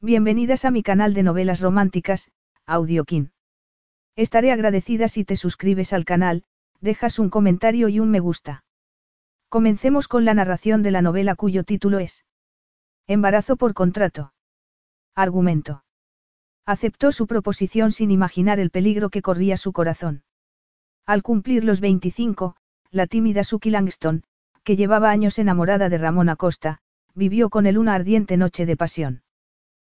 Bienvenidas a mi canal de novelas románticas, Audiokin. Estaré agradecida si te suscribes al canal, dejas un comentario y un me gusta. Comencemos con la narración de la novela cuyo título es Embarazo por contrato. Argumento. Aceptó su proposición sin imaginar el peligro que corría su corazón. Al cumplir los 25, la tímida Suki Langston, que llevaba años enamorada de Ramón Acosta, vivió con él una ardiente noche de pasión.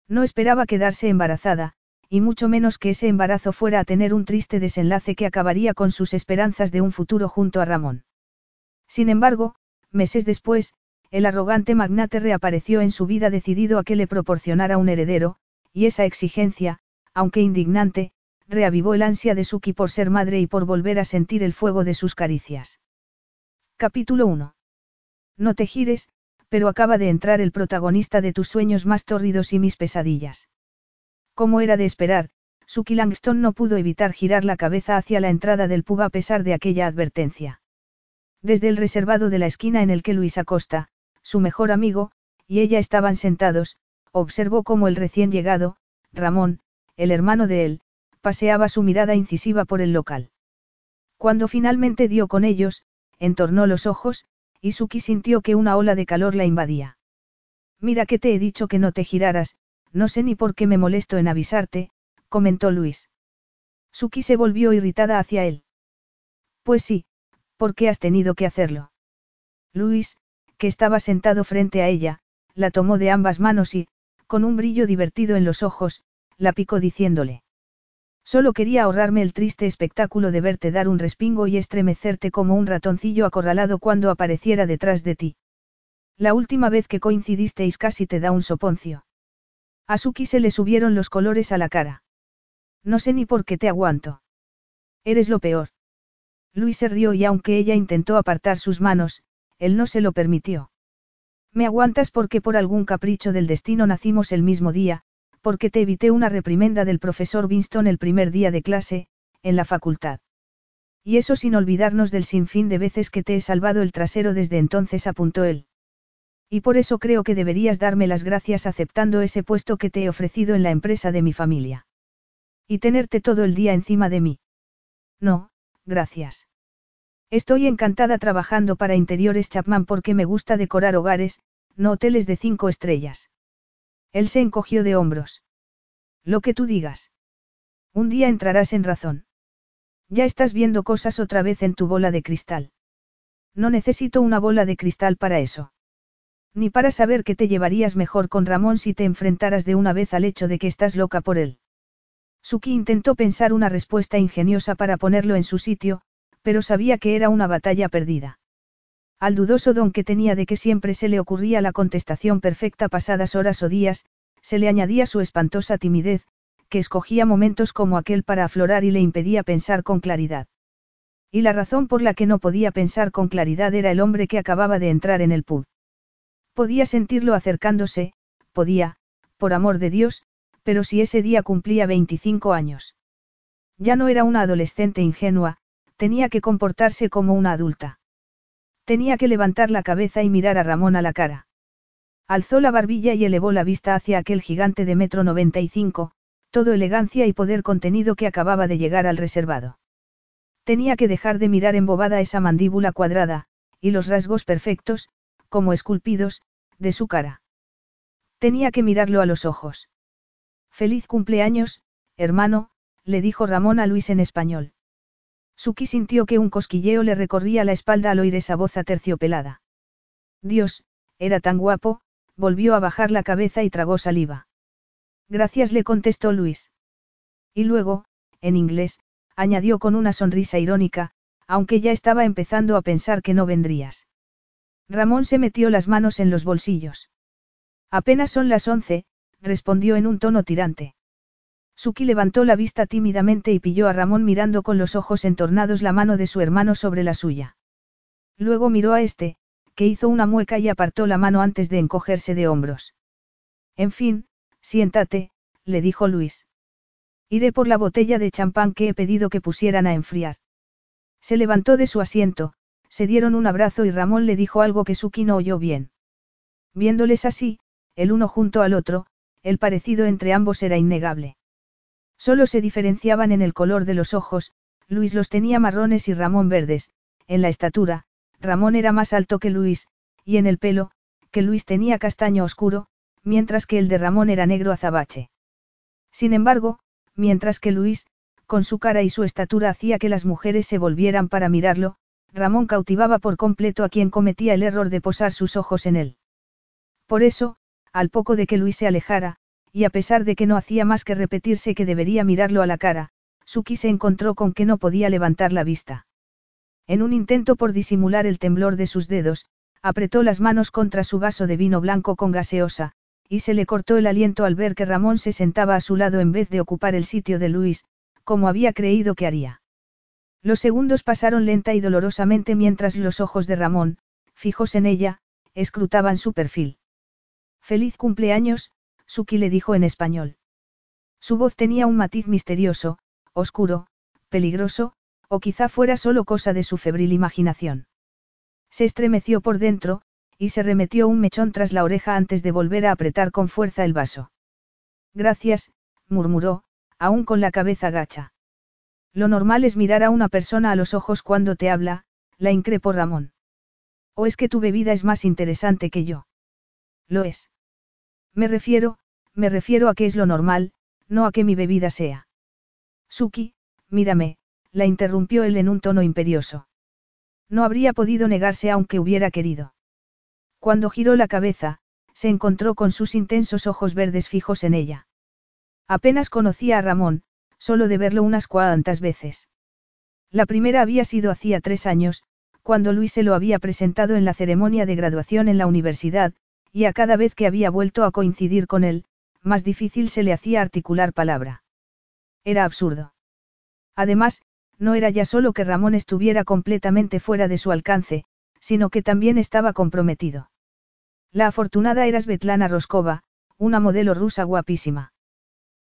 No esperaba quedarse embarazada, y mucho menos que ese embarazo fuera a tener un triste desenlace que acabaría con sus esperanzas de un futuro junto a Ramón. Sin embargo, meses después, el arrogante magnate reapareció en su vida decidido a que le proporcionara un heredero, y esa exigencia, aunque indignante, reavivó el ansia de Suki por ser madre y por volver a sentir el fuego de sus caricias. Capítulo 1. No te gires, pero acaba de entrar el protagonista de tus sueños más tórridos y mis pesadillas. Como era de esperar, Suki Langston no pudo evitar girar la cabeza hacia la entrada del pub a pesar de aquella advertencia. Desde el reservado de la esquina en el que Luis Acosta, su mejor amigo, y ella estaban sentados, observó cómo el recién llegado, Ramón, el hermano de él, paseaba su mirada incisiva por el local. Cuando finalmente dio con ellos, entornó los ojos, y Suki sintió que una ola de calor la invadía. Mira que te he dicho que no te giraras, no sé ni por qué me molesto en avisarte, comentó Luis. Suki se volvió irritada hacia él. Pues sí, ¿por qué has tenido que hacerlo? Luis, que estaba sentado frente a ella, la tomó de ambas manos y, con un brillo divertido en los ojos, la picó diciéndole. Solo quería ahorrarme el triste espectáculo de verte dar un respingo y estremecerte como un ratoncillo acorralado cuando apareciera detrás de ti. La última vez que coincidisteis casi te da un soponcio. A Suki se le subieron los colores a la cara. No sé ni por qué te aguanto. Eres lo peor. Luis se rió y aunque ella intentó apartar sus manos, él no se lo permitió. Me aguantas porque por algún capricho del destino nacimos el mismo día, porque te evité una reprimenda del profesor Winston el primer día de clase, en la facultad. Y eso sin olvidarnos del sinfín de veces que te he salvado el trasero desde entonces, apuntó él. Y por eso creo que deberías darme las gracias aceptando ese puesto que te he ofrecido en la empresa de mi familia. Y tenerte todo el día encima de mí. No, gracias. Estoy encantada trabajando para Interiores Chapman porque me gusta decorar hogares, no hoteles de cinco estrellas. Él se encogió de hombros. Lo que tú digas. Un día entrarás en razón. Ya estás viendo cosas otra vez en tu bola de cristal. No necesito una bola de cristal para eso. Ni para saber que te llevarías mejor con Ramón si te enfrentaras de una vez al hecho de que estás loca por él. Suki intentó pensar una respuesta ingeniosa para ponerlo en su sitio, pero sabía que era una batalla perdida. Al dudoso don que tenía de que siempre se le ocurría la contestación perfecta pasadas horas o días, se le añadía su espantosa timidez, que escogía momentos como aquel para aflorar y le impedía pensar con claridad. Y la razón por la que no podía pensar con claridad era el hombre que acababa de entrar en el pub. Podía sentirlo acercándose, podía, por amor de Dios, pero si ese día cumplía 25 años. Ya no era una adolescente ingenua, tenía que comportarse como una adulta. Tenía que levantar la cabeza y mirar a Ramón a la cara. Alzó la barbilla y elevó la vista hacia aquel gigante de metro noventa y cinco, todo elegancia y poder contenido que acababa de llegar al reservado. Tenía que dejar de mirar embobada esa mandíbula cuadrada, y los rasgos perfectos, como esculpidos, de su cara. Tenía que mirarlo a los ojos. Feliz cumpleaños, hermano, le dijo Ramón a Luis en español. Suki sintió que un cosquilleo le recorría la espalda al oír esa voz aterciopelada. Dios, era tan guapo, volvió a bajar la cabeza y tragó saliva. Gracias le contestó Luis. Y luego, en inglés, añadió con una sonrisa irónica, aunque ya estaba empezando a pensar que no vendrías. Ramón se metió las manos en los bolsillos. Apenas son las once, respondió en un tono tirante. Suki levantó la vista tímidamente y pilló a Ramón mirando con los ojos entornados la mano de su hermano sobre la suya. Luego miró a este, que hizo una mueca y apartó la mano antes de encogerse de hombros. En fin, siéntate, le dijo Luis. Iré por la botella de champán que he pedido que pusieran a enfriar. Se levantó de su asiento, se dieron un abrazo y Ramón le dijo algo que Suki no oyó bien. Viéndoles así, el uno junto al otro, el parecido entre ambos era innegable. Solo se diferenciaban en el color de los ojos, Luis los tenía marrones y Ramón verdes, en la estatura, Ramón era más alto que Luis, y en el pelo, que Luis tenía castaño oscuro, mientras que el de Ramón era negro azabache. Sin embargo, mientras que Luis, con su cara y su estatura hacía que las mujeres se volvieran para mirarlo, Ramón cautivaba por completo a quien cometía el error de posar sus ojos en él. Por eso, al poco de que Luis se alejara, y a pesar de que no hacía más que repetirse que debería mirarlo a la cara, Suki se encontró con que no podía levantar la vista. En un intento por disimular el temblor de sus dedos, apretó las manos contra su vaso de vino blanco con gaseosa, y se le cortó el aliento al ver que Ramón se sentaba a su lado en vez de ocupar el sitio de Luis, como había creído que haría. Los segundos pasaron lenta y dolorosamente mientras los ojos de Ramón, fijos en ella, escrutaban su perfil. Feliz cumpleaños, Suki le dijo en español. Su voz tenía un matiz misterioso, oscuro, peligroso, o quizá fuera solo cosa de su febril imaginación. Se estremeció por dentro, y se remetió un mechón tras la oreja antes de volver a apretar con fuerza el vaso. Gracias, murmuró, aún con la cabeza gacha. Lo normal es mirar a una persona a los ojos cuando te habla, la increpó Ramón. ¿O es que tu bebida es más interesante que yo? Lo es. Me refiero, me refiero a que es lo normal, no a que mi bebida sea. Suki, mírame, la interrumpió él en un tono imperioso. No habría podido negarse aunque hubiera querido. Cuando giró la cabeza, se encontró con sus intensos ojos verdes fijos en ella. Apenas conocía a Ramón, solo de verlo unas cuantas veces. La primera había sido hacía tres años, cuando Luis se lo había presentado en la ceremonia de graduación en la universidad, y a cada vez que había vuelto a coincidir con él, más difícil se le hacía articular palabra. Era absurdo. Además, no era ya solo que Ramón estuviera completamente fuera de su alcance, sino que también estaba comprometido. La afortunada era Svetlana Roskova, una modelo rusa guapísima.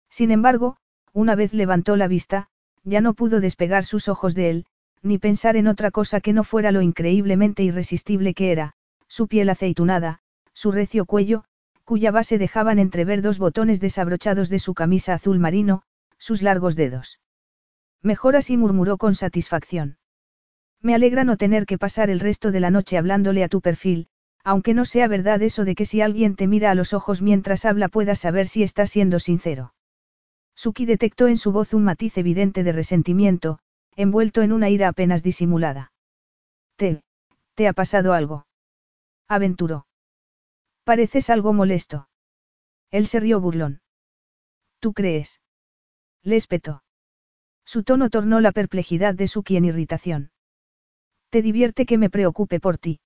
Sin embargo, una vez levantó la vista, ya no pudo despegar sus ojos de él, ni pensar en otra cosa que no fuera lo increíblemente irresistible que era, su piel aceitunada, su recio cuello, cuya base dejaban entrever dos botones desabrochados de su camisa azul marino, sus largos dedos. Mejor así murmuró con satisfacción. Me alegra no tener que pasar el resto de la noche hablándole a tu perfil, aunque no sea verdad eso de que si alguien te mira a los ojos mientras habla puedas saber si está siendo sincero. Suki detectó en su voz un matiz evidente de resentimiento, envuelto en una ira apenas disimulada. Te, ¿te ha pasado algo? Aventuró. Pareces algo molesto. Él se rió burlón. ¿Tú crees? Le espetó. Su tono tornó la perplejidad de Suki en irritación. ¿Te divierte que me preocupe por ti?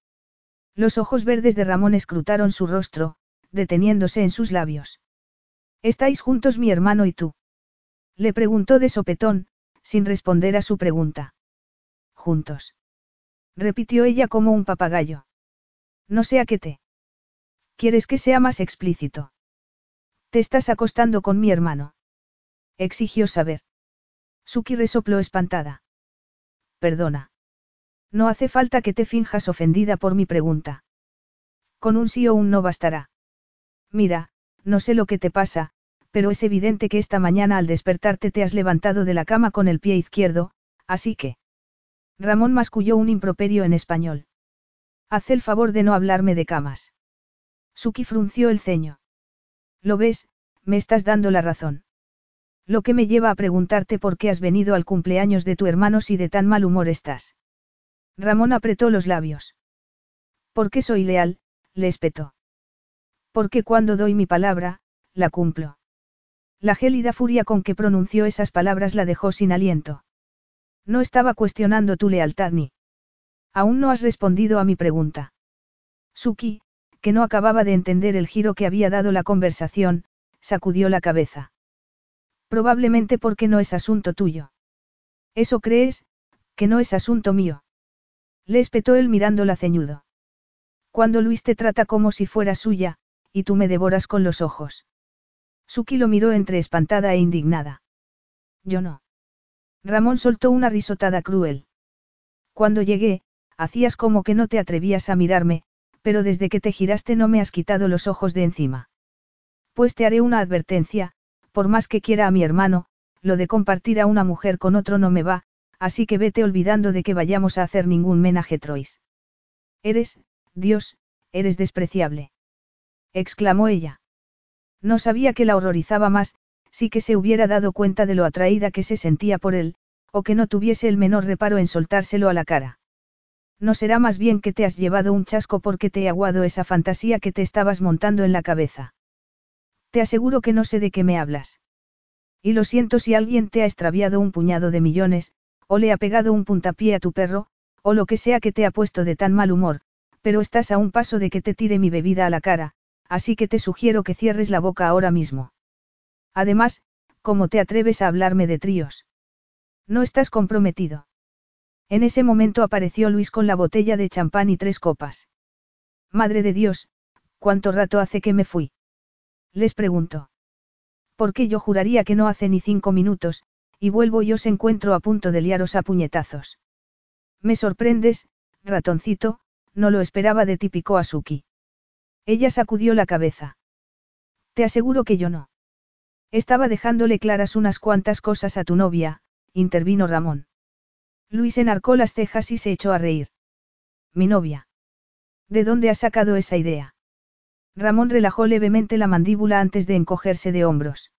Los ojos verdes de Ramón escrutaron su rostro, deteniéndose en sus labios. ¿Estáis juntos mi hermano y tú? Le preguntó de sopetón, sin responder a su pregunta. Juntos. Repitió ella como un papagayo. No sé a qué te. ¿Quieres que sea más explícito? Te estás acostando con mi hermano. Exigió saber. Suki resopló espantada. Perdona. No hace falta que te finjas ofendida por mi pregunta. Con un sí o un no bastará. Mira, no sé lo que te pasa, pero es evidente que esta mañana al despertarte te has levantado de la cama con el pie izquierdo, así que... Ramón masculló un improperio en español. Haz el favor de no hablarme de camas. Suki frunció el ceño. Lo ves, me estás dando la razón. Lo que me lleva a preguntarte por qué has venido al cumpleaños de tu hermano si de tan mal humor estás. Ramón apretó los labios. Porque soy leal, le espetó. Porque cuando doy mi palabra, la cumplo. La gélida furia con que pronunció esas palabras la dejó sin aliento. No estaba cuestionando tu lealtad ni. Aún no has respondido a mi pregunta. Suki, que no acababa de entender el giro que había dado la conversación, sacudió la cabeza. Probablemente porque no es asunto tuyo. ¿Eso crees, que no es asunto mío? Le espetó él mirándola ceñudo. Cuando Luis te trata como si fuera suya, y tú me devoras con los ojos. Suki lo miró entre espantada e indignada. Yo no. Ramón soltó una risotada cruel. Cuando llegué, hacías como que no te atrevías a mirarme, pero desde que te giraste no me has quitado los ojos de encima. Pues te haré una advertencia, por más que quiera a mi hermano, lo de compartir a una mujer con otro no me va, así que vete olvidando de que vayamos a hacer ningún menaje Trois. Eres, Dios, eres despreciable. exclamó ella. No sabía que la horrorizaba más, sí que se hubiera dado cuenta de lo atraída que se sentía por él, o que no tuviese el menor reparo en soltárselo a la cara. No será más bien que te has llevado un chasco porque te he aguado esa fantasía que te estabas montando en la cabeza. Te aseguro que no sé de qué me hablas. Y lo siento si alguien te ha extraviado un puñado de millones, o le ha pegado un puntapié a tu perro, o lo que sea que te ha puesto de tan mal humor, pero estás a un paso de que te tire mi bebida a la cara, así que te sugiero que cierres la boca ahora mismo. Además, ¿cómo te atreves a hablarme de tríos? No estás comprometido. En ese momento apareció Luis con la botella de champán y tres copas. Madre de Dios, ¿cuánto rato hace que me fui? Les pregunto. Porque yo juraría que no hace ni cinco minutos, y vuelvo y os encuentro a punto de liaros a puñetazos. Me sorprendes, ratoncito, no lo esperaba de ti picó Asuki. Ella sacudió la cabeza. Te aseguro que yo no. Estaba dejándole claras unas cuantas cosas a tu novia, intervino Ramón. Luis enarcó las cejas y se echó a reír. Mi novia. ¿De dónde has sacado esa idea? Ramón relajó levemente la mandíbula antes de encogerse de hombros.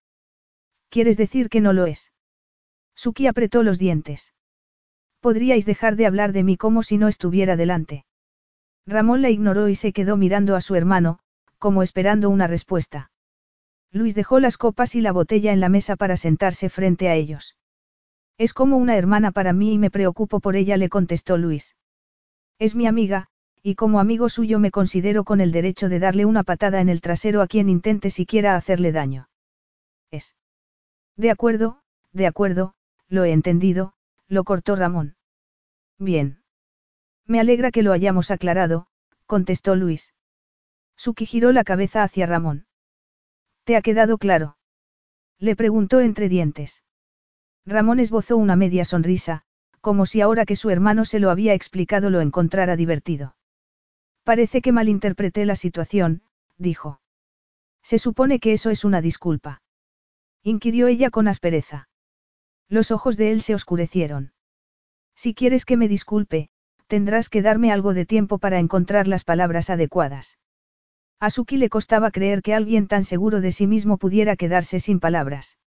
¿Quieres decir que no lo es? Suki apretó los dientes. Podríais dejar de hablar de mí como si no estuviera delante. Ramón la ignoró y se quedó mirando a su hermano, como esperando una respuesta. Luis dejó las copas y la botella en la mesa para sentarse frente a ellos. Es como una hermana para mí y me preocupo por ella, le contestó Luis. Es mi amiga, y como amigo suyo me considero con el derecho de darle una patada en el trasero a quien intente siquiera hacerle daño. Es. De acuerdo, de acuerdo, lo he entendido, lo cortó Ramón. Bien. Me alegra que lo hayamos aclarado, contestó Luis. Suki giró la cabeza hacia Ramón. ¿Te ha quedado claro? Le preguntó entre dientes. Ramón esbozó una media sonrisa, como si ahora que su hermano se lo había explicado lo encontrara divertido. Parece que malinterpreté la situación, dijo. Se supone que eso es una disculpa. Inquirió ella con aspereza. Los ojos de él se oscurecieron. Si quieres que me disculpe, tendrás que darme algo de tiempo para encontrar las palabras adecuadas. A Suki le costaba creer que alguien tan seguro de sí mismo pudiera quedarse sin palabras.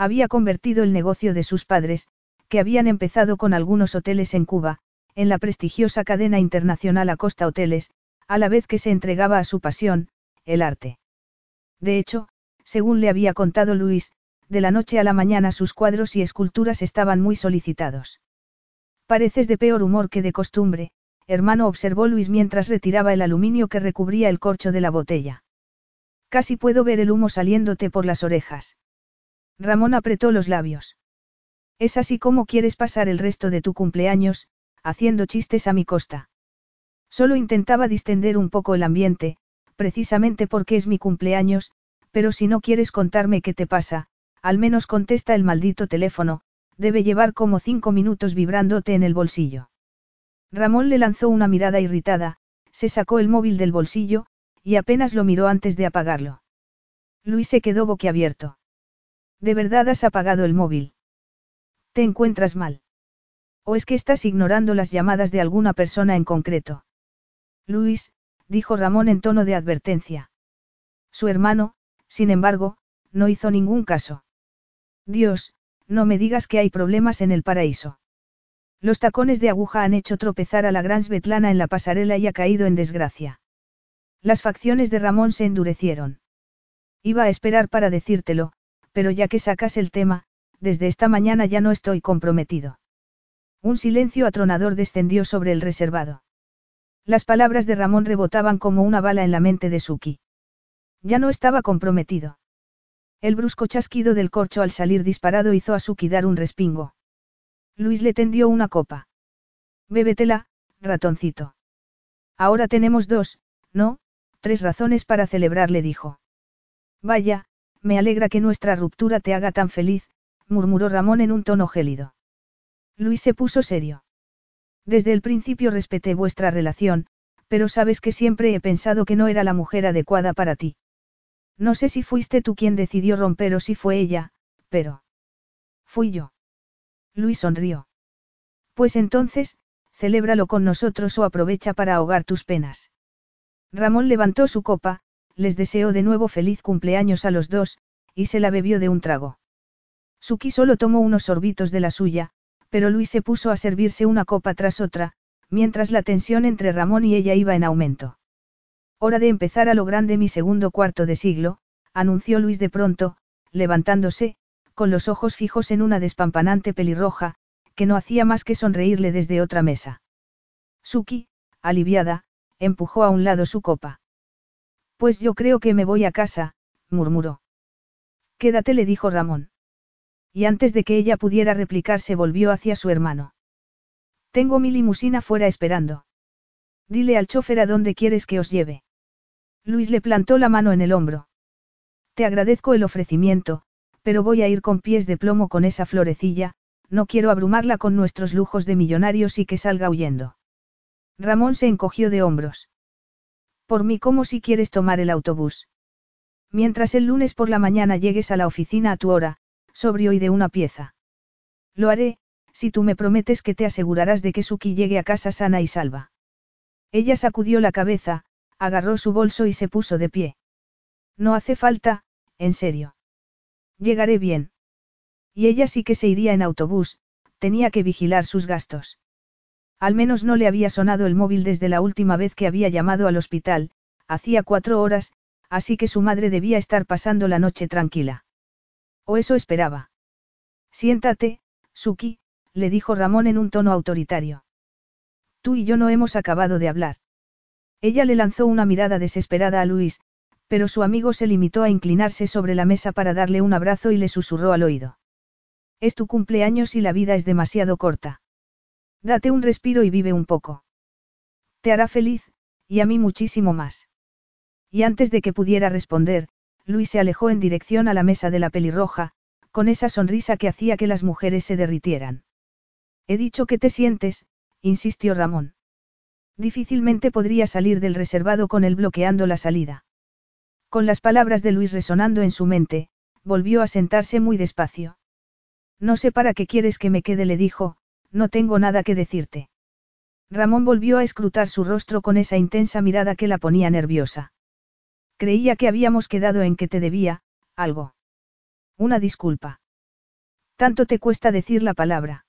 Había convertido el negocio de sus padres, que habían empezado con algunos hoteles en Cuba, en la prestigiosa cadena internacional Acosta Hoteles, a la vez que se entregaba a su pasión, el arte. De hecho, según le había contado Luis, de la noche a la mañana sus cuadros y esculturas estaban muy solicitados. Pareces de peor humor que de costumbre, hermano observó Luis mientras retiraba el aluminio que recubría el corcho de la botella. Casi puedo ver el humo saliéndote por las orejas. Ramón apretó los labios. Es así como quieres pasar el resto de tu cumpleaños, haciendo chistes a mi costa. Solo intentaba distender un poco el ambiente, precisamente porque es mi cumpleaños, pero si no quieres contarme qué te pasa, al menos contesta el maldito teléfono, debe llevar como cinco minutos vibrándote en el bolsillo. Ramón le lanzó una mirada irritada, se sacó el móvil del bolsillo, y apenas lo miró antes de apagarlo. Luis se quedó boquiabierto. ¿De verdad has apagado el móvil? ¿Te encuentras mal? ¿O es que estás ignorando las llamadas de alguna persona en concreto? Luis, dijo Ramón en tono de advertencia. Su hermano, sin embargo, no hizo ningún caso. Dios, no me digas que hay problemas en el paraíso. Los tacones de aguja han hecho tropezar a la gran Svetlana en la pasarela y ha caído en desgracia. Las facciones de Ramón se endurecieron. Iba a esperar para decírtelo, pero ya que sacas el tema, desde esta mañana ya no estoy comprometido. Un silencio atronador descendió sobre el reservado. Las palabras de Ramón rebotaban como una bala en la mente de Suki. Ya no estaba comprometido. El brusco chasquido del corcho al salir disparado hizo a Suki dar un respingo. Luis le tendió una copa. Bébetela, ratoncito. Ahora tenemos dos, no, tres razones para celebrar, le dijo. Vaya, me alegra que nuestra ruptura te haga tan feliz, murmuró Ramón en un tono gélido. Luis se puso serio. Desde el principio respeté vuestra relación, pero sabes que siempre he pensado que no era la mujer adecuada para ti. No sé si fuiste tú quien decidió romper o si fue ella, pero... Fui yo. Luis sonrió. Pues entonces, celébralo con nosotros o aprovecha para ahogar tus penas. Ramón levantó su copa, les deseó de nuevo feliz cumpleaños a los dos, y se la bebió de un trago. Suki solo tomó unos sorbitos de la suya, pero Luis se puso a servirse una copa tras otra, mientras la tensión entre Ramón y ella iba en aumento. Hora de empezar a lo grande mi segundo cuarto de siglo, anunció Luis de pronto, levantándose, con los ojos fijos en una despampanante pelirroja, que no hacía más que sonreírle desde otra mesa. Suki, aliviada, empujó a un lado su copa. Pues yo creo que me voy a casa, murmuró. Quédate, le dijo Ramón. Y antes de que ella pudiera replicar se volvió hacia su hermano. Tengo mi limusina fuera esperando. Dile al chofer a dónde quieres que os lleve. Luis le plantó la mano en el hombro. Te agradezco el ofrecimiento, pero voy a ir con pies de plomo con esa florecilla, no quiero abrumarla con nuestros lujos de millonarios y que salga huyendo. Ramón se encogió de hombros. Por mí como si quieres tomar el autobús. Mientras el lunes por la mañana llegues a la oficina a tu hora, sobrio y de una pieza. Lo haré, si tú me prometes que te asegurarás de que Suki llegue a casa sana y salva. Ella sacudió la cabeza, agarró su bolso y se puso de pie. No hace falta, en serio. Llegaré bien. Y ella sí que se iría en autobús, tenía que vigilar sus gastos. Al menos no le había sonado el móvil desde la última vez que había llamado al hospital, hacía cuatro horas, así que su madre debía estar pasando la noche tranquila. O eso esperaba. Siéntate, Suki, le dijo Ramón en un tono autoritario. Tú y yo no hemos acabado de hablar. Ella le lanzó una mirada desesperada a Luis, pero su amigo se limitó a inclinarse sobre la mesa para darle un abrazo y le susurró al oído. Es tu cumpleaños y la vida es demasiado corta. Date un respiro y vive un poco. Te hará feliz, y a mí muchísimo más. Y antes de que pudiera responder, Luis se alejó en dirección a la mesa de la pelirroja, con esa sonrisa que hacía que las mujeres se derritieran. He dicho que te sientes, insistió Ramón. Difícilmente podría salir del reservado con él bloqueando la salida. Con las palabras de Luis resonando en su mente, volvió a sentarse muy despacio. No sé para qué quieres que me quede, le dijo, no tengo nada que decirte. Ramón volvió a escrutar su rostro con esa intensa mirada que la ponía nerviosa. Creía que habíamos quedado en que te debía, algo. Una disculpa. Tanto te cuesta decir la palabra.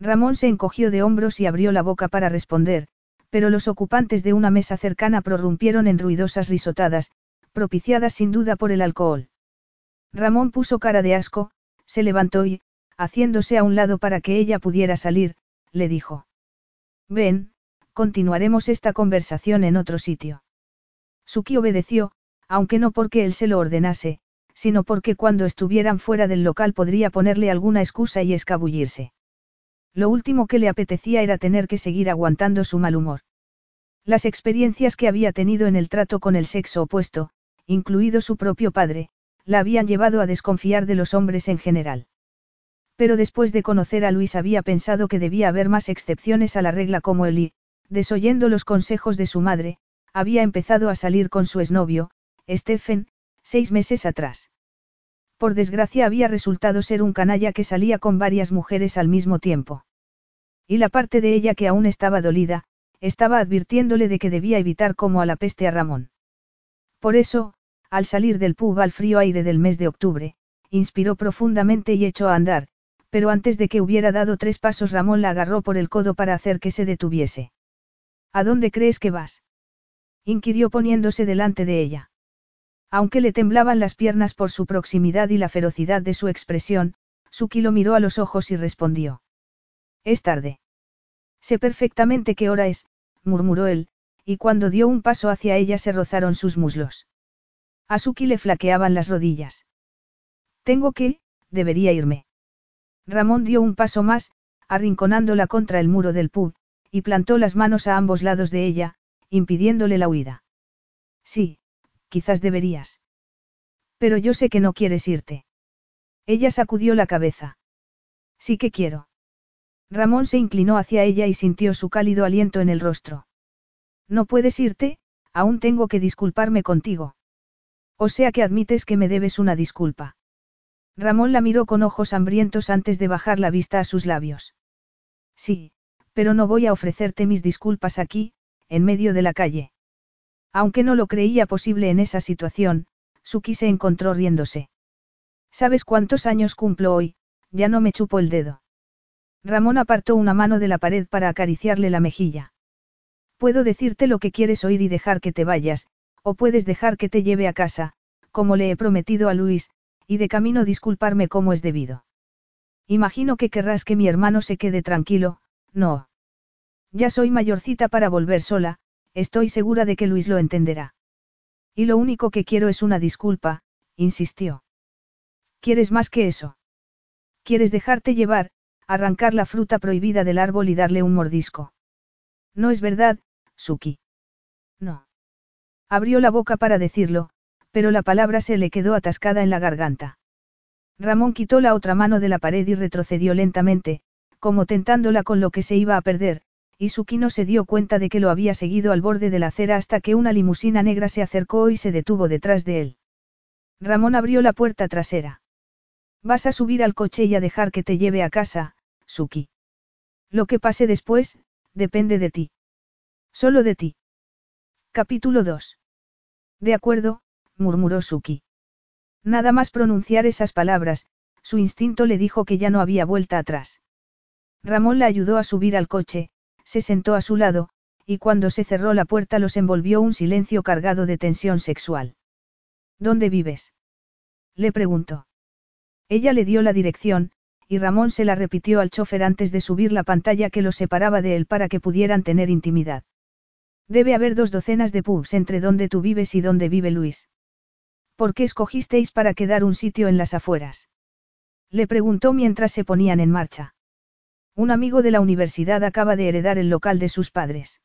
Ramón se encogió de hombros y abrió la boca para responder, pero los ocupantes de una mesa cercana prorrumpieron en ruidosas risotadas, propiciadas sin duda por el alcohol. Ramón puso cara de asco, se levantó y, haciéndose a un lado para que ella pudiera salir, le dijo. Ven, continuaremos esta conversación en otro sitio. Suki obedeció, aunque no porque él se lo ordenase, sino porque cuando estuvieran fuera del local podría ponerle alguna excusa y escabullirse. Lo último que le apetecía era tener que seguir aguantando su mal humor. Las experiencias que había tenido en el trato con el sexo opuesto, incluido su propio padre, la habían llevado a desconfiar de los hombres en general. Pero después de conocer a Luis había pensado que debía haber más excepciones a la regla como él y, desoyendo los consejos de su madre, había empezado a salir con su exnovio, Stephen, seis meses atrás. Por desgracia había resultado ser un canalla que salía con varias mujeres al mismo tiempo. Y la parte de ella que aún estaba dolida, estaba advirtiéndole de que debía evitar como a la peste a Ramón. Por eso, al salir del pub al frío aire del mes de octubre, inspiró profundamente y echó a andar, pero antes de que hubiera dado tres pasos Ramón la agarró por el codo para hacer que se detuviese. ¿A dónde crees que vas? inquirió poniéndose delante de ella. Aunque le temblaban las piernas por su proximidad y la ferocidad de su expresión, Suki lo miró a los ojos y respondió. Es tarde. Sé perfectamente qué hora es, murmuró él, y cuando dio un paso hacia ella se rozaron sus muslos. A Suki le flaqueaban las rodillas. Tengo que, debería irme. Ramón dio un paso más, arrinconándola contra el muro del pub, y plantó las manos a ambos lados de ella, impidiéndole la huida. Sí, quizás deberías. Pero yo sé que no quieres irte. Ella sacudió la cabeza. Sí que quiero. Ramón se inclinó hacia ella y sintió su cálido aliento en el rostro. No puedes irte, aún tengo que disculparme contigo. O sea que admites que me debes una disculpa. Ramón la miró con ojos hambrientos antes de bajar la vista a sus labios. Sí, pero no voy a ofrecerte mis disculpas aquí, en medio de la calle. Aunque no lo creía posible en esa situación, Suki se encontró riéndose. ¿Sabes cuántos años cumplo hoy? Ya no me chupo el dedo. Ramón apartó una mano de la pared para acariciarle la mejilla. Puedo decirte lo que quieres oír y dejar que te vayas, o puedes dejar que te lleve a casa, como le he prometido a Luis, y de camino disculparme como es debido. Imagino que querrás que mi hermano se quede tranquilo, no. Ya soy mayorcita para volver sola, estoy segura de que Luis lo entenderá. Y lo único que quiero es una disculpa, insistió. ¿Quieres más que eso? ¿Quieres dejarte llevar, arrancar la fruta prohibida del árbol y darle un mordisco? No es verdad, Suki. No. Abrió la boca para decirlo, pero la palabra se le quedó atascada en la garganta. Ramón quitó la otra mano de la pared y retrocedió lentamente, como tentándola con lo que se iba a perder, y Suki no se dio cuenta de que lo había seguido al borde de la acera hasta que una limusina negra se acercó y se detuvo detrás de él. Ramón abrió la puerta trasera. Vas a subir al coche y a dejar que te lleve a casa, Suki. Lo que pase después, depende de ti. Solo de ti. Capítulo 2. De acuerdo, murmuró Suki. Nada más pronunciar esas palabras, su instinto le dijo que ya no había vuelta atrás. Ramón la ayudó a subir al coche, se sentó a su lado, y cuando se cerró la puerta los envolvió un silencio cargado de tensión sexual. ¿Dónde vives? Le preguntó. Ella le dio la dirección, y Ramón se la repitió al chofer antes de subir la pantalla que los separaba de él para que pudieran tener intimidad. Debe haber dos docenas de pubs entre donde tú vives y donde vive Luis. ¿Por qué escogisteis para quedar un sitio en las afueras? Le preguntó mientras se ponían en marcha. Un amigo de la universidad acaba de heredar el local de sus padres.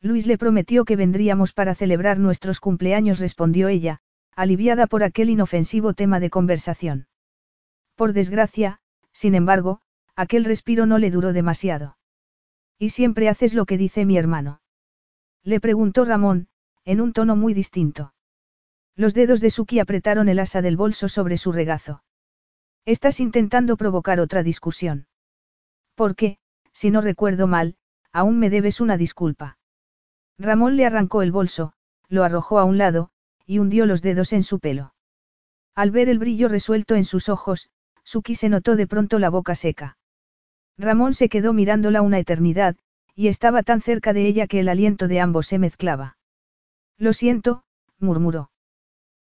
Luis le prometió que vendríamos para celebrar nuestros cumpleaños, respondió ella, aliviada por aquel inofensivo tema de conversación. Por desgracia, sin embargo, aquel respiro no le duró demasiado. ¿Y siempre haces lo que dice mi hermano? Le preguntó Ramón, en un tono muy distinto. Los dedos de Suki apretaron el asa del bolso sobre su regazo. Estás intentando provocar otra discusión. Porque, si no recuerdo mal, aún me debes una disculpa. Ramón le arrancó el bolso, lo arrojó a un lado, y hundió los dedos en su pelo. Al ver el brillo resuelto en sus ojos, Suki se notó de pronto la boca seca. Ramón se quedó mirándola una eternidad, y estaba tan cerca de ella que el aliento de ambos se mezclaba. Lo siento, murmuró.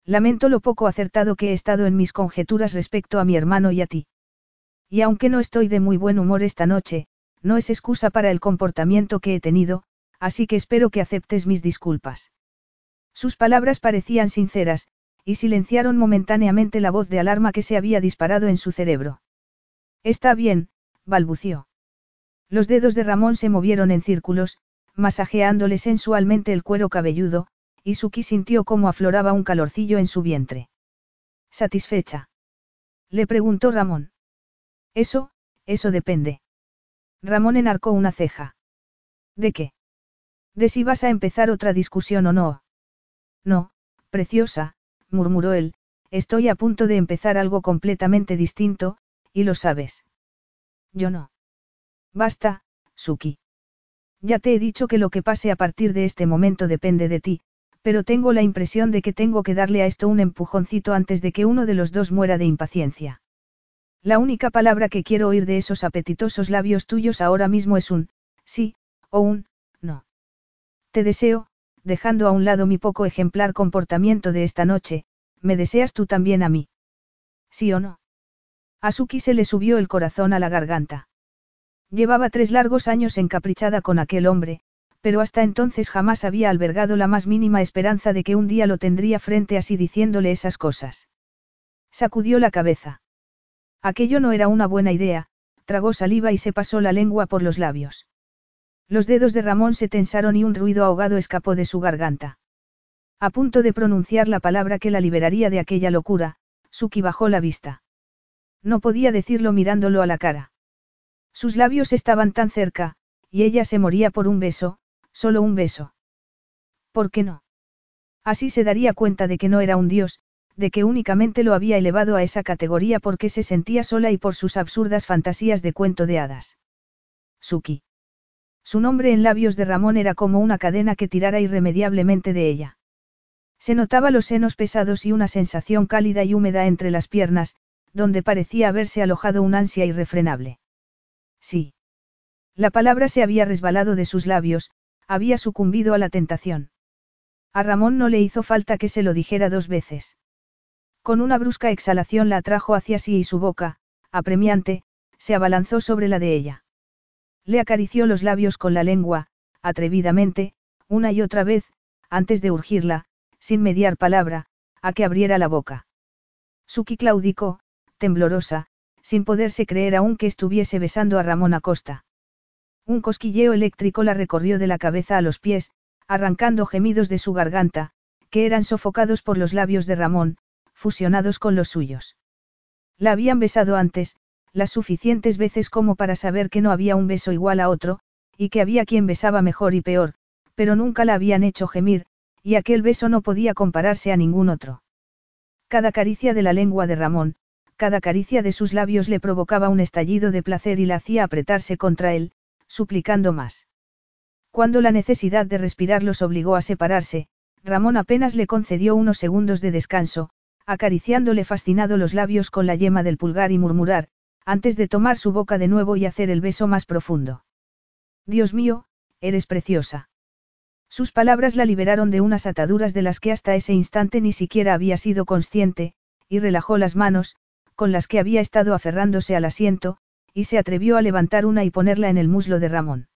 Lamento lo poco acertado que he estado en mis conjeturas respecto a mi hermano y a ti. Y aunque no estoy de muy buen humor esta noche, no es excusa para el comportamiento que he tenido, así que espero que aceptes mis disculpas. Sus palabras parecían sinceras, y silenciaron momentáneamente la voz de alarma que se había disparado en su cerebro. Está bien, balbució. Los dedos de Ramón se movieron en círculos, masajeándole sensualmente el cuero cabelludo, y Suki sintió cómo afloraba un calorcillo en su vientre. ¿Satisfecha? Le preguntó Ramón. Eso, eso depende. Ramón enarcó una ceja. ¿De qué? De si vas a empezar otra discusión o no. No, preciosa, murmuró él, estoy a punto de empezar algo completamente distinto, y lo sabes. Yo no. Basta, Suki. Ya te he dicho que lo que pase a partir de este momento depende de ti, pero tengo la impresión de que tengo que darle a esto un empujoncito antes de que uno de los dos muera de impaciencia. La única palabra que quiero oír de esos apetitosos labios tuyos ahora mismo es un, sí, o un, no. Te deseo, dejando a un lado mi poco ejemplar comportamiento de esta noche, me deseas tú también a mí. ¿Sí o no? A Suki se le subió el corazón a la garganta. Llevaba tres largos años encaprichada con aquel hombre, pero hasta entonces jamás había albergado la más mínima esperanza de que un día lo tendría frente así diciéndole esas cosas. Sacudió la cabeza. Aquello no era una buena idea, tragó saliva y se pasó la lengua por los labios. Los dedos de Ramón se tensaron y un ruido ahogado escapó de su garganta. A punto de pronunciar la palabra que la liberaría de aquella locura, Suki bajó la vista. No podía decirlo mirándolo a la cara. Sus labios estaban tan cerca, y ella se moría por un beso, solo un beso. ¿Por qué no? Así se daría cuenta de que no era un dios, de que únicamente lo había elevado a esa categoría porque se sentía sola y por sus absurdas fantasías de cuento de hadas. Suki. Su nombre en labios de Ramón era como una cadena que tirara irremediablemente de ella. Se notaba los senos pesados y una sensación cálida y húmeda entre las piernas, donde parecía haberse alojado un ansia irrefrenable. Sí. La palabra se había resbalado de sus labios, había sucumbido a la tentación. A Ramón no le hizo falta que se lo dijera dos veces. Con una brusca exhalación la atrajo hacia sí y su boca, apremiante, se abalanzó sobre la de ella. Le acarició los labios con la lengua, atrevidamente, una y otra vez, antes de urgirla, sin mediar palabra, a que abriera la boca. Suki claudicó, temblorosa, sin poderse creer aún que estuviese besando a Ramón Acosta. Un cosquilleo eléctrico la recorrió de la cabeza a los pies, arrancando gemidos de su garganta, que eran sofocados por los labios de Ramón, fusionados con los suyos. La habían besado antes, las suficientes veces como para saber que no había un beso igual a otro, y que había quien besaba mejor y peor, pero nunca la habían hecho gemir, y aquel beso no podía compararse a ningún otro. Cada caricia de la lengua de Ramón, cada caricia de sus labios le provocaba un estallido de placer y la hacía apretarse contra él, suplicando más. Cuando la necesidad de respirar los obligó a separarse, Ramón apenas le concedió unos segundos de descanso, acariciándole fascinado los labios con la yema del pulgar y murmurar, antes de tomar su boca de nuevo y hacer el beso más profundo. Dios mío, eres preciosa. Sus palabras la liberaron de unas ataduras de las que hasta ese instante ni siquiera había sido consciente, y relajó las manos, con las que había estado aferrándose al asiento, y se atrevió a levantar una y ponerla en el muslo de Ramón.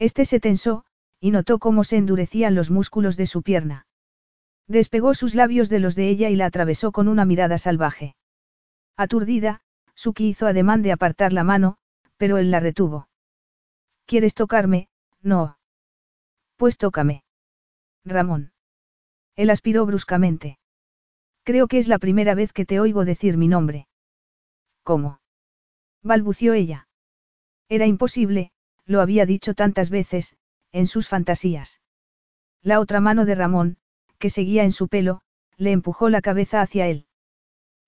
Este se tensó, y notó cómo se endurecían los músculos de su pierna. Despegó sus labios de los de ella y la atravesó con una mirada salvaje. Aturdida, Suki hizo ademán de apartar la mano, pero él la retuvo. ¿Quieres tocarme? No. Pues tócame. Ramón. Él aspiró bruscamente. Creo que es la primera vez que te oigo decir mi nombre. ¿Cómo? Balbució ella. Era imposible, lo había dicho tantas veces, en sus fantasías. La otra mano de Ramón, que seguía en su pelo, le empujó la cabeza hacia él.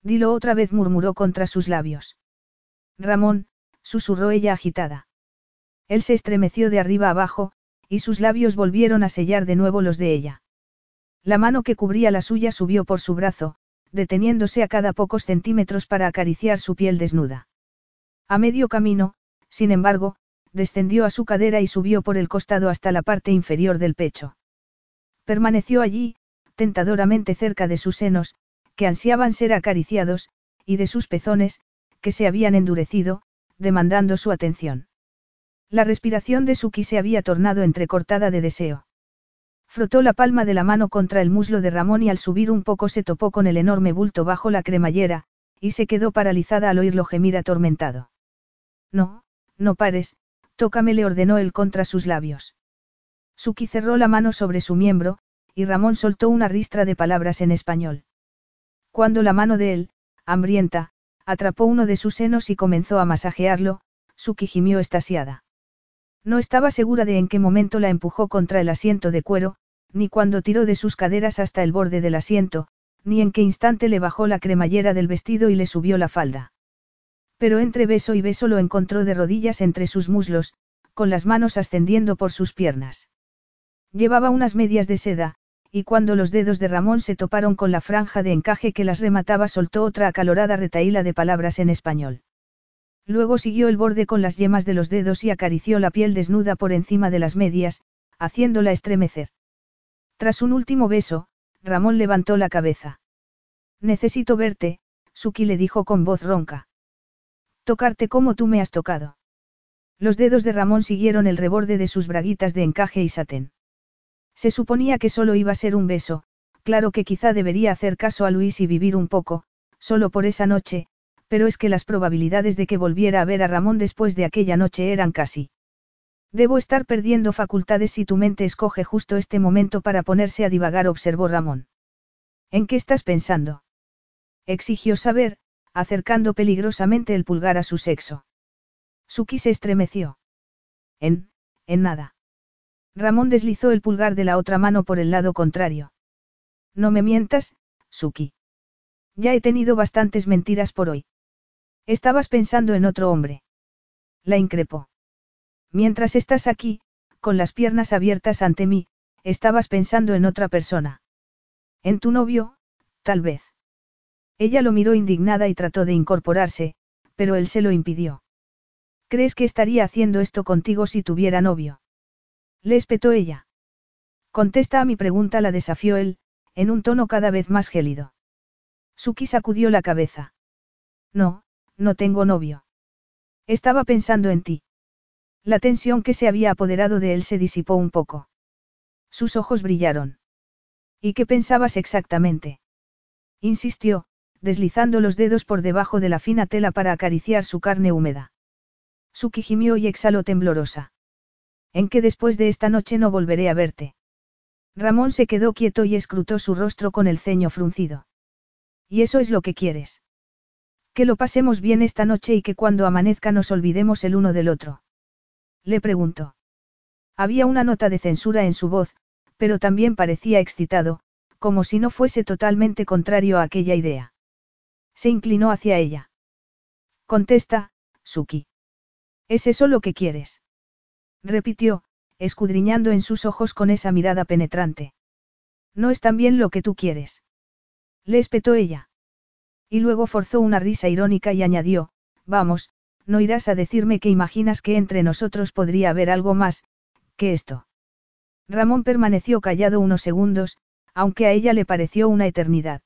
Dilo otra vez murmuró contra sus labios. Ramón, susurró ella agitada. Él se estremeció de arriba abajo, y sus labios volvieron a sellar de nuevo los de ella. La mano que cubría la suya subió por su brazo, deteniéndose a cada pocos centímetros para acariciar su piel desnuda. A medio camino, sin embargo, descendió a su cadera y subió por el costado hasta la parte inferior del pecho. Permaneció allí, tentadoramente cerca de sus senos, que ansiaban ser acariciados, y de sus pezones, que se habían endurecido, demandando su atención. La respiración de Suki se había tornado entrecortada de deseo. Frotó la palma de la mano contra el muslo de Ramón y al subir un poco se topó con el enorme bulto bajo la cremallera, y se quedó paralizada al oírlo gemir atormentado. No, no pares, tócame le ordenó él contra sus labios. Suki cerró la mano sobre su miembro, y Ramón soltó una ristra de palabras en español. Cuando la mano de él, hambrienta, atrapó uno de sus senos y comenzó a masajearlo, Suki gimió estasiada. No estaba segura de en qué momento la empujó contra el asiento de cuero, ni cuando tiró de sus caderas hasta el borde del asiento, ni en qué instante le bajó la cremallera del vestido y le subió la falda. Pero entre beso y beso lo encontró de rodillas entre sus muslos, con las manos ascendiendo por sus piernas. Llevaba unas medias de seda, y cuando los dedos de Ramón se toparon con la franja de encaje que las remataba soltó otra acalorada retaíla de palabras en español. Luego siguió el borde con las yemas de los dedos y acarició la piel desnuda por encima de las medias, haciéndola estremecer. Tras un último beso, Ramón levantó la cabeza. Necesito verte, Suki le dijo con voz ronca. Tocarte como tú me has tocado. Los dedos de Ramón siguieron el reborde de sus braguitas de encaje y satén. Se suponía que solo iba a ser un beso, claro que quizá debería hacer caso a Luis y vivir un poco, solo por esa noche, pero es que las probabilidades de que volviera a ver a Ramón después de aquella noche eran casi. Debo estar perdiendo facultades si tu mente escoge justo este momento para ponerse a divagar, observó Ramón. ¿En qué estás pensando? Exigió saber, acercando peligrosamente el pulgar a su sexo. Suki se estremeció. En, en nada. Ramón deslizó el pulgar de la otra mano por el lado contrario. No me mientas, Suki. Ya he tenido bastantes mentiras por hoy. Estabas pensando en otro hombre. La increpó. Mientras estás aquí, con las piernas abiertas ante mí, estabas pensando en otra persona. En tu novio, tal vez. Ella lo miró indignada y trató de incorporarse, pero él se lo impidió. ¿Crees que estaría haciendo esto contigo si tuviera novio? Le espetó ella. Contesta a mi pregunta, la desafió él, en un tono cada vez más gélido. Suki sacudió la cabeza. No, no tengo novio. Estaba pensando en ti. La tensión que se había apoderado de él se disipó un poco. Sus ojos brillaron. ¿Y qué pensabas exactamente? Insistió, deslizando los dedos por debajo de la fina tela para acariciar su carne húmeda. Suki gimió y exhaló temblorosa. En que después de esta noche no volveré a verte. Ramón se quedó quieto y escrutó su rostro con el ceño fruncido. ¿Y eso es lo que quieres? Que lo pasemos bien esta noche y que cuando amanezca nos olvidemos el uno del otro. Le preguntó. Había una nota de censura en su voz, pero también parecía excitado, como si no fuese totalmente contrario a aquella idea. Se inclinó hacia ella. Contesta, Suki. ¿Es eso lo que quieres? Repitió, escudriñando en sus ojos con esa mirada penetrante. No es también lo que tú quieres. Le espetó ella. Y luego forzó una risa irónica y añadió, vamos, no irás a decirme que imaginas que entre nosotros podría haber algo más, que esto. Ramón permaneció callado unos segundos, aunque a ella le pareció una eternidad.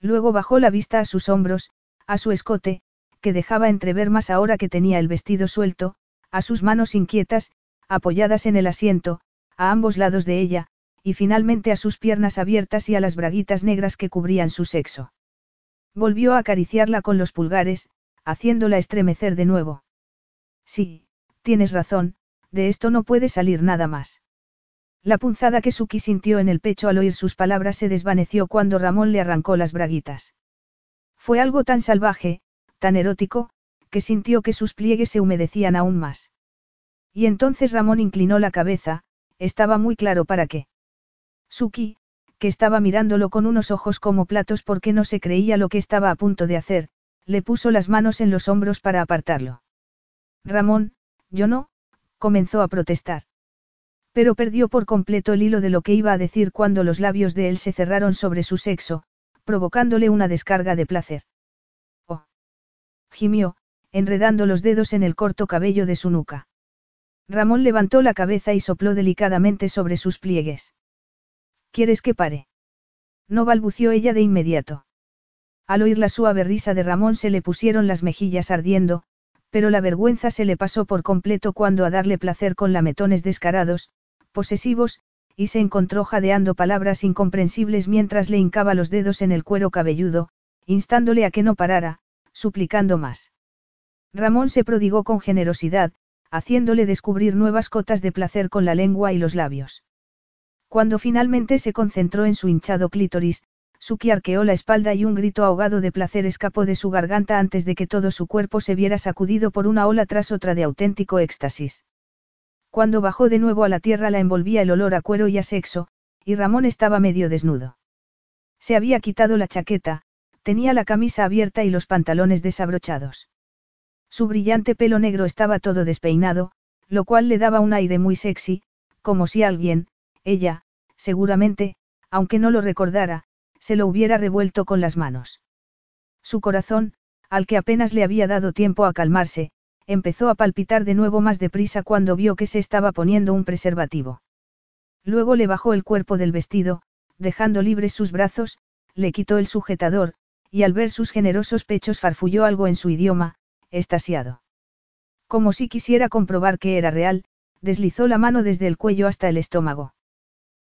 Luego bajó la vista a sus hombros, a su escote, que dejaba entrever más ahora que tenía el vestido suelto, a sus manos inquietas, apoyadas en el asiento, a ambos lados de ella, y finalmente a sus piernas abiertas y a las braguitas negras que cubrían su sexo. Volvió a acariciarla con los pulgares, haciéndola estremecer de nuevo. Sí, tienes razón, de esto no puede salir nada más. La punzada que Suki sintió en el pecho al oír sus palabras se desvaneció cuando Ramón le arrancó las braguitas. Fue algo tan salvaje, tan erótico, que sintió que sus pliegues se humedecían aún más. Y entonces Ramón inclinó la cabeza, estaba muy claro para qué. Suki, que estaba mirándolo con unos ojos como platos porque no se creía lo que estaba a punto de hacer, le puso las manos en los hombros para apartarlo. Ramón, yo no, comenzó a protestar. Pero perdió por completo el hilo de lo que iba a decir cuando los labios de él se cerraron sobre su sexo, provocándole una descarga de placer gimió, enredando los dedos en el corto cabello de su nuca. Ramón levantó la cabeza y sopló delicadamente sobre sus pliegues. ¿Quieres que pare? No balbució ella de inmediato. Al oír la suave risa de Ramón se le pusieron las mejillas ardiendo, pero la vergüenza se le pasó por completo cuando a darle placer con lametones descarados, posesivos, y se encontró jadeando palabras incomprensibles mientras le hincaba los dedos en el cuero cabelludo, instándole a que no parara, suplicando más. Ramón se prodigó con generosidad, haciéndole descubrir nuevas cotas de placer con la lengua y los labios. Cuando finalmente se concentró en su hinchado clítoris, Suki arqueó la espalda y un grito ahogado de placer escapó de su garganta antes de que todo su cuerpo se viera sacudido por una ola tras otra de auténtico éxtasis. Cuando bajó de nuevo a la tierra la envolvía el olor a cuero y a sexo, y Ramón estaba medio desnudo. Se había quitado la chaqueta, tenía la camisa abierta y los pantalones desabrochados. Su brillante pelo negro estaba todo despeinado, lo cual le daba un aire muy sexy, como si alguien, ella, seguramente, aunque no lo recordara, se lo hubiera revuelto con las manos. Su corazón, al que apenas le había dado tiempo a calmarse, empezó a palpitar de nuevo más deprisa cuando vio que se estaba poniendo un preservativo. Luego le bajó el cuerpo del vestido, dejando libres sus brazos, le quitó el sujetador, y al ver sus generosos pechos farfulló algo en su idioma, estasiado. Como si quisiera comprobar que era real, deslizó la mano desde el cuello hasta el estómago.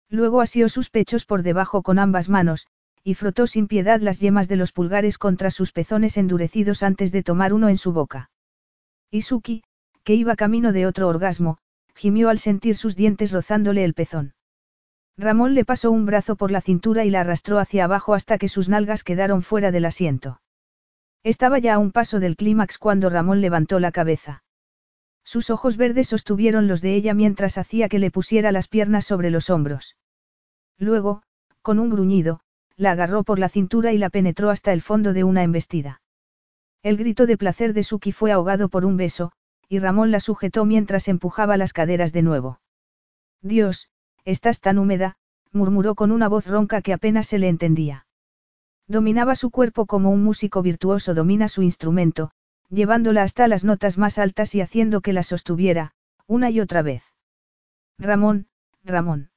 Luego asió sus pechos por debajo con ambas manos, y frotó sin piedad las yemas de los pulgares contra sus pezones endurecidos antes de tomar uno en su boca. Isuki, que iba camino de otro orgasmo, gimió al sentir sus dientes rozándole el pezón. Ramón le pasó un brazo por la cintura y la arrastró hacia abajo hasta que sus nalgas quedaron fuera del asiento. Estaba ya a un paso del clímax cuando Ramón levantó la cabeza. Sus ojos verdes sostuvieron los de ella mientras hacía que le pusiera las piernas sobre los hombros. Luego, Con un gruñido, la agarró por la cintura y la penetró hasta el fondo de una embestida. El grito de placer de Suki fue ahogado por un beso, y Ramón la sujetó mientras empujaba las caderas de nuevo. Dios, estás tan húmeda, murmuró con una voz ronca que apenas se le entendía. Dominaba su cuerpo como un músico virtuoso domina su instrumento, llevándola hasta las notas más altas y haciendo que la sostuviera, una y otra vez. Ramón, Ramón.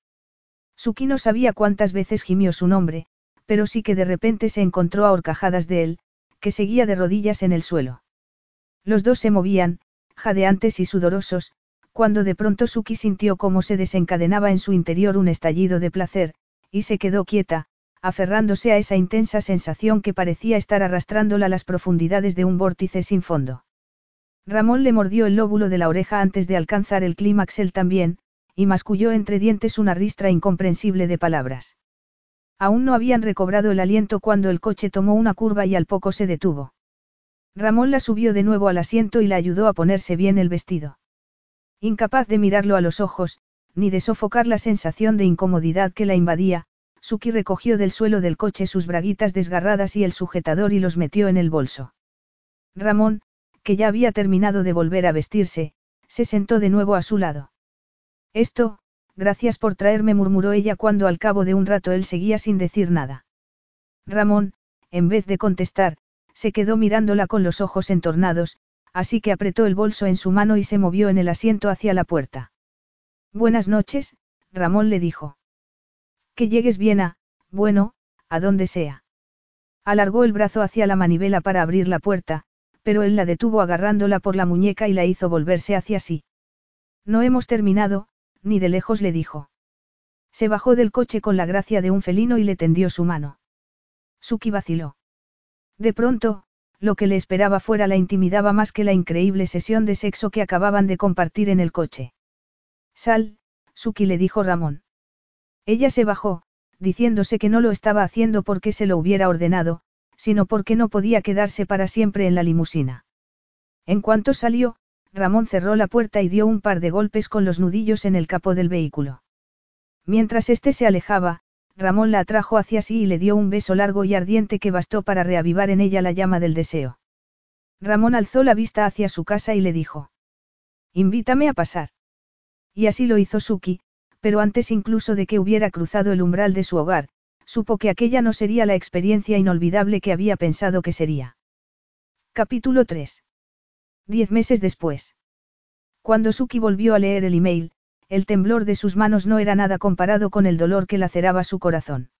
Suki no sabía cuántas veces gimió su nombre, pero sí que de repente se encontró a horcajadas de él, que seguía de rodillas en el suelo. Los dos se movían, jadeantes y sudorosos, cuando de pronto Suki sintió cómo se desencadenaba en su interior un estallido de placer, y se quedó quieta, aferrándose a esa intensa sensación que parecía estar arrastrándola a las profundidades de un vórtice sin fondo. Ramón le mordió el lóbulo de la oreja antes de alcanzar el clímax él también, y masculló entre dientes una ristra incomprensible de palabras. Aún no habían recobrado el aliento cuando el coche tomó una curva y al poco se detuvo. Ramón la subió de nuevo al asiento y la ayudó a ponerse bien el vestido. Incapaz de mirarlo a los ojos, ni de sofocar la sensación de incomodidad que la invadía, Suki recogió del suelo del coche sus braguitas desgarradas y el sujetador y los metió en el bolso. Ramón, que ya había terminado de volver a vestirse, se sentó de nuevo a su lado. Esto, gracias por traerme, murmuró ella cuando al cabo de un rato él seguía sin decir nada. Ramón, en vez de contestar, se quedó mirándola con los ojos entornados, así que apretó el bolso en su mano y se movió en el asiento hacia la puerta. Buenas noches, Ramón le dijo. Que llegues bien a, bueno, a donde sea. Alargó el brazo hacia la manivela para abrir la puerta, pero él la detuvo agarrándola por la muñeca y la hizo volverse hacia sí. No hemos terminado, ni de lejos le dijo. Se bajó del coche con la gracia de un felino y le tendió su mano. Suki vaciló. De pronto, lo que le esperaba fuera la intimidaba más que la increíble sesión de sexo que acababan de compartir en el coche. Sal, Suki le dijo Ramón. Ella se bajó, diciéndose que no lo estaba haciendo porque se lo hubiera ordenado, sino porque no podía quedarse para siempre en la limusina. En cuanto salió, Ramón cerró la puerta y dio un par de golpes con los nudillos en el capó del vehículo. Mientras éste se alejaba, Ramón la atrajo hacia sí y le dio un beso largo y ardiente que bastó para reavivar en ella la llama del deseo. Ramón alzó la vista hacia su casa y le dijo. Invítame a pasar. Y así lo hizo Suki, pero antes incluso de que hubiera cruzado el umbral de su hogar, supo que aquella no sería la experiencia inolvidable que había pensado que sería. Capítulo 3. Diez meses después. Cuando Suki volvió a leer el email, el temblor de sus manos no era nada comparado con el dolor que laceraba su corazón.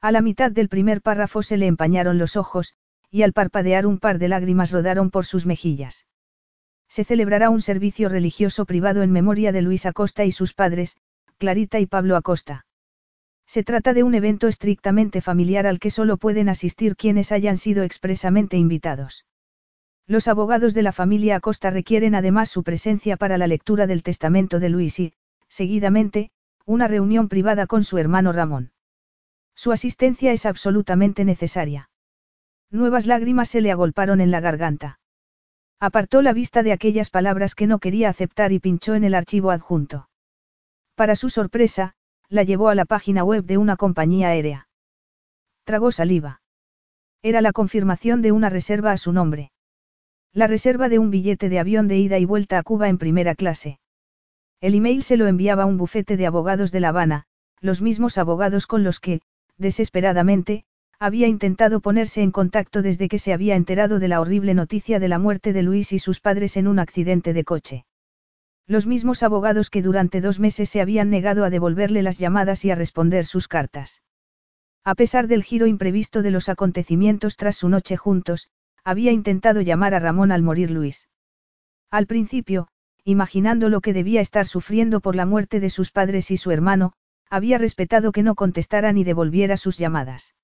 A la mitad del primer párrafo se le empañaron los ojos, y al parpadear un par de lágrimas rodaron por sus mejillas. Se celebrará un servicio religioso privado en memoria de Luis Acosta y sus padres, Clarita y Pablo Acosta. Se trata de un evento estrictamente familiar al que solo pueden asistir quienes hayan sido expresamente invitados. Los abogados de la familia Acosta requieren además su presencia para la lectura del testamento de Luis y, seguidamente, una reunión privada con su hermano Ramón. Su asistencia es absolutamente necesaria. Nuevas lágrimas se le agolparon en la garganta. Apartó la vista de aquellas palabras que no quería aceptar y pinchó en el archivo adjunto. Para su sorpresa, la llevó a la página web de una compañía aérea. Tragó saliva. Era la confirmación de una reserva a su nombre. La reserva de un billete de avión de ida y vuelta a Cuba en primera clase. El email se lo enviaba un bufete de abogados de La Habana, los mismos abogados con los que, desesperadamente, había intentado ponerse en contacto desde que se había enterado de la horrible noticia de la muerte de Luis y sus padres en un accidente de coche. Los mismos abogados que durante dos meses se habían negado a devolverle las llamadas y a responder sus cartas. A pesar del giro imprevisto de los acontecimientos tras su noche juntos, había intentado llamar a Ramón al morir Luis. Al principio, imaginando lo que debía estar sufriendo por la muerte de sus padres y su hermano, había respetado que no contestara ni devolviera sus llamadas.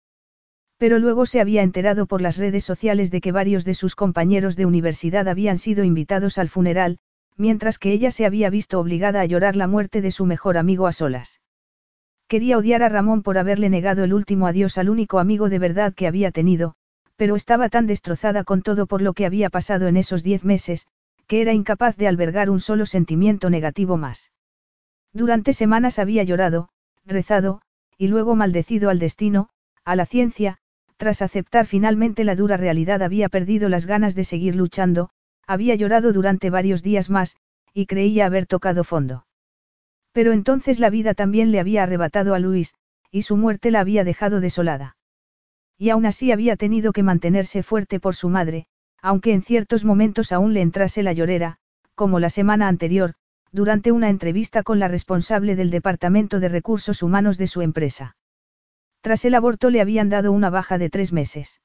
Pero luego se había enterado por las redes sociales de que varios de sus compañeros de universidad habían sido invitados al funeral, mientras que ella se había visto obligada a llorar la muerte de su mejor amigo a solas. Quería odiar a Ramón por haberle negado el último adiós al único amigo de verdad que había tenido, pero estaba tan destrozada con todo por lo que había pasado en esos diez meses, que era incapaz de albergar un solo sentimiento negativo más. Durante semanas había llorado, rezado, y luego maldecido al destino, a la ciencia, tras aceptar finalmente la dura realidad había perdido las ganas de seguir luchando, había llorado durante varios días más, y creía haber tocado fondo. Pero entonces la vida también le había arrebatado a Luis, y su muerte la había dejado desolada. Y aún así había tenido que mantenerse fuerte por su madre, aunque en ciertos momentos aún le entrase la llorera, como la semana anterior, durante una entrevista con la responsable del Departamento de Recursos Humanos de su empresa. Tras el aborto le habían dado una baja de tres meses.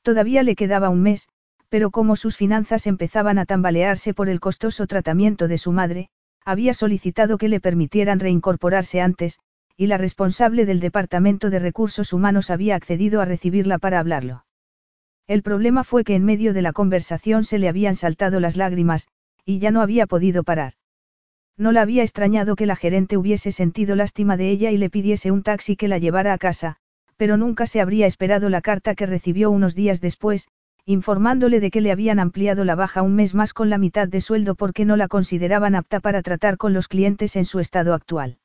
Todavía le quedaba un mes, pero como sus finanzas empezaban a tambalearse por el costoso tratamiento de su madre, había solicitado que le permitieran reincorporarse antes, y la responsable del Departamento de Recursos Humanos había accedido a recibirla para hablarlo. El problema fue que en medio de la conversación se le habían saltado las lágrimas, y ya no había podido parar. No la había extrañado que la gerente hubiese sentido lástima de ella y le pidiese un taxi que la llevara a casa, pero nunca se habría esperado la carta que recibió unos días después, informándole de que le habían ampliado la baja un mes más con la mitad de sueldo porque no la consideraban apta para tratar con los clientes en su estado actual.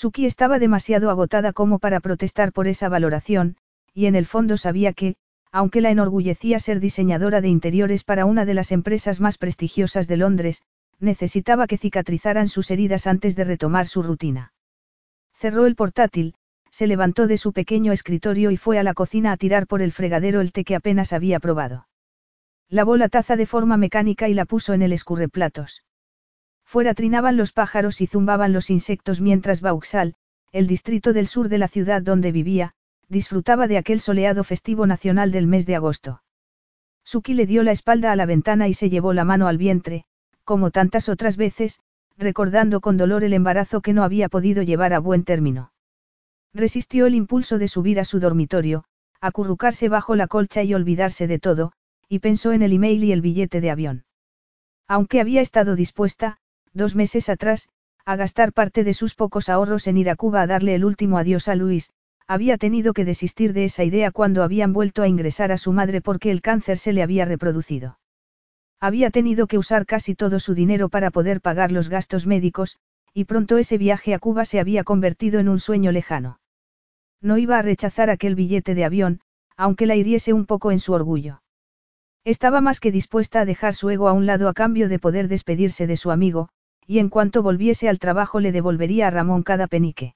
Suki estaba demasiado agotada como para protestar por esa valoración, y en el fondo sabía que, aunque la enorgullecía ser diseñadora de interiores para una de las empresas más prestigiosas de Londres, necesitaba que cicatrizaran sus heridas antes de retomar su rutina. Cerró el portátil, se levantó de su pequeño escritorio y fue a la cocina a tirar por el fregadero el té que apenas había probado. Lavó la taza de forma mecánica y la puso en el escurreplatos. Fuera trinaban los pájaros y zumbaban los insectos mientras Vauxhall, el distrito del sur de la ciudad donde vivía, disfrutaba de aquel soleado festivo nacional del mes de agosto. Suki le dio la espalda a la ventana y se llevó la mano al vientre, como tantas otras veces, recordando con dolor el embarazo que no había podido llevar a buen término. Resistió el impulso de subir a su dormitorio, acurrucarse bajo la colcha y olvidarse de todo, y pensó en el email y el billete de avión. Aunque había estado dispuesta, dos meses atrás, a gastar parte de sus pocos ahorros en ir a Cuba a darle el último adiós a Luis, había tenido que desistir de esa idea cuando habían vuelto a ingresar a su madre porque el cáncer se le había reproducido. Había tenido que usar casi todo su dinero para poder pagar los gastos médicos, y pronto ese viaje a Cuba se había convertido en un sueño lejano. No iba a rechazar aquel billete de avión, aunque la hiriese un poco en su orgullo. Estaba más que dispuesta a dejar su ego a un lado a cambio de poder despedirse de su amigo, y en cuanto volviese al trabajo le devolvería a Ramón cada penique.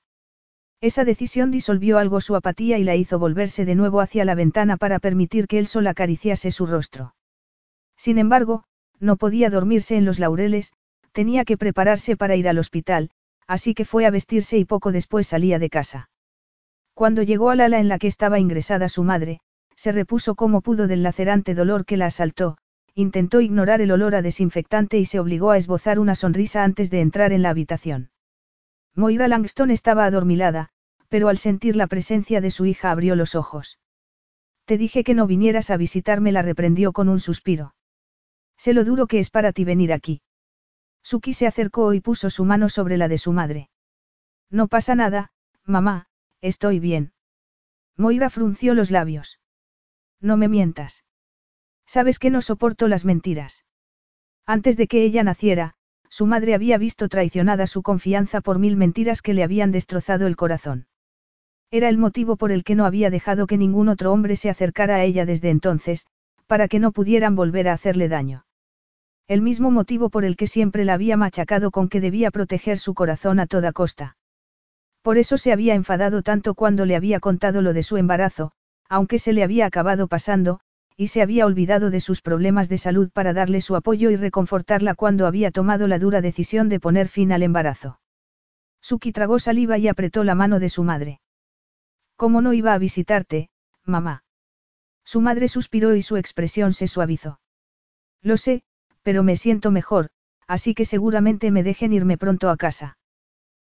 Esa decisión disolvió algo su apatía y la hizo volverse de nuevo hacia la ventana para permitir que el sol acariciase su rostro. Sin embargo, no podía dormirse en los laureles, tenía que prepararse para ir al hospital, así que fue a vestirse y poco después salía de casa. Cuando llegó al ala en la que estaba ingresada su madre, se repuso como pudo del lacerante dolor que la asaltó, intentó ignorar el olor a desinfectante y se obligó a esbozar una sonrisa antes de entrar en la habitación. Moira Langston estaba adormilada, pero al sentir la presencia de su hija abrió los ojos. Te dije que no vinieras a visitarme, la reprendió con un suspiro. Sé lo duro que es para ti venir aquí. Suki se acercó y puso su mano sobre la de su madre. No pasa nada, mamá, estoy bien. Moira frunció los labios. No me mientas. Sabes que no soporto las mentiras. Antes de que ella naciera, su madre había visto traicionada su confianza por mil mentiras que le habían destrozado el corazón. Era el motivo por el que no había dejado que ningún otro hombre se acercara a ella desde entonces, para que no pudieran volver a hacerle daño. El mismo motivo por el que siempre la había machacado con que debía proteger su corazón a toda costa. Por eso se había enfadado tanto cuando le había contado lo de su embarazo, aunque se le había acabado pasando, y se había olvidado de sus problemas de salud para darle su apoyo y reconfortarla cuando había tomado la dura decisión de poner fin al embarazo. Suki tragó saliva y apretó la mano de su madre. ¿Cómo no iba a visitarte, mamá? Su madre suspiró y su expresión se suavizó. Lo sé, pero me siento mejor, así que seguramente me dejen irme pronto a casa.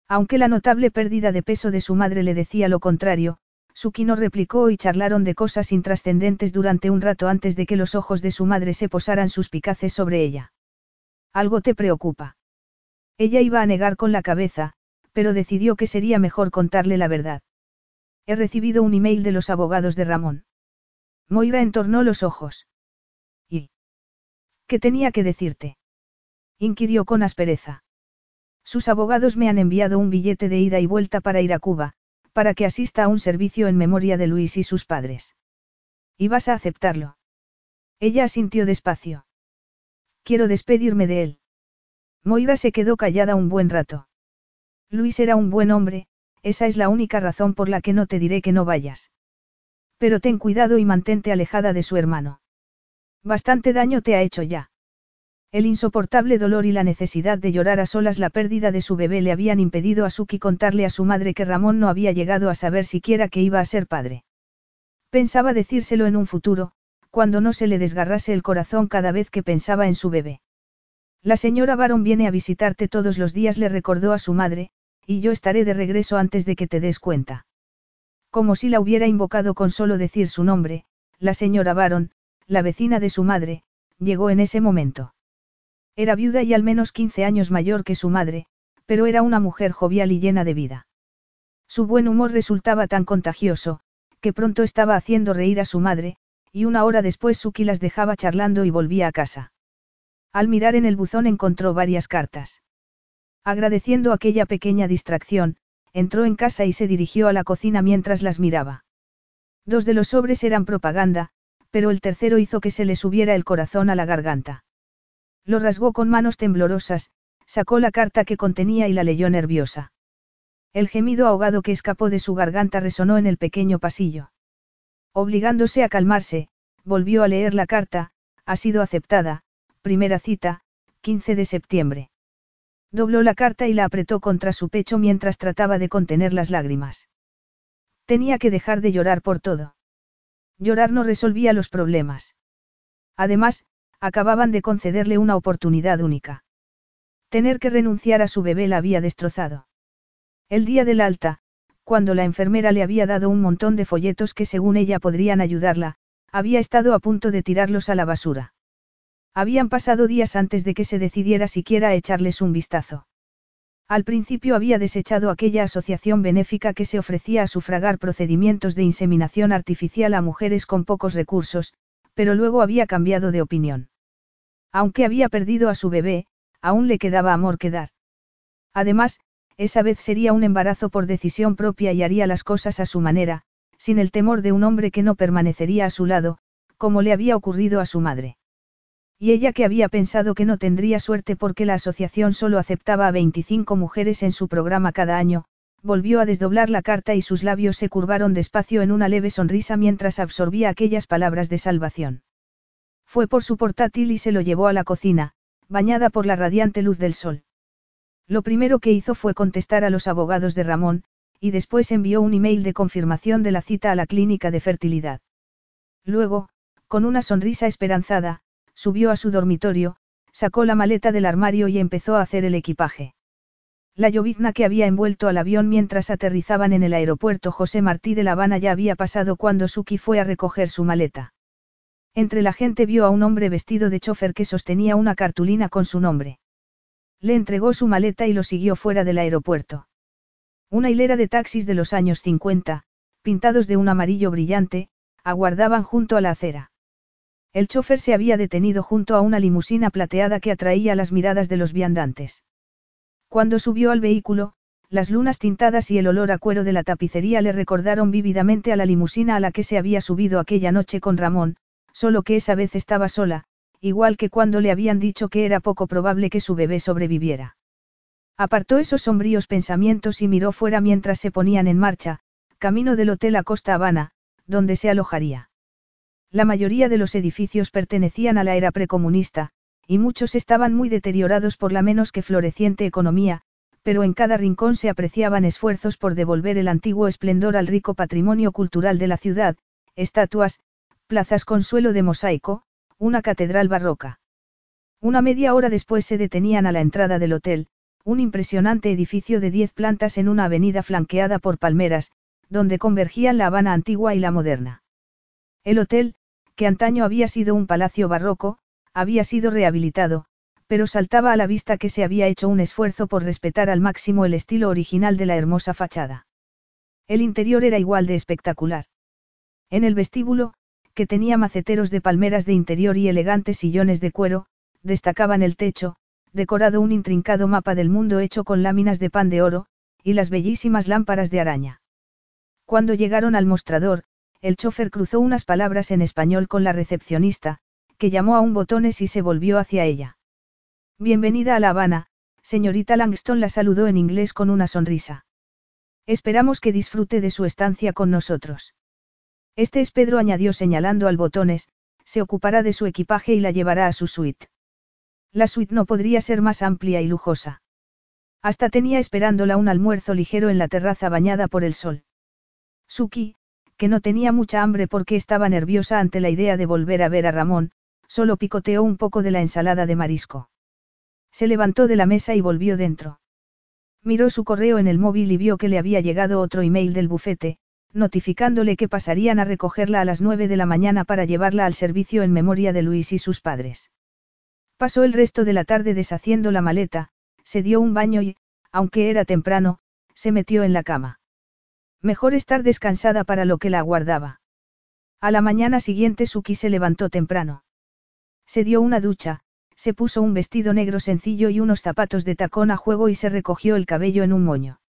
Aunque la notable pérdida de peso de su madre le decía lo contrario, Suki no replicó y charlaron de cosas intrascendentes durante un rato antes de que los ojos de su madre se posaran suspicaces sobre ella. Algo te preocupa. Ella iba a negar con la cabeza, pero decidió que sería mejor contarle la verdad. He recibido un email de los abogados de Ramón. Moira entornó los ojos. ¿Y? ¿Qué tenía que decirte? inquirió con aspereza. Sus abogados me han enviado un billete de ida y vuelta para ir a Cuba, para que asista a un servicio en memoria de Luis y sus padres. ¿Y vas a aceptarlo? Ella asintió despacio. Quiero despedirme de él. Moira se quedó callada un buen rato. Luis era un buen hombre, esa es la única razón por la que no te diré que no vayas. Pero ten cuidado y mantente alejada de su hermano. Bastante daño te ha hecho ya. El insoportable dolor y la necesidad de llorar a solas la pérdida de su bebé le habían impedido a Suki contarle a su madre que Ramón no había llegado a saber siquiera que iba a ser padre. Pensaba decírselo en un futuro, cuando no se le desgarrase el corazón cada vez que pensaba en su bebé. La señora Baron viene a visitarte todos los días, le recordó a su madre, y yo estaré de regreso antes de que te des cuenta. Como si la hubiera invocado con solo decir su nombre, la señora Baron, la vecina de su madre, llegó en ese momento. Era viuda y al menos 15 años mayor que su madre, pero era una mujer jovial y llena de vida. Su buen humor resultaba tan contagioso, que pronto estaba haciendo reír a su madre, y una hora después Suki las dejaba charlando y volvía a casa. Al mirar en el buzón encontró varias cartas. Agradeciendo aquella pequeña distracción, entró en casa y se dirigió a la cocina mientras las miraba. Dos de los sobres eran propaganda, pero el tercero hizo que se le subiera el corazón a la garganta. Lo rasgó con manos temblorosas, sacó la carta que contenía y la leyó nerviosa. El gemido ahogado que escapó de su garganta resonó en el pequeño pasillo. Obligándose a calmarse, volvió a leer la carta, ha sido aceptada, primera cita, 15 de septiembre. Dobló la carta y la apretó contra su pecho mientras trataba de contener las lágrimas. Tenía que dejar de llorar por todo. Llorar no resolvía los problemas. Además, acababan de concederle una oportunidad única. Tener que renunciar a su bebé la había destrozado. El día del alta, cuando la enfermera le había dado un montón de folletos que según ella podrían ayudarla, había estado a punto de tirarlos a la basura. Habían pasado días antes de que se decidiera siquiera a echarles un vistazo. Al principio había desechado aquella asociación benéfica que se ofrecía a sufragar procedimientos de inseminación artificial a mujeres con pocos recursos, pero luego había cambiado de opinión. Aunque había perdido a su bebé, aún le quedaba amor que dar. Además, esa vez sería un embarazo por decisión propia y haría las cosas a su manera, sin el temor de un hombre que no permanecería a su lado, como le había ocurrido a su madre. Y ella que había pensado que no tendría suerte porque la asociación solo aceptaba a 25 mujeres en su programa cada año, volvió a desdoblar la carta y sus labios se curvaron despacio en una leve sonrisa mientras absorbía aquellas palabras de salvación. Fue por su portátil y se lo llevó a la cocina, bañada por la radiante luz del sol. Lo primero que hizo fue contestar a los abogados de Ramón, y después envió un email de confirmación de la cita a la clínica de fertilidad. Luego, con una sonrisa esperanzada, subió a su dormitorio, sacó la maleta del armario y empezó a hacer el equipaje. La llovizna que había envuelto al avión mientras aterrizaban en el aeropuerto José Martí de La Habana ya había pasado cuando Suki fue a recoger su maleta. Entre la gente vio a un hombre vestido de chofer que sostenía una cartulina con su nombre. Le entregó su maleta y lo siguió fuera del aeropuerto. Una hilera de taxis de los años 50, pintados de un amarillo brillante, aguardaban junto a la acera. El chofer se había detenido junto a una limusina plateada que atraía las miradas de los viandantes. Cuando subió al vehículo, las lunas tintadas y el olor a cuero de la tapicería le recordaron vívidamente a la limusina a la que se había subido aquella noche con Ramón, solo que esa vez estaba sola, igual que cuando le habían dicho que era poco probable que su bebé sobreviviera. Apartó esos sombríos pensamientos y miró fuera mientras se ponían en marcha, camino del hotel a Costa Habana, donde se alojaría. La mayoría de los edificios pertenecían a la era precomunista, y muchos estaban muy deteriorados por la menos que floreciente economía, pero en cada rincón se apreciaban esfuerzos por devolver el antiguo esplendor al rico patrimonio cultural de la ciudad, estatuas, plazas con suelo de mosaico, una catedral barroca. Una media hora después se detenían a la entrada del hotel, un impresionante edificio de diez plantas en una avenida flanqueada por palmeras, donde convergían la Habana antigua y la moderna. El hotel, que antaño había sido un palacio barroco, había sido rehabilitado, pero saltaba a la vista que se había hecho un esfuerzo por respetar al máximo el estilo original de la hermosa fachada. El interior era igual de espectacular. En el vestíbulo, que tenía maceteros de palmeras de interior y elegantes sillones de cuero, destacaban el techo, decorado un intrincado mapa del mundo hecho con láminas de pan de oro, y las bellísimas lámparas de araña. Cuando llegaron al mostrador, el chofer cruzó unas palabras en español con la recepcionista, que llamó a un botones y se volvió hacia ella. Bienvenida a La Habana, señorita Langston la saludó en inglés con una sonrisa. Esperamos que disfrute de su estancia con nosotros. Este es Pedro añadió señalando al botones, se ocupará de su equipaje y la llevará a su suite. La suite no podría ser más amplia y lujosa. Hasta tenía esperándola un almuerzo ligero en la terraza bañada por el sol. Suki, que no tenía mucha hambre porque estaba nerviosa ante la idea de volver a ver a Ramón, solo picoteó un poco de la ensalada de marisco. Se levantó de la mesa y volvió dentro. Miró su correo en el móvil y vio que le había llegado otro email del bufete, notificándole que pasarían a recogerla a las nueve de la mañana para llevarla al servicio en memoria de Luis y sus padres. Pasó el resto de la tarde deshaciendo la maleta, se dio un baño y, aunque era temprano, se metió en la cama. Mejor estar descansada para lo que la aguardaba. A la mañana siguiente Suki se levantó temprano. Se dio una ducha, se puso un vestido negro sencillo y unos zapatos de tacón a juego y se recogió el cabello en un moño.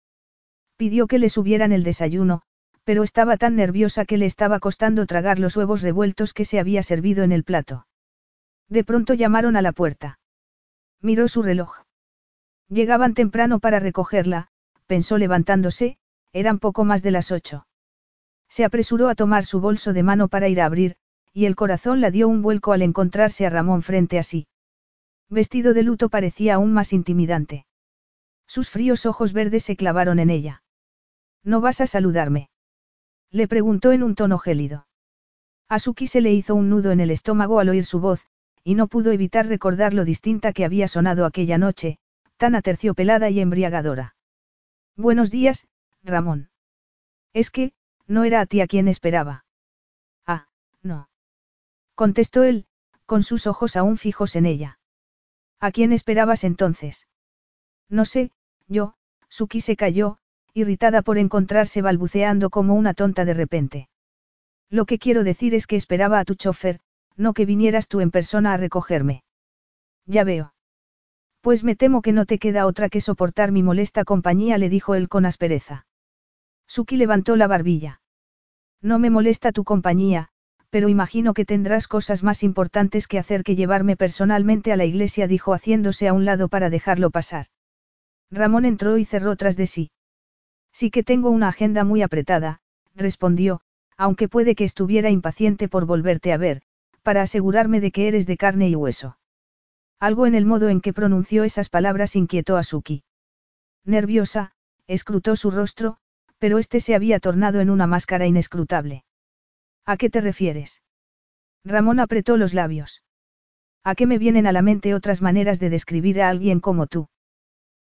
Pidió que le subieran el desayuno, pero estaba tan nerviosa que le estaba costando tragar los huevos revueltos que se había servido en el plato. De pronto llamaron a la puerta. Miró su reloj. Llegaban temprano para recogerla, pensó levantándose, eran poco más de las ocho. Se apresuró a tomar su bolso de mano para ir a abrir, y el corazón la dio un vuelco al encontrarse a Ramón frente a sí. Vestido de luto parecía aún más intimidante. Sus fríos ojos verdes se clavaron en ella. ¿No vas a saludarme? Le preguntó en un tono gélido. A Suki se le hizo un nudo en el estómago al oír su voz, y no pudo evitar recordar lo distinta que había sonado aquella noche, tan aterciopelada y embriagadora. Buenos días, Ramón. Es que, no era a ti a quien esperaba. Ah, no. Contestó él, con sus ojos aún fijos en ella. ¿A quién esperabas entonces? No sé, yo, Suki se cayó, irritada por encontrarse balbuceando como una tonta de repente. Lo que quiero decir es que esperaba a tu chofer, no que vinieras tú en persona a recogerme. Ya veo. Pues me temo que no te queda otra que soportar mi molesta compañía, le dijo él con aspereza. Suki levantó la barbilla. No me molesta tu compañía, pero imagino que tendrás cosas más importantes que hacer que llevarme personalmente a la iglesia, dijo haciéndose a un lado para dejarlo pasar. Ramón entró y cerró tras de sí. Sí que tengo una agenda muy apretada, respondió, aunque puede que estuviera impaciente por volverte a ver, para asegurarme de que eres de carne y hueso. Algo en el modo en que pronunció esas palabras inquietó a Suki. Nerviosa, escrutó su rostro, pero este se había tornado en una máscara inescrutable. ¿A qué te refieres? Ramón apretó los labios. ¿A qué me vienen a la mente otras maneras de describir a alguien como tú?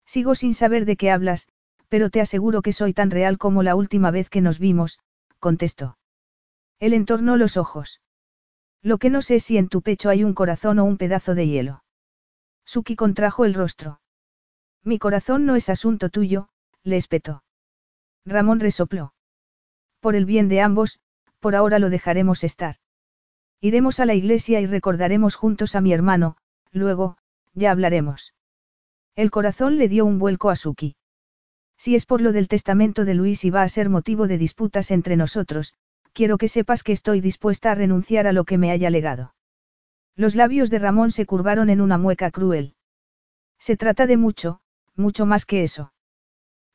Sigo sin saber de qué hablas, pero te aseguro que soy tan real como la última vez que nos vimos, contestó. Él entornó los ojos. Lo que no sé es si en tu pecho hay un corazón o un pedazo de hielo. Suki contrajo el rostro. Mi corazón no es asunto tuyo, le espetó. Ramón resopló. Por el bien de ambos, por ahora lo dejaremos estar. Iremos a la iglesia y recordaremos juntos a mi hermano, luego, ya hablaremos. El corazón le dio un vuelco a Suki. Si es por lo del testamento de Luis y va a ser motivo de disputas entre nosotros, quiero que sepas que estoy dispuesta a renunciar a lo que me haya legado. Los labios de Ramón se curvaron en una mueca cruel. Se trata de mucho, mucho más que eso.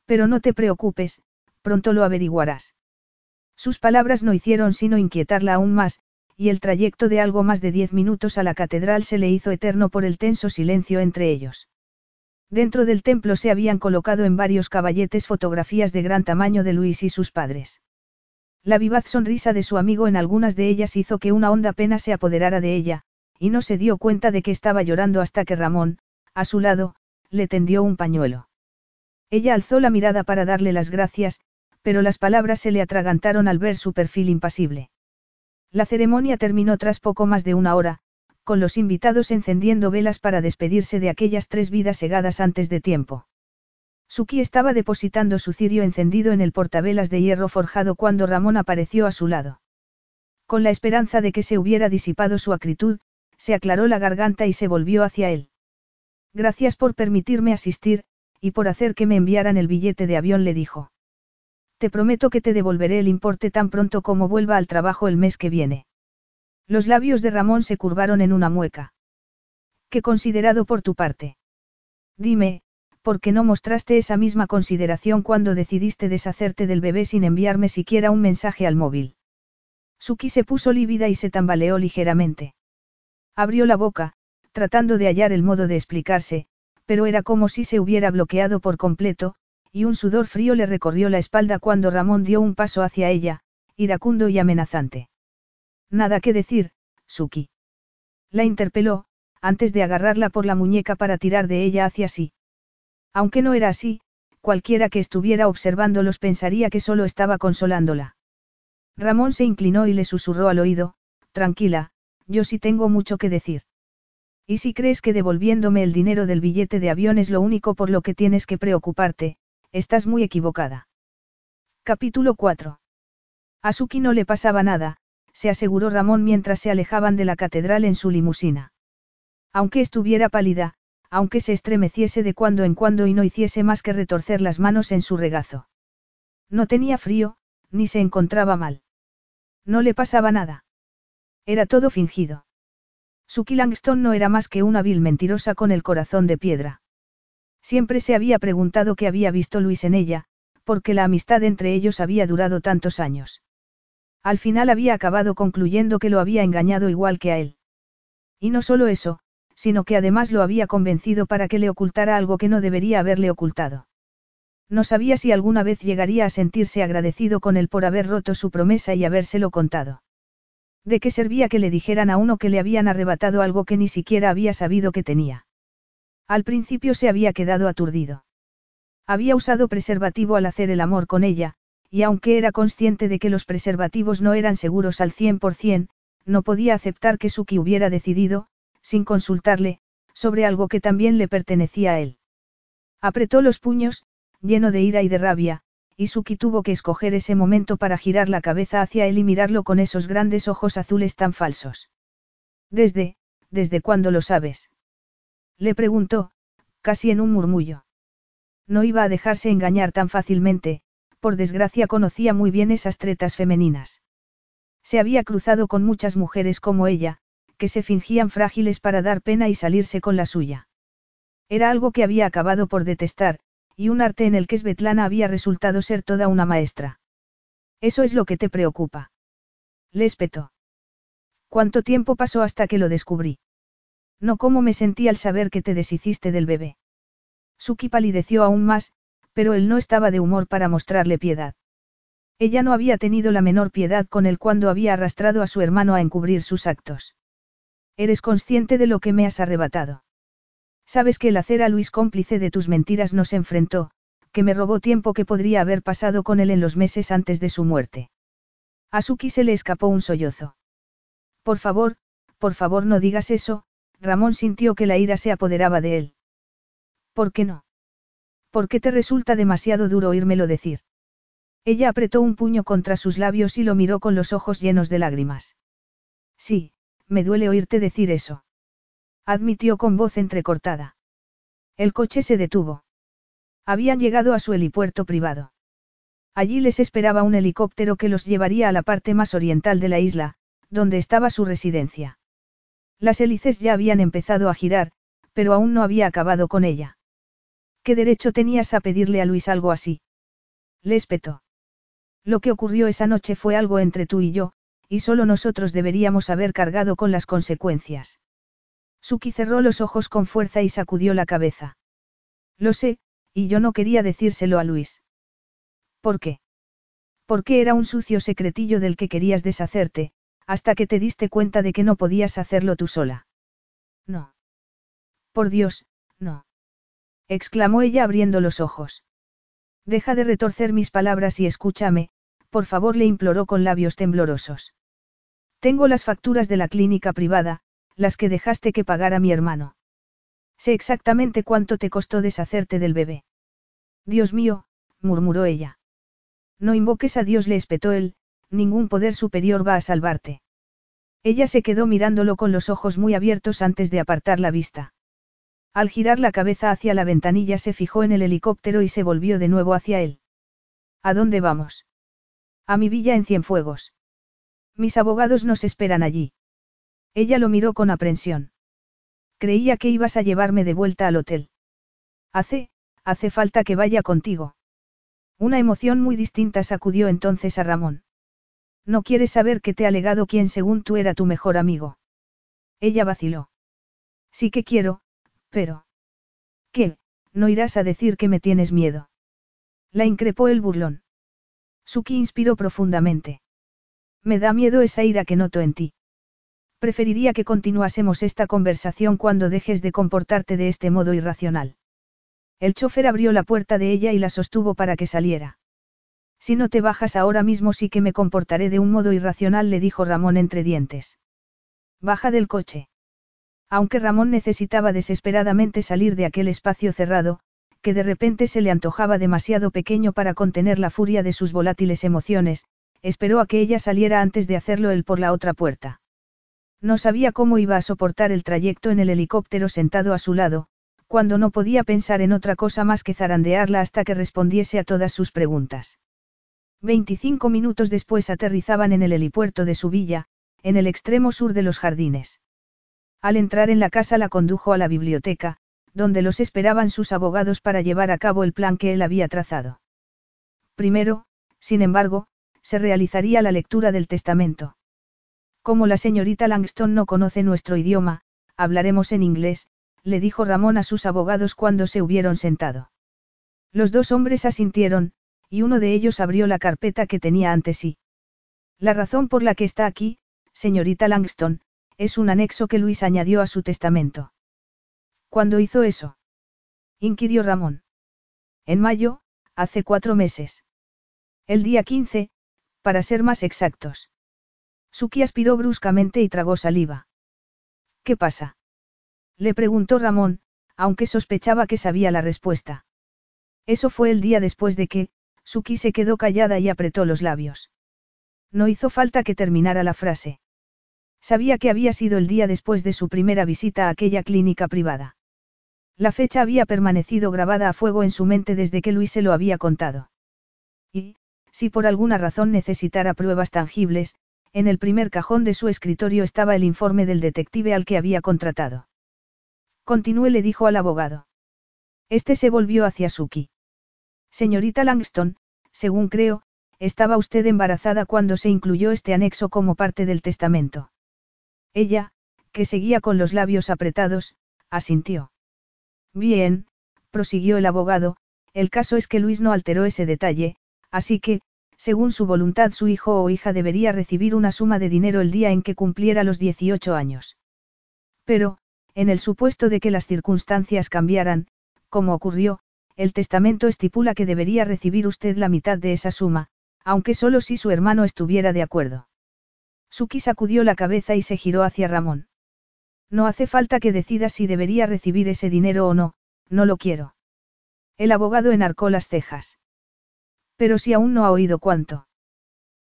Pero no te preocupes, pronto lo averiguarás. Sus palabras no hicieron sino inquietarla aún más, y el trayecto de algo más de diez minutos a la catedral se le hizo eterno por el tenso silencio entre ellos. Dentro del templo se habían colocado en varios caballetes fotografías de gran tamaño de Luis y sus padres. La vivaz sonrisa de su amigo en algunas de ellas hizo que una honda pena se apoderara de ella, y no se dio cuenta de que estaba llorando hasta que Ramón, a su lado, le tendió un pañuelo. Ella alzó la mirada para darle las gracias, pero las palabras se le atragantaron al ver su perfil impasible. La ceremonia terminó tras poco más de una hora, con los invitados encendiendo velas para despedirse de aquellas tres vidas segadas antes de tiempo. Suki estaba depositando su cirio encendido en el portavelas de hierro forjado cuando Ramón apareció a su lado. Con la esperanza de que se hubiera disipado su acritud, se aclaró la garganta y se volvió hacia él. Gracias por permitirme asistir, y por hacer que me enviaran el billete de avión, le dijo. Te prometo que te devolveré el importe tan pronto como vuelva al trabajo el mes que viene. Los labios de Ramón se curvaron en una mueca. ¿Qué considerado por tu parte? Dime, ¿por qué no mostraste esa misma consideración cuando decidiste deshacerte del bebé sin enviarme siquiera un mensaje al móvil? Suki se puso lívida y se tambaleó ligeramente. Abrió la boca, tratando de hallar el modo de explicarse, pero era como si se hubiera bloqueado por completo, y un sudor frío le recorrió la espalda cuando Ramón dio un paso hacia ella, iracundo y amenazante. Nada que decir, Suki. La interpeló, antes de agarrarla por la muñeca para tirar de ella hacia sí. Aunque no era así, cualquiera que estuviera observándolos pensaría que solo estaba consolándola. Ramón se inclinó y le susurró al oído, tranquila, yo sí tengo mucho que decir. Y si crees que devolviéndome el dinero del billete de avión es lo único por lo que tienes que preocuparte, estás muy equivocada. Capítulo 4. A Suki no le pasaba nada, se aseguró Ramón mientras se alejaban de la catedral en su limusina. Aunque estuviera pálida, aunque se estremeciese de cuando en cuando y no hiciese más que retorcer las manos en su regazo. No tenía frío, ni se encontraba mal. No le pasaba nada. Era todo fingido. Suki Langston no era más que una vil mentirosa con el corazón de piedra. Siempre se había preguntado qué había visto Luis en ella, porque la amistad entre ellos había durado tantos años. Al final había acabado concluyendo que lo había engañado igual que a él. Y no solo eso, sino que además lo había convencido para que le ocultara algo que no debería haberle ocultado. No sabía si alguna vez llegaría a sentirse agradecido con él por haber roto su promesa y habérselo contado. ¿De qué servía que le dijeran a uno que le habían arrebatado algo que ni siquiera había sabido que tenía? Al principio se había quedado aturdido. Había usado preservativo al hacer el amor con ella, y aunque era consciente de que los preservativos no eran seguros al 100%, no podía aceptar que Suki hubiera decidido, sin consultarle, sobre algo que también le pertenecía a él. Apretó los puños, lleno de ira y de rabia, y Suki tuvo que escoger ese momento para girar la cabeza hacia él y mirarlo con esos grandes ojos azules tan falsos. Desde, ¿desde cuándo lo sabes? Le preguntó, casi en un murmullo. No iba a dejarse engañar tan fácilmente, por desgracia conocía muy bien esas tretas femeninas. Se había cruzado con muchas mujeres como ella, que se fingían frágiles para dar pena y salirse con la suya. Era algo que había acabado por detestar, y un arte en el que Svetlana había resultado ser toda una maestra. Eso es lo que te preocupa. Le espetó. ¿Cuánto tiempo pasó hasta que lo descubrí? No cómo me sentí al saber que te deshiciste del bebé. Suki palideció aún más, pero él no estaba de humor para mostrarle piedad. Ella no había tenido la menor piedad con él cuando había arrastrado a su hermano a encubrir sus actos. Eres consciente de lo que me has arrebatado. Sabes que el hacer a Luis cómplice de tus mentiras nos enfrentó, que me robó tiempo que podría haber pasado con él en los meses antes de su muerte. A Suki se le escapó un sollozo. Por favor, por favor no digas eso, Ramón sintió que la ira se apoderaba de él. ¿Por qué no? ¿Por qué te resulta demasiado duro oírmelo decir? Ella apretó un puño contra sus labios y lo miró con los ojos llenos de lágrimas. Sí, me duele oírte decir eso. Admitió con voz entrecortada. El coche se detuvo. Habían llegado a su helipuerto privado. Allí les esperaba un helicóptero que los llevaría a la parte más oriental de la isla, donde estaba su residencia. Las hélices ya habían empezado a girar, pero aún no había acabado con ella. ¿Qué derecho tenías a pedirle a Luis algo así? Le espetó. Lo que ocurrió esa noche fue algo entre tú y yo, y solo nosotros deberíamos haber cargado con las consecuencias. Suki cerró los ojos con fuerza y sacudió la cabeza. Lo sé, y yo no quería decírselo a Luis. ¿Por qué? Porque era un sucio secretillo del que querías deshacerte, hasta que te diste cuenta de que no podías hacerlo tú sola. No. Por Dios, no exclamó ella abriendo los ojos. Deja de retorcer mis palabras y escúchame, por favor le imploró con labios temblorosos. Tengo las facturas de la clínica privada, las que dejaste que pagara mi hermano. Sé exactamente cuánto te costó deshacerte del bebé. Dios mío, murmuró ella. No invoques a Dios, le espetó él, ningún poder superior va a salvarte. Ella se quedó mirándolo con los ojos muy abiertos antes de apartar la vista. Al girar la cabeza hacia la ventanilla se fijó en el helicóptero y se volvió de nuevo hacia él. ¿A dónde vamos? A mi villa en Cienfuegos. Mis abogados nos esperan allí. Ella lo miró con aprensión. Creía que ibas a llevarme de vuelta al hotel. Hace, hace falta que vaya contigo. Una emoción muy distinta sacudió entonces a Ramón. No quieres saber que te ha legado quien según tú era tu mejor amigo. Ella vaciló. Sí que quiero, pero... ¿Qué? No irás a decir que me tienes miedo. La increpó el burlón. Suki inspiró profundamente. Me da miedo esa ira que noto en ti. Preferiría que continuásemos esta conversación cuando dejes de comportarte de este modo irracional. El chofer abrió la puerta de ella y la sostuvo para que saliera. Si no te bajas ahora mismo sí que me comportaré de un modo irracional, le dijo Ramón entre dientes. Baja del coche. Aunque Ramón necesitaba desesperadamente salir de aquel espacio cerrado, que de repente se le antojaba demasiado pequeño para contener la furia de sus volátiles emociones, esperó a que ella saliera antes de hacerlo él por la otra puerta. No sabía cómo iba a soportar el trayecto en el helicóptero sentado a su lado, cuando no podía pensar en otra cosa más que zarandearla hasta que respondiese a todas sus preguntas. Veinticinco minutos después aterrizaban en el helipuerto de su villa, en el extremo sur de los jardines. Al entrar en la casa la condujo a la biblioteca, donde los esperaban sus abogados para llevar a cabo el plan que él había trazado. Primero, sin embargo, se realizaría la lectura del testamento. Como la señorita Langston no conoce nuestro idioma, hablaremos en inglés, le dijo Ramón a sus abogados cuando se hubieron sentado. Los dos hombres asintieron, y uno de ellos abrió la carpeta que tenía ante sí. La razón por la que está aquí, señorita Langston, es un anexo que Luis añadió a su testamento. ¿Cuándo hizo eso? inquirió Ramón. En mayo, hace cuatro meses. El día 15, para ser más exactos. Suki aspiró bruscamente y tragó saliva. ¿Qué pasa? Le preguntó Ramón, aunque sospechaba que sabía la respuesta. Eso fue el día después de que, Suki se quedó callada y apretó los labios. No hizo falta que terminara la frase. Sabía que había sido el día después de su primera visita a aquella clínica privada. La fecha había permanecido grabada a fuego en su mente desde que Luis se lo había contado. Y, si por alguna razón necesitara pruebas tangibles, en el primer cajón de su escritorio estaba el informe del detective al que había contratado. Continúe le dijo al abogado. Este se volvió hacia Suki. Señorita Langston, según creo, estaba usted embarazada cuando se incluyó este anexo como parte del testamento. Ella, que seguía con los labios apretados, asintió. Bien, prosiguió el abogado, el caso es que Luis no alteró ese detalle, así que, según su voluntad su hijo o hija debería recibir una suma de dinero el día en que cumpliera los 18 años. Pero, en el supuesto de que las circunstancias cambiaran, como ocurrió, el testamento estipula que debería recibir usted la mitad de esa suma, aunque solo si su hermano estuviera de acuerdo. Suki sacudió la cabeza y se giró hacia Ramón. No hace falta que decida si debería recibir ese dinero o no, no lo quiero. El abogado enarcó las cejas. Pero si aún no ha oído cuánto.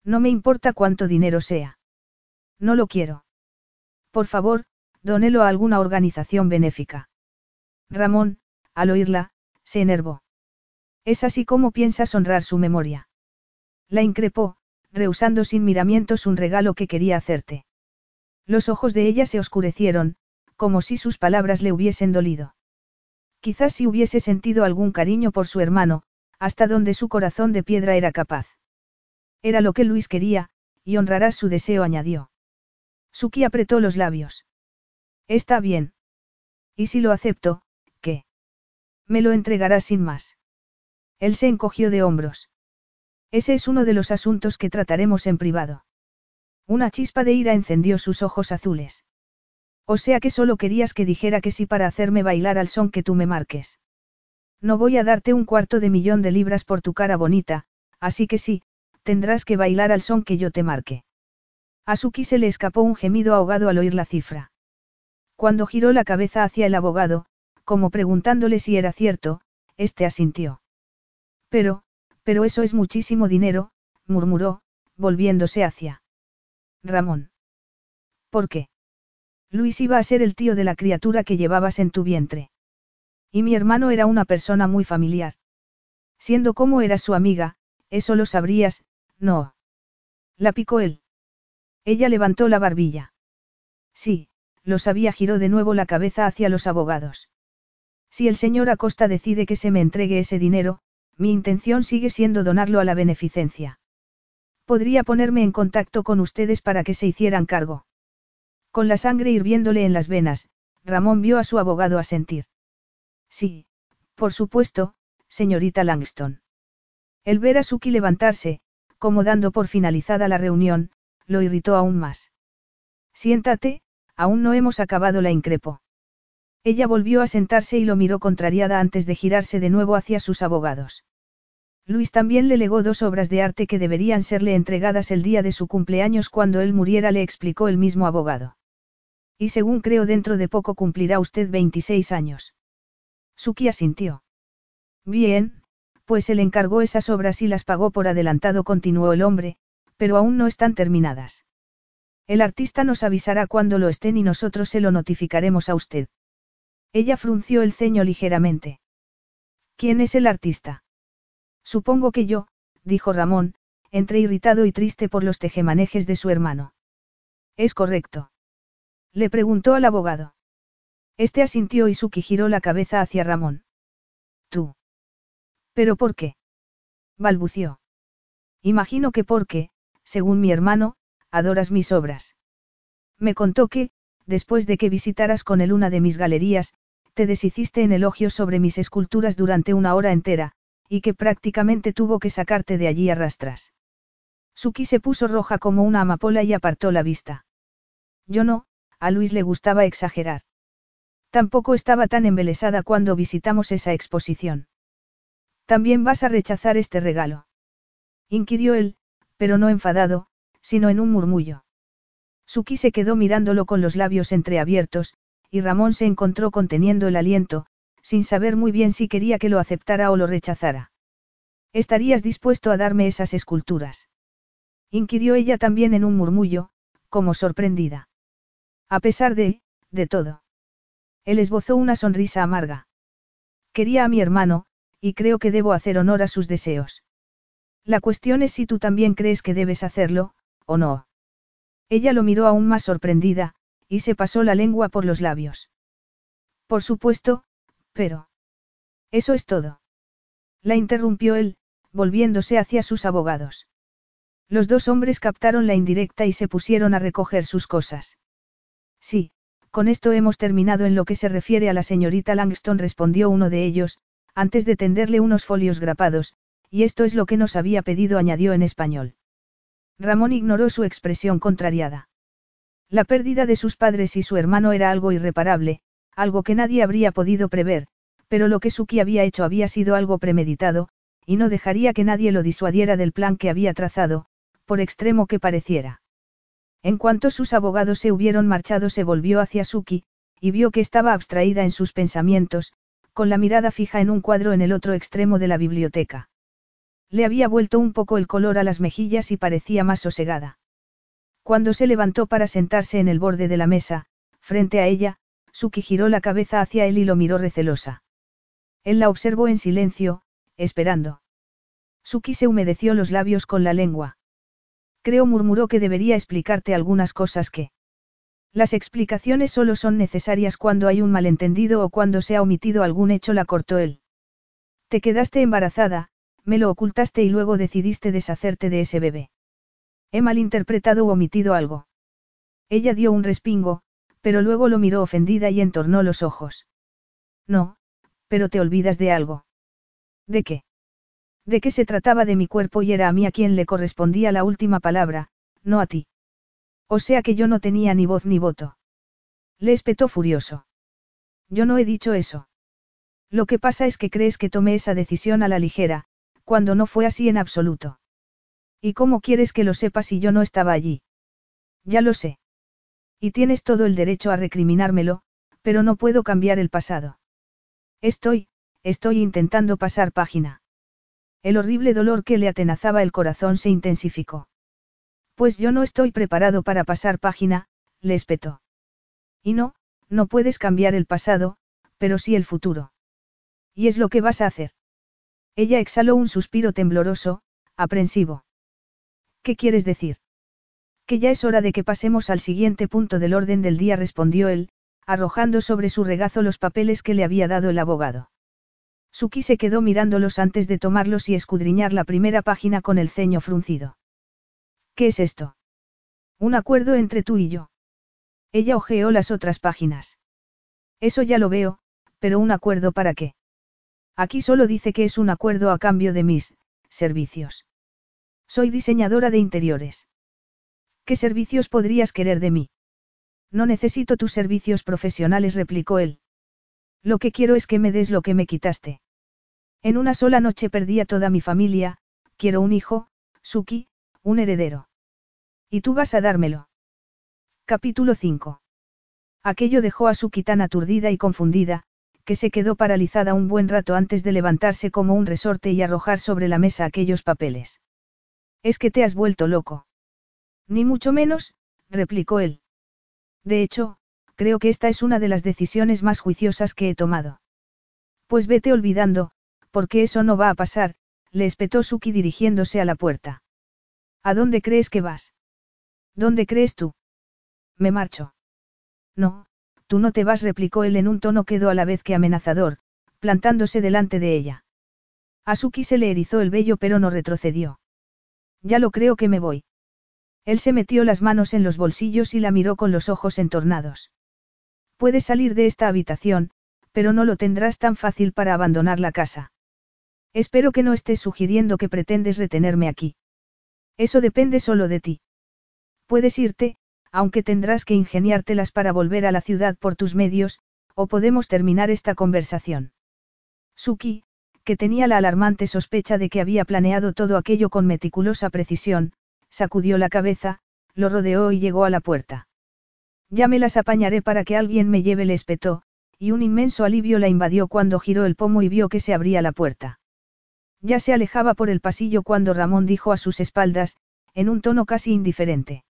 No me importa cuánto dinero sea. No lo quiero. Por favor, donelo a alguna organización benéfica. Ramón, al oírla, se enervó. Es así como piensas honrar su memoria. La increpó, rehusando sin miramientos un regalo que quería hacerte. Los ojos de ella se oscurecieron, como si sus palabras le hubiesen dolido. Quizás si hubiese sentido algún cariño por su hermano, hasta donde su corazón de piedra era capaz. Era lo que Luis quería, y honrarás su deseo, añadió. Suki apretó los labios. Está bien. ¿Y si lo acepto, qué? Me lo entregarás sin más. Él se encogió de hombros. Ese es uno de los asuntos que trataremos en privado. Una chispa de ira encendió sus ojos azules. O sea que solo querías que dijera que sí para hacerme bailar al son que tú me marques. No voy a darte un cuarto de millón de libras por tu cara bonita, así que sí, tendrás que bailar al son que yo te marque. A Suki se le escapó un gemido ahogado al oír la cifra. Cuando giró la cabeza hacia el abogado, como preguntándole si era cierto, este asintió. Pero, pero eso es muchísimo dinero, murmuró, volviéndose hacia. Ramón. ¿Por qué? Luis iba a ser el tío de la criatura que llevabas en tu vientre. Y mi hermano era una persona muy familiar. Siendo como era su amiga, eso lo sabrías, no. La picó él. Ella levantó la barbilla. Sí, lo sabía, giró de nuevo la cabeza hacia los abogados. Si el señor Acosta decide que se me entregue ese dinero, mi intención sigue siendo donarlo a la beneficencia. Podría ponerme en contacto con ustedes para que se hicieran cargo. Con la sangre hirviéndole en las venas, Ramón vio a su abogado asentir. Sí, por supuesto, señorita Langston. El ver a Suki levantarse, como dando por finalizada la reunión, lo irritó aún más. Siéntate, aún no hemos acabado la increpo. Ella volvió a sentarse y lo miró contrariada antes de girarse de nuevo hacia sus abogados. Luis también le legó dos obras de arte que deberían serle entregadas el día de su cumpleaños cuando él muriera, le explicó el mismo abogado. Y según creo dentro de poco cumplirá usted 26 años. Suki asintió. Bien, pues él encargó esas obras y las pagó por adelantado, continuó el hombre, pero aún no están terminadas. El artista nos avisará cuando lo estén y nosotros se lo notificaremos a usted. Ella frunció el ceño ligeramente. ¿Quién es el artista? Supongo que yo, dijo Ramón, entre irritado y triste por los tejemanejes de su hermano. ¿Es correcto? Le preguntó al abogado. Este asintió y Suki giró la cabeza hacia Ramón. Tú. ¿Pero por qué? balbució. Imagino que porque, según mi hermano, adoras mis obras. Me contó que, después de que visitaras con él una de mis galerías, te deshiciste en elogios sobre mis esculturas durante una hora entera, y que prácticamente tuvo que sacarte de allí a rastras. Suki se puso roja como una amapola y apartó la vista. Yo no, a Luis le gustaba exagerar. Tampoco estaba tan embelesada cuando visitamos esa exposición. ¿También vas a rechazar este regalo? inquirió él, pero no enfadado, sino en un murmullo. Suki se quedó mirándolo con los labios entreabiertos, y Ramón se encontró conteniendo el aliento, sin saber muy bien si quería que lo aceptara o lo rechazara. ¿Estarías dispuesto a darme esas esculturas? inquirió ella también en un murmullo, como sorprendida. A pesar de, de todo. Él esbozó una sonrisa amarga. Quería a mi hermano, y creo que debo hacer honor a sus deseos. La cuestión es si tú también crees que debes hacerlo, o no. Ella lo miró aún más sorprendida, y se pasó la lengua por los labios. Por supuesto, pero... Eso es todo. La interrumpió él, volviéndose hacia sus abogados. Los dos hombres captaron la indirecta y se pusieron a recoger sus cosas. Sí, con esto hemos terminado en lo que se refiere a la señorita Langston, respondió uno de ellos, antes de tenderle unos folios grapados, y esto es lo que nos había pedido, añadió en español. Ramón ignoró su expresión contrariada. La pérdida de sus padres y su hermano era algo irreparable, algo que nadie habría podido prever, pero lo que Suki había hecho había sido algo premeditado, y no dejaría que nadie lo disuadiera del plan que había trazado, por extremo que pareciera. En cuanto sus abogados se hubieron marchado se volvió hacia Suki, y vio que estaba abstraída en sus pensamientos, con la mirada fija en un cuadro en el otro extremo de la biblioteca. Le había vuelto un poco el color a las mejillas y parecía más sosegada. Cuando se levantó para sentarse en el borde de la mesa, frente a ella, Suki giró la cabeza hacia él y lo miró recelosa. Él la observó en silencio, esperando. Suki se humedeció los labios con la lengua. Creo murmuró que debería explicarte algunas cosas que... Las explicaciones solo son necesarias cuando hay un malentendido o cuando se ha omitido algún hecho, la cortó él. Te quedaste embarazada, me lo ocultaste y luego decidiste deshacerte de ese bebé. He malinterpretado o omitido algo. Ella dio un respingo, pero luego lo miró ofendida y entornó los ojos. No, pero te olvidas de algo. ¿De qué? De que se trataba de mi cuerpo y era a mí a quien le correspondía la última palabra, no a ti. O sea que yo no tenía ni voz ni voto. Le espetó furioso. Yo no he dicho eso. Lo que pasa es que crees que tomé esa decisión a la ligera, cuando no fue así en absoluto. ¿Y cómo quieres que lo sepa si yo no estaba allí? Ya lo sé. Y tienes todo el derecho a recriminármelo, pero no puedo cambiar el pasado. Estoy, estoy intentando pasar página. El horrible dolor que le atenazaba el corazón se intensificó. Pues yo no estoy preparado para pasar página, le espetó. Y no, no puedes cambiar el pasado, pero sí el futuro. Y es lo que vas a hacer. Ella exhaló un suspiro tembloroso, aprensivo. ¿Qué quieres decir? Que ya es hora de que pasemos al siguiente punto del orden del día, respondió él, arrojando sobre su regazo los papeles que le había dado el abogado. Suki se quedó mirándolos antes de tomarlos y escudriñar la primera página con el ceño fruncido. ¿Qué es esto? Un acuerdo entre tú y yo. Ella hojeó las otras páginas. Eso ya lo veo, pero un acuerdo para qué? Aquí solo dice que es un acuerdo a cambio de mis servicios. Soy diseñadora de interiores. ¿Qué servicios podrías querer de mí? No necesito tus servicios profesionales, replicó él. Lo que quiero es que me des lo que me quitaste. En una sola noche perdí a toda mi familia, quiero un hijo, Suki, un heredero. Y tú vas a dármelo. Capítulo 5. Aquello dejó a Suki tan aturdida y confundida, que se quedó paralizada un buen rato antes de levantarse como un resorte y arrojar sobre la mesa aquellos papeles. Es que te has vuelto loco. Ni mucho menos, replicó él. De hecho, creo que esta es una de las decisiones más juiciosas que he tomado. Pues vete olvidando, porque eso no va a pasar, le espetó Suki dirigiéndose a la puerta. ¿A dónde crees que vas? ¿Dónde crees tú? Me marcho. No, tú no te vas, replicó él en un tono quedo a la vez que amenazador, plantándose delante de ella. A Suki se le erizó el vello pero no retrocedió. Ya lo creo que me voy. Él se metió las manos en los bolsillos y la miró con los ojos entornados. Puedes salir de esta habitación, pero no lo tendrás tan fácil para abandonar la casa. Espero que no estés sugiriendo que pretendes retenerme aquí. Eso depende solo de ti. Puedes irte, aunque tendrás que ingeniártelas para volver a la ciudad por tus medios, o podemos terminar esta conversación. Suki, que tenía la alarmante sospecha de que había planeado todo aquello con meticulosa precisión, sacudió la cabeza, lo rodeó y llegó a la puerta. Ya me las apañaré para que alguien me lleve, le espetó, y un inmenso alivio la invadió cuando giró el pomo y vio que se abría la puerta. Ya se alejaba por el pasillo cuando Ramón dijo a sus espaldas, en un tono casi indiferente.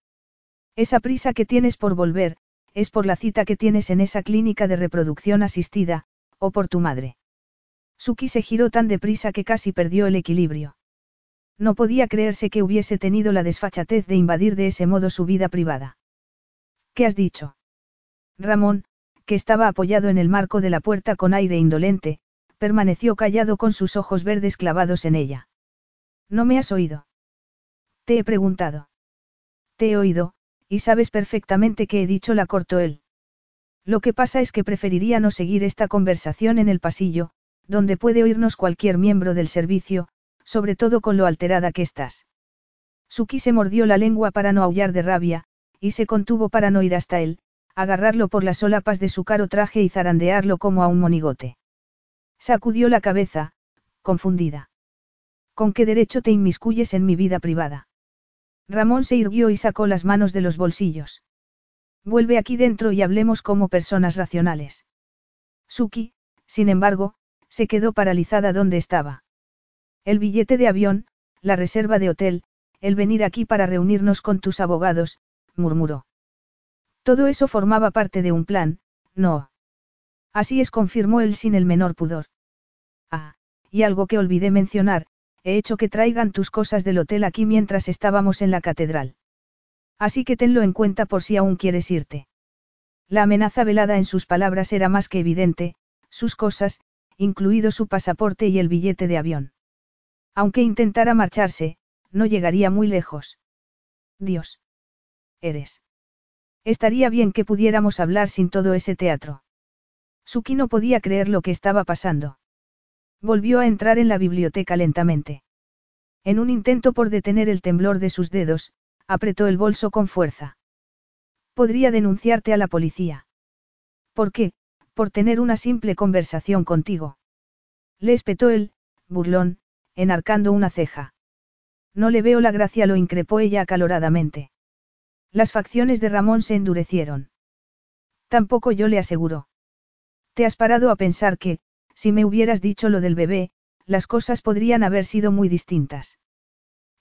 Esa prisa que tienes por volver, es por la cita que tienes en esa clínica de reproducción asistida, o por tu madre. Suki se giró tan deprisa que casi perdió el equilibrio. No podía creerse que hubiese tenido la desfachatez de invadir de ese modo su vida privada. ¿Qué has dicho? Ramón, que estaba apoyado en el marco de la puerta con aire indolente, permaneció callado con sus ojos verdes clavados en ella. ¿No me has oído? Te he preguntado. Te he oído, y sabes perfectamente que he dicho la cortó él. Lo que pasa es que preferiría no seguir esta conversación en el pasillo, donde puede oírnos cualquier miembro del servicio, sobre todo con lo alterada que estás. Suki se mordió la lengua para no aullar de rabia, y se contuvo para no ir hasta él, agarrarlo por las solapas de su caro traje y zarandearlo como a un monigote. Sacudió la cabeza, confundida. ¿Con qué derecho te inmiscuyes en mi vida privada? Ramón se irguió y sacó las manos de los bolsillos. Vuelve aquí dentro y hablemos como personas racionales. Suki, sin embargo, se quedó paralizada donde estaba. El billete de avión, la reserva de hotel, el venir aquí para reunirnos con tus abogados, murmuró. Todo eso formaba parte de un plan, no. Así es, confirmó él sin el menor pudor. Ah, y algo que olvidé mencionar, he hecho que traigan tus cosas del hotel aquí mientras estábamos en la catedral. Así que tenlo en cuenta por si aún quieres irte. La amenaza velada en sus palabras era más que evidente, sus cosas, incluido su pasaporte y el billete de avión. Aunque intentara marcharse, no llegaría muy lejos. Dios. Eres. Estaría bien que pudiéramos hablar sin todo ese teatro. Suki no podía creer lo que estaba pasando. Volvió a entrar en la biblioteca lentamente. En un intento por detener el temblor de sus dedos, apretó el bolso con fuerza. Podría denunciarte a la policía. ¿Por qué? Por tener una simple conversación contigo. Le espetó él, burlón, enarcando una ceja. No le veo la gracia, lo increpó ella acaloradamente. Las facciones de Ramón se endurecieron. Tampoco yo le aseguró. ¿Te has parado a pensar que, si me hubieras dicho lo del bebé, las cosas podrían haber sido muy distintas.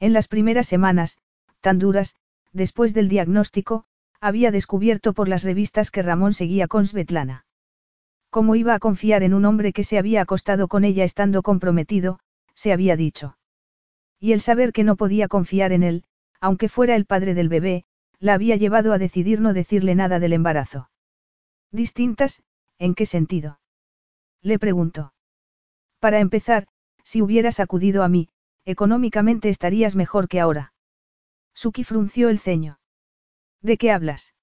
En las primeras semanas, tan duras, después del diagnóstico, había descubierto por las revistas que Ramón seguía con Svetlana. ¿Cómo iba a confiar en un hombre que se había acostado con ella estando comprometido? se había dicho. Y el saber que no podía confiar en él, aunque fuera el padre del bebé, la había llevado a decidir no decirle nada del embarazo. Distintas, ¿en qué sentido? Le preguntó. Para empezar, si hubieras acudido a mí, económicamente estarías mejor que ahora. Suki frunció el ceño. ¿De qué hablas?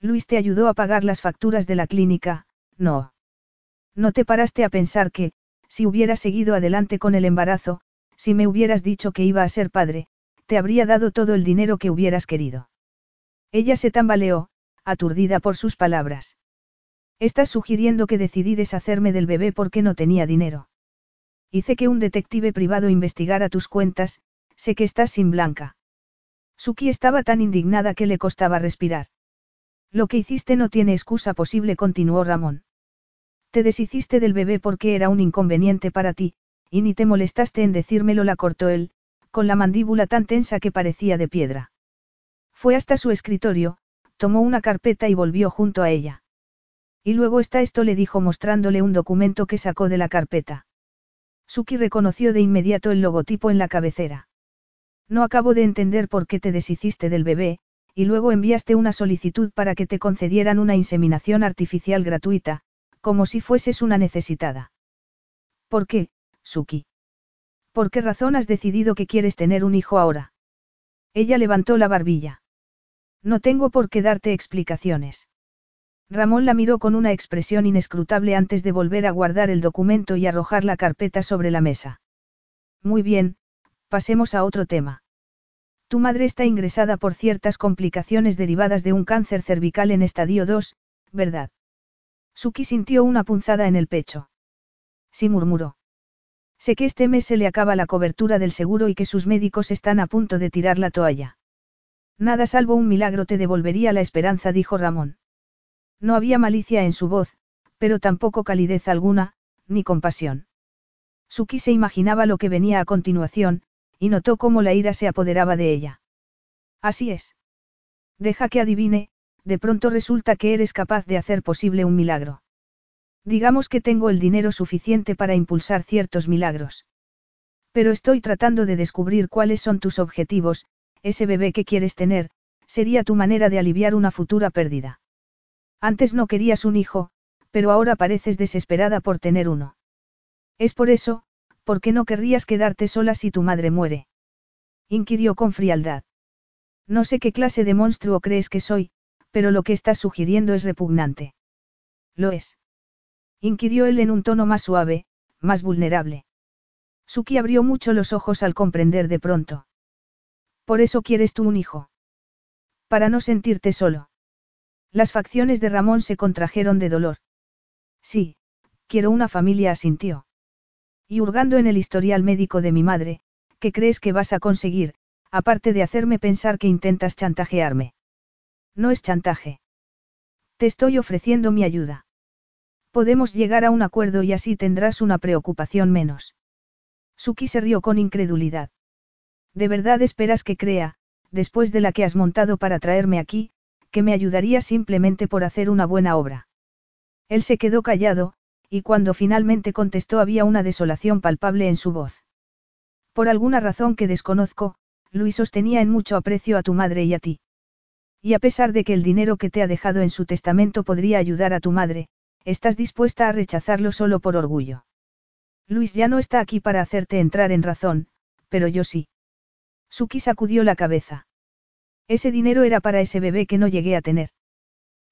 Luis te ayudó a pagar las facturas de la clínica, no. No te paraste a pensar que, si hubieras seguido adelante con el embarazo, si me hubieras dicho que iba a ser padre, te habría dado todo el dinero que hubieras querido. Ella se tambaleó, aturdida por sus palabras. Estás sugiriendo que decidí deshacerme del bebé porque no tenía dinero. Hice que un detective privado investigara tus cuentas, sé que estás sin blanca. Suki estaba tan indignada que le costaba respirar. Lo que hiciste no tiene excusa posible, continuó Ramón. Te deshiciste del bebé porque era un inconveniente para ti, y ni te molestaste en decírmelo, la cortó él, con la mandíbula tan tensa que parecía de piedra. Fue hasta su escritorio, tomó una carpeta y volvió junto a ella. Y luego está esto, le dijo mostrándole un documento que sacó de la carpeta. Suki reconoció de inmediato el logotipo en la cabecera. No acabo de entender por qué te deshiciste del bebé, y luego enviaste una solicitud para que te concedieran una inseminación artificial gratuita, como si fueses una necesitada. ¿Por qué, Suki? ¿Por qué razón has decidido que quieres tener un hijo ahora? Ella levantó la barbilla. No tengo por qué darte explicaciones. Ramón la miró con una expresión inescrutable antes de volver a guardar el documento y arrojar la carpeta sobre la mesa. Muy bien, pasemos a otro tema. Tu madre está ingresada por ciertas complicaciones derivadas de un cáncer cervical en estadio 2, ¿verdad? Suki sintió una punzada en el pecho. Sí murmuró. Sé que este mes se le acaba la cobertura del seguro y que sus médicos están a punto de tirar la toalla. Nada salvo un milagro te devolvería la esperanza, dijo Ramón. No había malicia en su voz, pero tampoco calidez alguna, ni compasión. Suki se imaginaba lo que venía a continuación, y notó cómo la ira se apoderaba de ella. Así es. Deja que adivine, de pronto resulta que eres capaz de hacer posible un milagro. Digamos que tengo el dinero suficiente para impulsar ciertos milagros. Pero estoy tratando de descubrir cuáles son tus objetivos, ese bebé que quieres tener, sería tu manera de aliviar una futura pérdida. Antes no querías un hijo, pero ahora pareces desesperada por tener uno. Es por eso, ¿por qué no querrías quedarte sola si tu madre muere? inquirió con frialdad. No sé qué clase de monstruo crees que soy, pero lo que estás sugiriendo es repugnante. Lo es. inquirió él en un tono más suave, más vulnerable. Suki abrió mucho los ojos al comprender de pronto. Por eso quieres tú un hijo. Para no sentirte solo. Las facciones de Ramón se contrajeron de dolor. Sí, quiero una familia, asintió. Y hurgando en el historial médico de mi madre, ¿qué crees que vas a conseguir, aparte de hacerme pensar que intentas chantajearme? No es chantaje. Te estoy ofreciendo mi ayuda. Podemos llegar a un acuerdo y así tendrás una preocupación menos. Suki se rió con incredulidad. ¿De verdad esperas que crea, después de la que has montado para traerme aquí, que me ayudaría simplemente por hacer una buena obra. Él se quedó callado, y cuando finalmente contestó había una desolación palpable en su voz. Por alguna razón que desconozco, Luis sostenía en mucho aprecio a tu madre y a ti. Y a pesar de que el dinero que te ha dejado en su testamento podría ayudar a tu madre, estás dispuesta a rechazarlo solo por orgullo. Luis ya no está aquí para hacerte entrar en razón, pero yo sí. Suki sacudió la cabeza. Ese dinero era para ese bebé que no llegué a tener.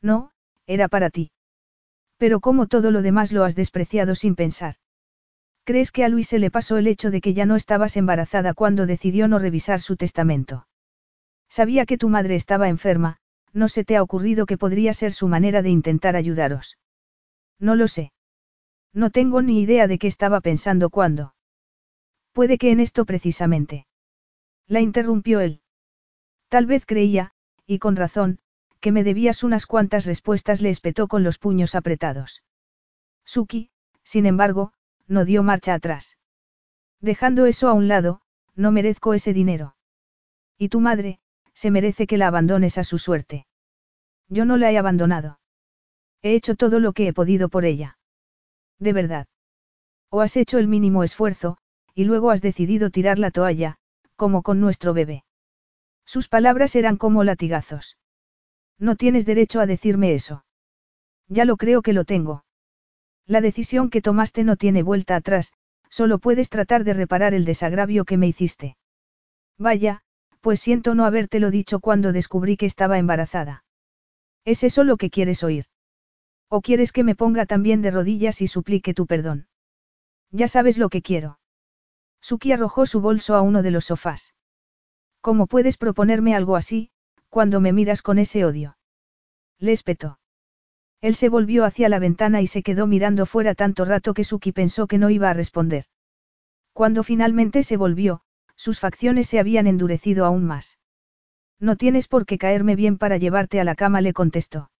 No, era para ti. Pero como todo lo demás lo has despreciado sin pensar. ¿Crees que a Luis se le pasó el hecho de que ya no estabas embarazada cuando decidió no revisar su testamento? Sabía que tu madre estaba enferma, no se te ha ocurrido que podría ser su manera de intentar ayudaros. No lo sé. No tengo ni idea de qué estaba pensando cuando. Puede que en esto precisamente. La interrumpió él. Tal vez creía, y con razón, que me debías unas cuantas respuestas, le espetó con los puños apretados. Suki, sin embargo, no dio marcha atrás. Dejando eso a un lado, no merezco ese dinero. Y tu madre, se merece que la abandones a su suerte. Yo no la he abandonado. He hecho todo lo que he podido por ella. De verdad. O has hecho el mínimo esfuerzo, y luego has decidido tirar la toalla, como con nuestro bebé. Sus palabras eran como latigazos. No tienes derecho a decirme eso. Ya lo creo que lo tengo. La decisión que tomaste no tiene vuelta atrás, solo puedes tratar de reparar el desagravio que me hiciste. Vaya, pues siento no habértelo dicho cuando descubrí que estaba embarazada. ¿Es eso lo que quieres oír? ¿O quieres que me ponga también de rodillas y suplique tu perdón? Ya sabes lo que quiero. Suki arrojó su bolso a uno de los sofás. ¿Cómo puedes proponerme algo así, cuando me miras con ese odio? Le espetó. Él se volvió hacia la ventana y se quedó mirando fuera tanto rato que Suki pensó que no iba a responder. Cuando finalmente se volvió, sus facciones se habían endurecido aún más. No tienes por qué caerme bien para llevarte a la cama, le contestó.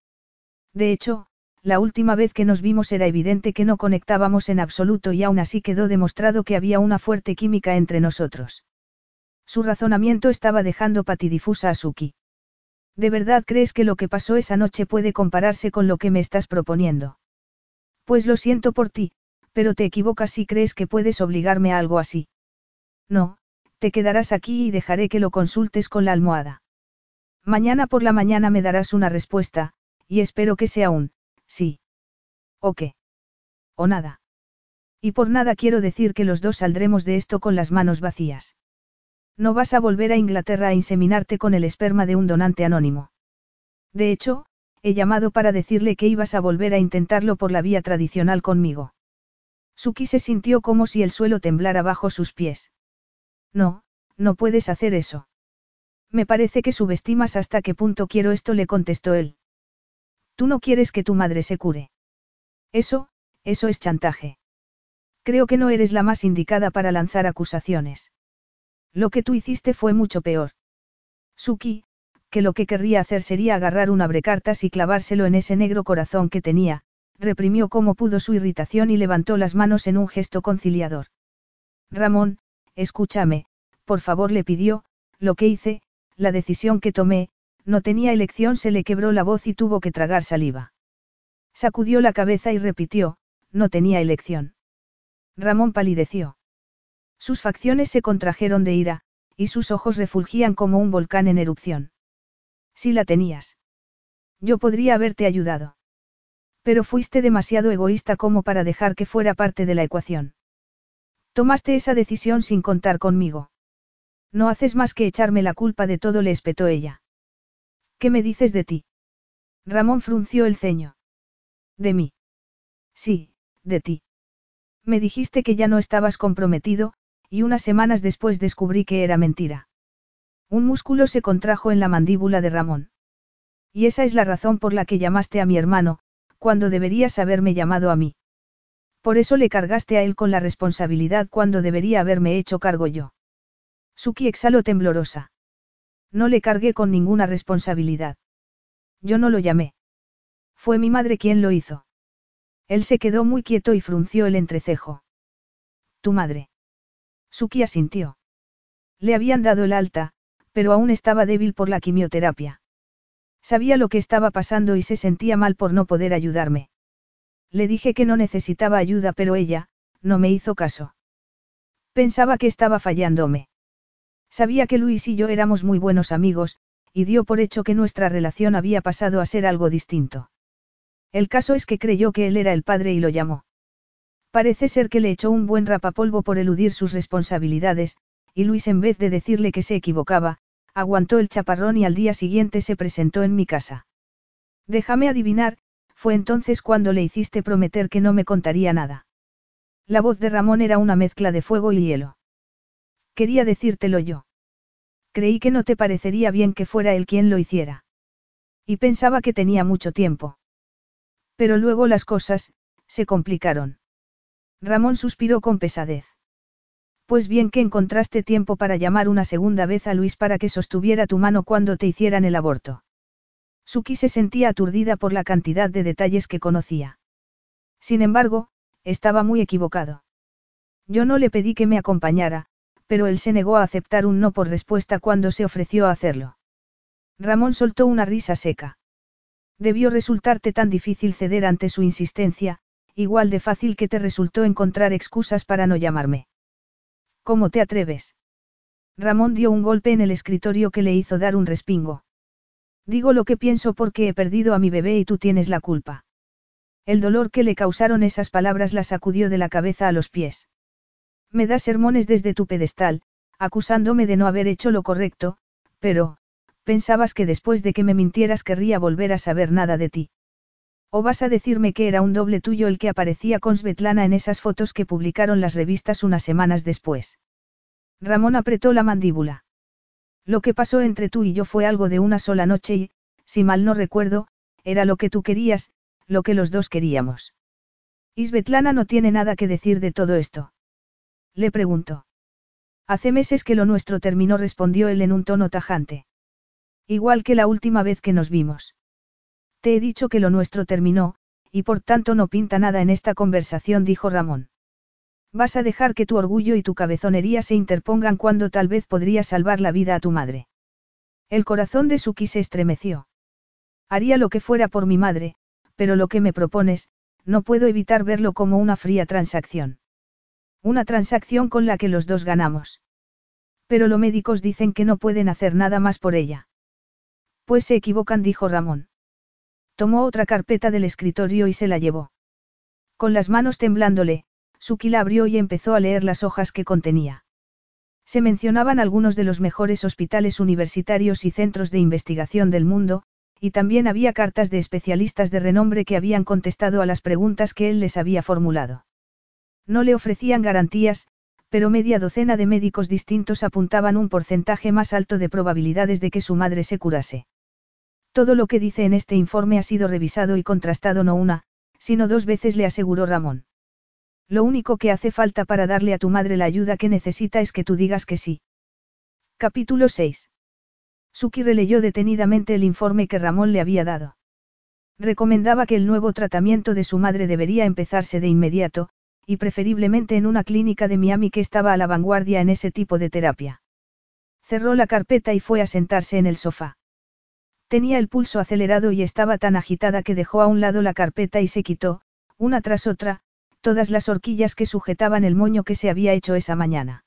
De hecho, la última vez que nos vimos era evidente que no conectábamos en absoluto y aún así quedó demostrado que había una fuerte química entre nosotros. Su razonamiento estaba dejando patidifusa a Suki. ¿De verdad crees que lo que pasó esa noche puede compararse con lo que me estás proponiendo? Pues lo siento por ti, pero te equivocas si crees que puedes obligarme a algo así. No, te quedarás aquí y dejaré que lo consultes con la almohada. Mañana por la mañana me darás una respuesta, y espero que sea un, sí. ¿O qué? O nada. Y por nada quiero decir que los dos saldremos de esto con las manos vacías. No vas a volver a Inglaterra a inseminarte con el esperma de un donante anónimo. De hecho, he llamado para decirle que ibas a volver a intentarlo por la vía tradicional conmigo. Suki se sintió como si el suelo temblara bajo sus pies. No, no puedes hacer eso. Me parece que subestimas hasta qué punto quiero esto, le contestó él. Tú no quieres que tu madre se cure. Eso, eso es chantaje. Creo que no eres la más indicada para lanzar acusaciones. Lo que tú hiciste fue mucho peor. Suki, que lo que querría hacer sería agarrar un abrecartas y clavárselo en ese negro corazón que tenía, reprimió como pudo su irritación y levantó las manos en un gesto conciliador. Ramón, escúchame, por favor le pidió, lo que hice, la decisión que tomé, no tenía elección, se le quebró la voz y tuvo que tragar saliva. Sacudió la cabeza y repitió, no tenía elección. Ramón palideció. Sus facciones se contrajeron de ira, y sus ojos refulgían como un volcán en erupción. Si la tenías. Yo podría haberte ayudado. Pero fuiste demasiado egoísta como para dejar que fuera parte de la ecuación. Tomaste esa decisión sin contar conmigo. No haces más que echarme la culpa de todo, le espetó ella. ¿Qué me dices de ti? Ramón frunció el ceño. ¿De mí? Sí, de ti. Me dijiste que ya no estabas comprometido, y unas semanas después descubrí que era mentira. Un músculo se contrajo en la mandíbula de Ramón. Y esa es la razón por la que llamaste a mi hermano, cuando deberías haberme llamado a mí. Por eso le cargaste a él con la responsabilidad cuando debería haberme hecho cargo yo. Suki exhaló temblorosa. No le cargué con ninguna responsabilidad. Yo no lo llamé. Fue mi madre quien lo hizo. Él se quedó muy quieto y frunció el entrecejo. Tu madre. Suki asintió. Le habían dado el alta, pero aún estaba débil por la quimioterapia. Sabía lo que estaba pasando y se sentía mal por no poder ayudarme. Le dije que no necesitaba ayuda, pero ella, no me hizo caso. Pensaba que estaba fallándome. Sabía que Luis y yo éramos muy buenos amigos, y dio por hecho que nuestra relación había pasado a ser algo distinto. El caso es que creyó que él era el padre y lo llamó. Parece ser que le echó un buen rapapolvo por eludir sus responsabilidades, y Luis en vez de decirle que se equivocaba, aguantó el chaparrón y al día siguiente se presentó en mi casa. Déjame adivinar, fue entonces cuando le hiciste prometer que no me contaría nada. La voz de Ramón era una mezcla de fuego y hielo. Quería decírtelo yo. Creí que no te parecería bien que fuera él quien lo hiciera. Y pensaba que tenía mucho tiempo. Pero luego las cosas, se complicaron. Ramón suspiró con pesadez. Pues bien que encontraste tiempo para llamar una segunda vez a Luis para que sostuviera tu mano cuando te hicieran el aborto. Suki se sentía aturdida por la cantidad de detalles que conocía. Sin embargo, estaba muy equivocado. Yo no le pedí que me acompañara, pero él se negó a aceptar un no por respuesta cuando se ofreció a hacerlo. Ramón soltó una risa seca. Debió resultarte tan difícil ceder ante su insistencia, igual de fácil que te resultó encontrar excusas para no llamarme. ¿Cómo te atreves? Ramón dio un golpe en el escritorio que le hizo dar un respingo. Digo lo que pienso porque he perdido a mi bebé y tú tienes la culpa. El dolor que le causaron esas palabras la sacudió de la cabeza a los pies. Me das sermones desde tu pedestal, acusándome de no haber hecho lo correcto, pero, pensabas que después de que me mintieras querría volver a saber nada de ti. ¿O vas a decirme que era un doble tuyo el que aparecía con Svetlana en esas fotos que publicaron las revistas unas semanas después? Ramón apretó la mandíbula. Lo que pasó entre tú y yo fue algo de una sola noche y, si mal no recuerdo, era lo que tú querías, lo que los dos queríamos. ¿Y Svetlana no tiene nada que decir de todo esto? Le preguntó. Hace meses que lo nuestro terminó, respondió él en un tono tajante. Igual que la última vez que nos vimos. Te he dicho que lo nuestro terminó, y por tanto no pinta nada en esta conversación, dijo Ramón. Vas a dejar que tu orgullo y tu cabezonería se interpongan cuando tal vez podría salvar la vida a tu madre. El corazón de Suki se estremeció. Haría lo que fuera por mi madre, pero lo que me propones, no puedo evitar verlo como una fría transacción. Una transacción con la que los dos ganamos. Pero los médicos dicen que no pueden hacer nada más por ella. Pues se equivocan, dijo Ramón. Tomó otra carpeta del escritorio y se la llevó. Con las manos temblándole, Suki la abrió y empezó a leer las hojas que contenía. Se mencionaban algunos de los mejores hospitales universitarios y centros de investigación del mundo, y también había cartas de especialistas de renombre que habían contestado a las preguntas que él les había formulado. No le ofrecían garantías, pero media docena de médicos distintos apuntaban un porcentaje más alto de probabilidades de que su madre se curase. Todo lo que dice en este informe ha sido revisado y contrastado no una, sino dos veces, le aseguró Ramón. Lo único que hace falta para darle a tu madre la ayuda que necesita es que tú digas que sí. Capítulo 6. Suki releyó detenidamente el informe que Ramón le había dado. Recomendaba que el nuevo tratamiento de su madre debería empezarse de inmediato, y preferiblemente en una clínica de Miami que estaba a la vanguardia en ese tipo de terapia. Cerró la carpeta y fue a sentarse en el sofá. Tenía el pulso acelerado y estaba tan agitada que dejó a un lado la carpeta y se quitó, una tras otra, todas las horquillas que sujetaban el moño que se había hecho esa mañana.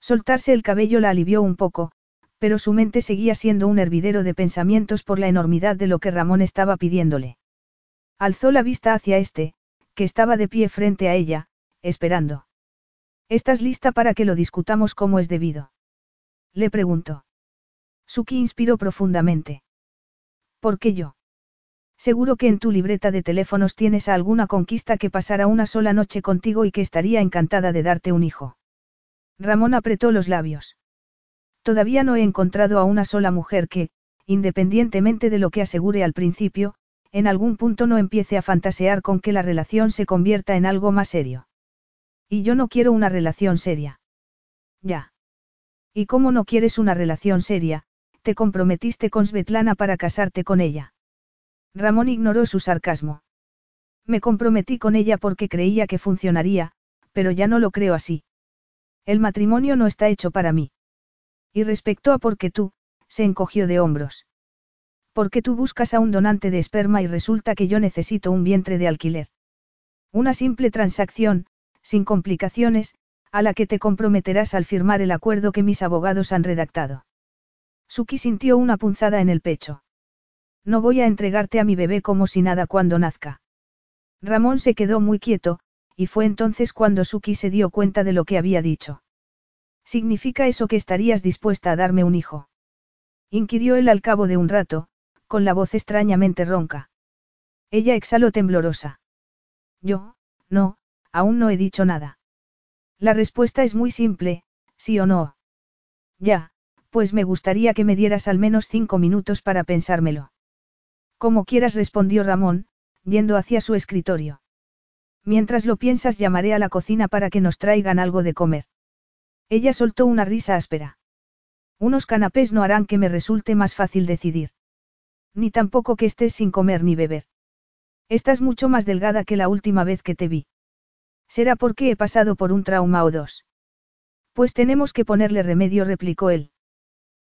Soltarse el cabello la alivió un poco, pero su mente seguía siendo un hervidero de pensamientos por la enormidad de lo que Ramón estaba pidiéndole. Alzó la vista hacia este, que estaba de pie frente a ella, esperando. ¿Estás lista para que lo discutamos como es debido? Le preguntó. Suki inspiró profundamente. ¿Por qué yo? Seguro que en tu libreta de teléfonos tienes a alguna conquista que pasara una sola noche contigo y que estaría encantada de darte un hijo. Ramón apretó los labios. Todavía no he encontrado a una sola mujer que, independientemente de lo que asegure al principio, en algún punto no empiece a fantasear con que la relación se convierta en algo más serio. Y yo no quiero una relación seria. Ya. ¿Y cómo no quieres una relación seria? Te comprometiste con Svetlana para casarte con ella. Ramón ignoró su sarcasmo. Me comprometí con ella porque creía que funcionaría, pero ya no lo creo así. El matrimonio no está hecho para mí. Y respecto a por qué tú, se encogió de hombros. Porque tú buscas a un donante de esperma y resulta que yo necesito un vientre de alquiler. Una simple transacción, sin complicaciones, a la que te comprometerás al firmar el acuerdo que mis abogados han redactado. Suki sintió una punzada en el pecho. No voy a entregarte a mi bebé como si nada cuando nazca. Ramón se quedó muy quieto, y fue entonces cuando Suki se dio cuenta de lo que había dicho. ¿Significa eso que estarías dispuesta a darme un hijo? Inquirió él al cabo de un rato, con la voz extrañamente ronca. Ella exhaló temblorosa. Yo, no, aún no he dicho nada. La respuesta es muy simple, sí o no. Ya, pues me gustaría que me dieras al menos cinco minutos para pensármelo. Como quieras, respondió Ramón, yendo hacia su escritorio. Mientras lo piensas, llamaré a la cocina para que nos traigan algo de comer. Ella soltó una risa áspera. Unos canapés no harán que me resulte más fácil decidir. Ni tampoco que estés sin comer ni beber. Estás mucho más delgada que la última vez que te vi. Será porque he pasado por un trauma o dos. Pues tenemos que ponerle remedio, replicó él.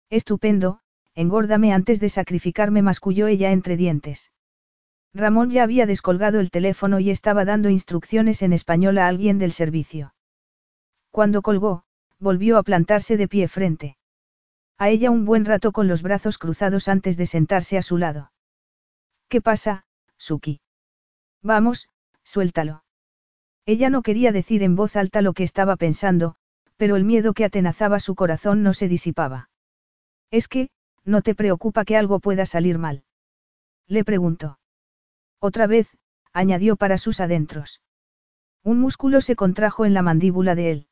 Estupendo, engórdame antes de sacrificarme, masculló ella entre dientes. Ramón ya había descolgado el teléfono y estaba dando instrucciones en español a alguien del servicio. Cuando colgó, volvió a plantarse de pie frente. A ella un buen rato con los brazos cruzados antes de sentarse a su lado. ¿Qué pasa, Suki? Vamos, suéltalo. Ella no quería decir en voz alta lo que estaba pensando, pero el miedo que atenazaba su corazón no se disipaba. Es que, ¿no te preocupa que algo pueda salir mal? Le preguntó. Otra vez, añadió para sus adentros. Un músculo se contrajo en la mandíbula de él.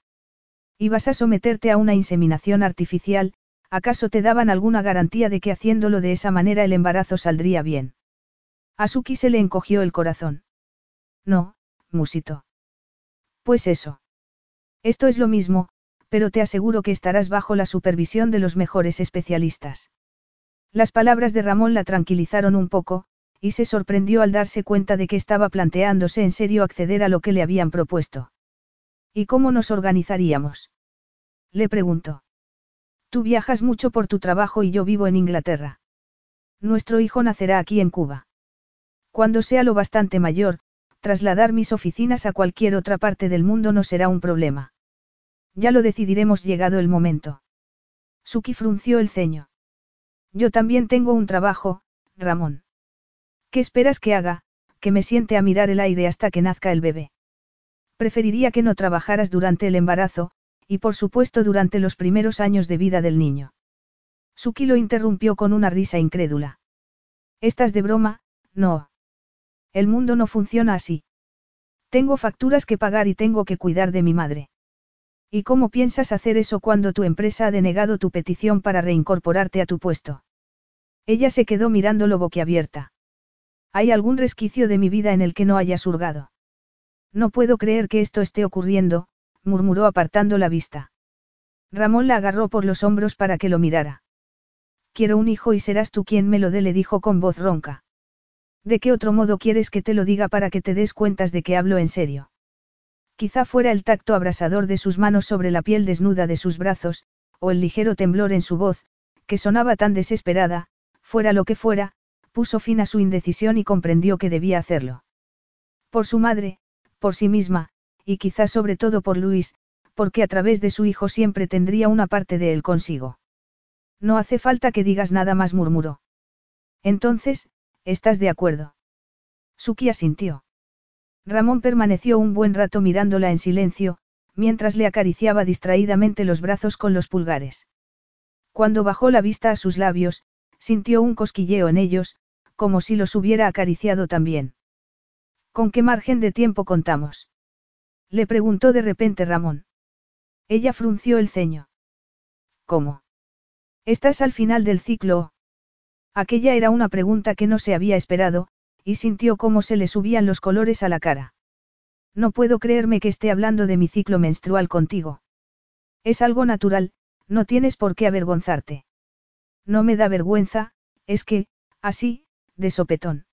Ibas a someterte a una inseminación artificial, ¿acaso te daban alguna garantía de que haciéndolo de esa manera el embarazo saldría bien? A se le encogió el corazón. No, musito. Pues eso. Esto es lo mismo, pero te aseguro que estarás bajo la supervisión de los mejores especialistas. Las palabras de Ramón la tranquilizaron un poco, y se sorprendió al darse cuenta de que estaba planteándose en serio acceder a lo que le habían propuesto. ¿Y cómo nos organizaríamos? Le preguntó. Tú viajas mucho por tu trabajo y yo vivo en Inglaterra. Nuestro hijo nacerá aquí en Cuba. Cuando sea lo bastante mayor, trasladar mis oficinas a cualquier otra parte del mundo no será un problema. Ya lo decidiremos llegado el momento. Suki frunció el ceño. Yo también tengo un trabajo, Ramón. ¿Qué esperas que haga, que me siente a mirar el aire hasta que nazca el bebé? Preferiría que no trabajaras durante el embarazo, y por supuesto durante los primeros años de vida del niño. Suki lo interrumpió con una risa incrédula. Estás de broma, no. El mundo no funciona así. Tengo facturas que pagar y tengo que cuidar de mi madre. ¿Y cómo piensas hacer eso cuando tu empresa ha denegado tu petición para reincorporarte a tu puesto? Ella se quedó mirándolo boquiabierta. ¿Hay algún resquicio de mi vida en el que no haya surgado? No puedo creer que esto esté ocurriendo, murmuró apartando la vista. Ramón la agarró por los hombros para que lo mirara. Quiero un hijo y serás tú quien me lo dé, le dijo con voz ronca. ¿De qué otro modo quieres que te lo diga para que te des cuentas de que hablo en serio? Quizá fuera el tacto abrasador de sus manos sobre la piel desnuda de sus brazos, o el ligero temblor en su voz, que sonaba tan desesperada, fuera lo que fuera, puso fin a su indecisión y comprendió que debía hacerlo. Por su madre, por sí misma, y quizá sobre todo por Luis, porque a través de su hijo siempre tendría una parte de él consigo. No hace falta que digas nada más, murmuró. Entonces, ¿estás de acuerdo? Suki asintió. Ramón permaneció un buen rato mirándola en silencio, mientras le acariciaba distraídamente los brazos con los pulgares. Cuando bajó la vista a sus labios, sintió un cosquilleo en ellos, como si los hubiera acariciado también. ¿Con qué margen de tiempo contamos? Le preguntó de repente Ramón. Ella frunció el ceño. ¿Cómo? Estás al final del ciclo. Aquella era una pregunta que no se había esperado, y sintió cómo se le subían los colores a la cara. No puedo creerme que esté hablando de mi ciclo menstrual contigo. Es algo natural, no tienes por qué avergonzarte. No me da vergüenza, es que, así, de sopetón.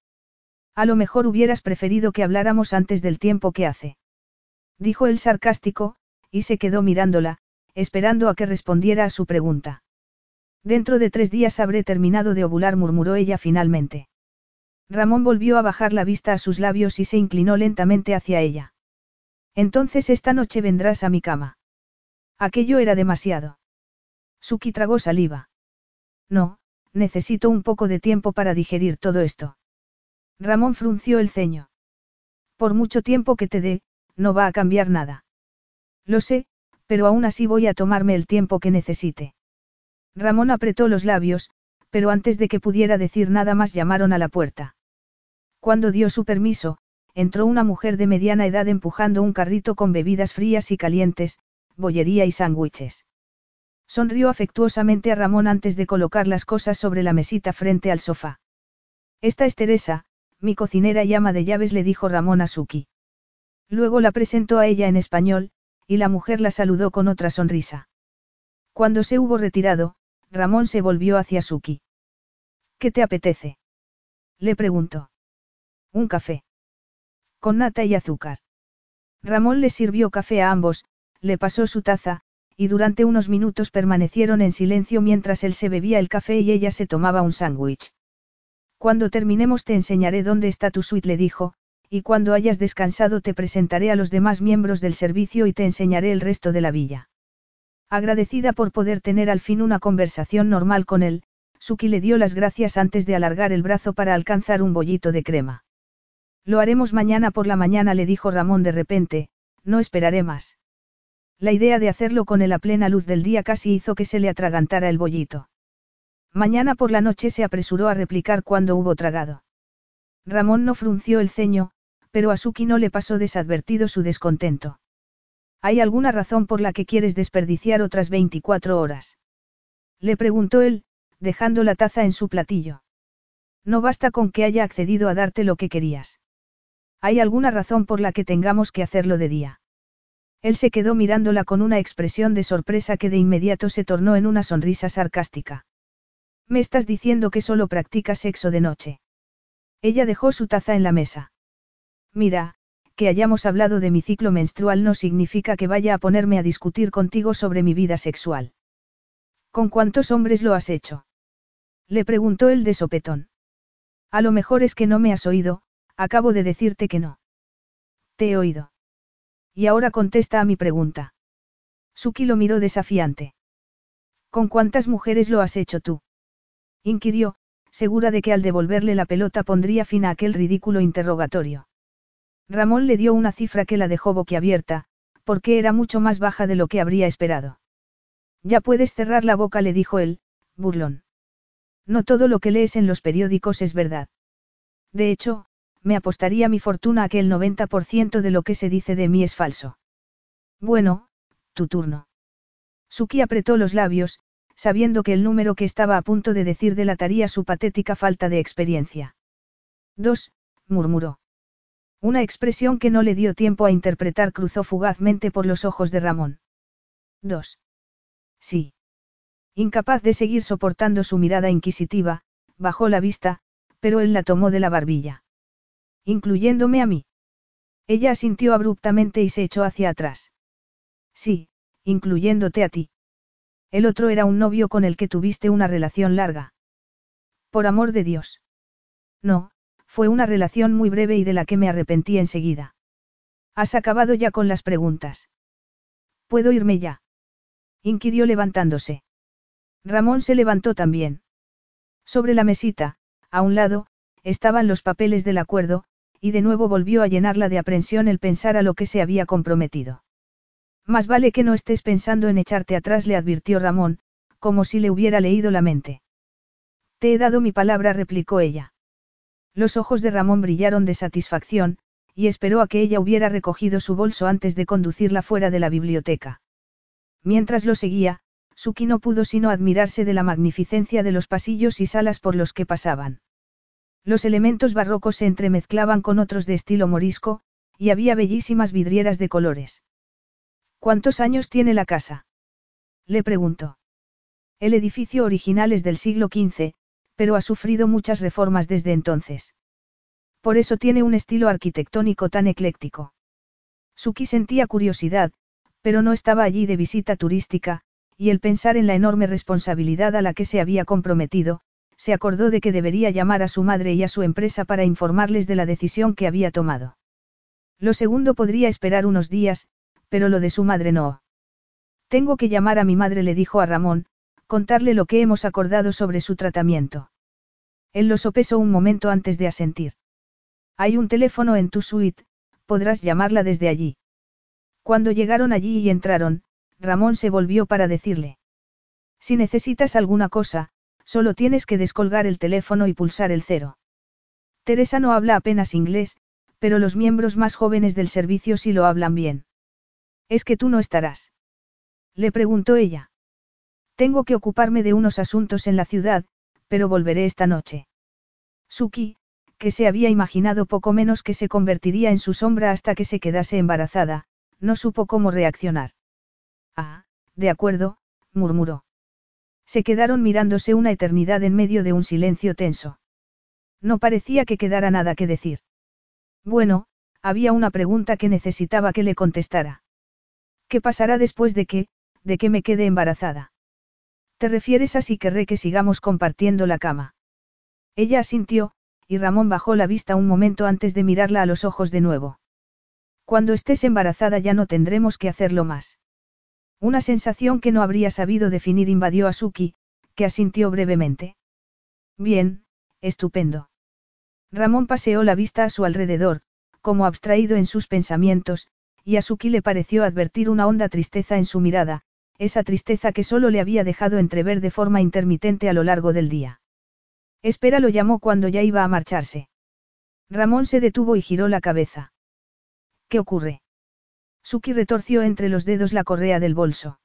A lo mejor hubieras preferido que habláramos antes del tiempo que hace. Dijo el sarcástico, y se quedó mirándola, esperando a que respondiera a su pregunta. Dentro de tres días habré terminado de ovular, murmuró ella finalmente. Ramón volvió a bajar la vista a sus labios y se inclinó lentamente hacia ella. Entonces esta noche vendrás a mi cama. Aquello era demasiado. Suki tragó saliva. No, necesito un poco de tiempo para digerir todo esto. Ramón frunció el ceño. Por mucho tiempo que te dé, no va a cambiar nada. Lo sé, pero aún así voy a tomarme el tiempo que necesite. Ramón apretó los labios, pero antes de que pudiera decir nada más llamaron a la puerta. Cuando dio su permiso, entró una mujer de mediana edad empujando un carrito con bebidas frías y calientes, bollería y sándwiches. Sonrió afectuosamente a Ramón antes de colocar las cosas sobre la mesita frente al sofá. Esta es Teresa, mi cocinera y ama de llaves, le dijo Ramón a Suki. Luego la presentó a ella en español, y la mujer la saludó con otra sonrisa. Cuando se hubo retirado, Ramón se volvió hacia Suki. ¿Qué te apetece? Le preguntó. Un café. Con nata y azúcar. Ramón le sirvió café a ambos, le pasó su taza, y durante unos minutos permanecieron en silencio mientras él se bebía el café y ella se tomaba un sándwich. Cuando terminemos te enseñaré dónde está tu suite, le dijo, y cuando hayas descansado te presentaré a los demás miembros del servicio y te enseñaré el resto de la villa. Agradecida por poder tener al fin una conversación normal con él, Suki le dio las gracias antes de alargar el brazo para alcanzar un bollito de crema. Lo haremos mañana por la mañana, le dijo Ramón de repente, no esperaré más. La idea de hacerlo con él a plena luz del día casi hizo que se le atragantara el bollito. Mañana por la noche se apresuró a replicar cuando hubo tragado. Ramón no frunció el ceño, pero a Suki no le pasó desadvertido su descontento. ¿Hay alguna razón por la que quieres desperdiciar otras 24 horas? Le preguntó él, dejando la taza en su platillo. No basta con que haya accedido a darte lo que querías. ¿Hay alguna razón por la que tengamos que hacerlo de día? Él se quedó mirándola con una expresión de sorpresa que de inmediato se tornó en una sonrisa sarcástica. Me estás diciendo que solo practicas sexo de noche. Ella dejó su taza en la mesa. Mira, que hayamos hablado de mi ciclo menstrual no significa que vaya a ponerme a discutir contigo sobre mi vida sexual. ¿Con cuántos hombres lo has hecho? Le preguntó él de sopetón. A lo mejor es que no me has oído, acabo de decirte que no. Te he oído. Y ahora contesta a mi pregunta. Suki lo miró desafiante. ¿Con cuántas mujeres lo has hecho tú? inquirió, segura de que al devolverle la pelota pondría fin a aquel ridículo interrogatorio. Ramón le dio una cifra que la dejó boquiabierta, porque era mucho más baja de lo que habría esperado. Ya puedes cerrar la boca, le dijo él, burlón. No todo lo que lees en los periódicos es verdad. De hecho, me apostaría mi fortuna a que el 90% de lo que se dice de mí es falso. Bueno, tu turno. Suki apretó los labios, sabiendo que el número que estaba a punto de decir delataría su patética falta de experiencia. Dos, murmuró. Una expresión que no le dio tiempo a interpretar cruzó fugazmente por los ojos de Ramón. Dos. Sí. Incapaz de seguir soportando su mirada inquisitiva, bajó la vista, pero él la tomó de la barbilla. Incluyéndome a mí. Ella asintió abruptamente y se echó hacia atrás. Sí, incluyéndote a ti. El otro era un novio con el que tuviste una relación larga. Por amor de Dios. No, fue una relación muy breve y de la que me arrepentí enseguida. ¿Has acabado ya con las preguntas? ¿Puedo irme ya? inquirió levantándose. Ramón se levantó también. Sobre la mesita, a un lado, estaban los papeles del acuerdo, y de nuevo volvió a llenarla de aprensión el pensar a lo que se había comprometido. Más vale que no estés pensando en echarte atrás, le advirtió Ramón, como si le hubiera leído la mente. Te he dado mi palabra, replicó ella. Los ojos de Ramón brillaron de satisfacción, y esperó a que ella hubiera recogido su bolso antes de conducirla fuera de la biblioteca. Mientras lo seguía, Suki no pudo sino admirarse de la magnificencia de los pasillos y salas por los que pasaban. Los elementos barrocos se entremezclaban con otros de estilo morisco, y había bellísimas vidrieras de colores. ¿Cuántos años tiene la casa? Le preguntó. El edificio original es del siglo XV, pero ha sufrido muchas reformas desde entonces. Por eso tiene un estilo arquitectónico tan ecléctico. Suki sentía curiosidad, pero no estaba allí de visita turística, y el pensar en la enorme responsabilidad a la que se había comprometido, se acordó de que debería llamar a su madre y a su empresa para informarles de la decisión que había tomado. Lo segundo podría esperar unos días, pero lo de su madre no. Tengo que llamar a mi madre, le dijo a Ramón, contarle lo que hemos acordado sobre su tratamiento. Él lo sopesó un momento antes de asentir. Hay un teléfono en tu suite, podrás llamarla desde allí. Cuando llegaron allí y entraron, Ramón se volvió para decirle. Si necesitas alguna cosa, Solo tienes que descolgar el teléfono y pulsar el cero. Teresa no habla apenas inglés, pero los miembros más jóvenes del servicio sí lo hablan bien. ¿Es que tú no estarás? Le preguntó ella. Tengo que ocuparme de unos asuntos en la ciudad, pero volveré esta noche. Suki, que se había imaginado poco menos que se convertiría en su sombra hasta que se quedase embarazada, no supo cómo reaccionar. Ah, de acuerdo, murmuró. Se quedaron mirándose una eternidad en medio de un silencio tenso. No parecía que quedara nada que decir. Bueno, había una pregunta que necesitaba que le contestara. ¿Qué pasará después de que, de que me quede embarazada? ¿Te refieres a si querré que sigamos compartiendo la cama? Ella asintió, y Ramón bajó la vista un momento antes de mirarla a los ojos de nuevo. Cuando estés embarazada ya no tendremos que hacerlo más. Una sensación que no habría sabido definir invadió a Suki, que asintió brevemente. Bien, estupendo. Ramón paseó la vista a su alrededor, como abstraído en sus pensamientos, y a Suki le pareció advertir una honda tristeza en su mirada, esa tristeza que solo le había dejado entrever de forma intermitente a lo largo del día. Espera lo llamó cuando ya iba a marcharse. Ramón se detuvo y giró la cabeza. ¿Qué ocurre? Suki retorció entre los dedos la correa del bolso.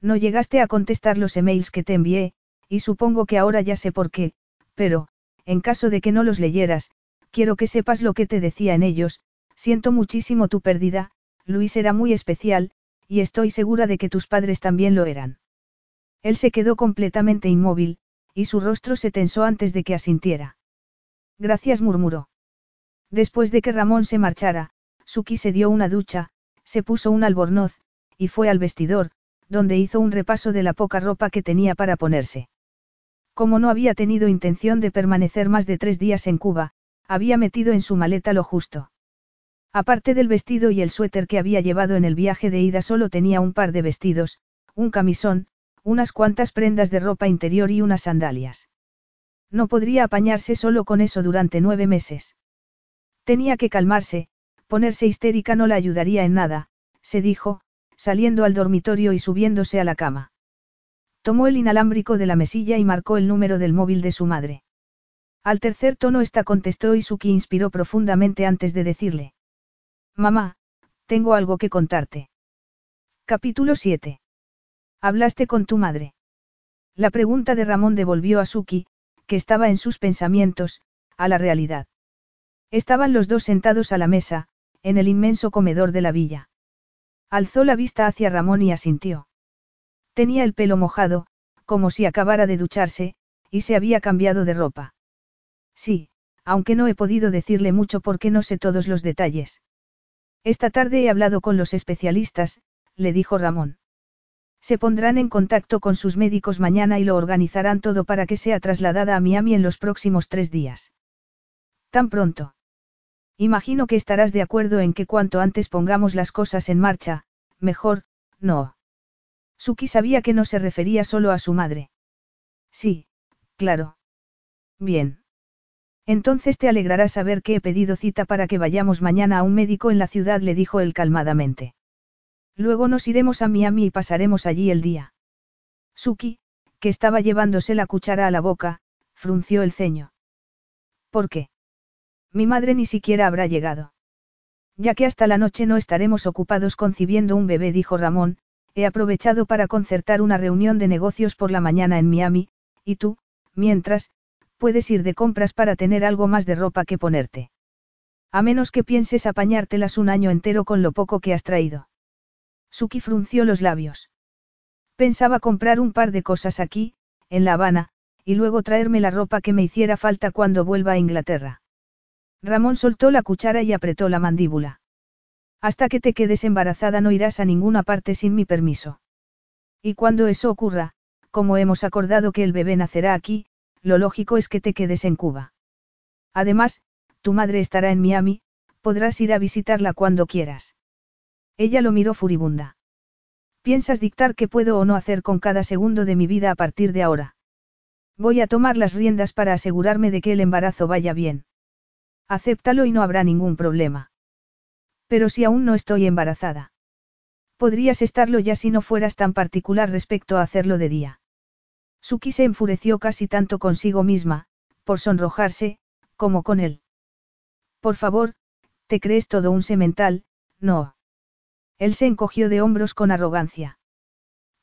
No llegaste a contestar los emails que te envié, y supongo que ahora ya sé por qué, pero, en caso de que no los leyeras, quiero que sepas lo que te decía en ellos, siento muchísimo tu pérdida, Luis era muy especial, y estoy segura de que tus padres también lo eran. Él se quedó completamente inmóvil, y su rostro se tensó antes de que asintiera. Gracias murmuró. Después de que Ramón se marchara, Suki se dio una ducha, se puso un albornoz, y fue al vestidor, donde hizo un repaso de la poca ropa que tenía para ponerse. Como no había tenido intención de permanecer más de tres días en Cuba, había metido en su maleta lo justo. Aparte del vestido y el suéter que había llevado en el viaje de ida solo tenía un par de vestidos, un camisón, unas cuantas prendas de ropa interior y unas sandalias. No podría apañarse solo con eso durante nueve meses. Tenía que calmarse, ponerse histérica no la ayudaría en nada, se dijo, saliendo al dormitorio y subiéndose a la cama. Tomó el inalámbrico de la mesilla y marcó el número del móvil de su madre. Al tercer tono esta contestó y Suki inspiró profundamente antes de decirle. Mamá, tengo algo que contarte. Capítulo 7. ¿Hablaste con tu madre? La pregunta de Ramón devolvió a Suki, que estaba en sus pensamientos, a la realidad. Estaban los dos sentados a la mesa, en el inmenso comedor de la villa. Alzó la vista hacia Ramón y asintió. Tenía el pelo mojado, como si acabara de ducharse, y se había cambiado de ropa. Sí, aunque no he podido decirle mucho porque no sé todos los detalles. Esta tarde he hablado con los especialistas, le dijo Ramón. Se pondrán en contacto con sus médicos mañana y lo organizarán todo para que sea trasladada a Miami en los próximos tres días. ¿Tan pronto? Imagino que estarás de acuerdo en que cuanto antes pongamos las cosas en marcha, mejor, no. Suki sabía que no se refería solo a su madre. Sí, claro. Bien. Entonces te alegrará saber que he pedido cita para que vayamos mañana a un médico en la ciudad, le dijo él calmadamente. Luego nos iremos a Miami y pasaremos allí el día. Suki, que estaba llevándose la cuchara a la boca, frunció el ceño. ¿Por qué? Mi madre ni siquiera habrá llegado. Ya que hasta la noche no estaremos ocupados concibiendo un bebé, dijo Ramón, he aprovechado para concertar una reunión de negocios por la mañana en Miami, y tú, mientras, puedes ir de compras para tener algo más de ropa que ponerte. A menos que pienses apañártelas un año entero con lo poco que has traído. Suki frunció los labios. Pensaba comprar un par de cosas aquí, en La Habana, y luego traerme la ropa que me hiciera falta cuando vuelva a Inglaterra. Ramón soltó la cuchara y apretó la mandíbula. Hasta que te quedes embarazada no irás a ninguna parte sin mi permiso. Y cuando eso ocurra, como hemos acordado que el bebé nacerá aquí, lo lógico es que te quedes en Cuba. Además, tu madre estará en Miami, podrás ir a visitarla cuando quieras. Ella lo miró furibunda. ¿Piensas dictar qué puedo o no hacer con cada segundo de mi vida a partir de ahora? Voy a tomar las riendas para asegurarme de que el embarazo vaya bien. Acéptalo y no habrá ningún problema. Pero si aún no estoy embarazada. Podrías estarlo ya si no fueras tan particular respecto a hacerlo de día. Suki se enfureció casi tanto consigo misma, por sonrojarse, como con él. Por favor, te crees todo un semental, no. Él se encogió de hombros con arrogancia.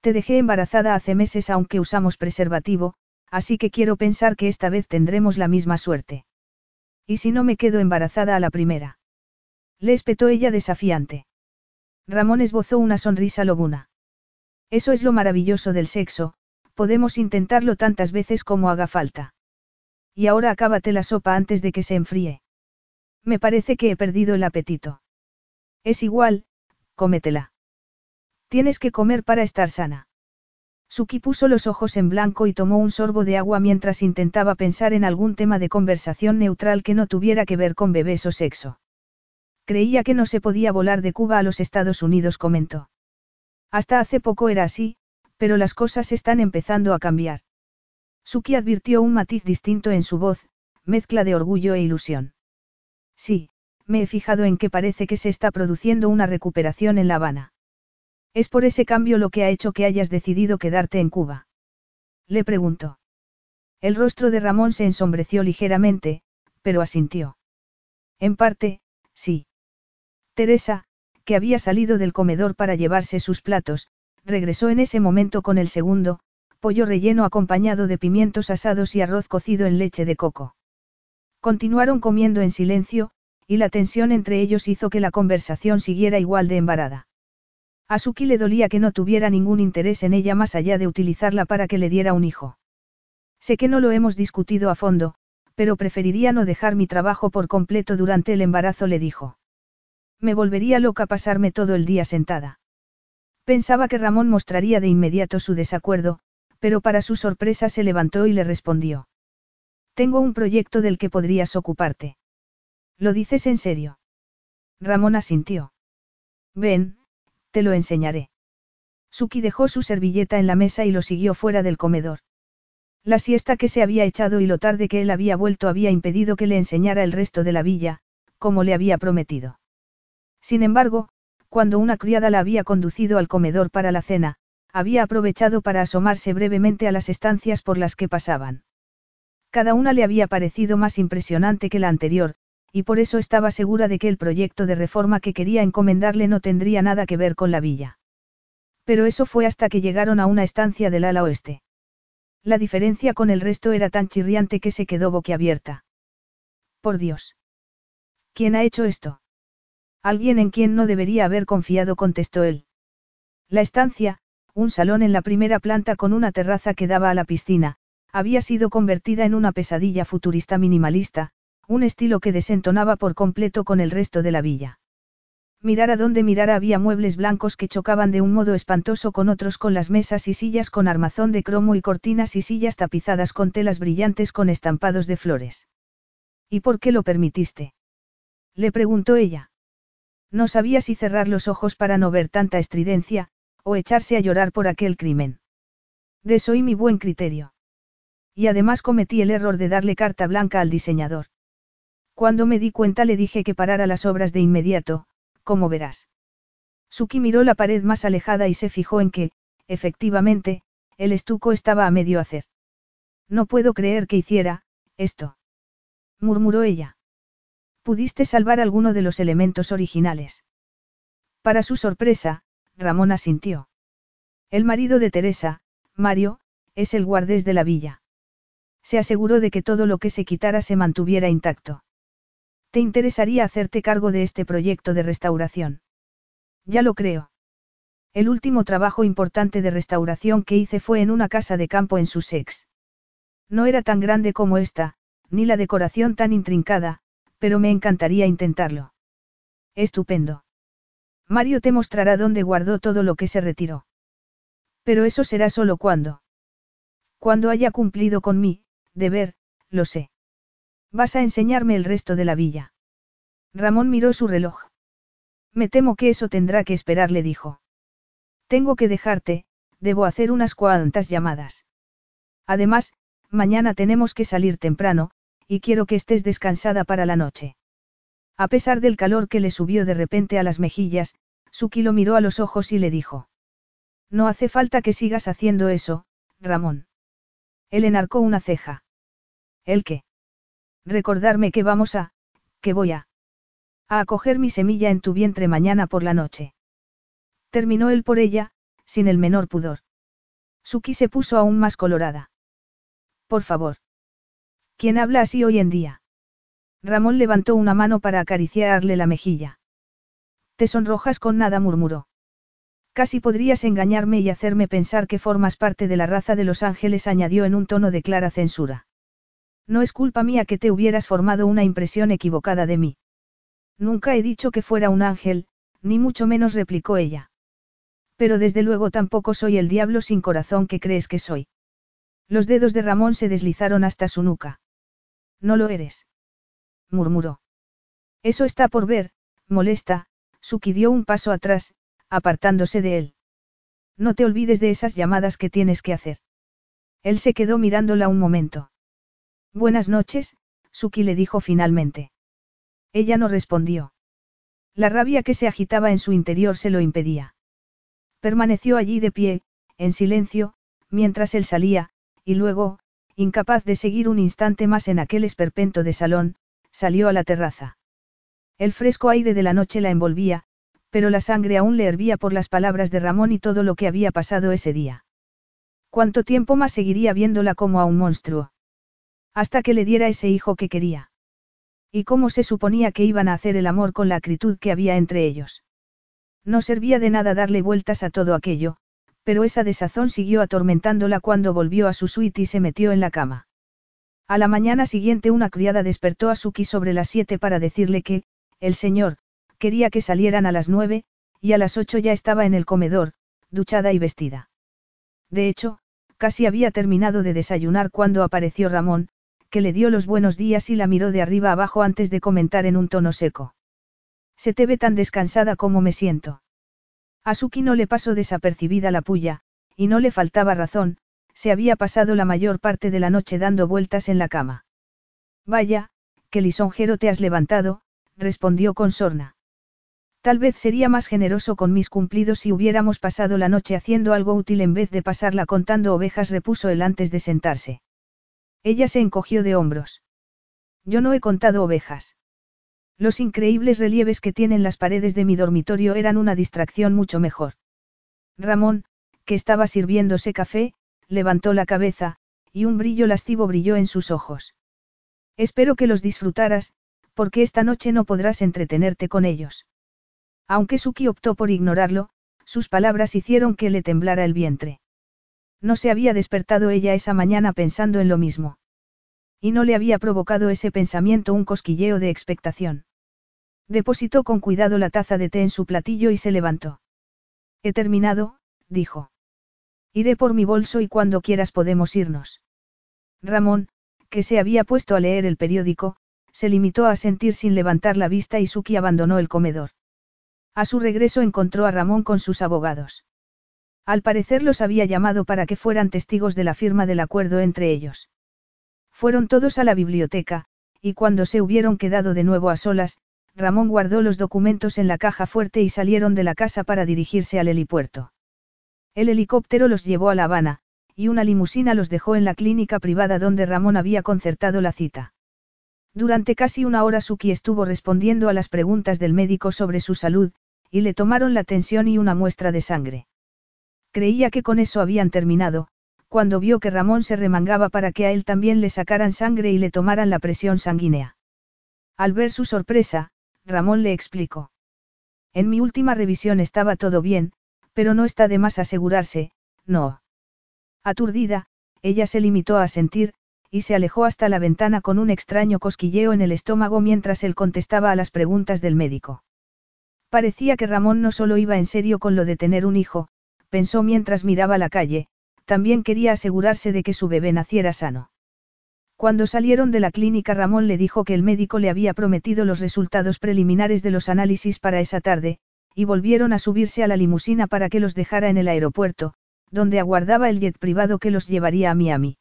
Te dejé embarazada hace meses aunque usamos preservativo, así que quiero pensar que esta vez tendremos la misma suerte. ¿Y si no me quedo embarazada a la primera? Le espetó ella desafiante. Ramón esbozó una sonrisa lobuna. Eso es lo maravilloso del sexo, podemos intentarlo tantas veces como haga falta. Y ahora acábate la sopa antes de que se enfríe. Me parece que he perdido el apetito. Es igual, cómetela. Tienes que comer para estar sana. Suki puso los ojos en blanco y tomó un sorbo de agua mientras intentaba pensar en algún tema de conversación neutral que no tuviera que ver con bebés o sexo. Creía que no se podía volar de Cuba a los Estados Unidos, comentó. Hasta hace poco era así, pero las cosas están empezando a cambiar. Suki advirtió un matiz distinto en su voz, mezcla de orgullo e ilusión. Sí, me he fijado en que parece que se está produciendo una recuperación en La Habana. ¿Es por ese cambio lo que ha hecho que hayas decidido quedarte en Cuba? Le preguntó. El rostro de Ramón se ensombreció ligeramente, pero asintió. En parte, sí. Teresa, que había salido del comedor para llevarse sus platos, regresó en ese momento con el segundo, pollo relleno acompañado de pimientos asados y arroz cocido en leche de coco. Continuaron comiendo en silencio, y la tensión entre ellos hizo que la conversación siguiera igual de embarada. A Suki le dolía que no tuviera ningún interés en ella más allá de utilizarla para que le diera un hijo. Sé que no lo hemos discutido a fondo, pero preferiría no dejar mi trabajo por completo durante el embarazo, le dijo. Me volvería loca pasarme todo el día sentada. Pensaba que Ramón mostraría de inmediato su desacuerdo, pero para su sorpresa se levantó y le respondió. Tengo un proyecto del que podrías ocuparte. ¿Lo dices en serio? Ramón asintió. Ven, te lo enseñaré. Suki dejó su servilleta en la mesa y lo siguió fuera del comedor. La siesta que se había echado y lo tarde que él había vuelto había impedido que le enseñara el resto de la villa, como le había prometido. Sin embargo, cuando una criada la había conducido al comedor para la cena, había aprovechado para asomarse brevemente a las estancias por las que pasaban. Cada una le había parecido más impresionante que la anterior, y por eso estaba segura de que el proyecto de reforma que quería encomendarle no tendría nada que ver con la villa. Pero eso fue hasta que llegaron a una estancia del ala oeste. La diferencia con el resto era tan chirriante que se quedó boquiabierta. Por Dios. ¿Quién ha hecho esto? Alguien en quien no debería haber confiado, contestó él. La estancia, un salón en la primera planta con una terraza que daba a la piscina, había sido convertida en una pesadilla futurista minimalista, un estilo que desentonaba por completo con el resto de la villa. Mirar a donde mirara había muebles blancos que chocaban de un modo espantoso con otros con las mesas y sillas con armazón de cromo y cortinas y sillas tapizadas con telas brillantes con estampados de flores. ¿Y por qué lo permitiste? Le preguntó ella. No sabía si cerrar los ojos para no ver tanta estridencia, o echarse a llorar por aquel crimen. Desoí mi buen criterio. Y además cometí el error de darle carta blanca al diseñador. Cuando me di cuenta le dije que parara las obras de inmediato, como verás. Suki miró la pared más alejada y se fijó en que, efectivamente, el estuco estaba a medio hacer. No puedo creer que hiciera, esto. murmuró ella. Pudiste salvar alguno de los elementos originales. Para su sorpresa, Ramón asintió. El marido de Teresa, Mario, es el guardés de la villa. Se aseguró de que todo lo que se quitara se mantuviera intacto. ¿Te interesaría hacerte cargo de este proyecto de restauración? Ya lo creo. El último trabajo importante de restauración que hice fue en una casa de campo en Sussex. No era tan grande como esta, ni la decoración tan intrincada, pero me encantaría intentarlo. Estupendo. Mario te mostrará dónde guardó todo lo que se retiró. Pero eso será solo cuando. Cuando haya cumplido con mi, deber, lo sé. Vas a enseñarme el resto de la villa. Ramón miró su reloj. Me temo que eso tendrá que esperar, le dijo. Tengo que dejarte, debo hacer unas cuantas llamadas. Además, mañana tenemos que salir temprano, y quiero que estés descansada para la noche. A pesar del calor que le subió de repente a las mejillas, Suki lo miró a los ojos y le dijo. No hace falta que sigas haciendo eso, Ramón. Él enarcó una ceja. ¿El qué? Recordarme que vamos a, que voy a. A acoger mi semilla en tu vientre mañana por la noche. Terminó él por ella, sin el menor pudor. Suki se puso aún más colorada. Por favor. ¿Quién habla así hoy en día? Ramón levantó una mano para acariciarle la mejilla. Te sonrojas con nada, murmuró. Casi podrías engañarme y hacerme pensar que formas parte de la raza de los ángeles, añadió en un tono de clara censura. No es culpa mía que te hubieras formado una impresión equivocada de mí. Nunca he dicho que fuera un ángel, ni mucho menos replicó ella. Pero desde luego tampoco soy el diablo sin corazón que crees que soy. Los dedos de Ramón se deslizaron hasta su nuca. No lo eres. murmuró. Eso está por ver, molesta, Suki dio un paso atrás, apartándose de él. No te olvides de esas llamadas que tienes que hacer. Él se quedó mirándola un momento. Buenas noches, Suki le dijo finalmente. Ella no respondió. La rabia que se agitaba en su interior se lo impedía. Permaneció allí de pie, en silencio, mientras él salía, y luego, incapaz de seguir un instante más en aquel esperpento de salón, salió a la terraza. El fresco aire de la noche la envolvía, pero la sangre aún le hervía por las palabras de Ramón y todo lo que había pasado ese día. ¿Cuánto tiempo más seguiría viéndola como a un monstruo? Hasta que le diera ese hijo que quería. ¿Y cómo se suponía que iban a hacer el amor con la acritud que había entre ellos? No servía de nada darle vueltas a todo aquello, pero esa desazón siguió atormentándola cuando volvió a su suite y se metió en la cama. A la mañana siguiente una criada despertó a Suki sobre las siete para decirle que, el señor, quería que salieran a las nueve, y a las ocho ya estaba en el comedor, duchada y vestida. De hecho, casi había terminado de desayunar cuando apareció Ramón, que le dio los buenos días y la miró de arriba abajo antes de comentar en un tono seco. Se te ve tan descansada como me siento. A Suki no le pasó desapercibida la puya, y no le faltaba razón, se había pasado la mayor parte de la noche dando vueltas en la cama. Vaya, qué lisonjero te has levantado, respondió con sorna. Tal vez sería más generoso con mis cumplidos si hubiéramos pasado la noche haciendo algo útil en vez de pasarla contando ovejas, repuso él antes de sentarse. Ella se encogió de hombros. Yo no he contado ovejas. Los increíbles relieves que tienen las paredes de mi dormitorio eran una distracción mucho mejor. Ramón, que estaba sirviéndose café, levantó la cabeza, y un brillo lascivo brilló en sus ojos. Espero que los disfrutaras, porque esta noche no podrás entretenerte con ellos. Aunque Suki optó por ignorarlo, sus palabras hicieron que le temblara el vientre. No se había despertado ella esa mañana pensando en lo mismo. Y no le había provocado ese pensamiento un cosquilleo de expectación. Depositó con cuidado la taza de té en su platillo y se levantó. He terminado, dijo. Iré por mi bolso y cuando quieras podemos irnos. Ramón, que se había puesto a leer el periódico, se limitó a sentir sin levantar la vista y Suki abandonó el comedor. A su regreso encontró a Ramón con sus abogados. Al parecer los había llamado para que fueran testigos de la firma del acuerdo entre ellos. Fueron todos a la biblioteca, y cuando se hubieron quedado de nuevo a solas, Ramón guardó los documentos en la caja fuerte y salieron de la casa para dirigirse al helipuerto. El helicóptero los llevó a La Habana, y una limusina los dejó en la clínica privada donde Ramón había concertado la cita. Durante casi una hora Suki estuvo respondiendo a las preguntas del médico sobre su salud, y le tomaron la tensión y una muestra de sangre. Creía que con eso habían terminado, cuando vio que Ramón se remangaba para que a él también le sacaran sangre y le tomaran la presión sanguínea. Al ver su sorpresa, Ramón le explicó. En mi última revisión estaba todo bien, pero no está de más asegurarse, no. Aturdida, ella se limitó a sentir, y se alejó hasta la ventana con un extraño cosquilleo en el estómago mientras él contestaba a las preguntas del médico. Parecía que Ramón no solo iba en serio con lo de tener un hijo, pensó mientras miraba la calle, también quería asegurarse de que su bebé naciera sano. Cuando salieron de la clínica Ramón le dijo que el médico le había prometido los resultados preliminares de los análisis para esa tarde, y volvieron a subirse a la limusina para que los dejara en el aeropuerto, donde aguardaba el jet privado que los llevaría a Miami.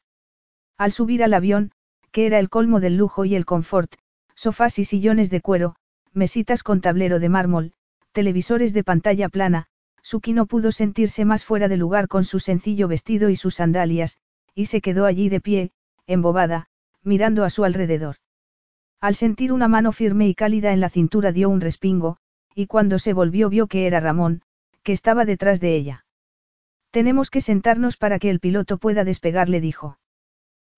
Al subir al avión, que era el colmo del lujo y el confort, sofás y sillones de cuero, mesitas con tablero de mármol, televisores de pantalla plana, Suki no pudo sentirse más fuera de lugar con su sencillo vestido y sus sandalias, y se quedó allí de pie, embobada, mirando a su alrededor. Al sentir una mano firme y cálida en la cintura dio un respingo, y cuando se volvió vio que era Ramón, que estaba detrás de ella. Tenemos que sentarnos para que el piloto pueda despegar, le dijo.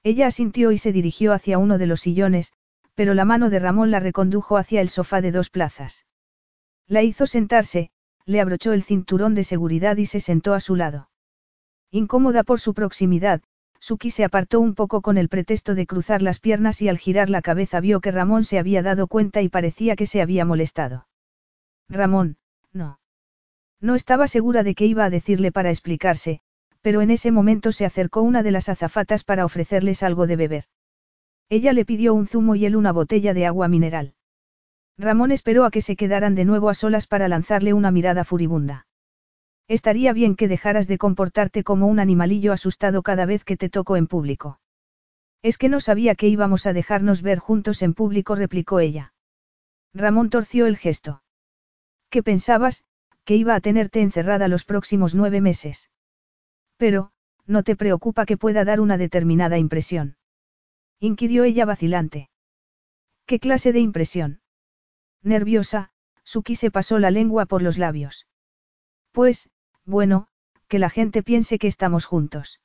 Ella asintió y se dirigió hacia uno de los sillones, pero la mano de Ramón la recondujo hacia el sofá de dos plazas. La hizo sentarse, le abrochó el cinturón de seguridad y se sentó a su lado. Incómoda por su proximidad, Suki se apartó un poco con el pretexto de cruzar las piernas y al girar la cabeza vio que Ramón se había dado cuenta y parecía que se había molestado. Ramón, no. No estaba segura de qué iba a decirle para explicarse, pero en ese momento se acercó una de las azafatas para ofrecerles algo de beber. Ella le pidió un zumo y él una botella de agua mineral. Ramón esperó a que se quedaran de nuevo a solas para lanzarle una mirada furibunda. Estaría bien que dejaras de comportarte como un animalillo asustado cada vez que te toco en público. Es que no sabía que íbamos a dejarnos ver juntos en público, replicó ella. Ramón torció el gesto. ¿Qué pensabas, que iba a tenerte encerrada los próximos nueve meses? Pero, no te preocupa que pueda dar una determinada impresión. Inquirió ella vacilante. ¿Qué clase de impresión? Nerviosa, Suki se pasó la lengua por los labios. Pues, bueno, que la gente piense que estamos juntos.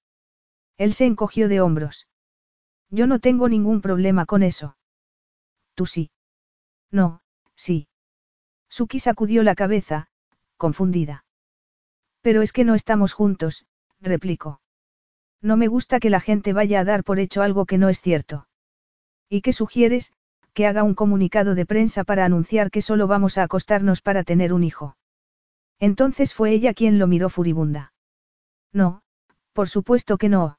Él se encogió de hombros. Yo no tengo ningún problema con eso. Tú sí. No, sí. Suki sacudió la cabeza, confundida. Pero es que no estamos juntos, replicó. No me gusta que la gente vaya a dar por hecho algo que no es cierto. ¿Y qué sugieres? Que haga un comunicado de prensa para anunciar que solo vamos a acostarnos para tener un hijo. Entonces fue ella quien lo miró furibunda. No, por supuesto que no.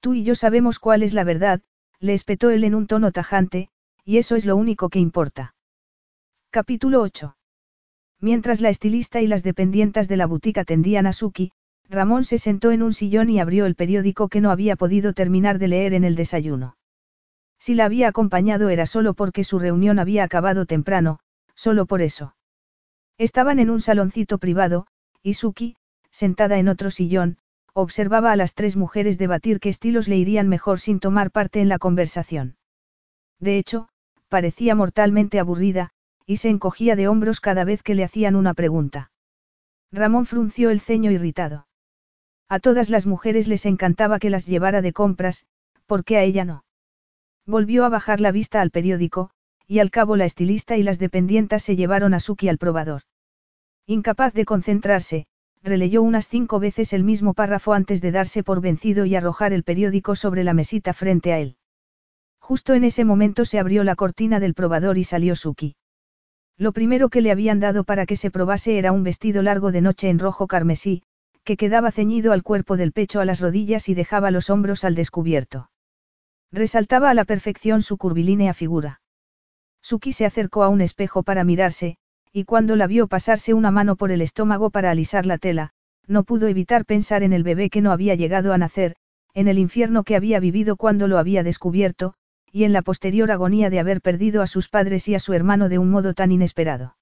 Tú y yo sabemos cuál es la verdad, le espetó él en un tono tajante, y eso es lo único que importa. Capítulo 8. Mientras la estilista y las dependientas de la boutique atendían a Suki, Ramón se sentó en un sillón y abrió el periódico que no había podido terminar de leer en el desayuno. Si la había acompañado era solo porque su reunión había acabado temprano, solo por eso. Estaban en un saloncito privado, y Suki, sentada en otro sillón, observaba a las tres mujeres debatir qué estilos le irían mejor sin tomar parte en la conversación. De hecho, parecía mortalmente aburrida, y se encogía de hombros cada vez que le hacían una pregunta. Ramón frunció el ceño irritado. A todas las mujeres les encantaba que las llevara de compras, porque a ella no. Volvió a bajar la vista al periódico, y al cabo la estilista y las dependientas se llevaron a Suki al probador. Incapaz de concentrarse, releyó unas cinco veces el mismo párrafo antes de darse por vencido y arrojar el periódico sobre la mesita frente a él. Justo en ese momento se abrió la cortina del probador y salió Suki. Lo primero que le habían dado para que se probase era un vestido largo de noche en rojo carmesí, que quedaba ceñido al cuerpo del pecho a las rodillas y dejaba los hombros al descubierto. Resaltaba a la perfección su curvilínea figura. Suki se acercó a un espejo para mirarse, y cuando la vio pasarse una mano por el estómago para alisar la tela, no pudo evitar pensar en el bebé que no había llegado a nacer, en el infierno que había vivido cuando lo había descubierto, y en la posterior agonía de haber perdido a sus padres y a su hermano de un modo tan inesperado.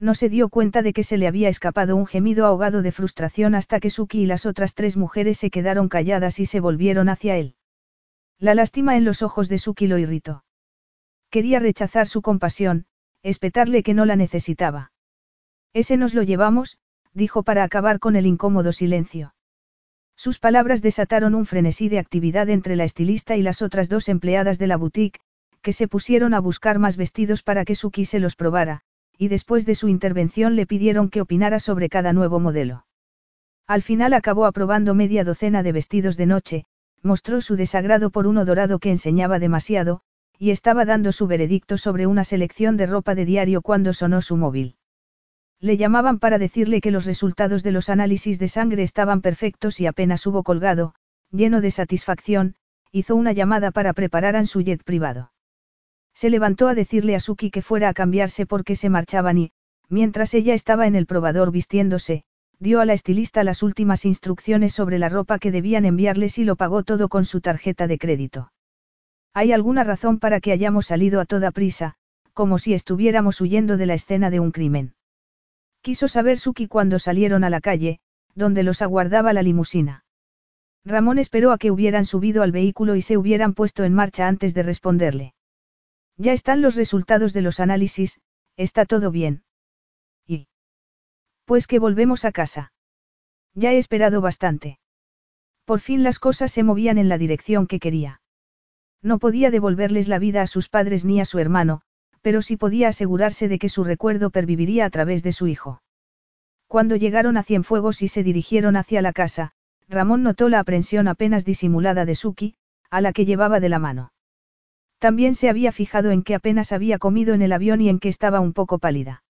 No se dio cuenta de que se le había escapado un gemido ahogado de frustración hasta que Suki y las otras tres mujeres se quedaron calladas y se volvieron hacia él. La lástima en los ojos de Suki lo irritó. Quería rechazar su compasión, espetarle que no la necesitaba. Ese nos lo llevamos, dijo para acabar con el incómodo silencio. Sus palabras desataron un frenesí de actividad entre la estilista y las otras dos empleadas de la boutique, que se pusieron a buscar más vestidos para que Suki se los probara, y después de su intervención le pidieron que opinara sobre cada nuevo modelo. Al final acabó aprobando media docena de vestidos de noche, mostró su desagrado por uno dorado que enseñaba demasiado, y estaba dando su veredicto sobre una selección de ropa de diario cuando sonó su móvil. Le llamaban para decirle que los resultados de los análisis de sangre estaban perfectos y apenas hubo colgado, lleno de satisfacción, hizo una llamada para preparar su jet privado. Se levantó a decirle a Suki que fuera a cambiarse porque se marchaban y, mientras ella estaba en el probador vistiéndose, dio a la estilista las últimas instrucciones sobre la ropa que debían enviarles y lo pagó todo con su tarjeta de crédito. ¿Hay alguna razón para que hayamos salido a toda prisa, como si estuviéramos huyendo de la escena de un crimen? Quiso saber Suki cuando salieron a la calle, donde los aguardaba la limusina. Ramón esperó a que hubieran subido al vehículo y se hubieran puesto en marcha antes de responderle. Ya están los resultados de los análisis, está todo bien. Pues que volvemos a casa. Ya he esperado bastante. Por fin las cosas se movían en la dirección que quería. No podía devolverles la vida a sus padres ni a su hermano, pero sí podía asegurarse de que su recuerdo perviviría a través de su hijo. Cuando llegaron a Cienfuegos y se dirigieron hacia la casa, Ramón notó la aprensión apenas disimulada de Suki, a la que llevaba de la mano. También se había fijado en que apenas había comido en el avión y en que estaba un poco pálida.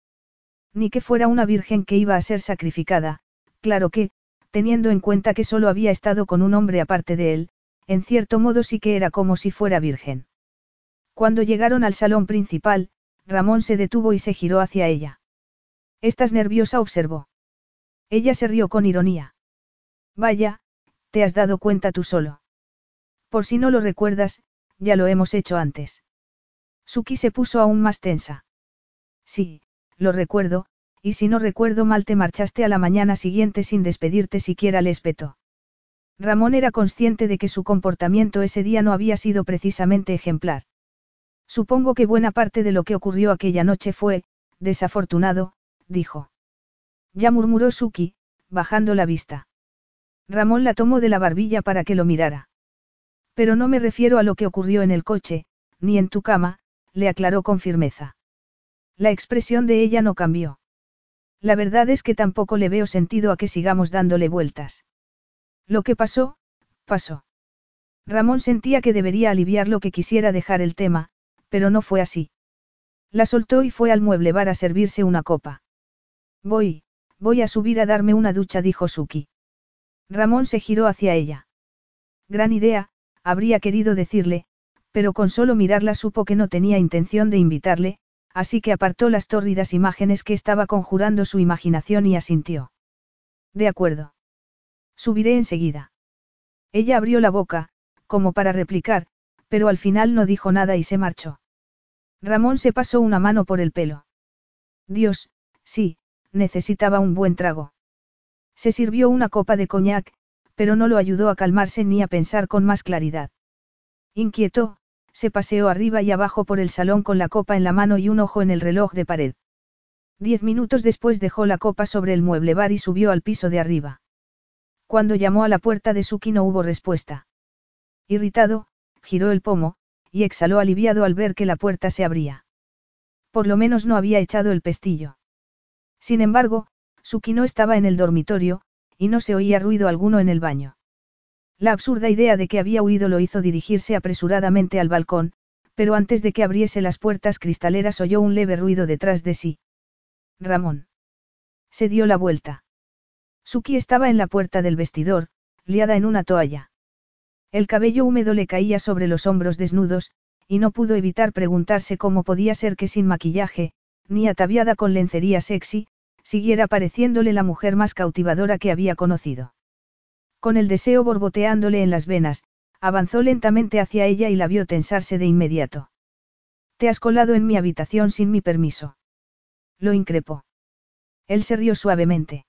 Ni que fuera una virgen que iba a ser sacrificada, claro que, teniendo en cuenta que solo había estado con un hombre aparte de él, en cierto modo sí que era como si fuera virgen. Cuando llegaron al salón principal, Ramón se detuvo y se giró hacia ella. ¿Estás nerviosa? observó. Ella se rió con ironía. Vaya, te has dado cuenta tú solo. Por si no lo recuerdas, ya lo hemos hecho antes. Suki se puso aún más tensa. Sí, lo recuerdo, y si no recuerdo mal te marchaste a la mañana siguiente sin despedirte siquiera le espetó. Ramón era consciente de que su comportamiento ese día no había sido precisamente ejemplar. Supongo que buena parte de lo que ocurrió aquella noche fue, desafortunado, dijo. Ya murmuró Suki, bajando la vista. Ramón la tomó de la barbilla para que lo mirara. Pero no me refiero a lo que ocurrió en el coche, ni en tu cama, le aclaró con firmeza. La expresión de ella no cambió. La verdad es que tampoco le veo sentido a que sigamos dándole vueltas. Lo que pasó, pasó. Ramón sentía que debería aliviar lo que quisiera dejar el tema, pero no fue así. La soltó y fue al mueble bar a servirse una copa. Voy, voy a subir a darme una ducha, dijo Suki. Ramón se giró hacia ella. Gran idea, habría querido decirle, pero con solo mirarla supo que no tenía intención de invitarle, así que apartó las tórridas imágenes que estaba conjurando su imaginación y asintió. De acuerdo. Subiré enseguida. Ella abrió la boca, como para replicar, pero al final no dijo nada y se marchó. Ramón se pasó una mano por el pelo. Dios, sí, necesitaba un buen trago. Se sirvió una copa de coñac, pero no lo ayudó a calmarse ni a pensar con más claridad. Inquieto, se paseó arriba y abajo por el salón con la copa en la mano y un ojo en el reloj de pared. Diez minutos después dejó la copa sobre el mueble bar y subió al piso de arriba. Cuando llamó a la puerta de Suki no hubo respuesta. Irritado, giró el pomo, y exhaló aliviado al ver que la puerta se abría. Por lo menos no había echado el pestillo. Sin embargo, Suki no estaba en el dormitorio, y no se oía ruido alguno en el baño. La absurda idea de que había huido lo hizo dirigirse apresuradamente al balcón, pero antes de que abriese las puertas cristaleras oyó un leve ruido detrás de sí. Ramón. Se dio la vuelta. Suki estaba en la puerta del vestidor, liada en una toalla. El cabello húmedo le caía sobre los hombros desnudos, y no pudo evitar preguntarse cómo podía ser que sin maquillaje, ni ataviada con lencería sexy, siguiera pareciéndole la mujer más cautivadora que había conocido. Con el deseo borboteándole en las venas, avanzó lentamente hacia ella y la vio tensarse de inmediato. Te has colado en mi habitación sin mi permiso. Lo increpó. Él se rió suavemente.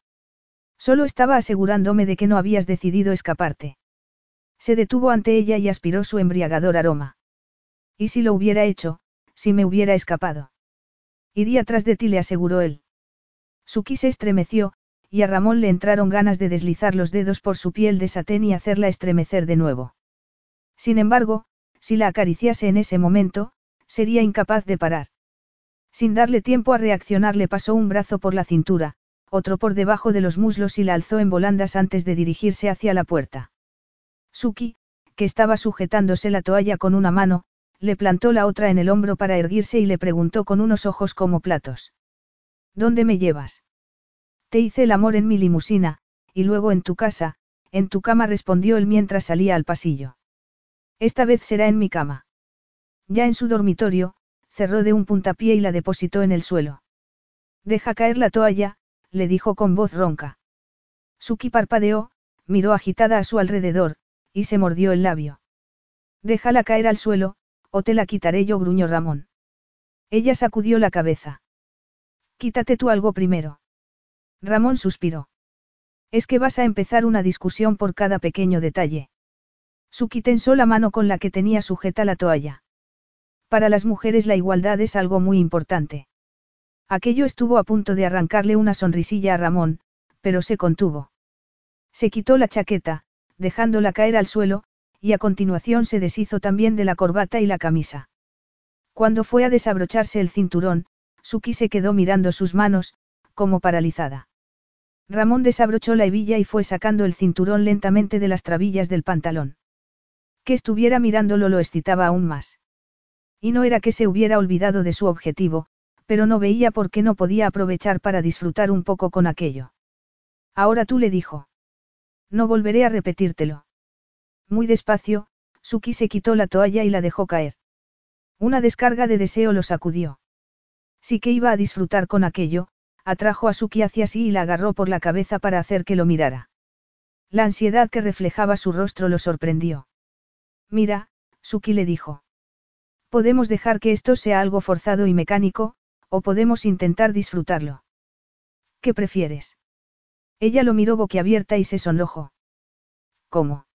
Solo estaba asegurándome de que no habías decidido escaparte. Se detuvo ante ella y aspiró su embriagador aroma. ¿Y si lo hubiera hecho, si me hubiera escapado? Iría tras de ti, le aseguró él. Suki se estremeció, y a Ramón le entraron ganas de deslizar los dedos por su piel de satén y hacerla estremecer de nuevo. Sin embargo, si la acariciase en ese momento, sería incapaz de parar. Sin darle tiempo a reaccionar le pasó un brazo por la cintura, otro por debajo de los muslos y la alzó en volandas antes de dirigirse hacia la puerta. Suki, que estaba sujetándose la toalla con una mano, le plantó la otra en el hombro para erguirse y le preguntó con unos ojos como platos. ¿Dónde me llevas? Te hice el amor en mi limusina, y luego en tu casa, en tu cama respondió él mientras salía al pasillo. Esta vez será en mi cama. Ya en su dormitorio, cerró de un puntapié y la depositó en el suelo. Deja caer la toalla, le dijo con voz ronca. Suki parpadeó, miró agitada a su alrededor, y se mordió el labio. Déjala caer al suelo, o te la quitaré yo, gruñó Ramón. Ella sacudió la cabeza. Quítate tú algo primero. Ramón suspiró. Es que vas a empezar una discusión por cada pequeño detalle. Suki tensó la mano con la que tenía sujeta la toalla. Para las mujeres la igualdad es algo muy importante. Aquello estuvo a punto de arrancarle una sonrisilla a Ramón, pero se contuvo. Se quitó la chaqueta, dejándola caer al suelo, y a continuación se deshizo también de la corbata y la camisa. Cuando fue a desabrocharse el cinturón, Suki se quedó mirando sus manos, como paralizada. Ramón desabrochó la hebilla y fue sacando el cinturón lentamente de las trabillas del pantalón. Que estuviera mirándolo lo excitaba aún más. Y no era que se hubiera olvidado de su objetivo, pero no veía por qué no podía aprovechar para disfrutar un poco con aquello. Ahora tú le dijo. No volveré a repetírtelo. Muy despacio, Suki se quitó la toalla y la dejó caer. Una descarga de deseo lo sacudió. Sí que iba a disfrutar con aquello, atrajo a Suki hacia sí y la agarró por la cabeza para hacer que lo mirara. La ansiedad que reflejaba su rostro lo sorprendió. Mira, Suki le dijo. Podemos dejar que esto sea algo forzado y mecánico, o podemos intentar disfrutarlo. ¿Qué prefieres? Ella lo miró boquiabierta y se sonrojó. ¿Cómo?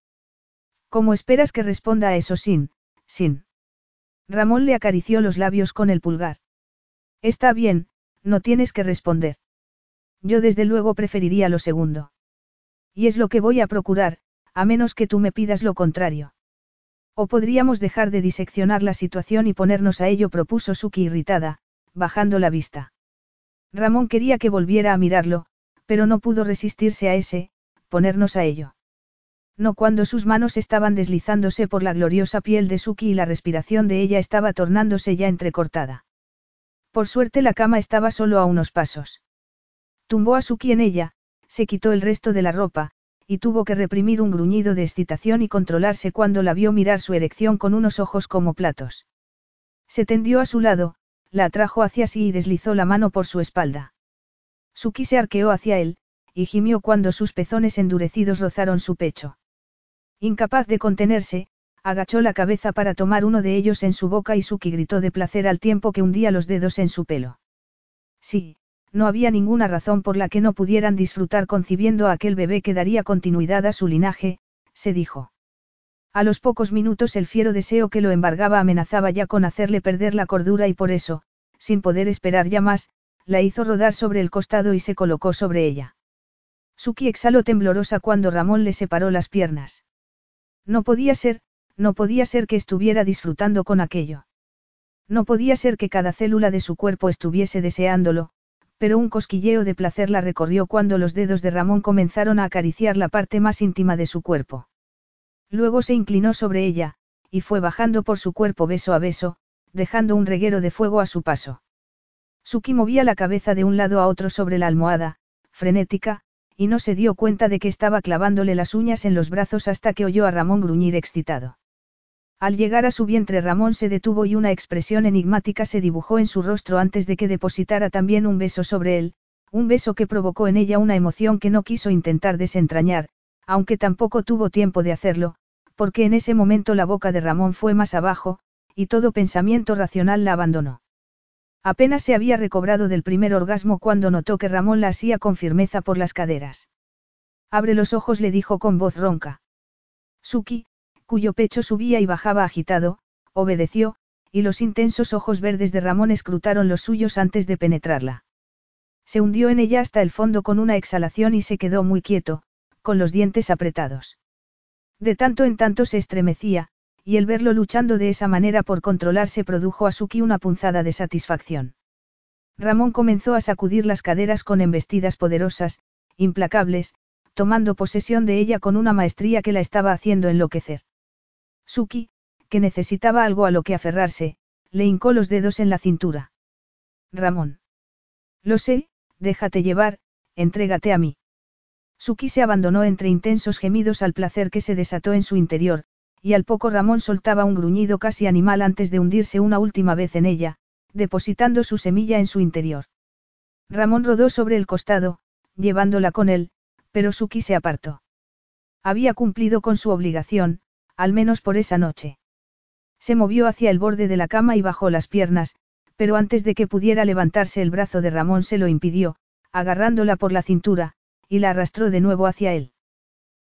¿Cómo esperas que responda a eso sin, sin? Ramón le acarició los labios con el pulgar. Está bien, no tienes que responder. Yo desde luego preferiría lo segundo. Y es lo que voy a procurar, a menos que tú me pidas lo contrario. O podríamos dejar de diseccionar la situación y ponernos a ello, propuso Suki irritada, bajando la vista. Ramón quería que volviera a mirarlo, pero no pudo resistirse a ese, ponernos a ello. No cuando sus manos estaban deslizándose por la gloriosa piel de Suki y la respiración de ella estaba tornándose ya entrecortada. Por suerte la cama estaba solo a unos pasos. Tumbó a Suki en ella, se quitó el resto de la ropa, y tuvo que reprimir un gruñido de excitación y controlarse cuando la vio mirar su erección con unos ojos como platos. Se tendió a su lado, la atrajo hacia sí y deslizó la mano por su espalda. Suki se arqueó hacia él, y gimió cuando sus pezones endurecidos rozaron su pecho. Incapaz de contenerse, agachó la cabeza para tomar uno de ellos en su boca y Suki gritó de placer al tiempo que hundía los dedos en su pelo. Sí, no había ninguna razón por la que no pudieran disfrutar concibiendo a aquel bebé que daría continuidad a su linaje, se dijo. A los pocos minutos el fiero deseo que lo embargaba amenazaba ya con hacerle perder la cordura y por eso, sin poder esperar ya más, la hizo rodar sobre el costado y se colocó sobre ella. Suki exhaló temblorosa cuando Ramón le separó las piernas. No podía ser, no podía ser que estuviera disfrutando con aquello. No podía ser que cada célula de su cuerpo estuviese deseándolo, pero un cosquilleo de placer la recorrió cuando los dedos de Ramón comenzaron a acariciar la parte más íntima de su cuerpo. Luego se inclinó sobre ella, y fue bajando por su cuerpo beso a beso, dejando un reguero de fuego a su paso. Suki movía la cabeza de un lado a otro sobre la almohada, frenética, y no se dio cuenta de que estaba clavándole las uñas en los brazos hasta que oyó a Ramón gruñir excitado. Al llegar a su vientre Ramón se detuvo y una expresión enigmática se dibujó en su rostro antes de que depositara también un beso sobre él, un beso que provocó en ella una emoción que no quiso intentar desentrañar, aunque tampoco tuvo tiempo de hacerlo, porque en ese momento la boca de Ramón fue más abajo, y todo pensamiento racional la abandonó. Apenas se había recobrado del primer orgasmo cuando notó que Ramón la hacía con firmeza por las caderas. Abre los ojos, le dijo con voz ronca. Suki, cuyo pecho subía y bajaba agitado, obedeció, y los intensos ojos verdes de Ramón escrutaron los suyos antes de penetrarla. Se hundió en ella hasta el fondo con una exhalación y se quedó muy quieto, con los dientes apretados. De tanto en tanto se estremecía, y el verlo luchando de esa manera por controlarse produjo a Suki una punzada de satisfacción. Ramón comenzó a sacudir las caderas con embestidas poderosas, implacables, tomando posesión de ella con una maestría que la estaba haciendo enloquecer. Suki, que necesitaba algo a lo que aferrarse, le hincó los dedos en la cintura. Ramón. Lo sé, déjate llevar, entrégate a mí. Suki se abandonó entre intensos gemidos al placer que se desató en su interior, y al poco Ramón soltaba un gruñido casi animal antes de hundirse una última vez en ella, depositando su semilla en su interior. Ramón rodó sobre el costado, llevándola con él, pero Suki se apartó. Había cumplido con su obligación, al menos por esa noche. Se movió hacia el borde de la cama y bajó las piernas, pero antes de que pudiera levantarse el brazo de Ramón se lo impidió, agarrándola por la cintura, y la arrastró de nuevo hacia él.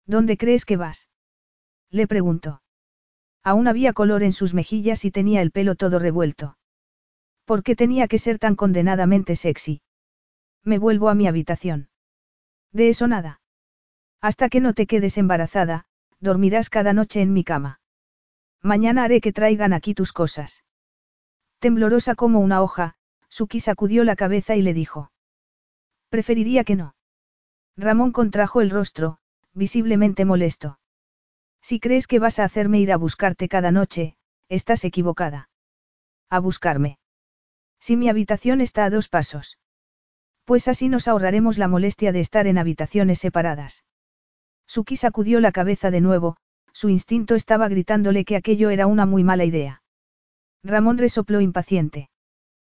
¿Dónde crees que vas? Le preguntó. Aún había color en sus mejillas y tenía el pelo todo revuelto. ¿Por qué tenía que ser tan condenadamente sexy? Me vuelvo a mi habitación. De eso nada. Hasta que no te quedes embarazada, dormirás cada noche en mi cama. Mañana haré que traigan aquí tus cosas. Temblorosa como una hoja, Suki sacudió la cabeza y le dijo. Preferiría que no. Ramón contrajo el rostro, visiblemente molesto. Si crees que vas a hacerme ir a buscarte cada noche, estás equivocada. A buscarme. Si mi habitación está a dos pasos. Pues así nos ahorraremos la molestia de estar en habitaciones separadas. Suki sacudió la cabeza de nuevo, su instinto estaba gritándole que aquello era una muy mala idea. Ramón resopló impaciente.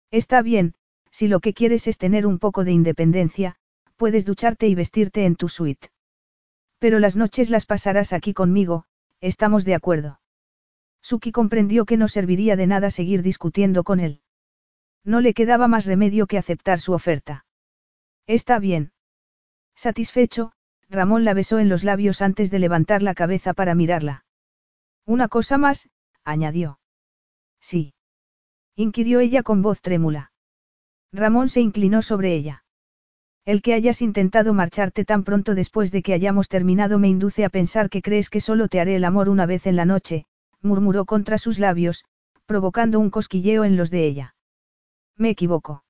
Está bien, si lo que quieres es tener un poco de independencia, puedes ducharte y vestirte en tu suite. Pero las noches las pasarás aquí conmigo, estamos de acuerdo. Suki comprendió que no serviría de nada seguir discutiendo con él. No le quedaba más remedio que aceptar su oferta. Está bien. Satisfecho, Ramón la besó en los labios antes de levantar la cabeza para mirarla. Una cosa más, añadió. Sí. inquirió ella con voz trémula. Ramón se inclinó sobre ella. El que hayas intentado marcharte tan pronto después de que hayamos terminado me induce a pensar que crees que solo te haré el amor una vez en la noche, murmuró contra sus labios, provocando un cosquilleo en los de ella. Me equivoco.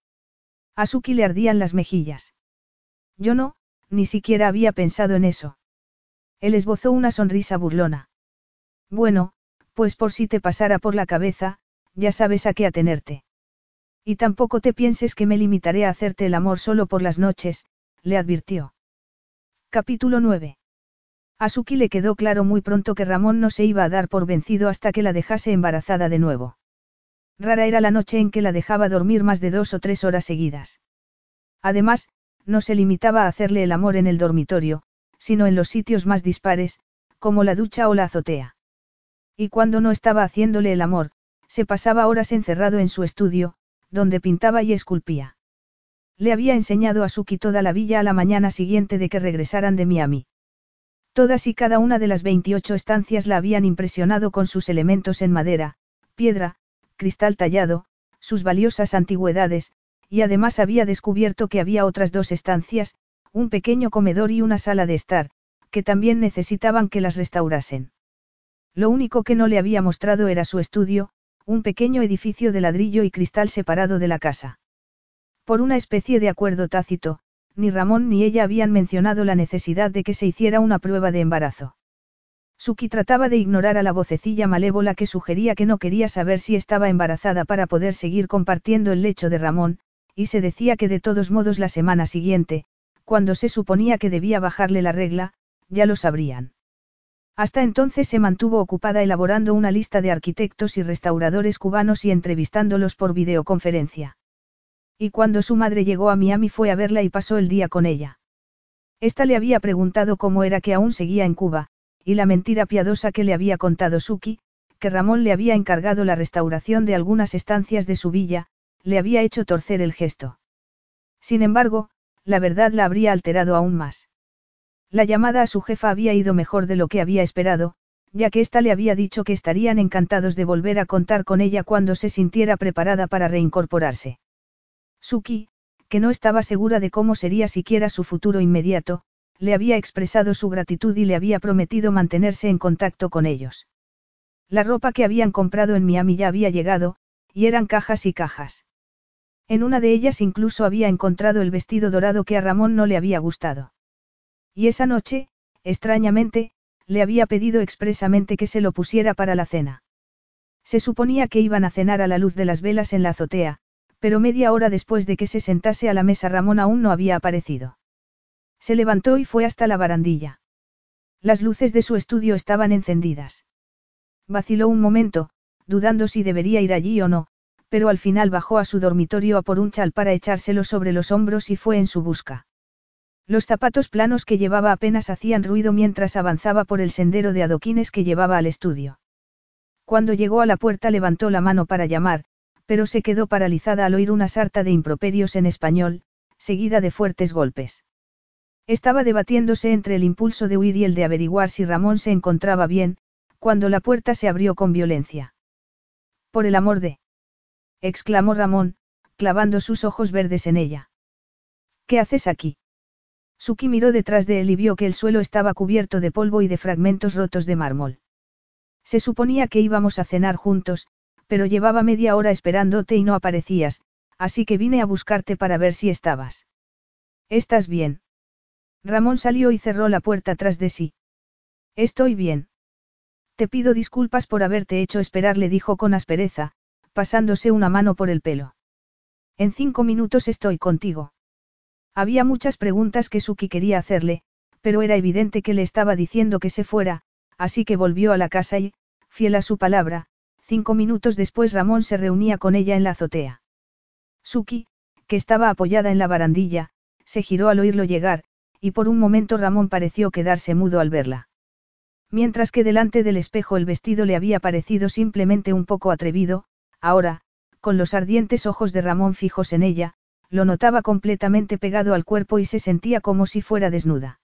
A Suki le ardían las mejillas. Yo no, ni siquiera había pensado en eso. Él esbozó una sonrisa burlona. Bueno, pues por si te pasara por la cabeza, ya sabes a qué atenerte. Y tampoco te pienses que me limitaré a hacerte el amor solo por las noches, le advirtió. Capítulo 9. A Suki le quedó claro muy pronto que Ramón no se iba a dar por vencido hasta que la dejase embarazada de nuevo. Rara era la noche en que la dejaba dormir más de dos o tres horas seguidas. Además, no se limitaba a hacerle el amor en el dormitorio, sino en los sitios más dispares, como la ducha o la azotea. Y cuando no estaba haciéndole el amor, se pasaba horas encerrado en su estudio, donde pintaba y esculpía. Le había enseñado a Suki toda la villa a la mañana siguiente de que regresaran de Miami. Todas y cada una de las 28 estancias la habían impresionado con sus elementos en madera, piedra, cristal tallado, sus valiosas antigüedades, y además había descubierto que había otras dos estancias, un pequeño comedor y una sala de estar, que también necesitaban que las restaurasen. Lo único que no le había mostrado era su estudio, un pequeño edificio de ladrillo y cristal separado de la casa. Por una especie de acuerdo tácito, ni Ramón ni ella habían mencionado la necesidad de que se hiciera una prueba de embarazo. Suki trataba de ignorar a la vocecilla malévola que sugería que no quería saber si estaba embarazada para poder seguir compartiendo el lecho de Ramón, y se decía que de todos modos la semana siguiente, cuando se suponía que debía bajarle la regla, ya lo sabrían. Hasta entonces se mantuvo ocupada elaborando una lista de arquitectos y restauradores cubanos y entrevistándolos por videoconferencia. Y cuando su madre llegó a Miami fue a verla y pasó el día con ella. Esta le había preguntado cómo era que aún seguía en Cuba, y la mentira piadosa que le había contado Suki, que Ramón le había encargado la restauración de algunas estancias de su villa, le había hecho torcer el gesto. Sin embargo, la verdad la habría alterado aún más. La llamada a su jefa había ido mejor de lo que había esperado, ya que ésta le había dicho que estarían encantados de volver a contar con ella cuando se sintiera preparada para reincorporarse. Suki, que no estaba segura de cómo sería siquiera su futuro inmediato, le había expresado su gratitud y le había prometido mantenerse en contacto con ellos. La ropa que habían comprado en Miami ya había llegado, y eran cajas y cajas. En una de ellas incluso había encontrado el vestido dorado que a Ramón no le había gustado. Y esa noche, extrañamente, le había pedido expresamente que se lo pusiera para la cena. Se suponía que iban a cenar a la luz de las velas en la azotea, pero media hora después de que se sentase a la mesa Ramón aún no había aparecido. Se levantó y fue hasta la barandilla. Las luces de su estudio estaban encendidas. Vaciló un momento, dudando si debería ir allí o no, pero al final bajó a su dormitorio a por un chal para echárselo sobre los hombros y fue en su busca. Los zapatos planos que llevaba apenas hacían ruido mientras avanzaba por el sendero de adoquines que llevaba al estudio. Cuando llegó a la puerta levantó la mano para llamar, pero se quedó paralizada al oír una sarta de improperios en español, seguida de fuertes golpes. Estaba debatiéndose entre el impulso de huir y el de averiguar si Ramón se encontraba bien, cuando la puerta se abrió con violencia. Por el amor de... exclamó Ramón, clavando sus ojos verdes en ella. ¿Qué haces aquí? Suki miró detrás de él y vio que el suelo estaba cubierto de polvo y de fragmentos rotos de mármol. Se suponía que íbamos a cenar juntos, pero llevaba media hora esperándote y no aparecías, así que vine a buscarte para ver si estabas. ¿Estás bien? Ramón salió y cerró la puerta tras de sí. Estoy bien. Te pido disculpas por haberte hecho esperar, le dijo con aspereza, pasándose una mano por el pelo. En cinco minutos estoy contigo. Había muchas preguntas que Suki quería hacerle, pero era evidente que le estaba diciendo que se fuera, así que volvió a la casa y, fiel a su palabra, cinco minutos después Ramón se reunía con ella en la azotea. Suki, que estaba apoyada en la barandilla, se giró al oírlo llegar, y por un momento Ramón pareció quedarse mudo al verla. Mientras que delante del espejo el vestido le había parecido simplemente un poco atrevido, ahora, con los ardientes ojos de Ramón fijos en ella, lo notaba completamente pegado al cuerpo y se sentía como si fuera desnuda.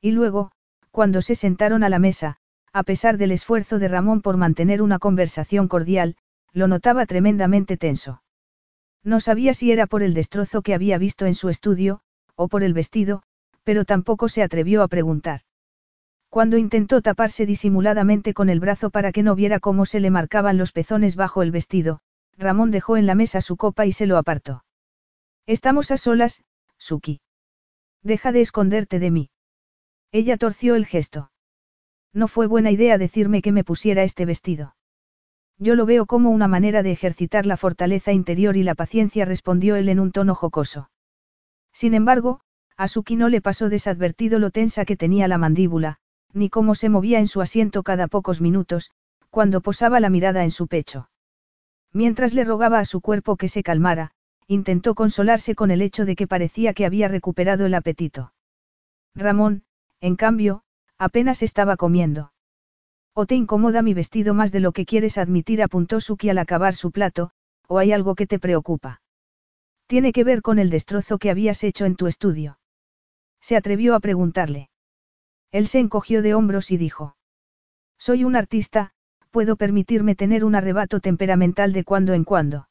Y luego, cuando se sentaron a la mesa, a pesar del esfuerzo de Ramón por mantener una conversación cordial, lo notaba tremendamente tenso. No sabía si era por el destrozo que había visto en su estudio, o por el vestido, pero tampoco se atrevió a preguntar. Cuando intentó taparse disimuladamente con el brazo para que no viera cómo se le marcaban los pezones bajo el vestido, Ramón dejó en la mesa su copa y se lo apartó. Estamos a solas, Suki. Deja de esconderte de mí. Ella torció el gesto. No fue buena idea decirme que me pusiera este vestido. Yo lo veo como una manera de ejercitar la fortaleza interior y la paciencia, respondió él en un tono jocoso. Sin embargo, a Suki no le pasó desadvertido lo tensa que tenía la mandíbula, ni cómo se movía en su asiento cada pocos minutos, cuando posaba la mirada en su pecho. Mientras le rogaba a su cuerpo que se calmara, intentó consolarse con el hecho de que parecía que había recuperado el apetito. Ramón, en cambio, apenas estaba comiendo. ¿O te incomoda mi vestido más de lo que quieres admitir? apuntó Suki al acabar su plato, ¿o hay algo que te preocupa? Tiene que ver con el destrozo que habías hecho en tu estudio. Se atrevió a preguntarle. Él se encogió de hombros y dijo. Soy un artista, puedo permitirme tener un arrebato temperamental de cuando en cuando.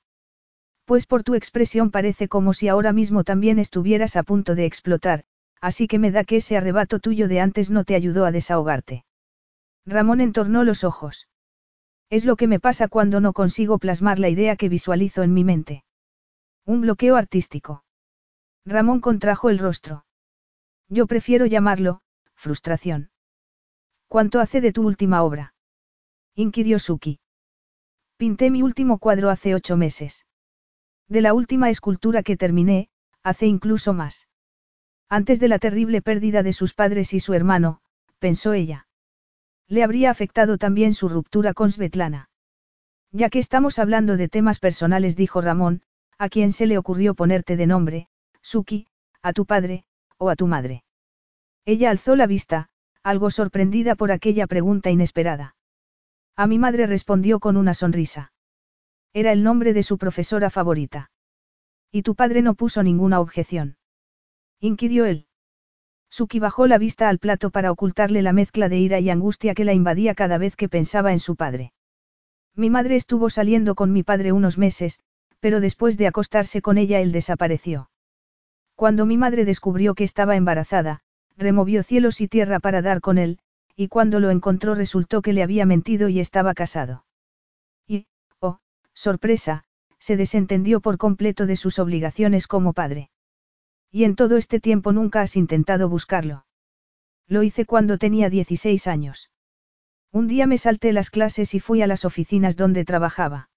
Pues por tu expresión parece como si ahora mismo también estuvieras a punto de explotar, así que me da que ese arrebato tuyo de antes no te ayudó a desahogarte. Ramón entornó los ojos. Es lo que me pasa cuando no consigo plasmar la idea que visualizo en mi mente. Un bloqueo artístico. Ramón contrajo el rostro. Yo prefiero llamarlo, frustración. ¿Cuánto hace de tu última obra? inquirió Suki. Pinté mi último cuadro hace ocho meses. De la última escultura que terminé, hace incluso más. Antes de la terrible pérdida de sus padres y su hermano, pensó ella. Le habría afectado también su ruptura con Svetlana. Ya que estamos hablando de temas personales, dijo Ramón, a quien se le ocurrió ponerte de nombre, Suki, a tu padre, o a tu madre. Ella alzó la vista, algo sorprendida por aquella pregunta inesperada. A mi madre respondió con una sonrisa. Era el nombre de su profesora favorita. Y tu padre no puso ninguna objeción inquirió él. Suki bajó la vista al plato para ocultarle la mezcla de ira y angustia que la invadía cada vez que pensaba en su padre. Mi madre estuvo saliendo con mi padre unos meses, pero después de acostarse con ella él desapareció. Cuando mi madre descubrió que estaba embarazada, removió cielos y tierra para dar con él, y cuando lo encontró resultó que le había mentido y estaba casado. Y, oh, sorpresa, se desentendió por completo de sus obligaciones como padre. Y en todo este tiempo nunca has intentado buscarlo. Lo hice cuando tenía 16 años. Un día me salté las clases y fui a las oficinas donde trabajaba.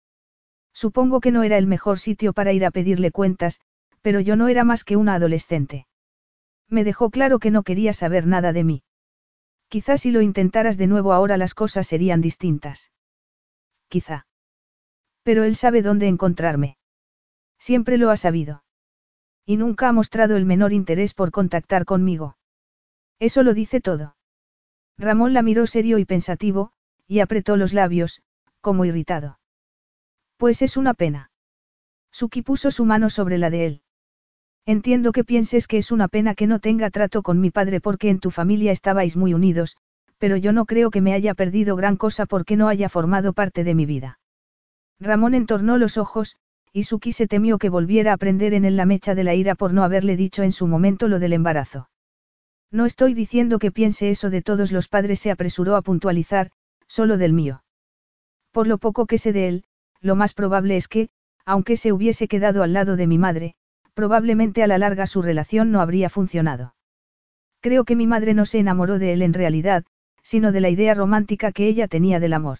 Supongo que no era el mejor sitio para ir a pedirle cuentas, pero yo no era más que una adolescente. Me dejó claro que no quería saber nada de mí. Quizás si lo intentaras de nuevo ahora las cosas serían distintas. Quizá. Pero él sabe dónde encontrarme. Siempre lo ha sabido. Y nunca ha mostrado el menor interés por contactar conmigo. Eso lo dice todo. Ramón la miró serio y pensativo, y apretó los labios, como irritado. Pues es una pena. Suki puso su mano sobre la de él. Entiendo que pienses que es una pena que no tenga trato con mi padre porque en tu familia estabais muy unidos, pero yo no creo que me haya perdido gran cosa porque no haya formado parte de mi vida. Ramón entornó los ojos, y Suki se temió que volviera a prender en él la mecha de la ira por no haberle dicho en su momento lo del embarazo. No estoy diciendo que piense eso de todos los padres, se apresuró a puntualizar, solo del mío. Por lo poco que sé de él, lo más probable es que, aunque se hubiese quedado al lado de mi madre, probablemente a la larga su relación no habría funcionado. Creo que mi madre no se enamoró de él en realidad, sino de la idea romántica que ella tenía del amor.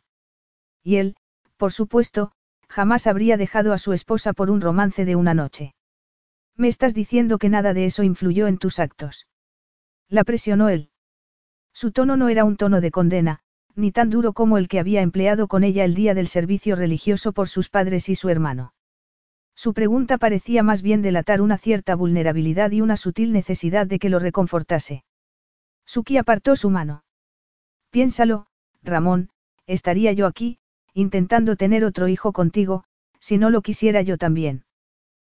Y él, por supuesto, Jamás habría dejado a su esposa por un romance de una noche. Me estás diciendo que nada de eso influyó en tus actos. La presionó él. Su tono no era un tono de condena, ni tan duro como el que había empleado con ella el día del servicio religioso por sus padres y su hermano. Su pregunta parecía más bien delatar una cierta vulnerabilidad y una sutil necesidad de que lo reconfortase. Suki apartó su mano. Piénsalo, Ramón, estaría yo aquí, intentando tener otro hijo contigo, si no lo quisiera yo también.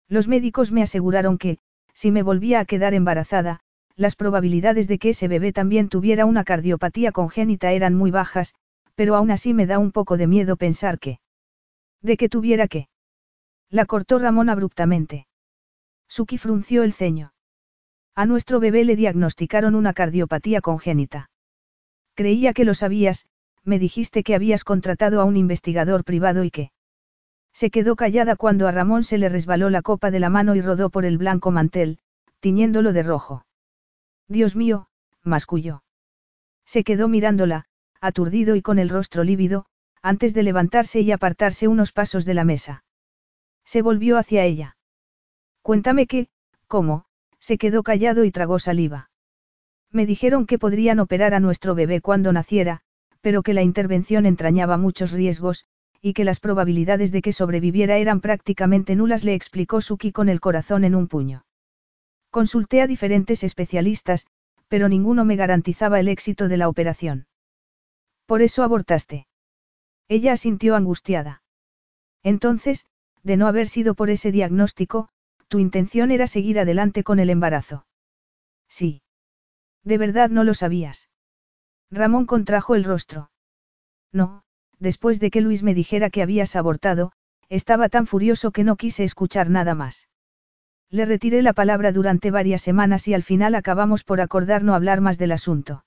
Los médicos me aseguraron que, si me volvía a quedar embarazada, las probabilidades de que ese bebé también tuviera una cardiopatía congénita eran muy bajas, pero aún así me da un poco de miedo pensar que... ¿De que tuviera qué? La cortó Ramón abruptamente. Suki frunció el ceño. A nuestro bebé le diagnosticaron una cardiopatía congénita. Creía que lo sabías, me dijiste que habías contratado a un investigador privado y que... Se quedó callada cuando a Ramón se le resbaló la copa de la mano y rodó por el blanco mantel, tiñéndolo de rojo. Dios mío, masculló. Se quedó mirándola, aturdido y con el rostro lívido, antes de levantarse y apartarse unos pasos de la mesa. Se volvió hacia ella. Cuéntame qué, cómo, se quedó callado y tragó saliva. Me dijeron que podrían operar a nuestro bebé cuando naciera, pero que la intervención entrañaba muchos riesgos, y que las probabilidades de que sobreviviera eran prácticamente nulas, le explicó Suki con el corazón en un puño. Consulté a diferentes especialistas, pero ninguno me garantizaba el éxito de la operación. Por eso abortaste. Ella asintió angustiada. Entonces, de no haber sido por ese diagnóstico, tu intención era seguir adelante con el embarazo. Sí. De verdad no lo sabías. Ramón contrajo el rostro. No, después de que Luis me dijera que habías abortado, estaba tan furioso que no quise escuchar nada más. Le retiré la palabra durante varias semanas y al final acabamos por acordar no hablar más del asunto.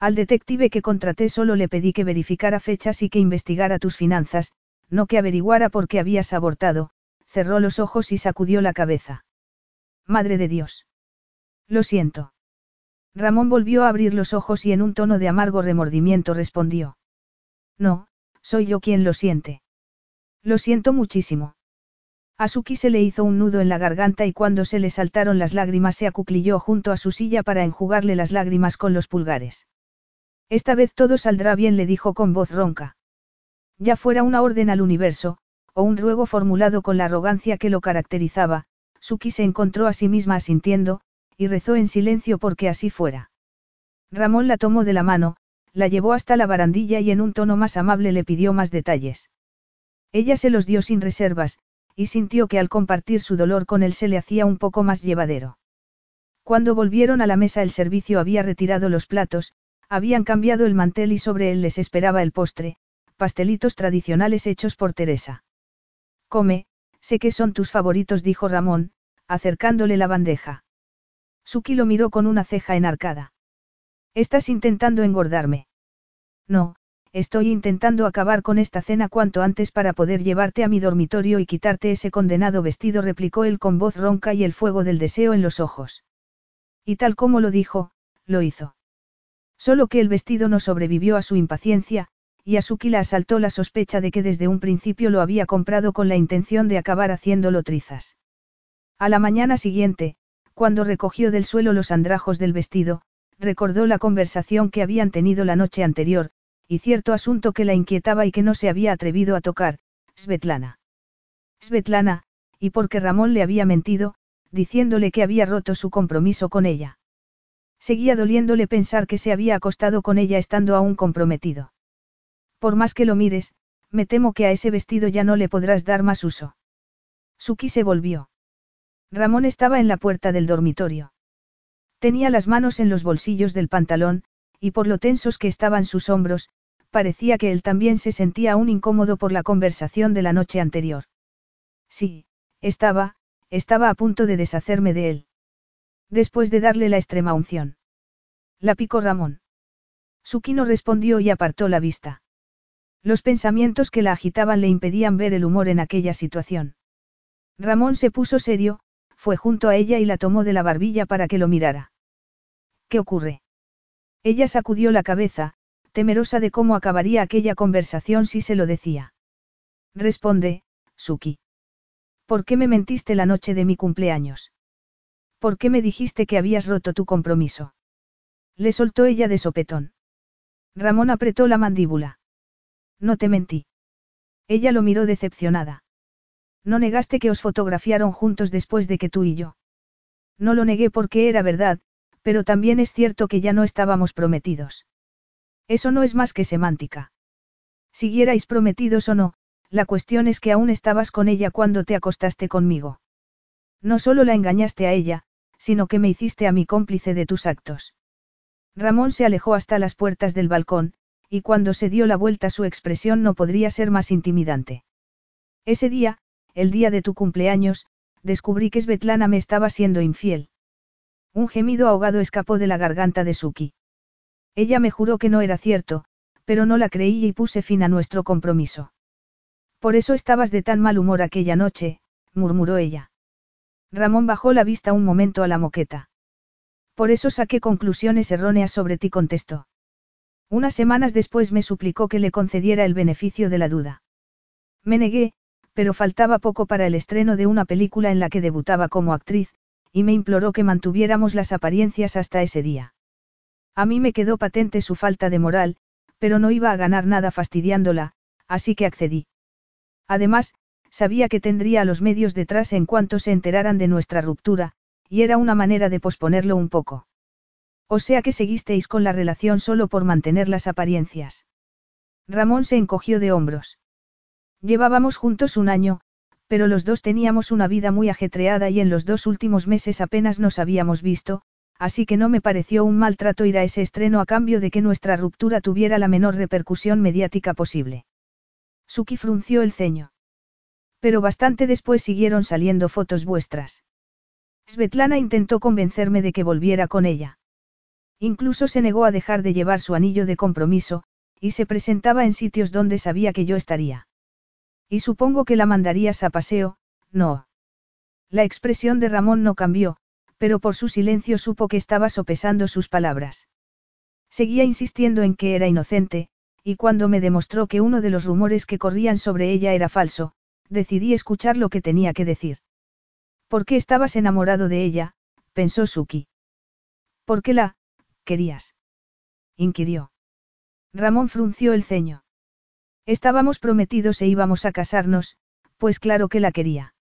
Al detective que contraté solo le pedí que verificara fechas y que investigara tus finanzas, no que averiguara por qué habías abortado, cerró los ojos y sacudió la cabeza. Madre de Dios. Lo siento. Ramón volvió a abrir los ojos y en un tono de amargo remordimiento respondió. No, soy yo quien lo siente. Lo siento muchísimo. A Suki se le hizo un nudo en la garganta y cuando se le saltaron las lágrimas se acuclilló junto a su silla para enjugarle las lágrimas con los pulgares. Esta vez todo saldrá bien, le dijo con voz ronca. Ya fuera una orden al universo, o un ruego formulado con la arrogancia que lo caracterizaba, Suki se encontró a sí misma asintiendo, y rezó en silencio porque así fuera. Ramón la tomó de la mano, la llevó hasta la barandilla y en un tono más amable le pidió más detalles. Ella se los dio sin reservas, y sintió que al compartir su dolor con él se le hacía un poco más llevadero. Cuando volvieron a la mesa el servicio había retirado los platos, habían cambiado el mantel y sobre él les esperaba el postre, pastelitos tradicionales hechos por Teresa. Come, sé que son tus favoritos, dijo Ramón, acercándole la bandeja. Suki lo miró con una ceja enarcada. ¿Estás intentando engordarme? No, estoy intentando acabar con esta cena cuanto antes para poder llevarte a mi dormitorio y quitarte ese condenado vestido, replicó él con voz ronca y el fuego del deseo en los ojos. Y tal como lo dijo, lo hizo. Solo que el vestido no sobrevivió a su impaciencia, y a Suki la asaltó la sospecha de que desde un principio lo había comprado con la intención de acabar haciéndolo trizas. A la mañana siguiente, cuando recogió del suelo los andrajos del vestido, recordó la conversación que habían tenido la noche anterior, y cierto asunto que la inquietaba y que no se había atrevido a tocar, Svetlana. Svetlana, y porque Ramón le había mentido, diciéndole que había roto su compromiso con ella. Seguía doliéndole pensar que se había acostado con ella estando aún comprometido. Por más que lo mires, me temo que a ese vestido ya no le podrás dar más uso. Suki se volvió. Ramón estaba en la puerta del dormitorio. Tenía las manos en los bolsillos del pantalón, y por lo tensos que estaban sus hombros, parecía que él también se sentía aún incómodo por la conversación de la noche anterior. Sí, estaba, estaba a punto de deshacerme de él. Después de darle la extrema unción. La picó Ramón. Suki no respondió y apartó la vista. Los pensamientos que la agitaban le impedían ver el humor en aquella situación. Ramón se puso serio, fue junto a ella y la tomó de la barbilla para que lo mirara. ¿Qué ocurre? Ella sacudió la cabeza, temerosa de cómo acabaría aquella conversación si se lo decía. Responde, Suki. ¿Por qué me mentiste la noche de mi cumpleaños? ¿Por qué me dijiste que habías roto tu compromiso? Le soltó ella de sopetón. Ramón apretó la mandíbula. No te mentí. Ella lo miró decepcionada. No negaste que os fotografiaron juntos después de que tú y yo. No lo negué porque era verdad, pero también es cierto que ya no estábamos prometidos. Eso no es más que semántica. Siguierais prometidos o no, la cuestión es que aún estabas con ella cuando te acostaste conmigo. No solo la engañaste a ella, sino que me hiciste a mi cómplice de tus actos. Ramón se alejó hasta las puertas del balcón, y cuando se dio la vuelta su expresión no podría ser más intimidante. Ese día, el día de tu cumpleaños, descubrí que Svetlana me estaba siendo infiel. Un gemido ahogado escapó de la garganta de Suki. Ella me juró que no era cierto, pero no la creí y puse fin a nuestro compromiso. Por eso estabas de tan mal humor aquella noche, murmuró ella. Ramón bajó la vista un momento a la moqueta. Por eso saqué conclusiones erróneas sobre ti, contestó. Unas semanas después me suplicó que le concediera el beneficio de la duda. Me negué, pero faltaba poco para el estreno de una película en la que debutaba como actriz, y me imploró que mantuviéramos las apariencias hasta ese día. A mí me quedó patente su falta de moral, pero no iba a ganar nada fastidiándola, así que accedí. Además, sabía que tendría a los medios detrás en cuanto se enteraran de nuestra ruptura, y era una manera de posponerlo un poco. O sea que seguisteis con la relación solo por mantener las apariencias. Ramón se encogió de hombros. Llevábamos juntos un año, pero los dos teníamos una vida muy ajetreada y en los dos últimos meses apenas nos habíamos visto, así que no me pareció un mal trato ir a ese estreno a cambio de que nuestra ruptura tuviera la menor repercusión mediática posible. Suki frunció el ceño. Pero bastante después siguieron saliendo fotos vuestras. Svetlana intentó convencerme de que volviera con ella. Incluso se negó a dejar de llevar su anillo de compromiso, y se presentaba en sitios donde sabía que yo estaría. Y supongo que la mandarías a paseo, no. La expresión de Ramón no cambió, pero por su silencio supo que estaba sopesando sus palabras. Seguía insistiendo en que era inocente, y cuando me demostró que uno de los rumores que corrían sobre ella era falso, decidí escuchar lo que tenía que decir. ¿Por qué estabas enamorado de ella? pensó Suki. ¿Por qué la, querías? inquirió. Ramón frunció el ceño. Estábamos prometidos e íbamos a casarnos, pues claro que la quería.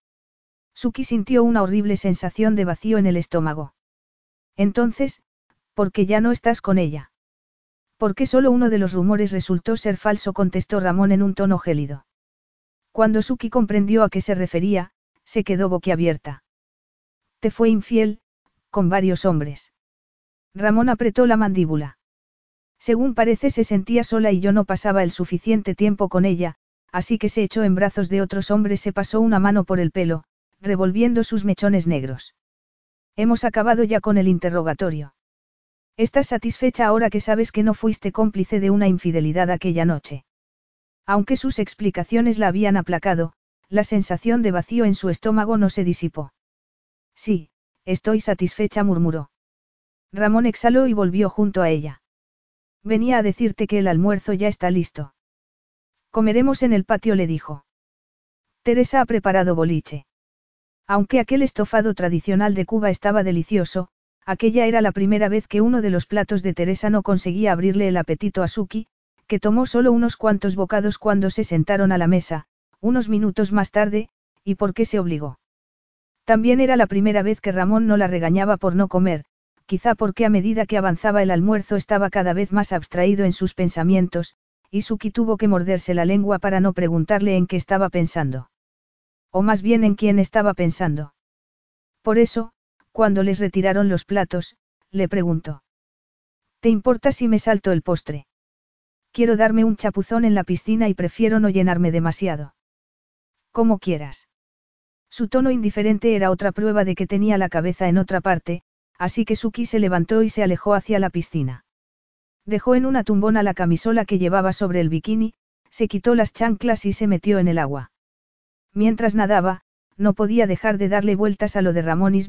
Suki sintió una horrible sensación de vacío en el estómago. Entonces, ¿por qué ya no estás con ella? Porque solo uno de los rumores resultó ser falso, contestó Ramón en un tono gélido. Cuando Suki comprendió a qué se refería, se quedó boquiabierta. Te fue infiel, con varios hombres. Ramón apretó la mandíbula. Según parece se sentía sola y yo no pasaba el suficiente tiempo con ella, así que se echó en brazos de otros hombres, se pasó una mano por el pelo, revolviendo sus mechones negros. Hemos acabado ya con el interrogatorio. ¿Estás satisfecha ahora que sabes que no fuiste cómplice de una infidelidad aquella noche? Aunque sus explicaciones la habían aplacado, la sensación de vacío en su estómago no se disipó. Sí, estoy satisfecha, murmuró. Ramón exhaló y volvió junto a ella. Venía a decirte que el almuerzo ya está listo. Comeremos en el patio, le dijo. Teresa ha preparado boliche. Aunque aquel estofado tradicional de Cuba estaba delicioso, aquella era la primera vez que uno de los platos de Teresa no conseguía abrirle el apetito a Suki, que tomó solo unos cuantos bocados cuando se sentaron a la mesa, unos minutos más tarde, y por qué se obligó. También era la primera vez que Ramón no la regañaba por no comer, quizá porque a medida que avanzaba el almuerzo estaba cada vez más abstraído en sus pensamientos, y Suki tuvo que morderse la lengua para no preguntarle en qué estaba pensando. O más bien en quién estaba pensando. Por eso, cuando les retiraron los platos, le preguntó. ¿Te importa si me salto el postre? Quiero darme un chapuzón en la piscina y prefiero no llenarme demasiado. Como quieras. Su tono indiferente era otra prueba de que tenía la cabeza en otra parte, así que Suki se levantó y se alejó hacia la piscina. Dejó en una tumbona la camisola que llevaba sobre el bikini, se quitó las chanclas y se metió en el agua. Mientras nadaba, no podía dejar de darle vueltas a lo de Ramón y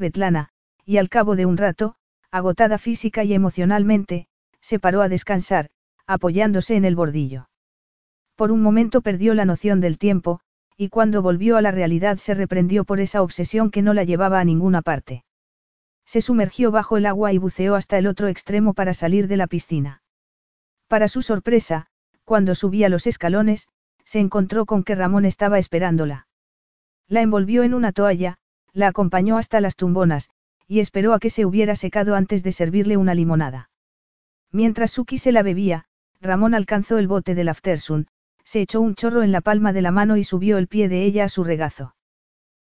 y al cabo de un rato, agotada física y emocionalmente, se paró a descansar, apoyándose en el bordillo. Por un momento perdió la noción del tiempo, y cuando volvió a la realidad se reprendió por esa obsesión que no la llevaba a ninguna parte. Se sumergió bajo el agua y buceó hasta el otro extremo para salir de la piscina. Para su sorpresa, cuando subía los escalones, se encontró con que Ramón estaba esperándola. La envolvió en una toalla, la acompañó hasta las tumbonas, y esperó a que se hubiera secado antes de servirle una limonada. Mientras Suki se la bebía, Ramón alcanzó el bote del aftersun, se echó un chorro en la palma de la mano y subió el pie de ella a su regazo.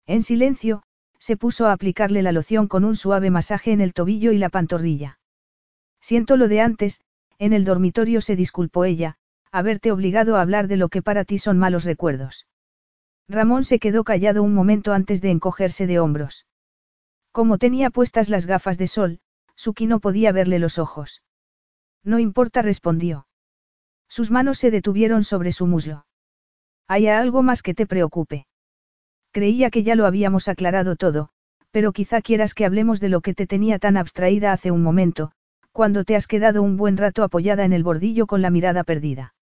En silencio, se puso a aplicarle la loción con un suave masaje en el tobillo y la pantorrilla. Siento lo de antes, en el dormitorio se disculpó ella, haberte obligado a hablar de lo que para ti son malos recuerdos. Ramón se quedó callado un momento antes de encogerse de hombros. Como tenía puestas las gafas de sol, Suki no podía verle los ojos. No importa, respondió. Sus manos se detuvieron sobre su muslo. ¿Hay algo más que te preocupe? Creía que ya lo habíamos aclarado todo, pero quizá quieras que hablemos de lo que te tenía tan abstraída hace un momento, cuando te has quedado un buen rato apoyada en el bordillo con la mirada perdida.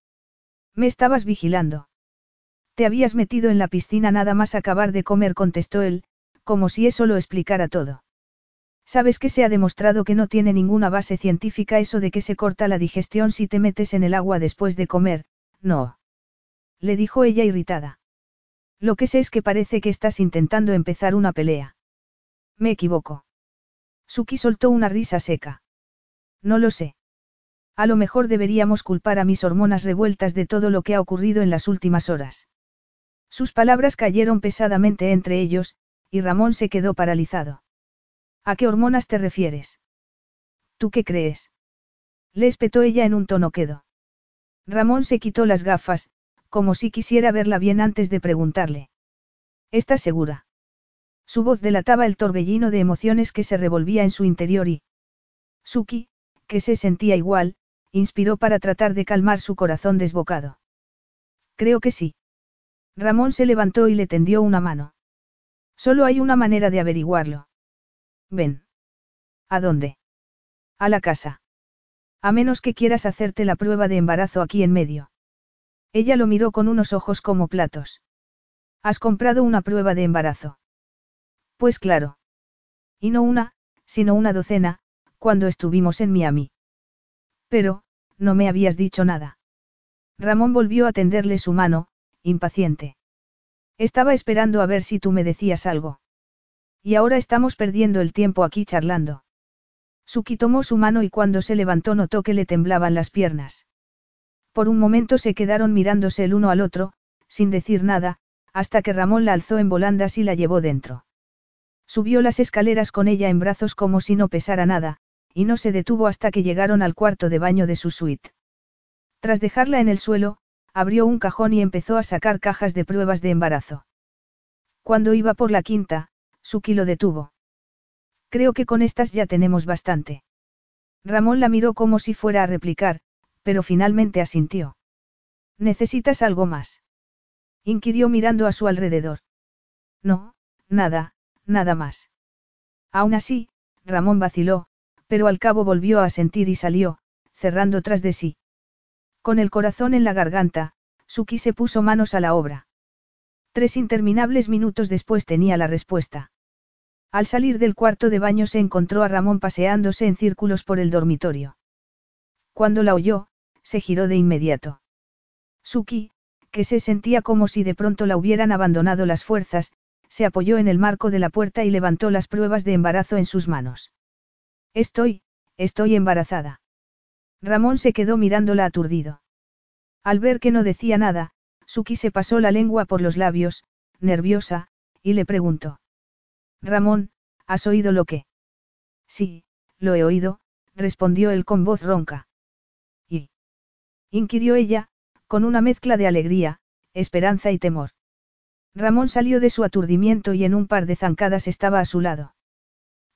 Me estabas vigilando. Te habías metido en la piscina nada más acabar de comer, contestó él, como si eso lo explicara todo. Sabes que se ha demostrado que no tiene ninguna base científica eso de que se corta la digestión si te metes en el agua después de comer, no. Le dijo ella irritada. Lo que sé es que parece que estás intentando empezar una pelea. Me equivoco. Suki soltó una risa seca. No lo sé. A lo mejor deberíamos culpar a mis hormonas revueltas de todo lo que ha ocurrido en las últimas horas. Sus palabras cayeron pesadamente entre ellos, y Ramón se quedó paralizado. ¿A qué hormonas te refieres? ¿Tú qué crees? Le espetó ella en un tono quedo. Ramón se quitó las gafas, como si quisiera verla bien antes de preguntarle. ¿Estás segura? Su voz delataba el torbellino de emociones que se revolvía en su interior y... Suki, que se sentía igual, inspiró para tratar de calmar su corazón desbocado. Creo que sí. Ramón se levantó y le tendió una mano. Solo hay una manera de averiguarlo. Ven. ¿A dónde? A la casa. A menos que quieras hacerte la prueba de embarazo aquí en medio. Ella lo miró con unos ojos como platos. ¿Has comprado una prueba de embarazo? Pues claro. Y no una, sino una docena, cuando estuvimos en Miami. Pero, no me habías dicho nada. Ramón volvió a tenderle su mano, impaciente. Estaba esperando a ver si tú me decías algo. Y ahora estamos perdiendo el tiempo aquí charlando. Suki tomó su mano y cuando se levantó notó que le temblaban las piernas. Por un momento se quedaron mirándose el uno al otro, sin decir nada, hasta que Ramón la alzó en volandas y la llevó dentro. Subió las escaleras con ella en brazos como si no pesara nada, y no se detuvo hasta que llegaron al cuarto de baño de su suite. Tras dejarla en el suelo, abrió un cajón y empezó a sacar cajas de pruebas de embarazo. Cuando iba por la quinta, Suki lo detuvo. Creo que con estas ya tenemos bastante. Ramón la miró como si fuera a replicar, pero finalmente asintió. ¿Necesitas algo más? inquirió mirando a su alrededor. No, nada, nada más. Aún así, Ramón vaciló, pero al cabo volvió a sentir y salió, cerrando tras de sí. Con el corazón en la garganta, Suki se puso manos a la obra. Tres interminables minutos después tenía la respuesta. Al salir del cuarto de baño se encontró a Ramón paseándose en círculos por el dormitorio. Cuando la oyó, se giró de inmediato. Suki, que se sentía como si de pronto la hubieran abandonado las fuerzas, se apoyó en el marco de la puerta y levantó las pruebas de embarazo en sus manos. Estoy, estoy embarazada. Ramón se quedó mirándola aturdido. Al ver que no decía nada, Suki se pasó la lengua por los labios, nerviosa, y le preguntó. Ramón, ¿has oído lo que? Sí, lo he oído, respondió él con voz ronca. Inquirió ella, con una mezcla de alegría, esperanza y temor. Ramón salió de su aturdimiento y en un par de zancadas estaba a su lado.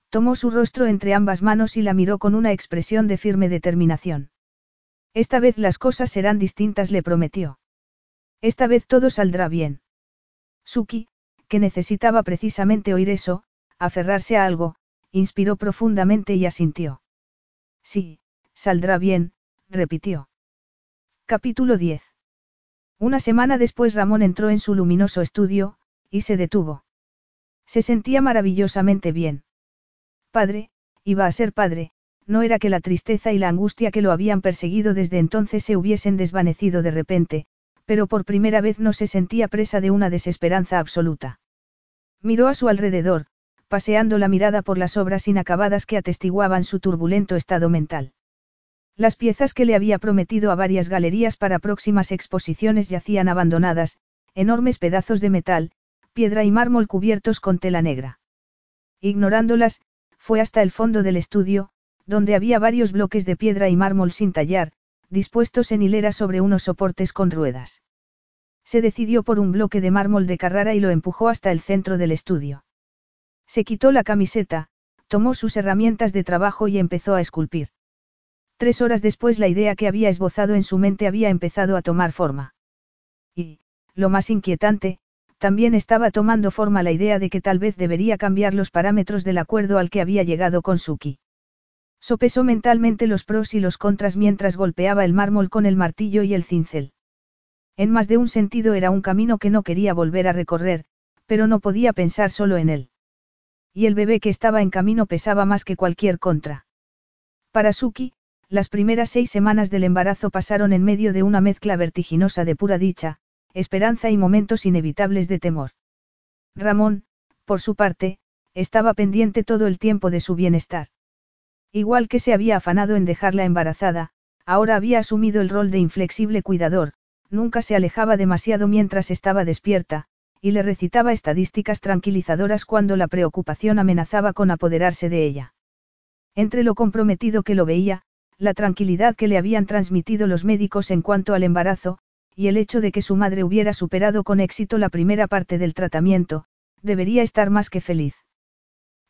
Tomó su rostro entre ambas manos y la miró con una expresión de firme determinación. Esta vez las cosas serán distintas, le prometió. Esta vez todo saldrá bien. Suki, que necesitaba precisamente oír eso, aferrarse a algo, inspiró profundamente y asintió. Sí, saldrá bien, repitió. Capítulo 10. Una semana después Ramón entró en su luminoso estudio, y se detuvo. Se sentía maravillosamente bien. Padre, iba a ser padre, no era que la tristeza y la angustia que lo habían perseguido desde entonces se hubiesen desvanecido de repente, pero por primera vez no se sentía presa de una desesperanza absoluta. Miró a su alrededor, paseando la mirada por las obras inacabadas que atestiguaban su turbulento estado mental. Las piezas que le había prometido a varias galerías para próximas exposiciones yacían abandonadas, enormes pedazos de metal, piedra y mármol cubiertos con tela negra. Ignorándolas, fue hasta el fondo del estudio, donde había varios bloques de piedra y mármol sin tallar, dispuestos en hilera sobre unos soportes con ruedas. Se decidió por un bloque de mármol de Carrara y lo empujó hasta el centro del estudio. Se quitó la camiseta, tomó sus herramientas de trabajo y empezó a esculpir. Tres horas después la idea que había esbozado en su mente había empezado a tomar forma. Y, lo más inquietante, también estaba tomando forma la idea de que tal vez debería cambiar los parámetros del acuerdo al que había llegado con Suki. Sopesó mentalmente los pros y los contras mientras golpeaba el mármol con el martillo y el cincel. En más de un sentido era un camino que no quería volver a recorrer, pero no podía pensar solo en él. Y el bebé que estaba en camino pesaba más que cualquier contra. Para Suki, las primeras seis semanas del embarazo pasaron en medio de una mezcla vertiginosa de pura dicha, esperanza y momentos inevitables de temor. Ramón, por su parte, estaba pendiente todo el tiempo de su bienestar. Igual que se había afanado en dejarla embarazada, ahora había asumido el rol de inflexible cuidador, nunca se alejaba demasiado mientras estaba despierta, y le recitaba estadísticas tranquilizadoras cuando la preocupación amenazaba con apoderarse de ella. Entre lo comprometido que lo veía, la tranquilidad que le habían transmitido los médicos en cuanto al embarazo, y el hecho de que su madre hubiera superado con éxito la primera parte del tratamiento, debería estar más que feliz.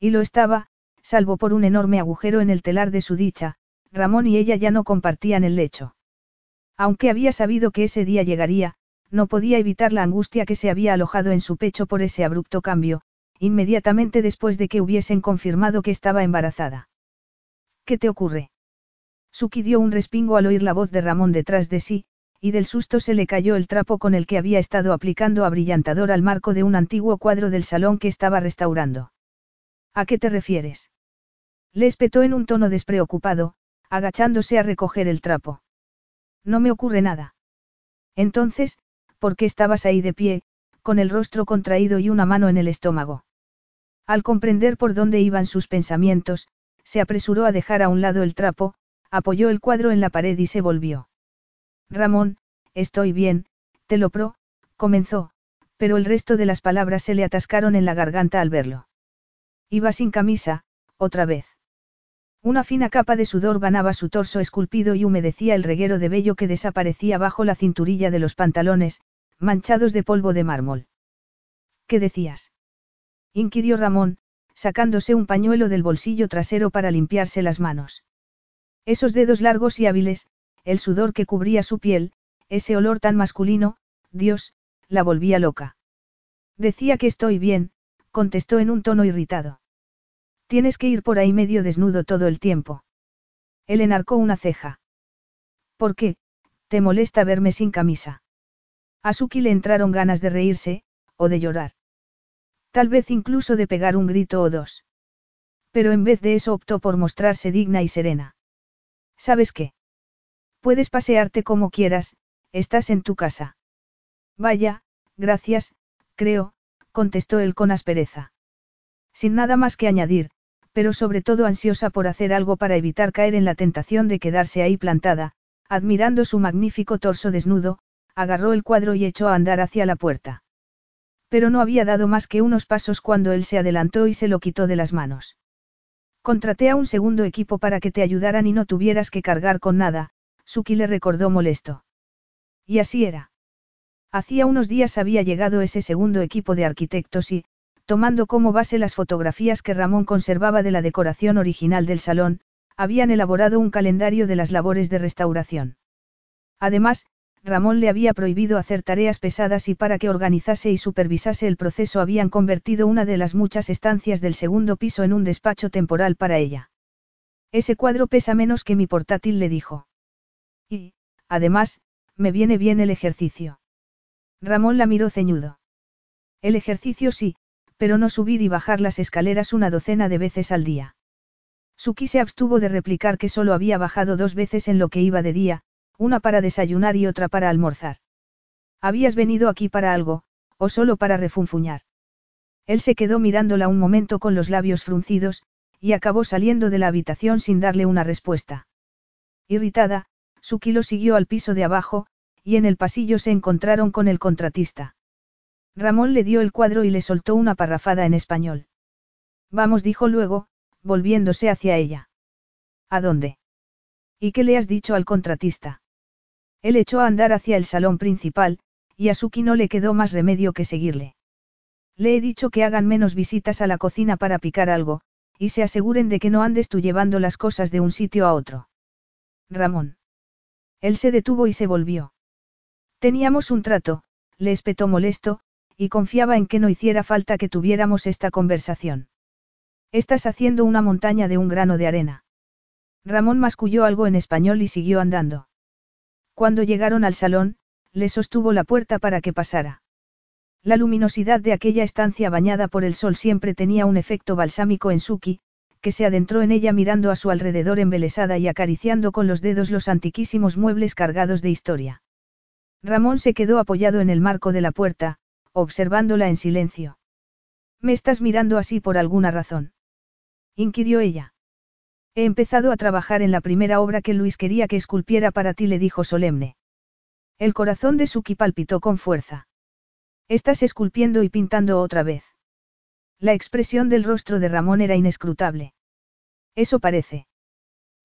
Y lo estaba, salvo por un enorme agujero en el telar de su dicha, Ramón y ella ya no compartían el lecho. Aunque había sabido que ese día llegaría, no podía evitar la angustia que se había alojado en su pecho por ese abrupto cambio, inmediatamente después de que hubiesen confirmado que estaba embarazada. ¿Qué te ocurre? Suki dio un respingo al oír la voz de Ramón detrás de sí, y del susto se le cayó el trapo con el que había estado aplicando abrillantador al marco de un antiguo cuadro del salón que estaba restaurando. ¿A qué te refieres? Le espetó en un tono despreocupado, agachándose a recoger el trapo. No me ocurre nada. Entonces, ¿por qué estabas ahí de pie, con el rostro contraído y una mano en el estómago? Al comprender por dónde iban sus pensamientos, se apresuró a dejar a un lado el trapo, apoyó el cuadro en la pared y se volvió. Ramón, estoy bien, te lo pro, comenzó, pero el resto de las palabras se le atascaron en la garganta al verlo. Iba sin camisa, otra vez. Una fina capa de sudor banaba su torso esculpido y humedecía el reguero de vello que desaparecía bajo la cinturilla de los pantalones, manchados de polvo de mármol. ¿Qué decías? inquirió Ramón, sacándose un pañuelo del bolsillo trasero para limpiarse las manos. Esos dedos largos y hábiles, el sudor que cubría su piel, ese olor tan masculino, Dios, la volvía loca. Decía que estoy bien, contestó en un tono irritado. Tienes que ir por ahí medio desnudo todo el tiempo. Él enarcó una ceja. ¿Por qué? ¿Te molesta verme sin camisa? A Suki le entraron ganas de reírse, o de llorar. Tal vez incluso de pegar un grito o dos. Pero en vez de eso optó por mostrarse digna y serena. ¿Sabes qué? Puedes pasearte como quieras, estás en tu casa. Vaya, gracias, creo, contestó él con aspereza. Sin nada más que añadir, pero sobre todo ansiosa por hacer algo para evitar caer en la tentación de quedarse ahí plantada, admirando su magnífico torso desnudo, agarró el cuadro y echó a andar hacia la puerta. Pero no había dado más que unos pasos cuando él se adelantó y se lo quitó de las manos. Contraté a un segundo equipo para que te ayudaran y no tuvieras que cargar con nada, Suki le recordó molesto. Y así era. Hacía unos días había llegado ese segundo equipo de arquitectos y, tomando como base las fotografías que Ramón conservaba de la decoración original del salón, habían elaborado un calendario de las labores de restauración. Además, Ramón le había prohibido hacer tareas pesadas y para que organizase y supervisase el proceso habían convertido una de las muchas estancias del segundo piso en un despacho temporal para ella. Ese cuadro pesa menos que mi portátil, le dijo. Y, además, me viene bien el ejercicio. Ramón la miró ceñudo. El ejercicio sí, pero no subir y bajar las escaleras una docena de veces al día. Suki se abstuvo de replicar que solo había bajado dos veces en lo que iba de día, una para desayunar y otra para almorzar. ¿Habías venido aquí para algo, o solo para refunfuñar? Él se quedó mirándola un momento con los labios fruncidos, y acabó saliendo de la habitación sin darle una respuesta. Irritada, Suki lo siguió al piso de abajo, y en el pasillo se encontraron con el contratista. Ramón le dio el cuadro y le soltó una parrafada en español. Vamos, dijo luego, volviéndose hacia ella. ¿A dónde? ¿Y qué le has dicho al contratista? Él echó a andar hacia el salón principal, y a Suki no le quedó más remedio que seguirle. Le he dicho que hagan menos visitas a la cocina para picar algo, y se aseguren de que no andes tú llevando las cosas de un sitio a otro. Ramón. Él se detuvo y se volvió. Teníamos un trato, le espetó molesto, y confiaba en que no hiciera falta que tuviéramos esta conversación. Estás haciendo una montaña de un grano de arena. Ramón masculló algo en español y siguió andando. Cuando llegaron al salón, le sostuvo la puerta para que pasara. La luminosidad de aquella estancia bañada por el sol siempre tenía un efecto balsámico en Suki, que se adentró en ella mirando a su alrededor embelesada y acariciando con los dedos los antiquísimos muebles cargados de historia. Ramón se quedó apoyado en el marco de la puerta, observándola en silencio. ¿Me estás mirando así por alguna razón? inquirió ella. He empezado a trabajar en la primera obra que Luis quería que esculpiera para ti, le dijo solemne. El corazón de Suki palpitó con fuerza. Estás esculpiendo y pintando otra vez. La expresión del rostro de Ramón era inescrutable. Eso parece.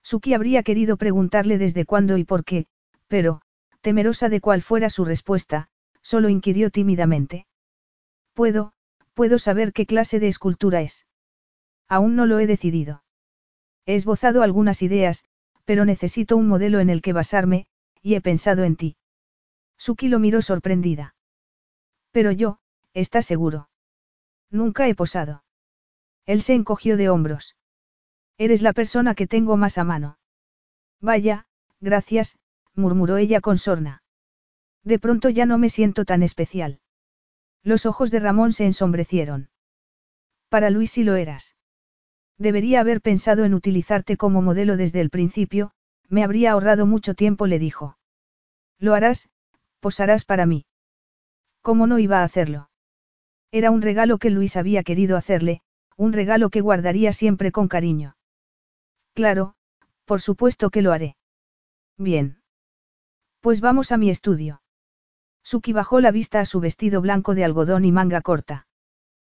Suki habría querido preguntarle desde cuándo y por qué, pero, temerosa de cuál fuera su respuesta, solo inquirió tímidamente. Puedo, puedo saber qué clase de escultura es. Aún no lo he decidido. He esbozado algunas ideas, pero necesito un modelo en el que basarme, y he pensado en ti. Suki lo miró sorprendida. Pero yo, ¿estás seguro? Nunca he posado. Él se encogió de hombros. Eres la persona que tengo más a mano. Vaya, gracias, murmuró ella con sorna. De pronto ya no me siento tan especial. Los ojos de Ramón se ensombrecieron. Para Luis sí lo eras. Debería haber pensado en utilizarte como modelo desde el principio, me habría ahorrado mucho tiempo, le dijo. Lo harás, posarás para mí. ¿Cómo no iba a hacerlo? Era un regalo que Luis había querido hacerle, un regalo que guardaría siempre con cariño. Claro, por supuesto que lo haré. Bien. Pues vamos a mi estudio. Suki bajó la vista a su vestido blanco de algodón y manga corta.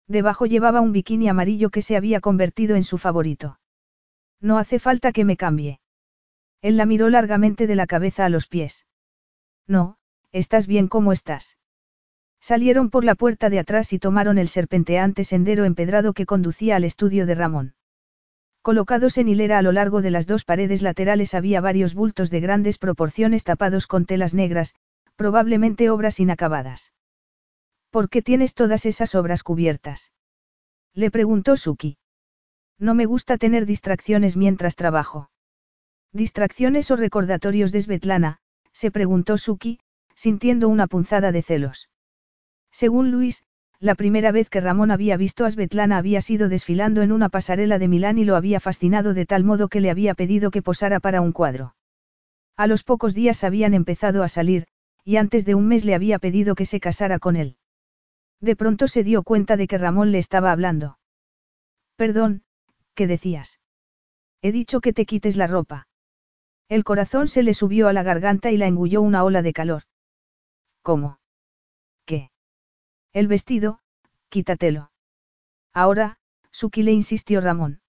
Debajo llevaba un bikini amarillo que se había convertido en su favorito. No hace falta que me cambie. Él la miró largamente de la cabeza a los pies. No, estás bien como estás. Salieron por la puerta de atrás y tomaron el serpenteante sendero empedrado que conducía al estudio de Ramón. Colocados en hilera a lo largo de las dos paredes laterales había varios bultos de grandes proporciones tapados con telas negras, probablemente obras inacabadas. ¿Por qué tienes todas esas obras cubiertas? Le preguntó Suki. No me gusta tener distracciones mientras trabajo. ¿Distracciones o recordatorios de Svetlana? se preguntó Suki, sintiendo una punzada de celos. Según Luis, la primera vez que Ramón había visto a Svetlana había sido desfilando en una pasarela de Milán y lo había fascinado de tal modo que le había pedido que posara para un cuadro. A los pocos días habían empezado a salir, y antes de un mes le había pedido que se casara con él. De pronto se dio cuenta de que Ramón le estaba hablando. Perdón, ¿qué decías? He dicho que te quites la ropa. El corazón se le subió a la garganta y la engulló una ola de calor. ¿Cómo? ¿Qué? El vestido, quítatelo. Ahora, Suki le insistió Ramón.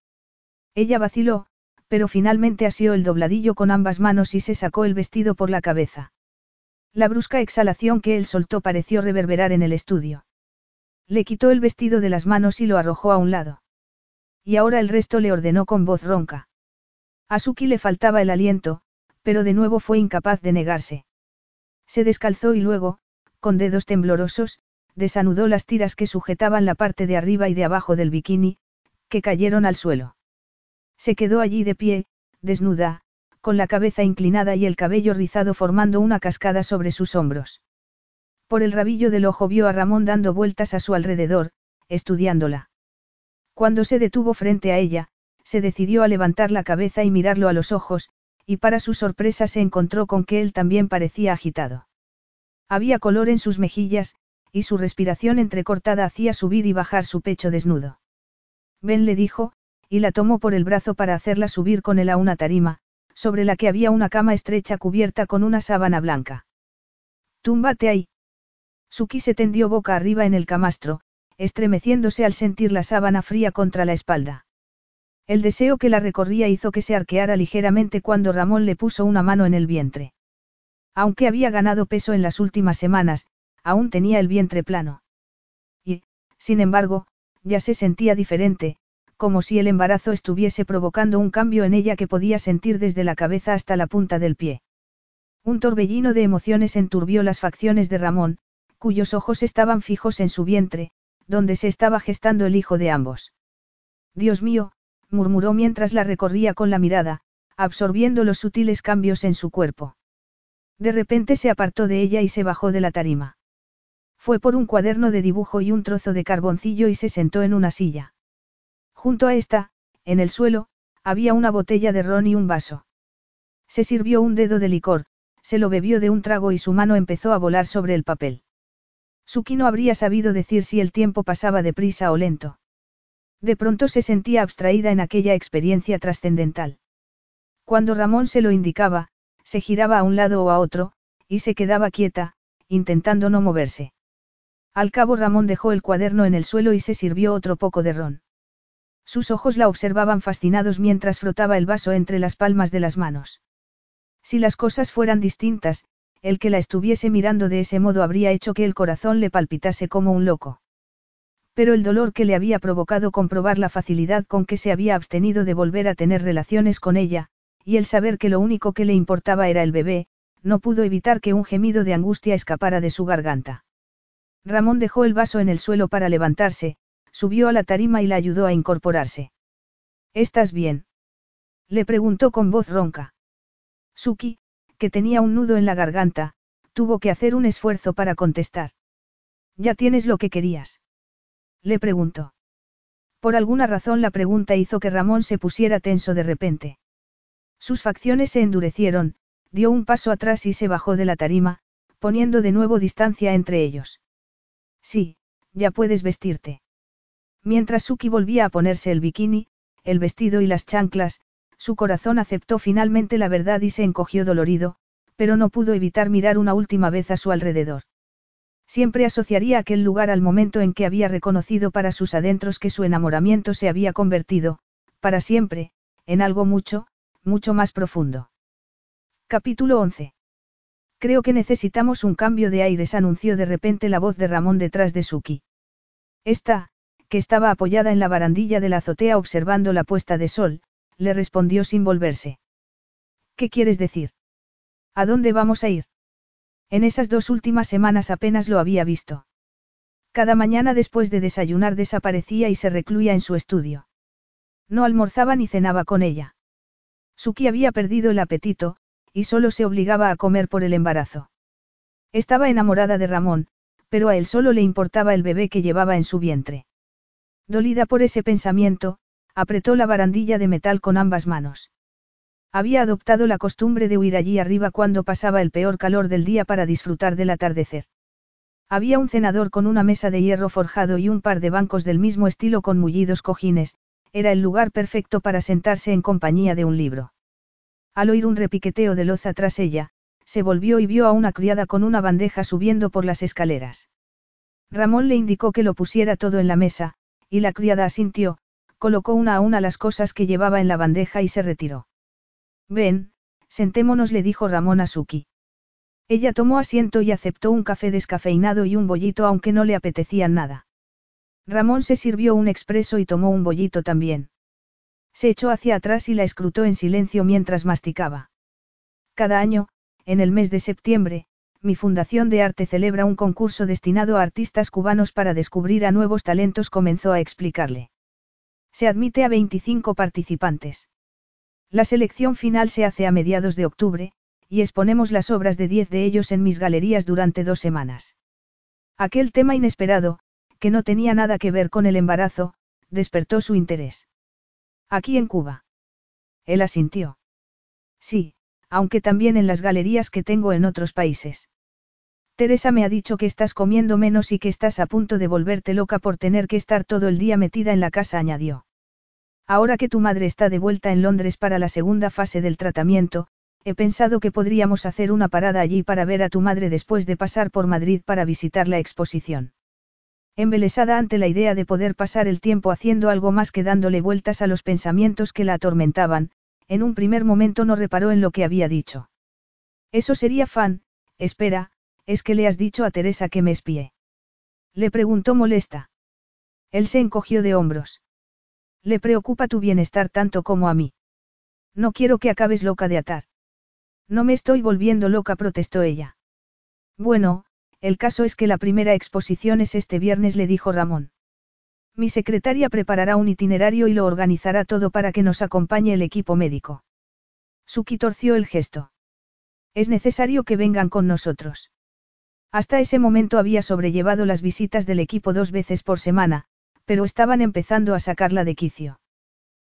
Ella vaciló, pero finalmente asió el dobladillo con ambas manos y se sacó el vestido por la cabeza. La brusca exhalación que él soltó pareció reverberar en el estudio. Le quitó el vestido de las manos y lo arrojó a un lado. Y ahora el resto le ordenó con voz ronca. A Suki le faltaba el aliento, pero de nuevo fue incapaz de negarse. Se descalzó y luego, con dedos temblorosos, desanudó las tiras que sujetaban la parte de arriba y de abajo del bikini, que cayeron al suelo. Se quedó allí de pie, desnuda, con la cabeza inclinada y el cabello rizado formando una cascada sobre sus hombros. Por el rabillo del ojo vio a Ramón dando vueltas a su alrededor, estudiándola. Cuando se detuvo frente a ella, se decidió a levantar la cabeza y mirarlo a los ojos, y para su sorpresa se encontró con que él también parecía agitado. Había color en sus mejillas, y su respiración entrecortada hacía subir y bajar su pecho desnudo. Ben le dijo, y la tomó por el brazo para hacerla subir con él a una tarima, sobre la que había una cama estrecha cubierta con una sábana blanca. Túmbate ahí. Suki se tendió boca arriba en el camastro, estremeciéndose al sentir la sábana fría contra la espalda. El deseo que la recorría hizo que se arqueara ligeramente cuando Ramón le puso una mano en el vientre. Aunque había ganado peso en las últimas semanas, aún tenía el vientre plano. Y, sin embargo, ya se sentía diferente, como si el embarazo estuviese provocando un cambio en ella que podía sentir desde la cabeza hasta la punta del pie. Un torbellino de emociones enturbió las facciones de Ramón, cuyos ojos estaban fijos en su vientre, donde se estaba gestando el hijo de ambos. Dios mío, murmuró mientras la recorría con la mirada, absorbiendo los sutiles cambios en su cuerpo. De repente se apartó de ella y se bajó de la tarima. Fue por un cuaderno de dibujo y un trozo de carboncillo y se sentó en una silla. Junto a esta, en el suelo, había una botella de ron y un vaso. Se sirvió un dedo de licor, se lo bebió de un trago y su mano empezó a volar sobre el papel. Suki no habría sabido decir si el tiempo pasaba deprisa o lento. De pronto se sentía abstraída en aquella experiencia trascendental. Cuando Ramón se lo indicaba, se giraba a un lado o a otro, y se quedaba quieta, intentando no moverse. Al cabo Ramón dejó el cuaderno en el suelo y se sirvió otro poco de ron. Sus ojos la observaban fascinados mientras frotaba el vaso entre las palmas de las manos. Si las cosas fueran distintas, el que la estuviese mirando de ese modo habría hecho que el corazón le palpitase como un loco. Pero el dolor que le había provocado comprobar la facilidad con que se había abstenido de volver a tener relaciones con ella, y el saber que lo único que le importaba era el bebé, no pudo evitar que un gemido de angustia escapara de su garganta. Ramón dejó el vaso en el suelo para levantarse, subió a la tarima y la ayudó a incorporarse. ¿Estás bien? Le preguntó con voz ronca. Suki, que tenía un nudo en la garganta, tuvo que hacer un esfuerzo para contestar. ¿Ya tienes lo que querías? Le preguntó. Por alguna razón la pregunta hizo que Ramón se pusiera tenso de repente. Sus facciones se endurecieron, dio un paso atrás y se bajó de la tarima, poniendo de nuevo distancia entre ellos. Sí, ya puedes vestirte. Mientras Suki volvía a ponerse el bikini, el vestido y las chanclas, su corazón aceptó finalmente la verdad y se encogió dolorido, pero no pudo evitar mirar una última vez a su alrededor. Siempre asociaría aquel lugar al momento en que había reconocido para sus adentros que su enamoramiento se había convertido, para siempre, en algo mucho, mucho más profundo. Capítulo 11. Creo que necesitamos un cambio de aires, anunció de repente la voz de Ramón detrás de Suki. Esta, que estaba apoyada en la barandilla de la azotea observando la puesta de sol, le respondió sin volverse. ¿Qué quieres decir? ¿A dónde vamos a ir? En esas dos últimas semanas apenas lo había visto. Cada mañana después de desayunar desaparecía y se recluía en su estudio. No almorzaba ni cenaba con ella. Suki había perdido el apetito, y solo se obligaba a comer por el embarazo. Estaba enamorada de Ramón, pero a él solo le importaba el bebé que llevaba en su vientre. Dolida por ese pensamiento, apretó la barandilla de metal con ambas manos. Había adoptado la costumbre de huir allí arriba cuando pasaba el peor calor del día para disfrutar del atardecer. Había un cenador con una mesa de hierro forjado y un par de bancos del mismo estilo con mullidos cojines, era el lugar perfecto para sentarse en compañía de un libro. Al oír un repiqueteo de loza tras ella, se volvió y vio a una criada con una bandeja subiendo por las escaleras. Ramón le indicó que lo pusiera todo en la mesa, y la criada asintió, colocó una a una las cosas que llevaba en la bandeja y se retiró. Ven, sentémonos, le dijo Ramón a Suki. Ella tomó asiento y aceptó un café descafeinado y un bollito aunque no le apetecían nada. Ramón se sirvió un expreso y tomó un bollito también. Se echó hacia atrás y la escrutó en silencio mientras masticaba. Cada año, en el mes de septiembre, mi Fundación de Arte celebra un concurso destinado a artistas cubanos para descubrir a nuevos talentos, comenzó a explicarle. Se admite a 25 participantes. La selección final se hace a mediados de octubre, y exponemos las obras de 10 de ellos en mis galerías durante dos semanas. Aquel tema inesperado, que no tenía nada que ver con el embarazo, despertó su interés. Aquí en Cuba. Él asintió. Sí, aunque también en las galerías que tengo en otros países. Teresa me ha dicho que estás comiendo menos y que estás a punto de volverte loca por tener que estar todo el día metida en la casa, añadió. Ahora que tu madre está de vuelta en Londres para la segunda fase del tratamiento, he pensado que podríamos hacer una parada allí para ver a tu madre después de pasar por Madrid para visitar la exposición. Embelesada ante la idea de poder pasar el tiempo haciendo algo más que dándole vueltas a los pensamientos que la atormentaban, en un primer momento no reparó en lo que había dicho. Eso sería fan, espera, es que le has dicho a Teresa que me espíe. Le preguntó molesta. Él se encogió de hombros. Le preocupa tu bienestar tanto como a mí. No quiero que acabes loca de atar. No me estoy volviendo loca, protestó ella. Bueno, el caso es que la primera exposición es este viernes, le dijo Ramón. Mi secretaria preparará un itinerario y lo organizará todo para que nos acompañe el equipo médico. Suki torció el gesto. Es necesario que vengan con nosotros. Hasta ese momento había sobrellevado las visitas del equipo dos veces por semana, pero estaban empezando a sacarla de quicio.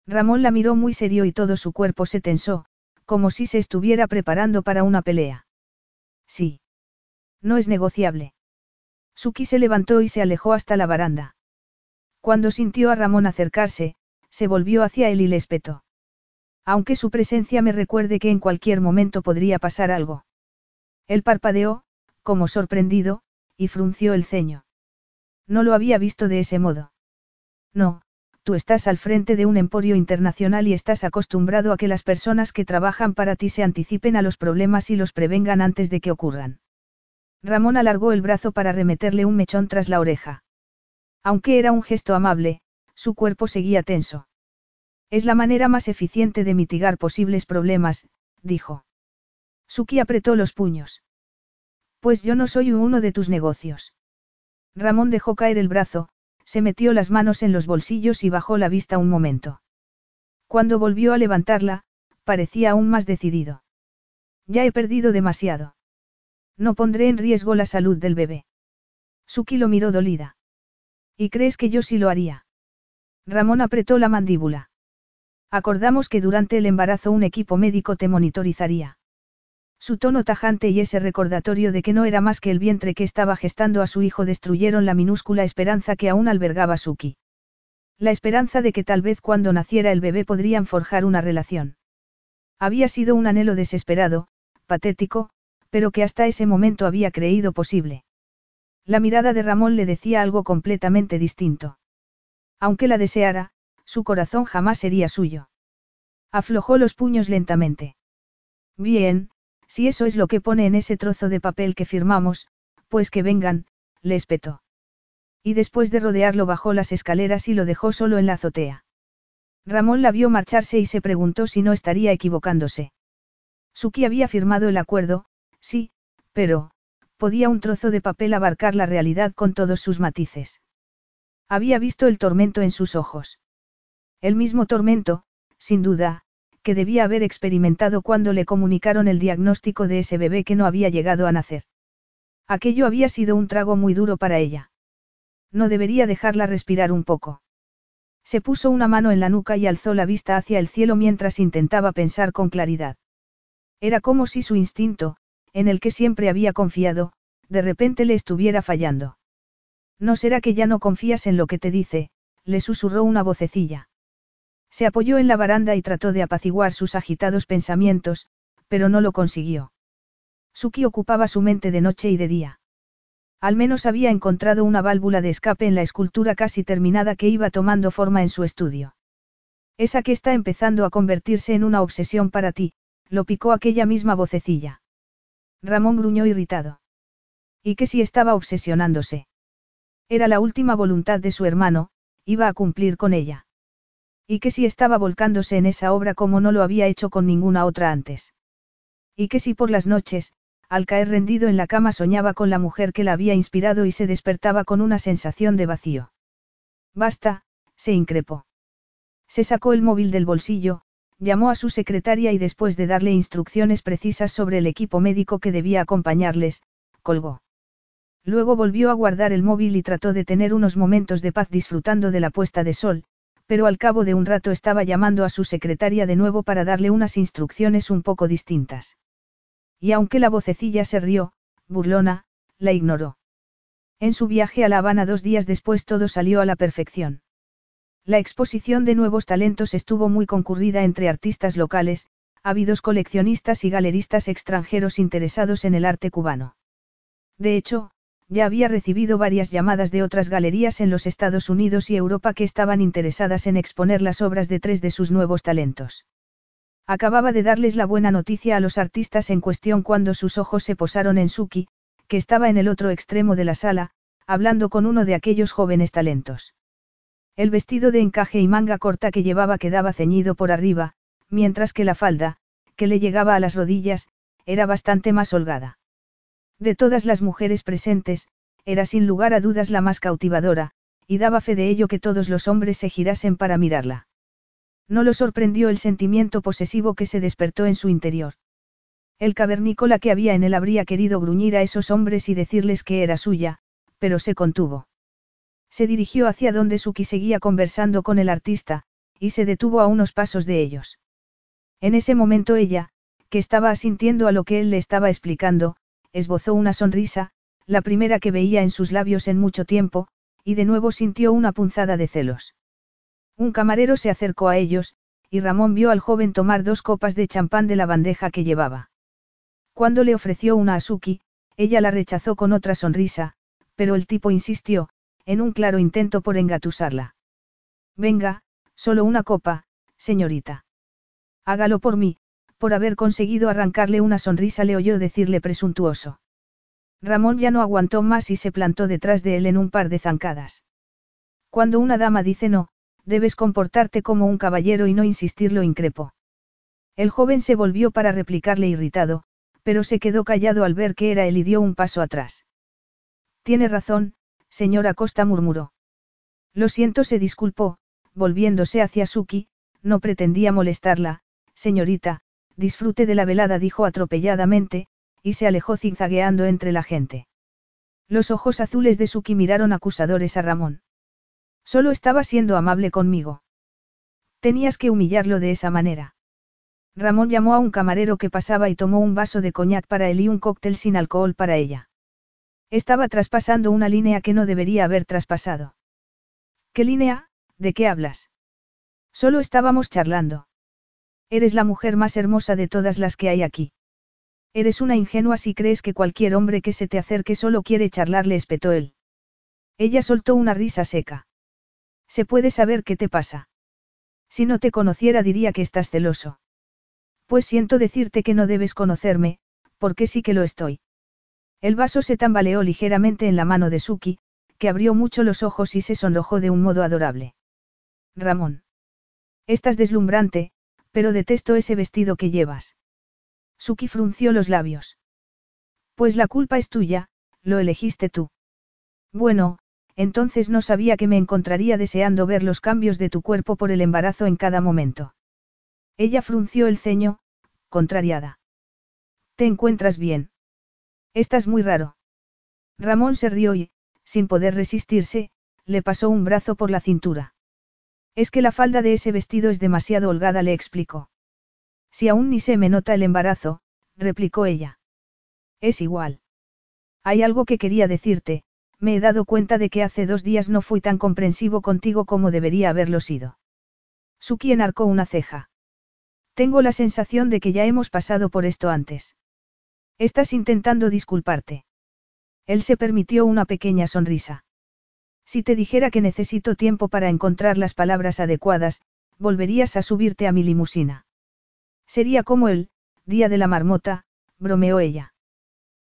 Ramón la miró muy serio y todo su cuerpo se tensó, como si se estuviera preparando para una pelea. Sí. No es negociable. Suki se levantó y se alejó hasta la baranda. Cuando sintió a Ramón acercarse, se volvió hacia él y le espetó. Aunque su presencia me recuerde que en cualquier momento podría pasar algo. Él parpadeó, como sorprendido, y frunció el ceño. No lo había visto de ese modo. No, tú estás al frente de un emporio internacional y estás acostumbrado a que las personas que trabajan para ti se anticipen a los problemas y los prevengan antes de que ocurran. Ramón alargó el brazo para remeterle un mechón tras la oreja. Aunque era un gesto amable, su cuerpo seguía tenso. Es la manera más eficiente de mitigar posibles problemas, dijo. Suki apretó los puños. Pues yo no soy uno de tus negocios. Ramón dejó caer el brazo, se metió las manos en los bolsillos y bajó la vista un momento. Cuando volvió a levantarla, parecía aún más decidido. Ya he perdido demasiado. No pondré en riesgo la salud del bebé. Suki lo miró dolida. ¿Y crees que yo sí lo haría? Ramón apretó la mandíbula. Acordamos que durante el embarazo un equipo médico te monitorizaría. Su tono tajante y ese recordatorio de que no era más que el vientre que estaba gestando a su hijo destruyeron la minúscula esperanza que aún albergaba Suki. La esperanza de que tal vez cuando naciera el bebé podrían forjar una relación. Había sido un anhelo desesperado, patético, pero que hasta ese momento había creído posible. La mirada de Ramón le decía algo completamente distinto. Aunque la deseara, su corazón jamás sería suyo. Aflojó los puños lentamente. Bien, si eso es lo que pone en ese trozo de papel que firmamos, pues que vengan, le espetó. Y después de rodearlo bajó las escaleras y lo dejó solo en la azotea. Ramón la vio marcharse y se preguntó si no estaría equivocándose. Suki había firmado el acuerdo, sí, pero, podía un trozo de papel abarcar la realidad con todos sus matices. Había visto el tormento en sus ojos. El mismo tormento, sin duda, que debía haber experimentado cuando le comunicaron el diagnóstico de ese bebé que no había llegado a nacer. Aquello había sido un trago muy duro para ella. No debería dejarla respirar un poco. Se puso una mano en la nuca y alzó la vista hacia el cielo mientras intentaba pensar con claridad. Era como si su instinto, en el que siempre había confiado, de repente le estuviera fallando. ¿No será que ya no confías en lo que te dice? le susurró una vocecilla. Se apoyó en la baranda y trató de apaciguar sus agitados pensamientos, pero no lo consiguió. Suki ocupaba su mente de noche y de día. Al menos había encontrado una válvula de escape en la escultura casi terminada que iba tomando forma en su estudio. Esa que está empezando a convertirse en una obsesión para ti, lo picó aquella misma vocecilla. Ramón gruñó irritado. ¿Y qué si estaba obsesionándose? Era la última voluntad de su hermano, iba a cumplir con ella. Y que si estaba volcándose en esa obra como no lo había hecho con ninguna otra antes. Y que si por las noches, al caer rendido en la cama soñaba con la mujer que la había inspirado y se despertaba con una sensación de vacío. Basta, se increpó. Se sacó el móvil del bolsillo, llamó a su secretaria y después de darle instrucciones precisas sobre el equipo médico que debía acompañarles, colgó. Luego volvió a guardar el móvil y trató de tener unos momentos de paz disfrutando de la puesta de sol, pero al cabo de un rato estaba llamando a su secretaria de nuevo para darle unas instrucciones un poco distintas. Y aunque la vocecilla se rió, burlona, la ignoró. En su viaje a La Habana dos días después todo salió a la perfección. La exposición de nuevos talentos estuvo muy concurrida entre artistas locales, ávidos coleccionistas y galeristas extranjeros interesados en el arte cubano. De hecho, ya había recibido varias llamadas de otras galerías en los Estados Unidos y Europa que estaban interesadas en exponer las obras de tres de sus nuevos talentos. Acababa de darles la buena noticia a los artistas en cuestión cuando sus ojos se posaron en Suki, que estaba en el otro extremo de la sala, hablando con uno de aquellos jóvenes talentos. El vestido de encaje y manga corta que llevaba quedaba ceñido por arriba, mientras que la falda, que le llegaba a las rodillas, era bastante más holgada. De todas las mujeres presentes, era sin lugar a dudas la más cautivadora, y daba fe de ello que todos los hombres se girasen para mirarla. No lo sorprendió el sentimiento posesivo que se despertó en su interior. El cavernícola que había en él habría querido gruñir a esos hombres y decirles que era suya, pero se contuvo. Se dirigió hacia donde Suki seguía conversando con el artista, y se detuvo a unos pasos de ellos. En ese momento ella, que estaba asintiendo a lo que él le estaba explicando, esbozó una sonrisa, la primera que veía en sus labios en mucho tiempo, y de nuevo sintió una punzada de celos. Un camarero se acercó a ellos, y Ramón vio al joven tomar dos copas de champán de la bandeja que llevaba. Cuando le ofreció una a Suki, ella la rechazó con otra sonrisa, pero el tipo insistió, en un claro intento por engatusarla. Venga, solo una copa, señorita. Hágalo por mí, por haber conseguido arrancarle una sonrisa le oyó decirle presuntuoso. Ramón ya no aguantó más y se plantó detrás de él en un par de zancadas. Cuando una dama dice no, debes comportarte como un caballero y no insistirlo increpo. El joven se volvió para replicarle irritado, pero se quedó callado al ver que era él y dio un paso atrás. Tiene razón, señora Costa murmuró. Lo siento, se disculpó, volviéndose hacia Suki, no pretendía molestarla, señorita, disfrute de la velada, dijo atropelladamente, y se alejó zigzagueando entre la gente. Los ojos azules de Suki miraron acusadores a Ramón. Solo estaba siendo amable conmigo. Tenías que humillarlo de esa manera. Ramón llamó a un camarero que pasaba y tomó un vaso de coñac para él y un cóctel sin alcohol para ella. Estaba traspasando una línea que no debería haber traspasado. ¿Qué línea? ¿De qué hablas? Solo estábamos charlando. Eres la mujer más hermosa de todas las que hay aquí. Eres una ingenua si crees que cualquier hombre que se te acerque solo quiere charlar, le espetó él. Ella soltó una risa seca. ¿Se puede saber qué te pasa? Si no te conociera diría que estás celoso. Pues siento decirte que no debes conocerme, porque sí que lo estoy. El vaso se tambaleó ligeramente en la mano de Suki, que abrió mucho los ojos y se sonrojó de un modo adorable. Ramón. Estás deslumbrante, pero detesto ese vestido que llevas. Suki frunció los labios. Pues la culpa es tuya, lo elegiste tú. Bueno, entonces no sabía que me encontraría deseando ver los cambios de tu cuerpo por el embarazo en cada momento. Ella frunció el ceño, contrariada. ¿Te encuentras bien? Estás muy raro. Ramón se rió y, sin poder resistirse, le pasó un brazo por la cintura. Es que la falda de ese vestido es demasiado holgada, le explicó. Si aún ni se me nota el embarazo, replicó ella. Es igual. Hay algo que quería decirte, me he dado cuenta de que hace dos días no fui tan comprensivo contigo como debería haberlo sido. Suki enarcó una ceja. Tengo la sensación de que ya hemos pasado por esto antes. Estás intentando disculparte. Él se permitió una pequeña sonrisa. Si te dijera que necesito tiempo para encontrar las palabras adecuadas, volverías a subirte a mi limusina. Sería como el, día de la marmota, bromeó ella.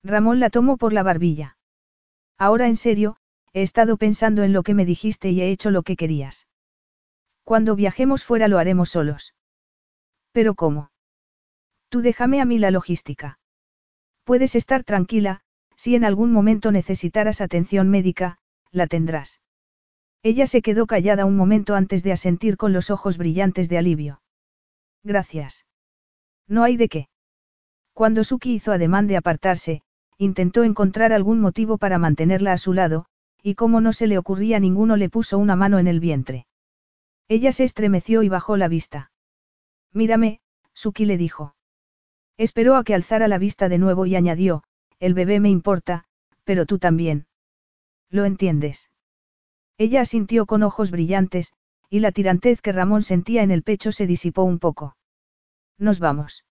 Ramón la tomó por la barbilla. Ahora en serio, he estado pensando en lo que me dijiste y he hecho lo que querías. Cuando viajemos fuera lo haremos solos. ¿Pero cómo? Tú déjame a mí la logística. Puedes estar tranquila, si en algún momento necesitaras atención médica, la tendrás. Ella se quedó callada un momento antes de asentir con los ojos brillantes de alivio. Gracias. No hay de qué. Cuando Suki hizo ademán de apartarse, intentó encontrar algún motivo para mantenerla a su lado, y como no se le ocurría ninguno le puso una mano en el vientre. Ella se estremeció y bajó la vista. Mírame, Suki le dijo. Esperó a que alzara la vista de nuevo y añadió, el bebé me importa, pero tú también. ¿Lo entiendes? Ella asintió con ojos brillantes, y la tirantez que Ramón sentía en el pecho se disipó un poco. Nos vamos.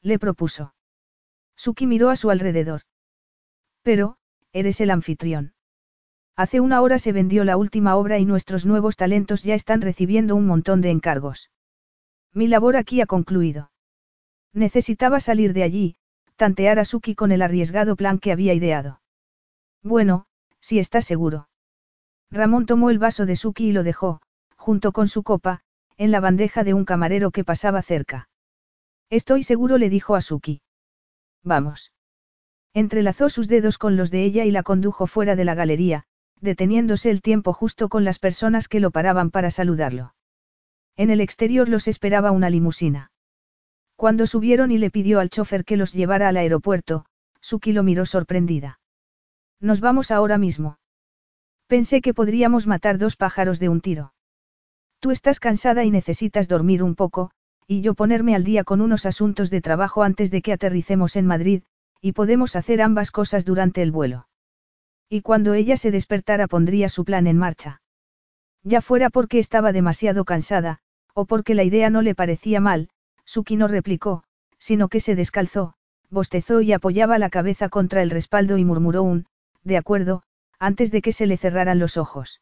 Le propuso. Suki miró a su alrededor. Pero, eres el anfitrión. Hace una hora se vendió la última obra y nuestros nuevos talentos ya están recibiendo un montón de encargos. Mi labor aquí ha concluido. Necesitaba salir de allí, tantear a Suki con el arriesgado plan que había ideado. Bueno, si estás seguro. Ramón tomó el vaso de Suki y lo dejó, junto con su copa, en la bandeja de un camarero que pasaba cerca. Estoy seguro, le dijo a Suki. Vamos. Entrelazó sus dedos con los de ella y la condujo fuera de la galería, deteniéndose el tiempo justo con las personas que lo paraban para saludarlo. En el exterior los esperaba una limusina. Cuando subieron y le pidió al chofer que los llevara al aeropuerto, Suki lo miró sorprendida. Nos vamos ahora mismo. Pensé que podríamos matar dos pájaros de un tiro. Tú estás cansada y necesitas dormir un poco, y yo ponerme al día con unos asuntos de trabajo antes de que aterricemos en Madrid, y podemos hacer ambas cosas durante el vuelo. Y cuando ella se despertara pondría su plan en marcha. Ya fuera porque estaba demasiado cansada, o porque la idea no le parecía mal, Suki no replicó, sino que se descalzó, bostezó y apoyaba la cabeza contra el respaldo y murmuró un, de acuerdo, antes de que se le cerraran los ojos.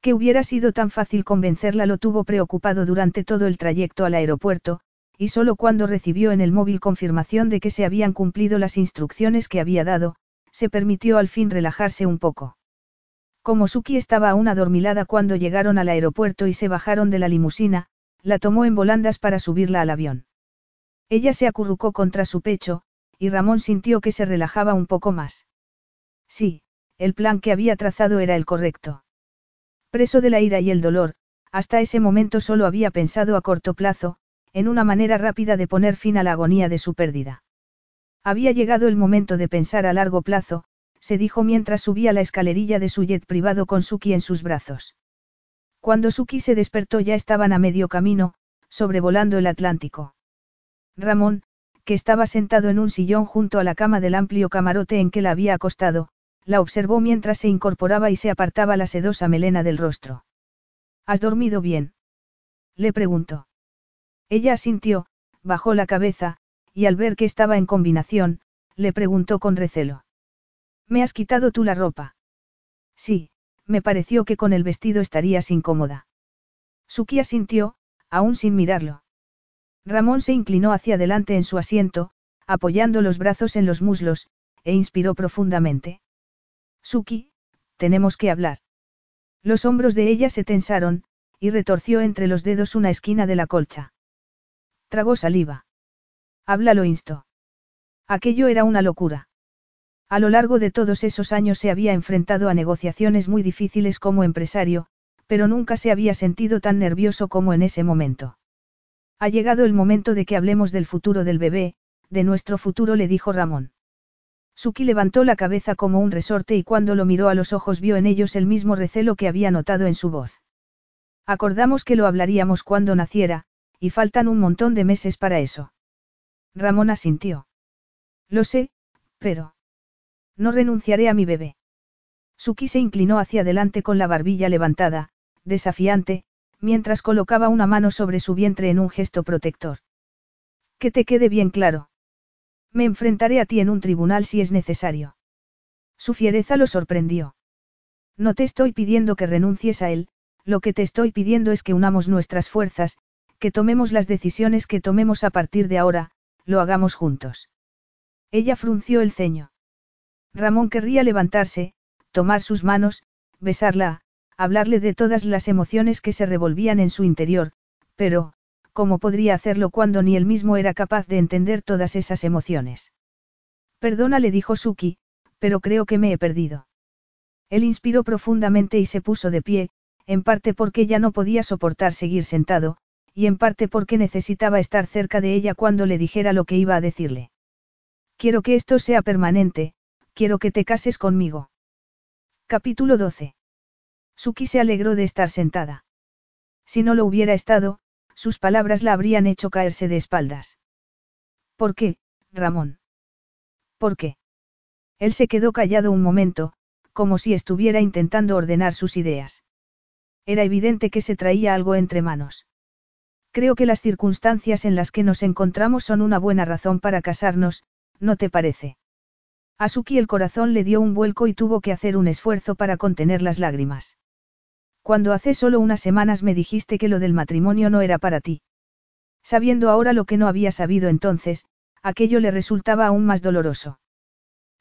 Que hubiera sido tan fácil convencerla lo tuvo preocupado durante todo el trayecto al aeropuerto, y solo cuando recibió en el móvil confirmación de que se habían cumplido las instrucciones que había dado, se permitió al fin relajarse un poco. Como Suki estaba aún adormilada cuando llegaron al aeropuerto y se bajaron de la limusina, la tomó en volandas para subirla al avión. Ella se acurrucó contra su pecho, y Ramón sintió que se relajaba un poco más. Sí, el plan que había trazado era el correcto. Preso de la ira y el dolor, hasta ese momento solo había pensado a corto plazo, en una manera rápida de poner fin a la agonía de su pérdida. Había llegado el momento de pensar a largo plazo, se dijo mientras subía la escalerilla de su jet privado con Suki en sus brazos. Cuando Suki se despertó ya estaban a medio camino, sobrevolando el Atlántico. Ramón, que estaba sentado en un sillón junto a la cama del amplio camarote en que la había acostado, la observó mientras se incorporaba y se apartaba la sedosa melena del rostro. ¿Has dormido bien? Le preguntó. Ella asintió, bajó la cabeza, y al ver que estaba en combinación, le preguntó con recelo. ¿Me has quitado tú la ropa? Sí, me pareció que con el vestido estarías incómoda. Suki asintió, aún sin mirarlo. Ramón se inclinó hacia adelante en su asiento, apoyando los brazos en los muslos, e inspiró profundamente. Suki, tenemos que hablar. Los hombros de ella se tensaron, y retorció entre los dedos una esquina de la colcha. Tragó saliva. Habla lo insto. Aquello era una locura. A lo largo de todos esos años se había enfrentado a negociaciones muy difíciles como empresario, pero nunca se había sentido tan nervioso como en ese momento. Ha llegado el momento de que hablemos del futuro del bebé, de nuestro futuro, le dijo Ramón. Suki levantó la cabeza como un resorte y cuando lo miró a los ojos vio en ellos el mismo recelo que había notado en su voz. Acordamos que lo hablaríamos cuando naciera, y faltan un montón de meses para eso. Ramón asintió. Lo sé, pero... No renunciaré a mi bebé. Suki se inclinó hacia adelante con la barbilla levantada, desafiante, mientras colocaba una mano sobre su vientre en un gesto protector. Que te quede bien claro. Me enfrentaré a ti en un tribunal si es necesario. Su fiereza lo sorprendió. No te estoy pidiendo que renuncies a él, lo que te estoy pidiendo es que unamos nuestras fuerzas, que tomemos las decisiones que tomemos a partir de ahora, lo hagamos juntos. Ella frunció el ceño. Ramón querría levantarse, tomar sus manos, besarla, hablarle de todas las emociones que se revolvían en su interior, pero, ¿cómo podría hacerlo cuando ni él mismo era capaz de entender todas esas emociones? Perdona, le dijo Suki, pero creo que me he perdido. Él inspiró profundamente y se puso de pie, en parte porque ya no podía soportar seguir sentado, y en parte porque necesitaba estar cerca de ella cuando le dijera lo que iba a decirle. Quiero que esto sea permanente, quiero que te cases conmigo. Capítulo 12. Suki se alegró de estar sentada. Si no lo hubiera estado, sus palabras la habrían hecho caerse de espaldas. ¿Por qué, Ramón? ¿Por qué? Él se quedó callado un momento, como si estuviera intentando ordenar sus ideas. Era evidente que se traía algo entre manos. Creo que las circunstancias en las que nos encontramos son una buena razón para casarnos, ¿no te parece? A Suki el corazón le dio un vuelco y tuvo que hacer un esfuerzo para contener las lágrimas. Cuando hace solo unas semanas me dijiste que lo del matrimonio no era para ti. Sabiendo ahora lo que no había sabido entonces, aquello le resultaba aún más doloroso.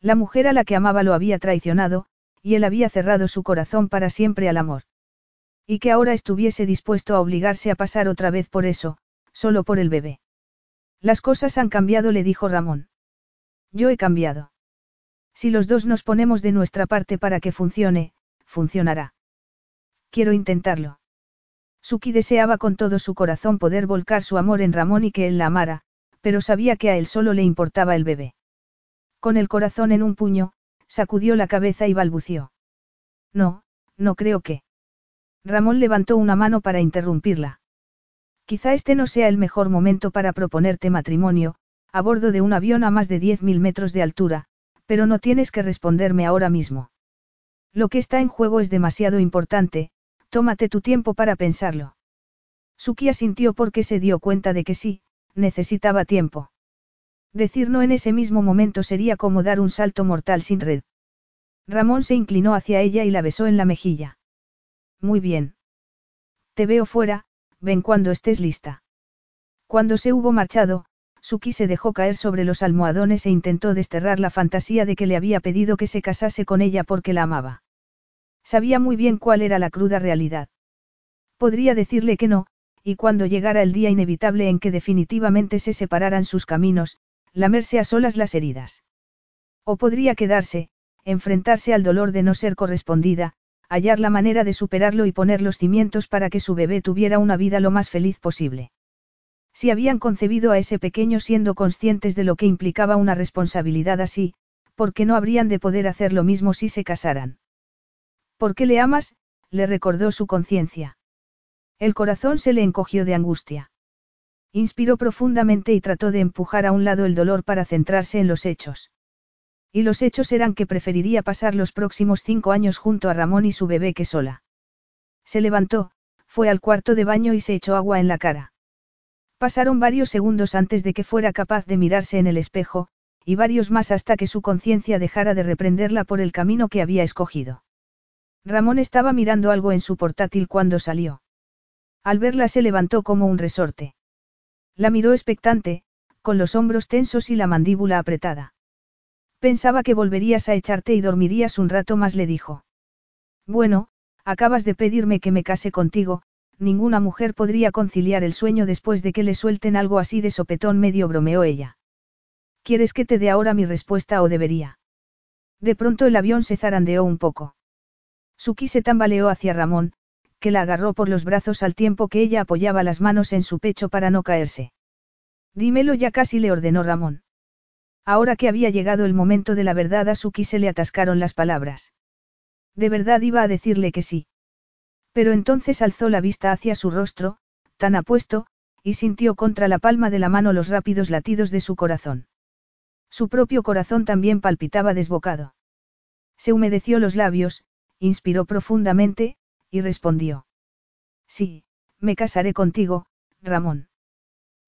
La mujer a la que amaba lo había traicionado, y él había cerrado su corazón para siempre al amor. Y que ahora estuviese dispuesto a obligarse a pasar otra vez por eso, solo por el bebé. Las cosas han cambiado, le dijo Ramón. Yo he cambiado. Si los dos nos ponemos de nuestra parte para que funcione, funcionará. Quiero intentarlo. Suki deseaba con todo su corazón poder volcar su amor en Ramón y que él la amara, pero sabía que a él solo le importaba el bebé. Con el corazón en un puño, sacudió la cabeza y balbució. No, no creo que. Ramón levantó una mano para interrumpirla. Quizá este no sea el mejor momento para proponerte matrimonio, a bordo de un avión a más de 10.000 metros de altura, pero no tienes que responderme ahora mismo. Lo que está en juego es demasiado importante, tómate tu tiempo para pensarlo. Suki asintió porque se dio cuenta de que sí, necesitaba tiempo. Decir no en ese mismo momento sería como dar un salto mortal sin red. Ramón se inclinó hacia ella y la besó en la mejilla. Muy bien. Te veo fuera, ven cuando estés lista. Cuando se hubo marchado, Suki se dejó caer sobre los almohadones e intentó desterrar la fantasía de que le había pedido que se casase con ella porque la amaba. Sabía muy bien cuál era la cruda realidad. Podría decirle que no, y cuando llegara el día inevitable en que definitivamente se separaran sus caminos, lamerse a solas las heridas. O podría quedarse, enfrentarse al dolor de no ser correspondida, hallar la manera de superarlo y poner los cimientos para que su bebé tuviera una vida lo más feliz posible. Si habían concebido a ese pequeño siendo conscientes de lo que implicaba una responsabilidad así, ¿por qué no habrían de poder hacer lo mismo si se casaran? ¿Por qué le amas? le recordó su conciencia. El corazón se le encogió de angustia. Inspiró profundamente y trató de empujar a un lado el dolor para centrarse en los hechos. Y los hechos eran que preferiría pasar los próximos cinco años junto a Ramón y su bebé que sola. Se levantó, fue al cuarto de baño y se echó agua en la cara. Pasaron varios segundos antes de que fuera capaz de mirarse en el espejo, y varios más hasta que su conciencia dejara de reprenderla por el camino que había escogido. Ramón estaba mirando algo en su portátil cuando salió. Al verla se levantó como un resorte. La miró expectante, con los hombros tensos y la mandíbula apretada. Pensaba que volverías a echarte y dormirías un rato más, le dijo. Bueno, acabas de pedirme que me case contigo, ninguna mujer podría conciliar el sueño después de que le suelten algo así de sopetón, medio bromeó ella. ¿Quieres que te dé ahora mi respuesta o debería? De pronto el avión se zarandeó un poco. Suki se tambaleó hacia Ramón, que la agarró por los brazos al tiempo que ella apoyaba las manos en su pecho para no caerse. Dímelo ya casi le ordenó Ramón. Ahora que había llegado el momento de la verdad a Suki se le atascaron las palabras. De verdad iba a decirle que sí. Pero entonces alzó la vista hacia su rostro, tan apuesto, y sintió contra la palma de la mano los rápidos latidos de su corazón. Su propio corazón también palpitaba desbocado. Se humedeció los labios, inspiró profundamente, y respondió. Sí, me casaré contigo, Ramón.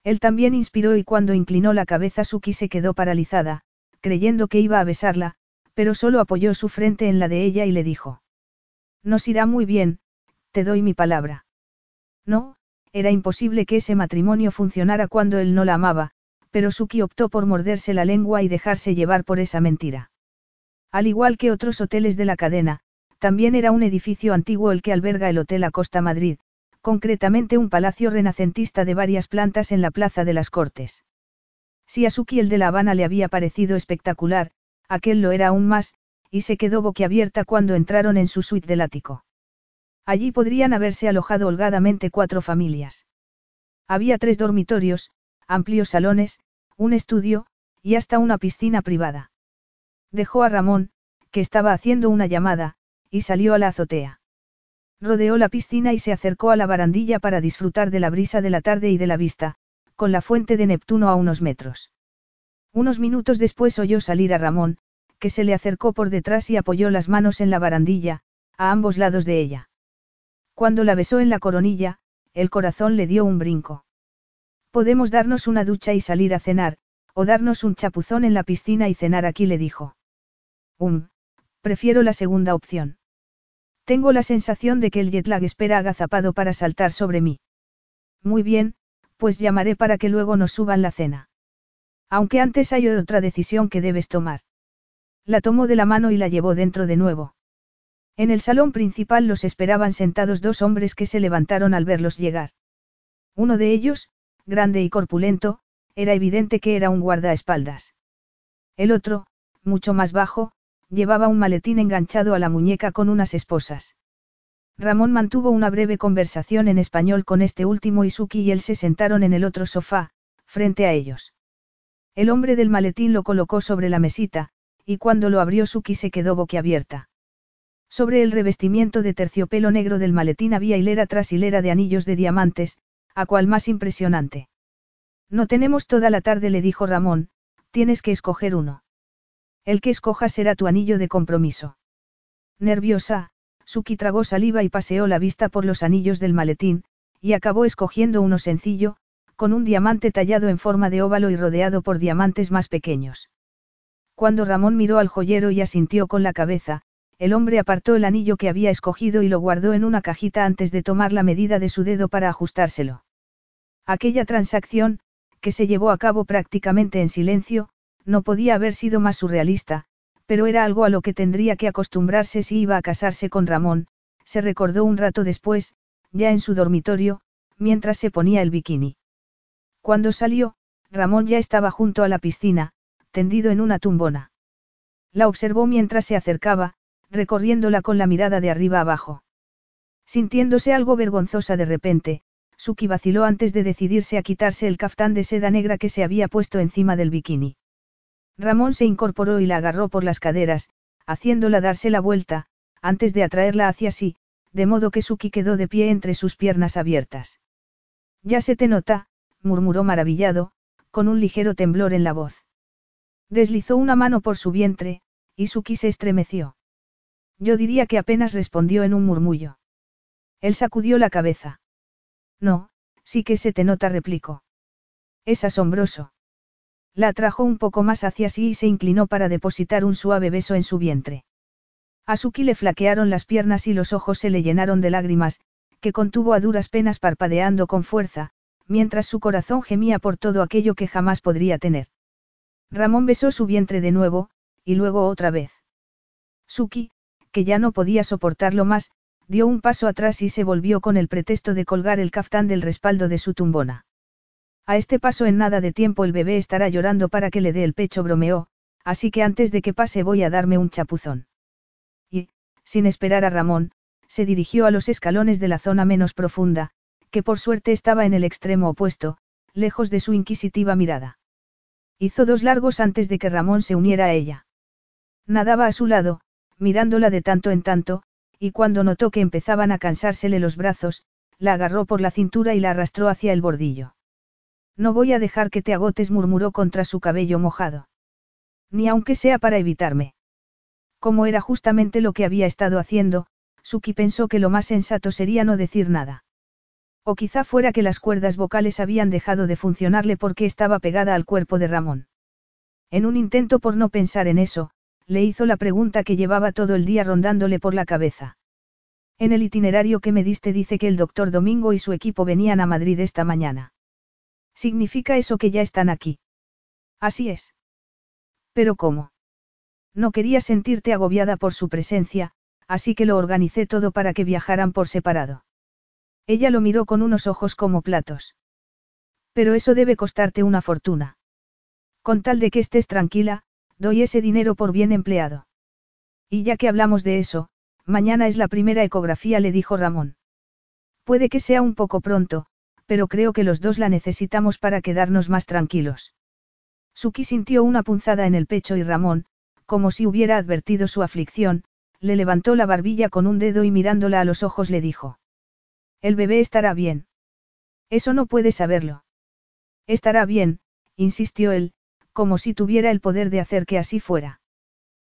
Él también inspiró y cuando inclinó la cabeza Suki se quedó paralizada, creyendo que iba a besarla, pero solo apoyó su frente en la de ella y le dijo. Nos irá muy bien, te doy mi palabra. No, era imposible que ese matrimonio funcionara cuando él no la amaba, pero Suki optó por morderse la lengua y dejarse llevar por esa mentira. Al igual que otros hoteles de la cadena, también era un edificio antiguo el que alberga el Hotel Acosta Madrid, concretamente un palacio renacentista de varias plantas en la Plaza de las Cortes. Si a Suki el de La Habana le había parecido espectacular, aquel lo era aún más, y se quedó boquiabierta cuando entraron en su suite del ático. Allí podrían haberse alojado holgadamente cuatro familias. Había tres dormitorios, amplios salones, un estudio, y hasta una piscina privada. Dejó a Ramón, que estaba haciendo una llamada, y salió a la azotea. Rodeó la piscina y se acercó a la barandilla para disfrutar de la brisa de la tarde y de la vista, con la fuente de Neptuno a unos metros. Unos minutos después oyó salir a Ramón, que se le acercó por detrás y apoyó las manos en la barandilla, a ambos lados de ella. Cuando la besó en la coronilla, el corazón le dio un brinco. Podemos darnos una ducha y salir a cenar, o darnos un chapuzón en la piscina y cenar aquí, le dijo. Um, prefiero la segunda opción. Tengo la sensación de que el jet lag espera agazapado para saltar sobre mí. Muy bien, pues llamaré para que luego nos suban la cena. Aunque antes hay otra decisión que debes tomar. La tomó de la mano y la llevó dentro de nuevo. En el salón principal los esperaban sentados dos hombres que se levantaron al verlos llegar. Uno de ellos, grande y corpulento, era evidente que era un guardaespaldas. El otro, mucho más bajo, llevaba un maletín enganchado a la muñeca con unas esposas. Ramón mantuvo una breve conversación en español con este último y Suki y él se sentaron en el otro sofá, frente a ellos. El hombre del maletín lo colocó sobre la mesita, y cuando lo abrió Suki se quedó boquiabierta. Sobre el revestimiento de terciopelo negro del maletín había hilera tras hilera de anillos de diamantes, a cual más impresionante. No tenemos toda la tarde, le dijo Ramón, tienes que escoger uno. El que escojas será tu anillo de compromiso. Nerviosa, Suki tragó saliva y paseó la vista por los anillos del maletín, y acabó escogiendo uno sencillo, con un diamante tallado en forma de óvalo y rodeado por diamantes más pequeños. Cuando Ramón miró al joyero y asintió con la cabeza, el hombre apartó el anillo que había escogido y lo guardó en una cajita antes de tomar la medida de su dedo para ajustárselo. Aquella transacción, que se llevó a cabo prácticamente en silencio, no podía haber sido más surrealista, pero era algo a lo que tendría que acostumbrarse si iba a casarse con Ramón, se recordó un rato después, ya en su dormitorio, mientras se ponía el bikini. Cuando salió, Ramón ya estaba junto a la piscina, tendido en una tumbona. La observó mientras se acercaba, recorriéndola con la mirada de arriba abajo. Sintiéndose algo vergonzosa de repente, Suki vaciló antes de decidirse a quitarse el caftán de seda negra que se había puesto encima del bikini. Ramón se incorporó y la agarró por las caderas, haciéndola darse la vuelta, antes de atraerla hacia sí, de modo que Suki quedó de pie entre sus piernas abiertas. Ya se te nota, murmuró maravillado, con un ligero temblor en la voz. Deslizó una mano por su vientre, y Suki se estremeció. Yo diría que apenas respondió en un murmullo. Él sacudió la cabeza. No, sí que se te nota, replicó. Es asombroso. La atrajo un poco más hacia sí y se inclinó para depositar un suave beso en su vientre. A Suki le flaquearon las piernas y los ojos se le llenaron de lágrimas, que contuvo a duras penas parpadeando con fuerza, mientras su corazón gemía por todo aquello que jamás podría tener. Ramón besó su vientre de nuevo, y luego otra vez. Suki, que ya no podía soportarlo más, dio un paso atrás y se volvió con el pretexto de colgar el caftán del respaldo de su tumbona. A este paso en nada de tiempo el bebé estará llorando para que le dé el pecho, bromeó, así que antes de que pase voy a darme un chapuzón. Y, sin esperar a Ramón, se dirigió a los escalones de la zona menos profunda, que por suerte estaba en el extremo opuesto, lejos de su inquisitiva mirada. Hizo dos largos antes de que Ramón se uniera a ella. Nadaba a su lado, mirándola de tanto en tanto, y cuando notó que empezaban a cansársele los brazos, la agarró por la cintura y la arrastró hacia el bordillo. No voy a dejar que te agotes, murmuró contra su cabello mojado. Ni aunque sea para evitarme. Como era justamente lo que había estado haciendo, Suki pensó que lo más sensato sería no decir nada. O quizá fuera que las cuerdas vocales habían dejado de funcionarle porque estaba pegada al cuerpo de Ramón. En un intento por no pensar en eso, le hizo la pregunta que llevaba todo el día rondándole por la cabeza. En el itinerario que me diste dice que el doctor Domingo y su equipo venían a Madrid esta mañana. ¿Significa eso que ya están aquí? Así es. ¿Pero cómo? No quería sentirte agobiada por su presencia, así que lo organicé todo para que viajaran por separado. Ella lo miró con unos ojos como platos. Pero eso debe costarte una fortuna. Con tal de que estés tranquila, Doy ese dinero por bien empleado. Y ya que hablamos de eso, mañana es la primera ecografía, le dijo Ramón. Puede que sea un poco pronto, pero creo que los dos la necesitamos para quedarnos más tranquilos. Suki sintió una punzada en el pecho y Ramón, como si hubiera advertido su aflicción, le levantó la barbilla con un dedo y mirándola a los ojos le dijo. El bebé estará bien. Eso no puede saberlo. Estará bien, insistió él, como si tuviera el poder de hacer que así fuera.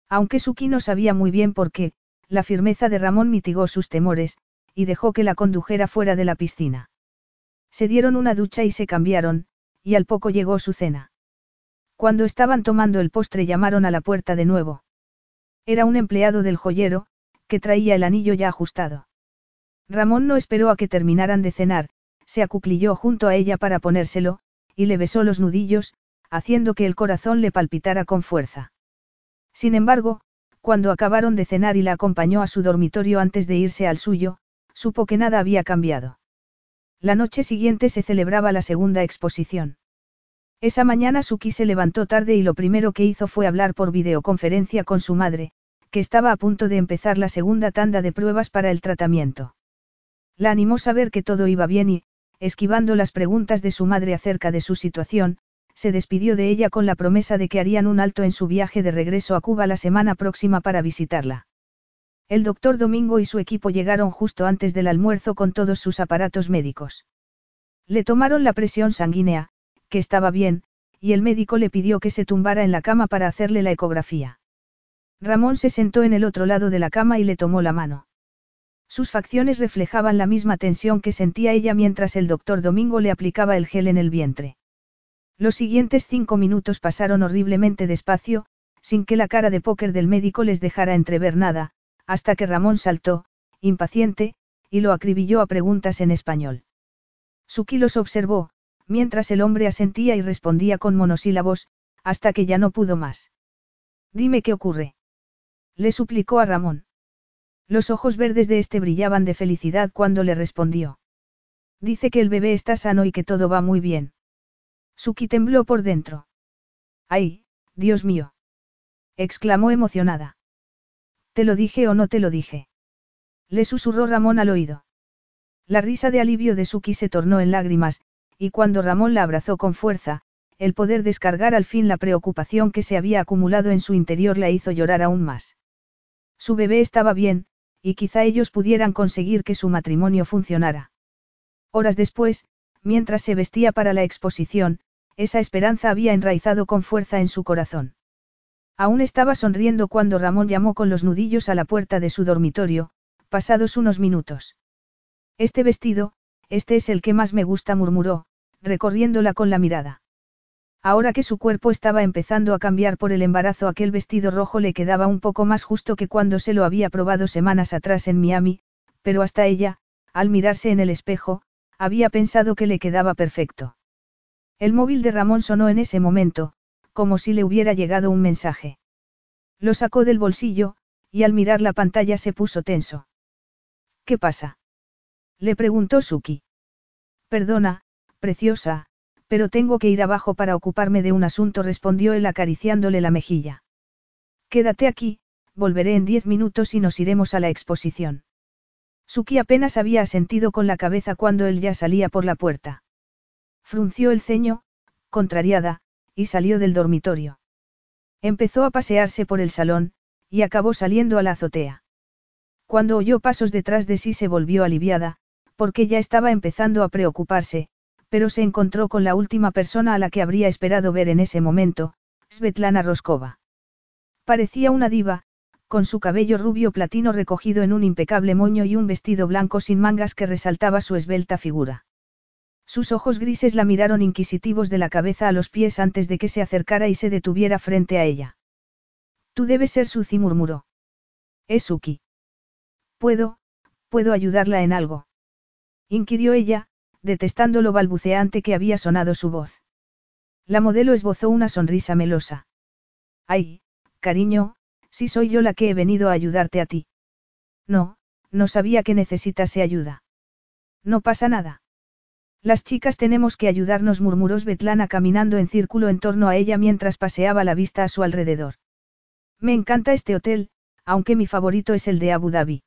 Aunque Suki no sabía muy bien por qué, la firmeza de Ramón mitigó sus temores, y dejó que la condujera fuera de la piscina. Se dieron una ducha y se cambiaron, y al poco llegó su cena. Cuando estaban tomando el postre llamaron a la puerta de nuevo. Era un empleado del joyero, que traía el anillo ya ajustado. Ramón no esperó a que terminaran de cenar, se acuclilló junto a ella para ponérselo, y le besó los nudillos, haciendo que el corazón le palpitara con fuerza. Sin embargo, cuando acabaron de cenar y la acompañó a su dormitorio antes de irse al suyo, supo que nada había cambiado. La noche siguiente se celebraba la segunda exposición. Esa mañana Suki se levantó tarde y lo primero que hizo fue hablar por videoconferencia con su madre, que estaba a punto de empezar la segunda tanda de pruebas para el tratamiento. La animó saber que todo iba bien y, esquivando las preguntas de su madre acerca de su situación, se despidió de ella con la promesa de que harían un alto en su viaje de regreso a Cuba la semana próxima para visitarla. El doctor Domingo y su equipo llegaron justo antes del almuerzo con todos sus aparatos médicos. Le tomaron la presión sanguínea, que estaba bien, y el médico le pidió que se tumbara en la cama para hacerle la ecografía. Ramón se sentó en el otro lado de la cama y le tomó la mano. Sus facciones reflejaban la misma tensión que sentía ella mientras el doctor Domingo le aplicaba el gel en el vientre. Los siguientes cinco minutos pasaron horriblemente despacio, sin que la cara de póker del médico les dejara entrever nada, hasta que Ramón saltó, impaciente, y lo acribilló a preguntas en español. Suki los observó, mientras el hombre asentía y respondía con monosílabos, hasta que ya no pudo más. Dime qué ocurre. Le suplicó a Ramón. Los ojos verdes de este brillaban de felicidad cuando le respondió. Dice que el bebé está sano y que todo va muy bien. Suki tembló por dentro. ¡Ay, Dios mío! exclamó emocionada. ¿Te lo dije o no te lo dije? Le susurró Ramón al oído. La risa de alivio de Suki se tornó en lágrimas, y cuando Ramón la abrazó con fuerza, el poder descargar al fin la preocupación que se había acumulado en su interior la hizo llorar aún más. Su bebé estaba bien, y quizá ellos pudieran conseguir que su matrimonio funcionara. Horas después, mientras se vestía para la exposición, esa esperanza había enraizado con fuerza en su corazón. Aún estaba sonriendo cuando Ramón llamó con los nudillos a la puerta de su dormitorio, pasados unos minutos. Este vestido, este es el que más me gusta, murmuró, recorriéndola con la mirada. Ahora que su cuerpo estaba empezando a cambiar por el embarazo, aquel vestido rojo le quedaba un poco más justo que cuando se lo había probado semanas atrás en Miami, pero hasta ella, al mirarse en el espejo, había pensado que le quedaba perfecto. El móvil de Ramón sonó en ese momento, como si le hubiera llegado un mensaje. Lo sacó del bolsillo, y al mirar la pantalla se puso tenso. ¿Qué pasa? Le preguntó Suki. Perdona, preciosa, pero tengo que ir abajo para ocuparme de un asunto, respondió él acariciándole la mejilla. Quédate aquí, volveré en diez minutos y nos iremos a la exposición. Suki apenas había asentido con la cabeza cuando él ya salía por la puerta. Frunció el ceño, contrariada, y salió del dormitorio. Empezó a pasearse por el salón, y acabó saliendo a la azotea. Cuando oyó pasos detrás de sí se volvió aliviada, porque ya estaba empezando a preocuparse, pero se encontró con la última persona a la que habría esperado ver en ese momento, Svetlana Roskova. Parecía una diva, con su cabello rubio platino recogido en un impecable moño y un vestido blanco sin mangas que resaltaba su esbelta figura. Sus ojos grises la miraron inquisitivos de la cabeza a los pies antes de que se acercara y se detuviera frente a ella. Tú debes ser Suzy, murmuró. Es Suki. Puedo, puedo ayudarla en algo inquirió ella, detestando lo balbuceante que había sonado su voz. La modelo esbozó una sonrisa melosa. Ay, cariño, si soy yo la que he venido a ayudarte a ti. No, no sabía que necesitase ayuda. No pasa nada. Las chicas tenemos que ayudarnos, murmuró Svetlana caminando en círculo en torno a ella mientras paseaba la vista a su alrededor. Me encanta este hotel, aunque mi favorito es el de Abu Dhabi.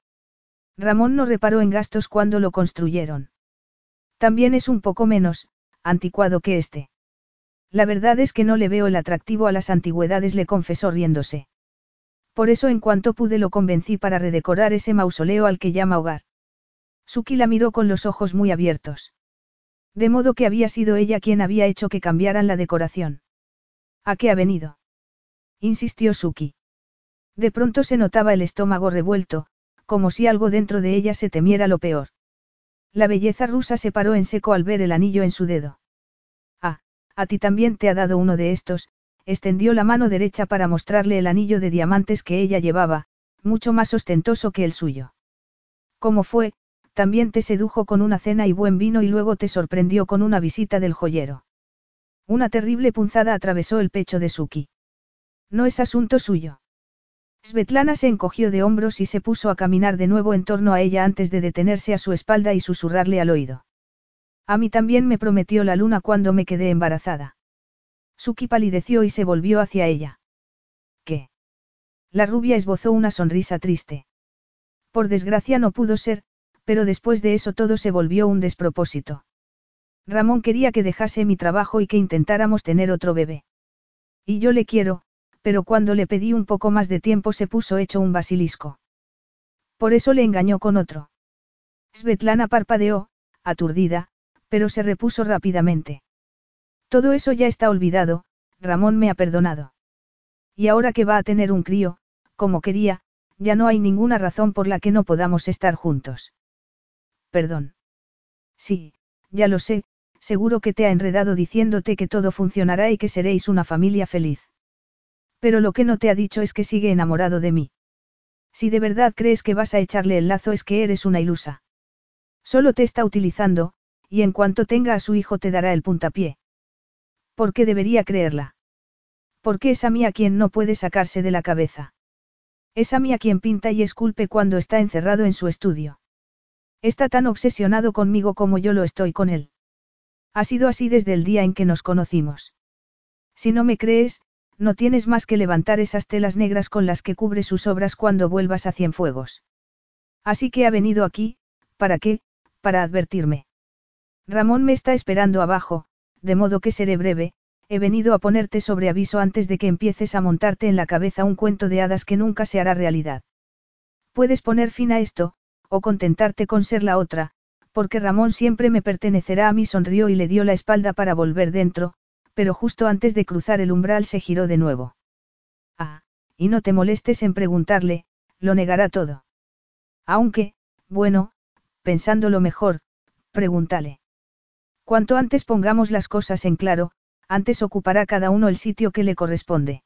Ramón no reparó en gastos cuando lo construyeron. También es un poco menos, anticuado que este. La verdad es que no le veo el atractivo a las antigüedades, le confesó riéndose. Por eso en cuanto pude lo convencí para redecorar ese mausoleo al que llama hogar. Suki la miró con los ojos muy abiertos. De modo que había sido ella quien había hecho que cambiaran la decoración. ¿A qué ha venido? insistió Suki. De pronto se notaba el estómago revuelto, como si algo dentro de ella se temiera lo peor. La belleza rusa se paró en seco al ver el anillo en su dedo. Ah, a ti también te ha dado uno de estos, extendió la mano derecha para mostrarle el anillo de diamantes que ella llevaba, mucho más ostentoso que el suyo. ¿Cómo fue? También te sedujo con una cena y buen vino y luego te sorprendió con una visita del joyero. Una terrible punzada atravesó el pecho de Suki. No es asunto suyo. Svetlana se encogió de hombros y se puso a caminar de nuevo en torno a ella antes de detenerse a su espalda y susurrarle al oído. A mí también me prometió la luna cuando me quedé embarazada. Suki palideció y se volvió hacia ella. ¿Qué? La rubia esbozó una sonrisa triste. Por desgracia no pudo ser, pero después de eso todo se volvió un despropósito. Ramón quería que dejase mi trabajo y que intentáramos tener otro bebé. Y yo le quiero, pero cuando le pedí un poco más de tiempo se puso hecho un basilisco. Por eso le engañó con otro. Svetlana parpadeó, aturdida, pero se repuso rápidamente. Todo eso ya está olvidado, Ramón me ha perdonado. Y ahora que va a tener un crío, como quería, ya no hay ninguna razón por la que no podamos estar juntos. Perdón. Sí, ya lo sé, seguro que te ha enredado diciéndote que todo funcionará y que seréis una familia feliz. Pero lo que no te ha dicho es que sigue enamorado de mí. Si de verdad crees que vas a echarle el lazo es que eres una ilusa. Solo te está utilizando, y en cuanto tenga a su hijo te dará el puntapié. ¿Por qué debería creerla? Porque es a mí a quien no puede sacarse de la cabeza. Es a mí a quien pinta y esculpe cuando está encerrado en su estudio. Está tan obsesionado conmigo como yo lo estoy con él. Ha sido así desde el día en que nos conocimos. Si no me crees, no tienes más que levantar esas telas negras con las que cubre sus obras cuando vuelvas a Cienfuegos. Así que ha venido aquí, ¿para qué? Para advertirme. Ramón me está esperando abajo, de modo que seré breve, he venido a ponerte sobre aviso antes de que empieces a montarte en la cabeza un cuento de hadas que nunca se hará realidad. Puedes poner fin a esto, o contentarte con ser la otra, porque Ramón siempre me pertenecerá a mí sonrió y le dio la espalda para volver dentro, pero justo antes de cruzar el umbral se giró de nuevo. Ah, y no te molestes en preguntarle, lo negará todo. Aunque, bueno, pensándolo mejor, pregúntale. Cuanto antes pongamos las cosas en claro, antes ocupará cada uno el sitio que le corresponde.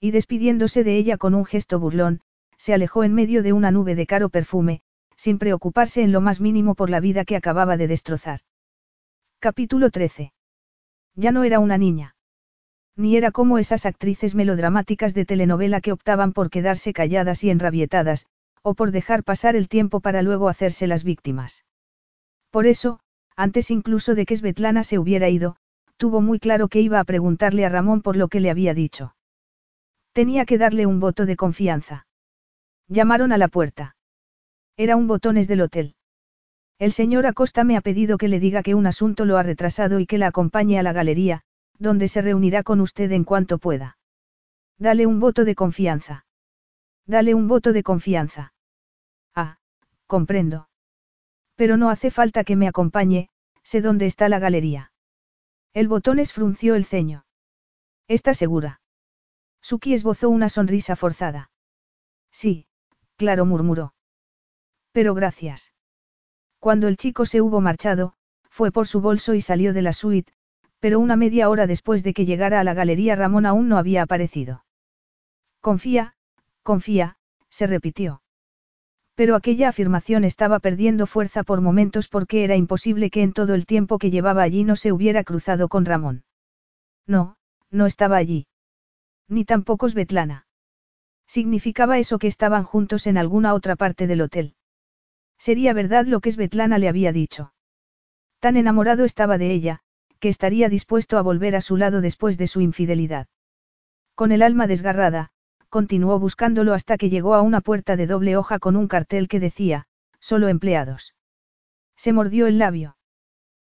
Y despidiéndose de ella con un gesto burlón, se alejó en medio de una nube de caro perfume, sin preocuparse en lo más mínimo por la vida que acababa de destrozar. Capítulo 13. Ya no era una niña. Ni era como esas actrices melodramáticas de telenovela que optaban por quedarse calladas y enrabietadas, o por dejar pasar el tiempo para luego hacerse las víctimas. Por eso, antes incluso de que Svetlana se hubiera ido, tuvo muy claro que iba a preguntarle a Ramón por lo que le había dicho. Tenía que darle un voto de confianza. Llamaron a la puerta. Era un botones del hotel. El señor Acosta me ha pedido que le diga que un asunto lo ha retrasado y que la acompañe a la galería, donde se reunirá con usted en cuanto pueda. Dale un voto de confianza. Dale un voto de confianza. Ah, comprendo. Pero no hace falta que me acompañe, sé dónde está la galería. El botones frunció el ceño. ¿Está segura? Suki esbozó una sonrisa forzada. Sí, claro murmuró. Pero gracias. Cuando el chico se hubo marchado, fue por su bolso y salió de la suite, pero una media hora después de que llegara a la galería Ramón aún no había aparecido. Confía, confía, se repitió. Pero aquella afirmación estaba perdiendo fuerza por momentos porque era imposible que en todo el tiempo que llevaba allí no se hubiera cruzado con Ramón. No, no estaba allí. Ni tampoco Svetlana. Significaba eso que estaban juntos en alguna otra parte del hotel. Sería verdad lo que Svetlana le había dicho. Tan enamorado estaba de ella, que estaría dispuesto a volver a su lado después de su infidelidad. Con el alma desgarrada, continuó buscándolo hasta que llegó a una puerta de doble hoja con un cartel que decía, solo empleados. Se mordió el labio.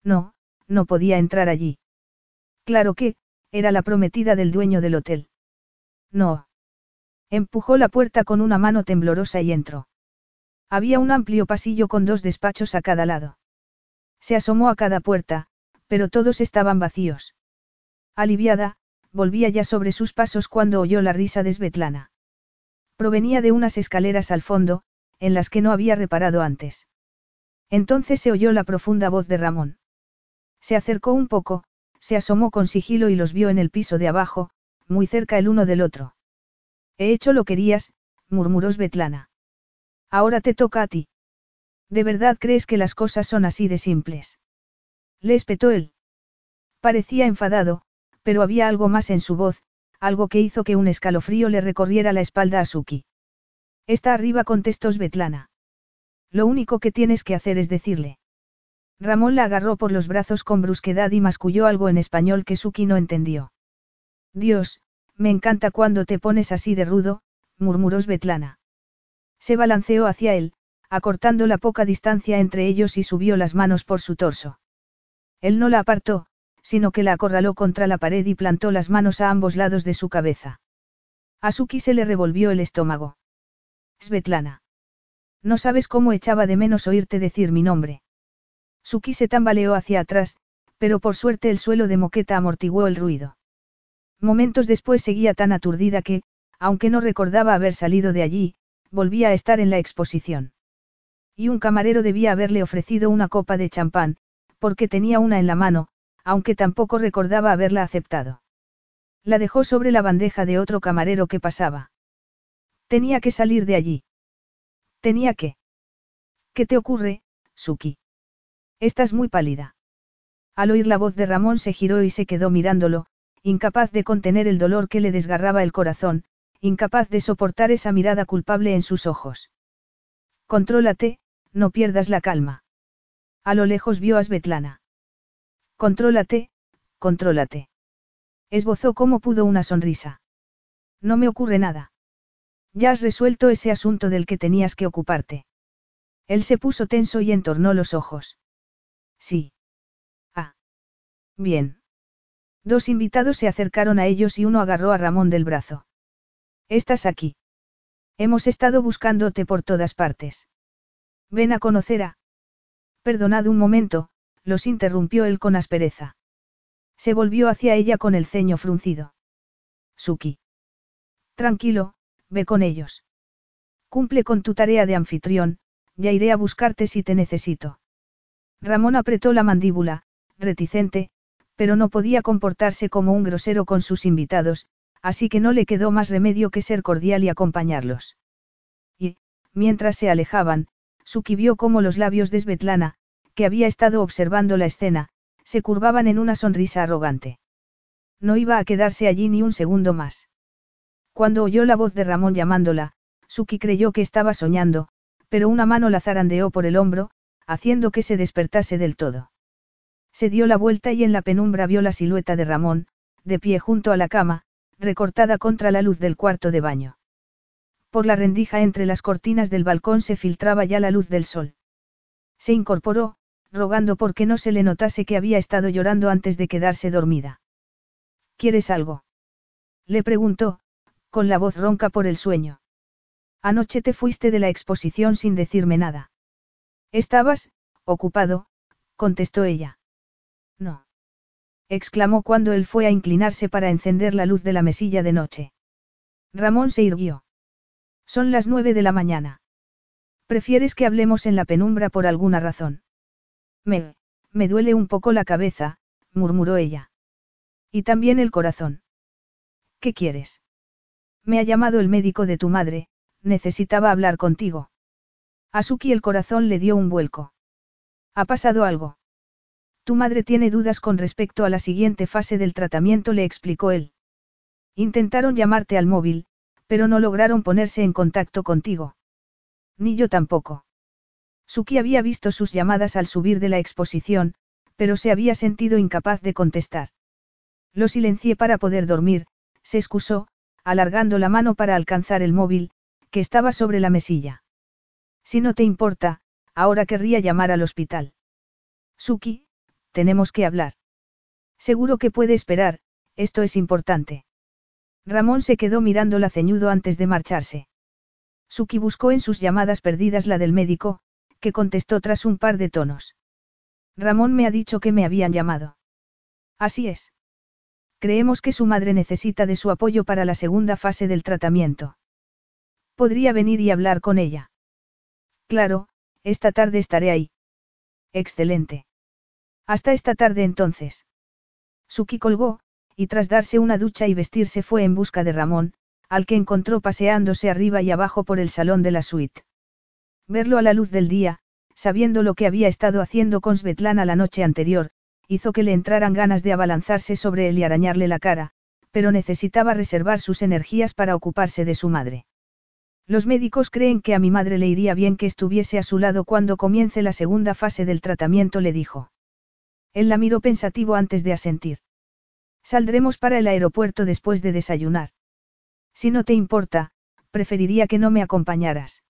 No, no podía entrar allí. Claro que, era la prometida del dueño del hotel. No. Empujó la puerta con una mano temblorosa y entró. Había un amplio pasillo con dos despachos a cada lado. Se asomó a cada puerta, pero todos estaban vacíos. Aliviada, volvía ya sobre sus pasos cuando oyó la risa de Svetlana. Provenía de unas escaleras al fondo, en las que no había reparado antes. Entonces se oyó la profunda voz de Ramón. Se acercó un poco, se asomó con sigilo y los vio en el piso de abajo, muy cerca el uno del otro. He hecho lo que querías, murmuró Svetlana. Ahora te toca a ti. ¿De verdad crees que las cosas son así de simples? Le espetó él. Parecía enfadado, pero había algo más en su voz, algo que hizo que un escalofrío le recorriera la espalda a Suki. Está arriba, contestó Svetlana. Lo único que tienes que hacer es decirle. Ramón la agarró por los brazos con brusquedad y masculló algo en español que Suki no entendió. Dios, me encanta cuando te pones así de rudo, murmuró Svetlana. Se balanceó hacia él, acortando la poca distancia entre ellos y subió las manos por su torso. Él no la apartó, sino que la acorraló contra la pared y plantó las manos a ambos lados de su cabeza. A Suki se le revolvió el estómago. Svetlana. No sabes cómo echaba de menos oírte decir mi nombre. Suki se tambaleó hacia atrás, pero por suerte el suelo de moqueta amortiguó el ruido. Momentos después seguía tan aturdida que, aunque no recordaba haber salido de allí, volvía a estar en la exposición. Y un camarero debía haberle ofrecido una copa de champán, porque tenía una en la mano, aunque tampoco recordaba haberla aceptado. La dejó sobre la bandeja de otro camarero que pasaba. Tenía que salir de allí. Tenía que. ¿Qué te ocurre, Suki? Estás muy pálida. Al oír la voz de Ramón se giró y se quedó mirándolo, incapaz de contener el dolor que le desgarraba el corazón, incapaz de soportar esa mirada culpable en sus ojos. Contrólate, no pierdas la calma. A lo lejos vio a Svetlana. Contrólate, contrólate. Esbozó como pudo una sonrisa. No me ocurre nada. Ya has resuelto ese asunto del que tenías que ocuparte. Él se puso tenso y entornó los ojos. Sí. Ah. Bien. Dos invitados se acercaron a ellos y uno agarró a Ramón del brazo. Estás aquí. Hemos estado buscándote por todas partes. Ven a conocer a... Perdonad un momento, los interrumpió él con aspereza. Se volvió hacia ella con el ceño fruncido. Suki. Tranquilo, ve con ellos. Cumple con tu tarea de anfitrión, ya iré a buscarte si te necesito. Ramón apretó la mandíbula, reticente, pero no podía comportarse como un grosero con sus invitados, así que no le quedó más remedio que ser cordial y acompañarlos. Y, mientras se alejaban, Suki vio cómo los labios de Svetlana, que había estado observando la escena, se curvaban en una sonrisa arrogante. No iba a quedarse allí ni un segundo más. Cuando oyó la voz de Ramón llamándola, Suki creyó que estaba soñando, pero una mano la zarandeó por el hombro, haciendo que se despertase del todo. Se dio la vuelta y en la penumbra vio la silueta de Ramón, de pie junto a la cama, recortada contra la luz del cuarto de baño. Por la rendija entre las cortinas del balcón se filtraba ya la luz del sol. Se incorporó, rogando porque no se le notase que había estado llorando antes de quedarse dormida. ¿Quieres algo? Le preguntó, con la voz ronca por el sueño. Anoche te fuiste de la exposición sin decirme nada. Estabas, ocupado, contestó ella. No. Exclamó cuando él fue a inclinarse para encender la luz de la mesilla de noche. Ramón se irguió. Son las nueve de la mañana. ¿Prefieres que hablemos en la penumbra por alguna razón? Me, me duele un poco la cabeza, murmuró ella. Y también el corazón. ¿Qué quieres? Me ha llamado el médico de tu madre, necesitaba hablar contigo. A Suki el corazón le dio un vuelco. ¿Ha pasado algo? Tu madre tiene dudas con respecto a la siguiente fase del tratamiento, le explicó él. Intentaron llamarte al móvil, pero no lograron ponerse en contacto contigo. Ni yo tampoco. Suki había visto sus llamadas al subir de la exposición, pero se había sentido incapaz de contestar. Lo silencié para poder dormir, se excusó, alargando la mano para alcanzar el móvil, que estaba sobre la mesilla. Si no te importa, ahora querría llamar al hospital. Suki, tenemos que hablar. Seguro que puede esperar, esto es importante. Ramón se quedó mirándola ceñudo antes de marcharse. Suki buscó en sus llamadas perdidas la del médico, que contestó tras un par de tonos. Ramón me ha dicho que me habían llamado. Así es. Creemos que su madre necesita de su apoyo para la segunda fase del tratamiento. Podría venir y hablar con ella. Claro, esta tarde estaré ahí. Excelente. Hasta esta tarde entonces. Suki colgó, y tras darse una ducha y vestirse fue en busca de Ramón, al que encontró paseándose arriba y abajo por el salón de la suite. Verlo a la luz del día, sabiendo lo que había estado haciendo con Svetlana la noche anterior, hizo que le entraran ganas de abalanzarse sobre él y arañarle la cara, pero necesitaba reservar sus energías para ocuparse de su madre. Los médicos creen que a mi madre le iría bien que estuviese a su lado cuando comience la segunda fase del tratamiento, le dijo. Él la miró pensativo antes de asentir. Saldremos para el aeropuerto después de desayunar. Si no te importa, preferiría que no me acompañaras.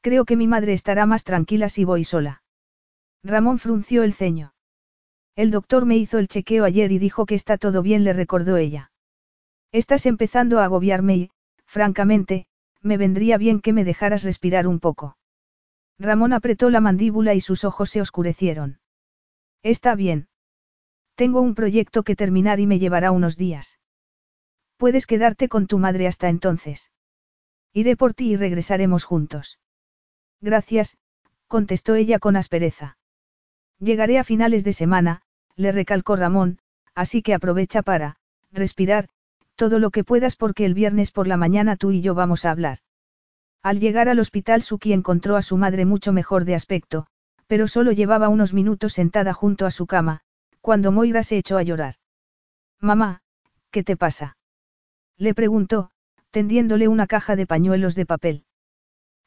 Creo que mi madre estará más tranquila si voy sola. Ramón frunció el ceño. El doctor me hizo el chequeo ayer y dijo que está todo bien, le recordó ella. Estás empezando a agobiarme y, francamente, me vendría bien que me dejaras respirar un poco. Ramón apretó la mandíbula y sus ojos se oscurecieron. Está bien. Tengo un proyecto que terminar y me llevará unos días. Puedes quedarte con tu madre hasta entonces. Iré por ti y regresaremos juntos. Gracias, contestó ella con aspereza. Llegaré a finales de semana, le recalcó Ramón, así que aprovecha para, respirar, todo lo que puedas porque el viernes por la mañana tú y yo vamos a hablar. Al llegar al hospital Suki encontró a su madre mucho mejor de aspecto, pero solo llevaba unos minutos sentada junto a su cama, cuando Moira se echó a llorar. Mamá, ¿qué te pasa? Le preguntó, tendiéndole una caja de pañuelos de papel.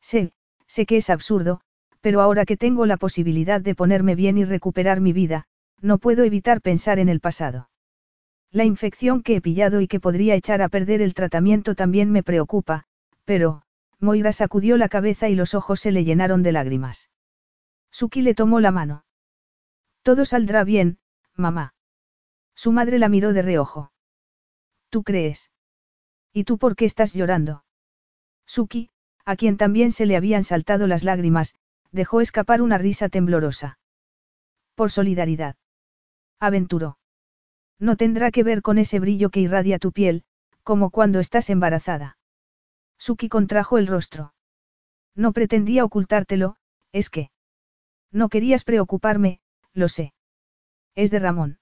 Sé, sé que es absurdo, pero ahora que tengo la posibilidad de ponerme bien y recuperar mi vida, no puedo evitar pensar en el pasado. La infección que he pillado y que podría echar a perder el tratamiento también me preocupa, pero, Moira sacudió la cabeza y los ojos se le llenaron de lágrimas. Suki le tomó la mano. Todo saldrá bien, mamá. Su madre la miró de reojo. ¿Tú crees? ¿Y tú por qué estás llorando? Suki, a quien también se le habían saltado las lágrimas, dejó escapar una risa temblorosa. Por solidaridad. Aventuró. No tendrá que ver con ese brillo que irradia tu piel, como cuando estás embarazada. Suki contrajo el rostro. No pretendía ocultártelo, es que. No querías preocuparme, lo sé. Es de Ramón.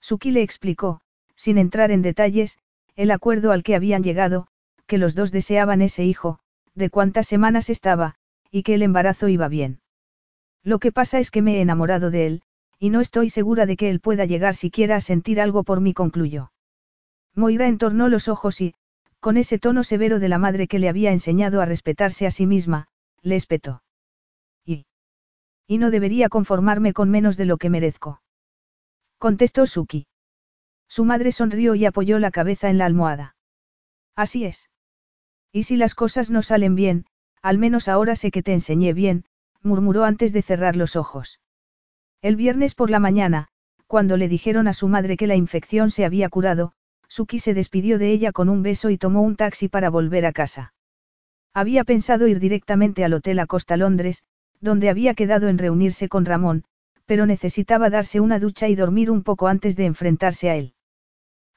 Suki le explicó, sin entrar en detalles, el acuerdo al que habían llegado, que los dos deseaban ese hijo, de cuántas semanas estaba, y que el embarazo iba bien. Lo que pasa es que me he enamorado de él, y no estoy segura de que él pueda llegar siquiera a sentir algo por mí, concluyó. Moira entornó los ojos y, con ese tono severo de la madre que le había enseñado a respetarse a sí misma, le espetó. Y. No debería conformarme con menos de lo que merezco. Contestó Suki. Su madre sonrió y apoyó la cabeza en la almohada. Así es. Y si las cosas no salen bien, al menos ahora sé que te enseñé bien, murmuró antes de cerrar los ojos. El viernes por la mañana, cuando le dijeron a su madre que la infección se había curado, Suki se despidió de ella con un beso y tomó un taxi para volver a casa. Había pensado ir directamente al Hotel Acosta Londres, donde había quedado en reunirse con Ramón, pero necesitaba darse una ducha y dormir un poco antes de enfrentarse a él.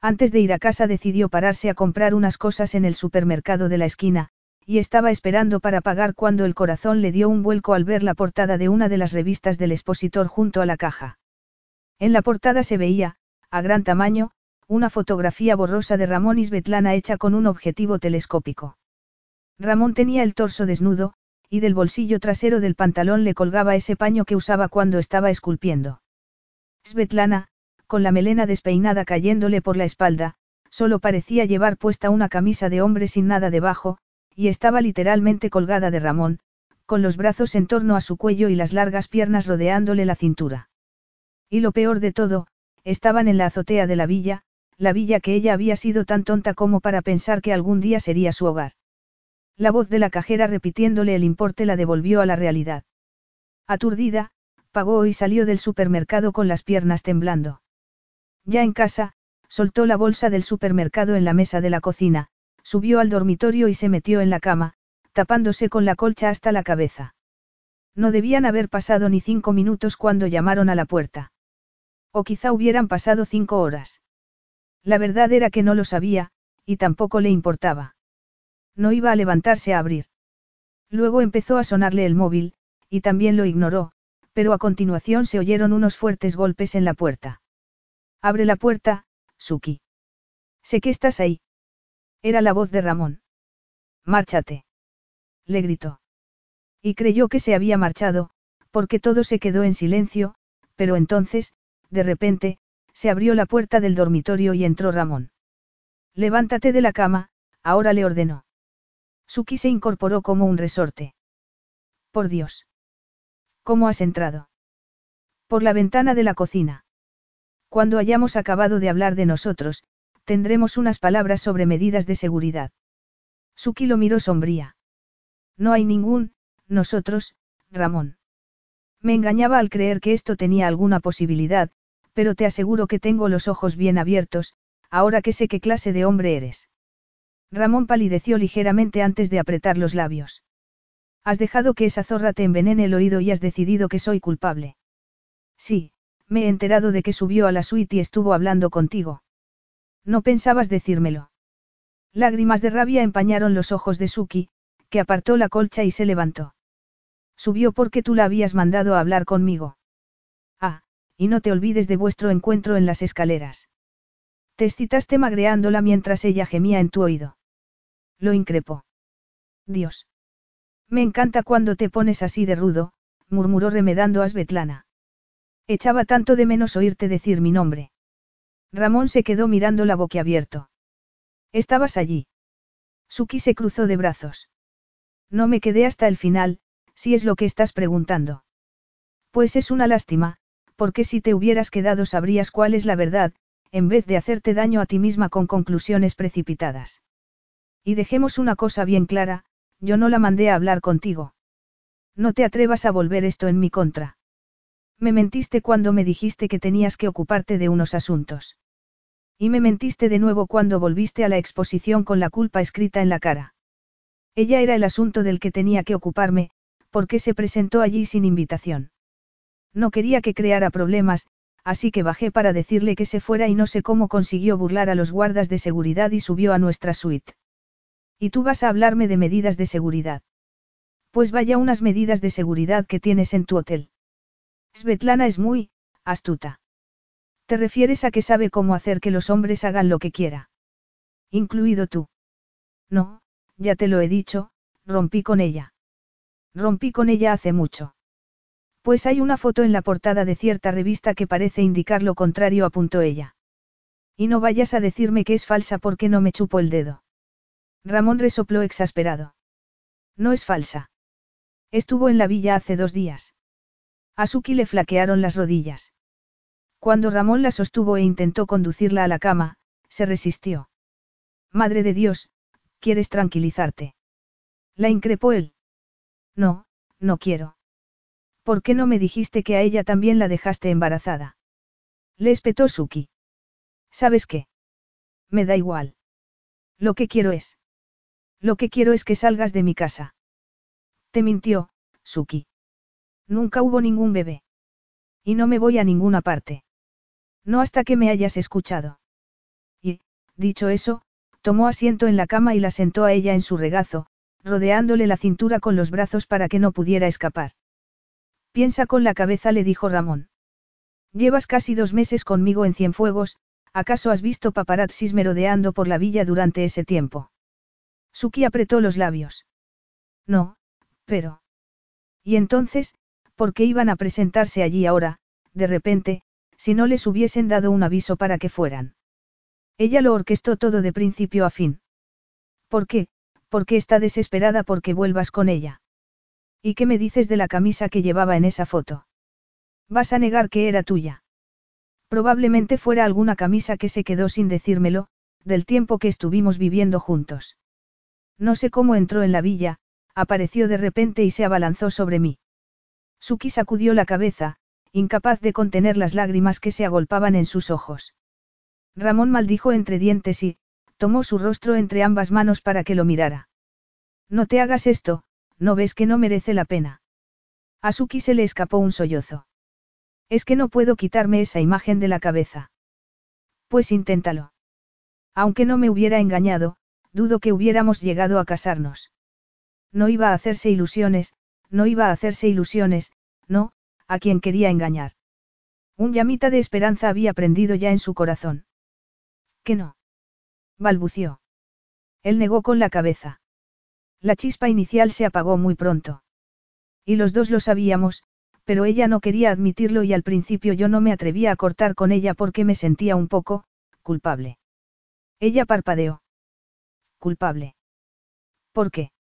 Antes de ir a casa decidió pararse a comprar unas cosas en el supermercado de la esquina, y estaba esperando para pagar cuando el corazón le dio un vuelco al ver la portada de una de las revistas del expositor junto a la caja. En la portada se veía, a gran tamaño, una fotografía borrosa de Ramón y Svetlana hecha con un objetivo telescópico. Ramón tenía el torso desnudo, y del bolsillo trasero del pantalón le colgaba ese paño que usaba cuando estaba esculpiendo. Svetlana, con la melena despeinada cayéndole por la espalda, solo parecía llevar puesta una camisa de hombre sin nada debajo, y estaba literalmente colgada de Ramón, con los brazos en torno a su cuello y las largas piernas rodeándole la cintura. Y lo peor de todo, estaban en la azotea de la villa, la villa que ella había sido tan tonta como para pensar que algún día sería su hogar. La voz de la cajera repitiéndole el importe la devolvió a la realidad. Aturdida, pagó y salió del supermercado con las piernas temblando. Ya en casa, soltó la bolsa del supermercado en la mesa de la cocina, Subió al dormitorio y se metió en la cama, tapándose con la colcha hasta la cabeza. No debían haber pasado ni cinco minutos cuando llamaron a la puerta. O quizá hubieran pasado cinco horas. La verdad era que no lo sabía, y tampoco le importaba. No iba a levantarse a abrir. Luego empezó a sonarle el móvil, y también lo ignoró, pero a continuación se oyeron unos fuertes golpes en la puerta. Abre la puerta, Suki. Sé que estás ahí. Era la voz de Ramón. Márchate. Le gritó. Y creyó que se había marchado, porque todo se quedó en silencio, pero entonces, de repente, se abrió la puerta del dormitorio y entró Ramón. Levántate de la cama, ahora le ordenó. Suki se incorporó como un resorte. Por Dios. ¿Cómo has entrado? Por la ventana de la cocina. Cuando hayamos acabado de hablar de nosotros, tendremos unas palabras sobre medidas de seguridad. Suki lo miró sombría. No hay ningún, nosotros, Ramón. Me engañaba al creer que esto tenía alguna posibilidad, pero te aseguro que tengo los ojos bien abiertos, ahora que sé qué clase de hombre eres. Ramón palideció ligeramente antes de apretar los labios. Has dejado que esa zorra te envenene el oído y has decidido que soy culpable. Sí, me he enterado de que subió a la suite y estuvo hablando contigo. No pensabas decírmelo. Lágrimas de rabia empañaron los ojos de Suki, que apartó la colcha y se levantó. Subió porque tú la habías mandado a hablar conmigo. Ah, y no te olvides de vuestro encuentro en las escaleras. Te excitaste magreándola mientras ella gemía en tu oído. Lo increpó. Dios. Me encanta cuando te pones así de rudo, murmuró remedando a Svetlana. Echaba tanto de menos oírte decir mi nombre. Ramón se quedó mirando la boquiabierto. Estabas allí. Suki se cruzó de brazos. No me quedé hasta el final, si es lo que estás preguntando. Pues es una lástima, porque si te hubieras quedado sabrías cuál es la verdad, en vez de hacerte daño a ti misma con conclusiones precipitadas. Y dejemos una cosa bien clara, yo no la mandé a hablar contigo. No te atrevas a volver esto en mi contra. Me mentiste cuando me dijiste que tenías que ocuparte de unos asuntos. Y me mentiste de nuevo cuando volviste a la exposición con la culpa escrita en la cara. Ella era el asunto del que tenía que ocuparme, porque se presentó allí sin invitación. No quería que creara problemas, así que bajé para decirle que se fuera y no sé cómo consiguió burlar a los guardas de seguridad y subió a nuestra suite. Y tú vas a hablarme de medidas de seguridad. Pues vaya unas medidas de seguridad que tienes en tu hotel. Svetlana es muy, astuta. ¿Te refieres a que sabe cómo hacer que los hombres hagan lo que quiera? Incluido tú. No, ya te lo he dicho, rompí con ella. Rompí con ella hace mucho. Pues hay una foto en la portada de cierta revista que parece indicar lo contrario, apuntó ella. Y no vayas a decirme que es falsa porque no me chupo el dedo. Ramón resopló exasperado. No es falsa. Estuvo en la villa hace dos días. A Suki le flaquearon las rodillas. Cuando Ramón la sostuvo e intentó conducirla a la cama, se resistió. Madre de Dios, ¿quieres tranquilizarte? La increpó él. No, no quiero. ¿Por qué no me dijiste que a ella también la dejaste embarazada? Le espetó Suki. ¿Sabes qué? Me da igual. Lo que quiero es. Lo que quiero es que salgas de mi casa. Te mintió, Suki. Nunca hubo ningún bebé. Y no me voy a ninguna parte. No hasta que me hayas escuchado. Y, dicho eso, tomó asiento en la cama y la sentó a ella en su regazo, rodeándole la cintura con los brazos para que no pudiera escapar. Piensa con la cabeza, le dijo Ramón. Llevas casi dos meses conmigo en Cienfuegos, ¿acaso has visto paparazzis merodeando por la villa durante ese tiempo? Suki apretó los labios. No, pero. Y entonces, ¿por qué iban a presentarse allí ahora, de repente, si no les hubiesen dado un aviso para que fueran? Ella lo orquestó todo de principio a fin. ¿Por qué? Porque está desesperada porque vuelvas con ella. ¿Y qué me dices de la camisa que llevaba en esa foto? Vas a negar que era tuya. Probablemente fuera alguna camisa que se quedó sin decírmelo, del tiempo que estuvimos viviendo juntos. No sé cómo entró en la villa, apareció de repente y se abalanzó sobre mí. Suki sacudió la cabeza, incapaz de contener las lágrimas que se agolpaban en sus ojos. Ramón maldijo entre dientes y, tomó su rostro entre ambas manos para que lo mirara. No te hagas esto, no ves que no merece la pena. A Suki se le escapó un sollozo. Es que no puedo quitarme esa imagen de la cabeza. Pues inténtalo. Aunque no me hubiera engañado, dudo que hubiéramos llegado a casarnos. No iba a hacerse ilusiones, no iba a hacerse ilusiones, no, a quien quería engañar. Un llamita de esperanza había prendido ya en su corazón. ¿Qué no? balbució. Él negó con la cabeza. La chispa inicial se apagó muy pronto. Y los dos lo sabíamos, pero ella no quería admitirlo y al principio yo no me atrevía a cortar con ella porque me sentía un poco, culpable. Ella parpadeó. Culpable. ¿Por qué?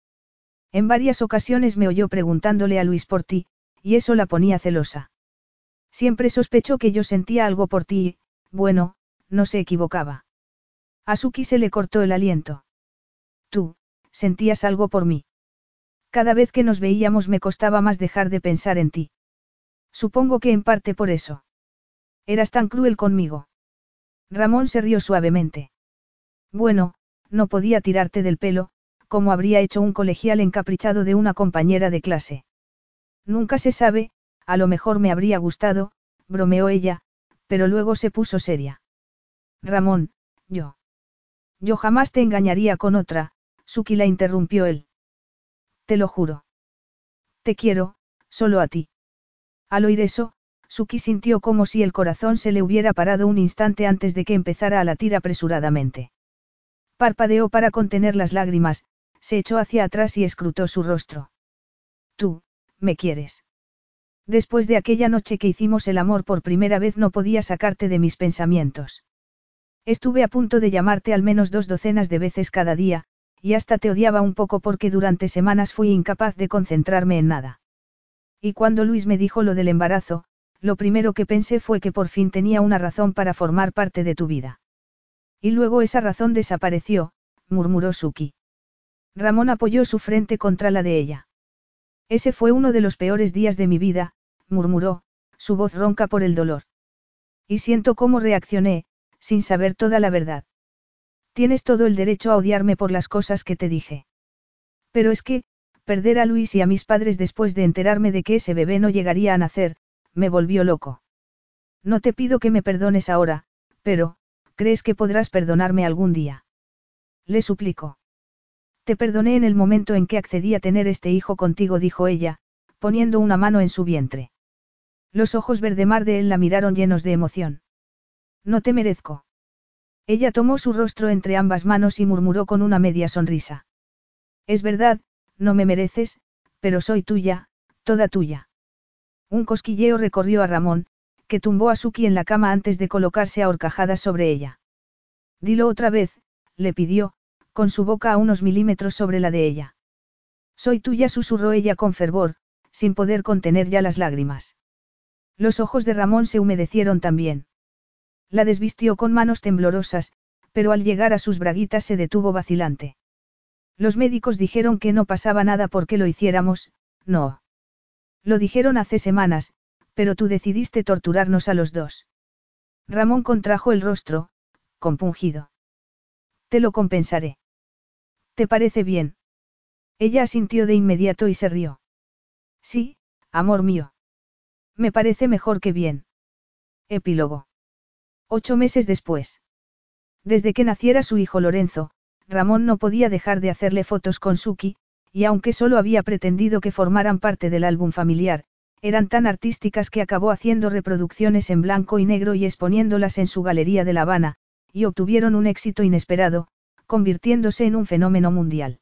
En varias ocasiones me oyó preguntándole a Luis por ti, y eso la ponía celosa. Siempre sospechó que yo sentía algo por ti y, bueno, no se equivocaba. A Suki se le cortó el aliento. Tú, sentías algo por mí. Cada vez que nos veíamos me costaba más dejar de pensar en ti. Supongo que en parte por eso. Eras tan cruel conmigo. Ramón se rió suavemente. Bueno, no podía tirarte del pelo, como habría hecho un colegial encaprichado de una compañera de clase. Nunca se sabe, a lo mejor me habría gustado, bromeó ella, pero luego se puso seria. Ramón, yo. Yo jamás te engañaría con otra, Suki la interrumpió él. Te lo juro. Te quiero, solo a ti. Al oír eso, Suki sintió como si el corazón se le hubiera parado un instante antes de que empezara a latir apresuradamente. Parpadeó para contener las lágrimas, se echó hacia atrás y escrutó su rostro. Tú, me quieres. Después de aquella noche que hicimos el amor por primera vez no podía sacarte de mis pensamientos. Estuve a punto de llamarte al menos dos docenas de veces cada día, y hasta te odiaba un poco porque durante semanas fui incapaz de concentrarme en nada. Y cuando Luis me dijo lo del embarazo, lo primero que pensé fue que por fin tenía una razón para formar parte de tu vida. Y luego esa razón desapareció, murmuró Suki. Ramón apoyó su frente contra la de ella. Ese fue uno de los peores días de mi vida, murmuró, su voz ronca por el dolor. Y siento cómo reaccioné, sin saber toda la verdad. Tienes todo el derecho a odiarme por las cosas que te dije. Pero es que, perder a Luis y a mis padres después de enterarme de que ese bebé no llegaría a nacer, me volvió loco. No te pido que me perdones ahora, pero, ¿crees que podrás perdonarme algún día? Le suplico. Te perdoné en el momento en que accedí a tener este hijo contigo, dijo ella, poniendo una mano en su vientre. Los ojos verdemar de él la miraron llenos de emoción. No te merezco. Ella tomó su rostro entre ambas manos y murmuró con una media sonrisa. Es verdad, no me mereces, pero soy tuya, toda tuya. Un cosquilleo recorrió a Ramón, que tumbó a Suki en la cama antes de colocarse a horcajadas sobre ella. Dilo otra vez, le pidió, con su boca a unos milímetros sobre la de ella. Soy tuya, susurró ella con fervor, sin poder contener ya las lágrimas. Los ojos de Ramón se humedecieron también. La desvistió con manos temblorosas, pero al llegar a sus braguitas se detuvo vacilante. Los médicos dijeron que no pasaba nada porque lo hiciéramos, no. Lo dijeron hace semanas, pero tú decidiste torturarnos a los dos. Ramón contrajo el rostro, compungido. Te lo compensaré. ¿Te parece bien? Ella asintió de inmediato y se rió. Sí, amor mío. Me parece mejor que bien. Epílogo. Ocho meses después. Desde que naciera su hijo Lorenzo, Ramón no podía dejar de hacerle fotos con Suki, y aunque solo había pretendido que formaran parte del álbum familiar, eran tan artísticas que acabó haciendo reproducciones en blanco y negro y exponiéndolas en su galería de La Habana, y obtuvieron un éxito inesperado, convirtiéndose en un fenómeno mundial.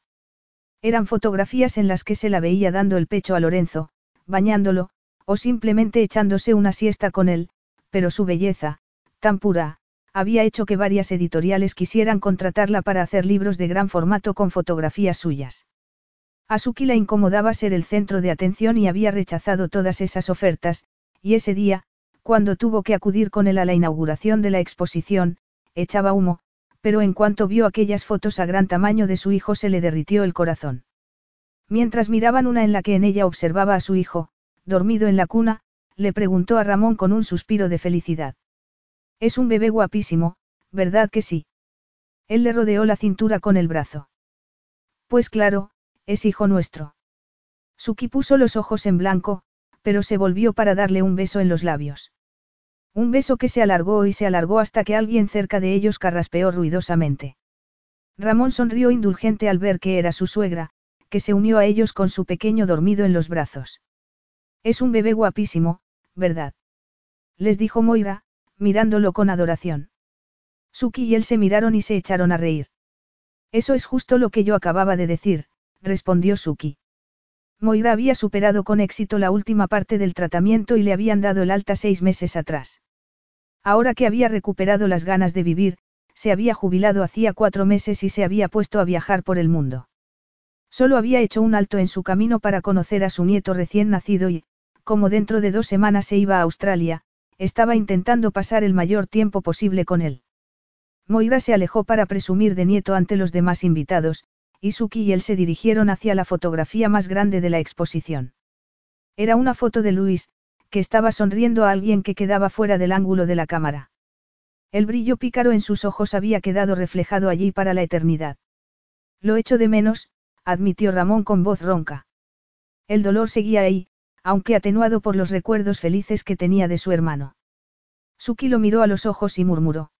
Eran fotografías en las que se la veía dando el pecho a Lorenzo, bañándolo, o simplemente echándose una siesta con él, pero su belleza, tan pura, había hecho que varias editoriales quisieran contratarla para hacer libros de gran formato con fotografías suyas. A Suki la incomodaba ser el centro de atención y había rechazado todas esas ofertas, y ese día, cuando tuvo que acudir con él a la inauguración de la exposición, echaba humo, pero en cuanto vio aquellas fotos a gran tamaño de su hijo se le derritió el corazón. Mientras miraban una en la que en ella observaba a su hijo, dormido en la cuna, le preguntó a Ramón con un suspiro de felicidad. Es un bebé guapísimo, ¿verdad que sí? Él le rodeó la cintura con el brazo. Pues claro, es hijo nuestro. Suki puso los ojos en blanco, pero se volvió para darle un beso en los labios. Un beso que se alargó y se alargó hasta que alguien cerca de ellos carraspeó ruidosamente. Ramón sonrió indulgente al ver que era su suegra, que se unió a ellos con su pequeño dormido en los brazos. Es un bebé guapísimo, ¿verdad? Les dijo Moira, mirándolo con adoración. Suki y él se miraron y se echaron a reír. Eso es justo lo que yo acababa de decir, respondió Suki. Moira había superado con éxito la última parte del tratamiento y le habían dado el alta seis meses atrás. Ahora que había recuperado las ganas de vivir, se había jubilado hacía cuatro meses y se había puesto a viajar por el mundo. Solo había hecho un alto en su camino para conocer a su nieto recién nacido y, como dentro de dos semanas se iba a Australia, estaba intentando pasar el mayor tiempo posible con él. Moira se alejó para presumir de nieto ante los demás invitados, y Suki y él se dirigieron hacia la fotografía más grande de la exposición. Era una foto de Luis, que estaba sonriendo a alguien que quedaba fuera del ángulo de la cámara. El brillo pícaro en sus ojos había quedado reflejado allí para la eternidad. Lo echo de menos, admitió Ramón con voz ronca. El dolor seguía ahí, aunque atenuado por los recuerdos felices que tenía de su hermano. Suki lo miró a los ojos y murmuró.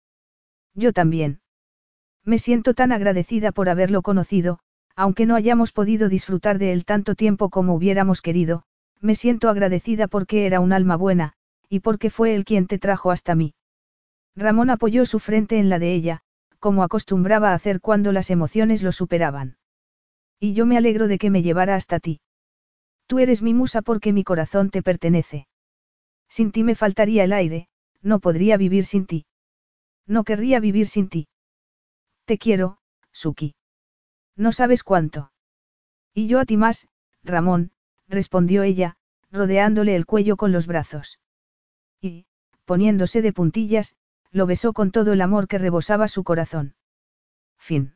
Yo también. Me siento tan agradecida por haberlo conocido, aunque no hayamos podido disfrutar de él tanto tiempo como hubiéramos querido, me siento agradecida porque era un alma buena, y porque fue él quien te trajo hasta mí. Ramón apoyó su frente en la de ella, como acostumbraba a hacer cuando las emociones lo superaban. Y yo me alegro de que me llevara hasta ti. Tú eres mi musa porque mi corazón te pertenece. Sin ti me faltaría el aire, no podría vivir sin ti. No querría vivir sin ti. Te quiero, Suki. No sabes cuánto. Y yo a ti más, Ramón, respondió ella, rodeándole el cuello con los brazos. Y, poniéndose de puntillas, lo besó con todo el amor que rebosaba su corazón. Fin.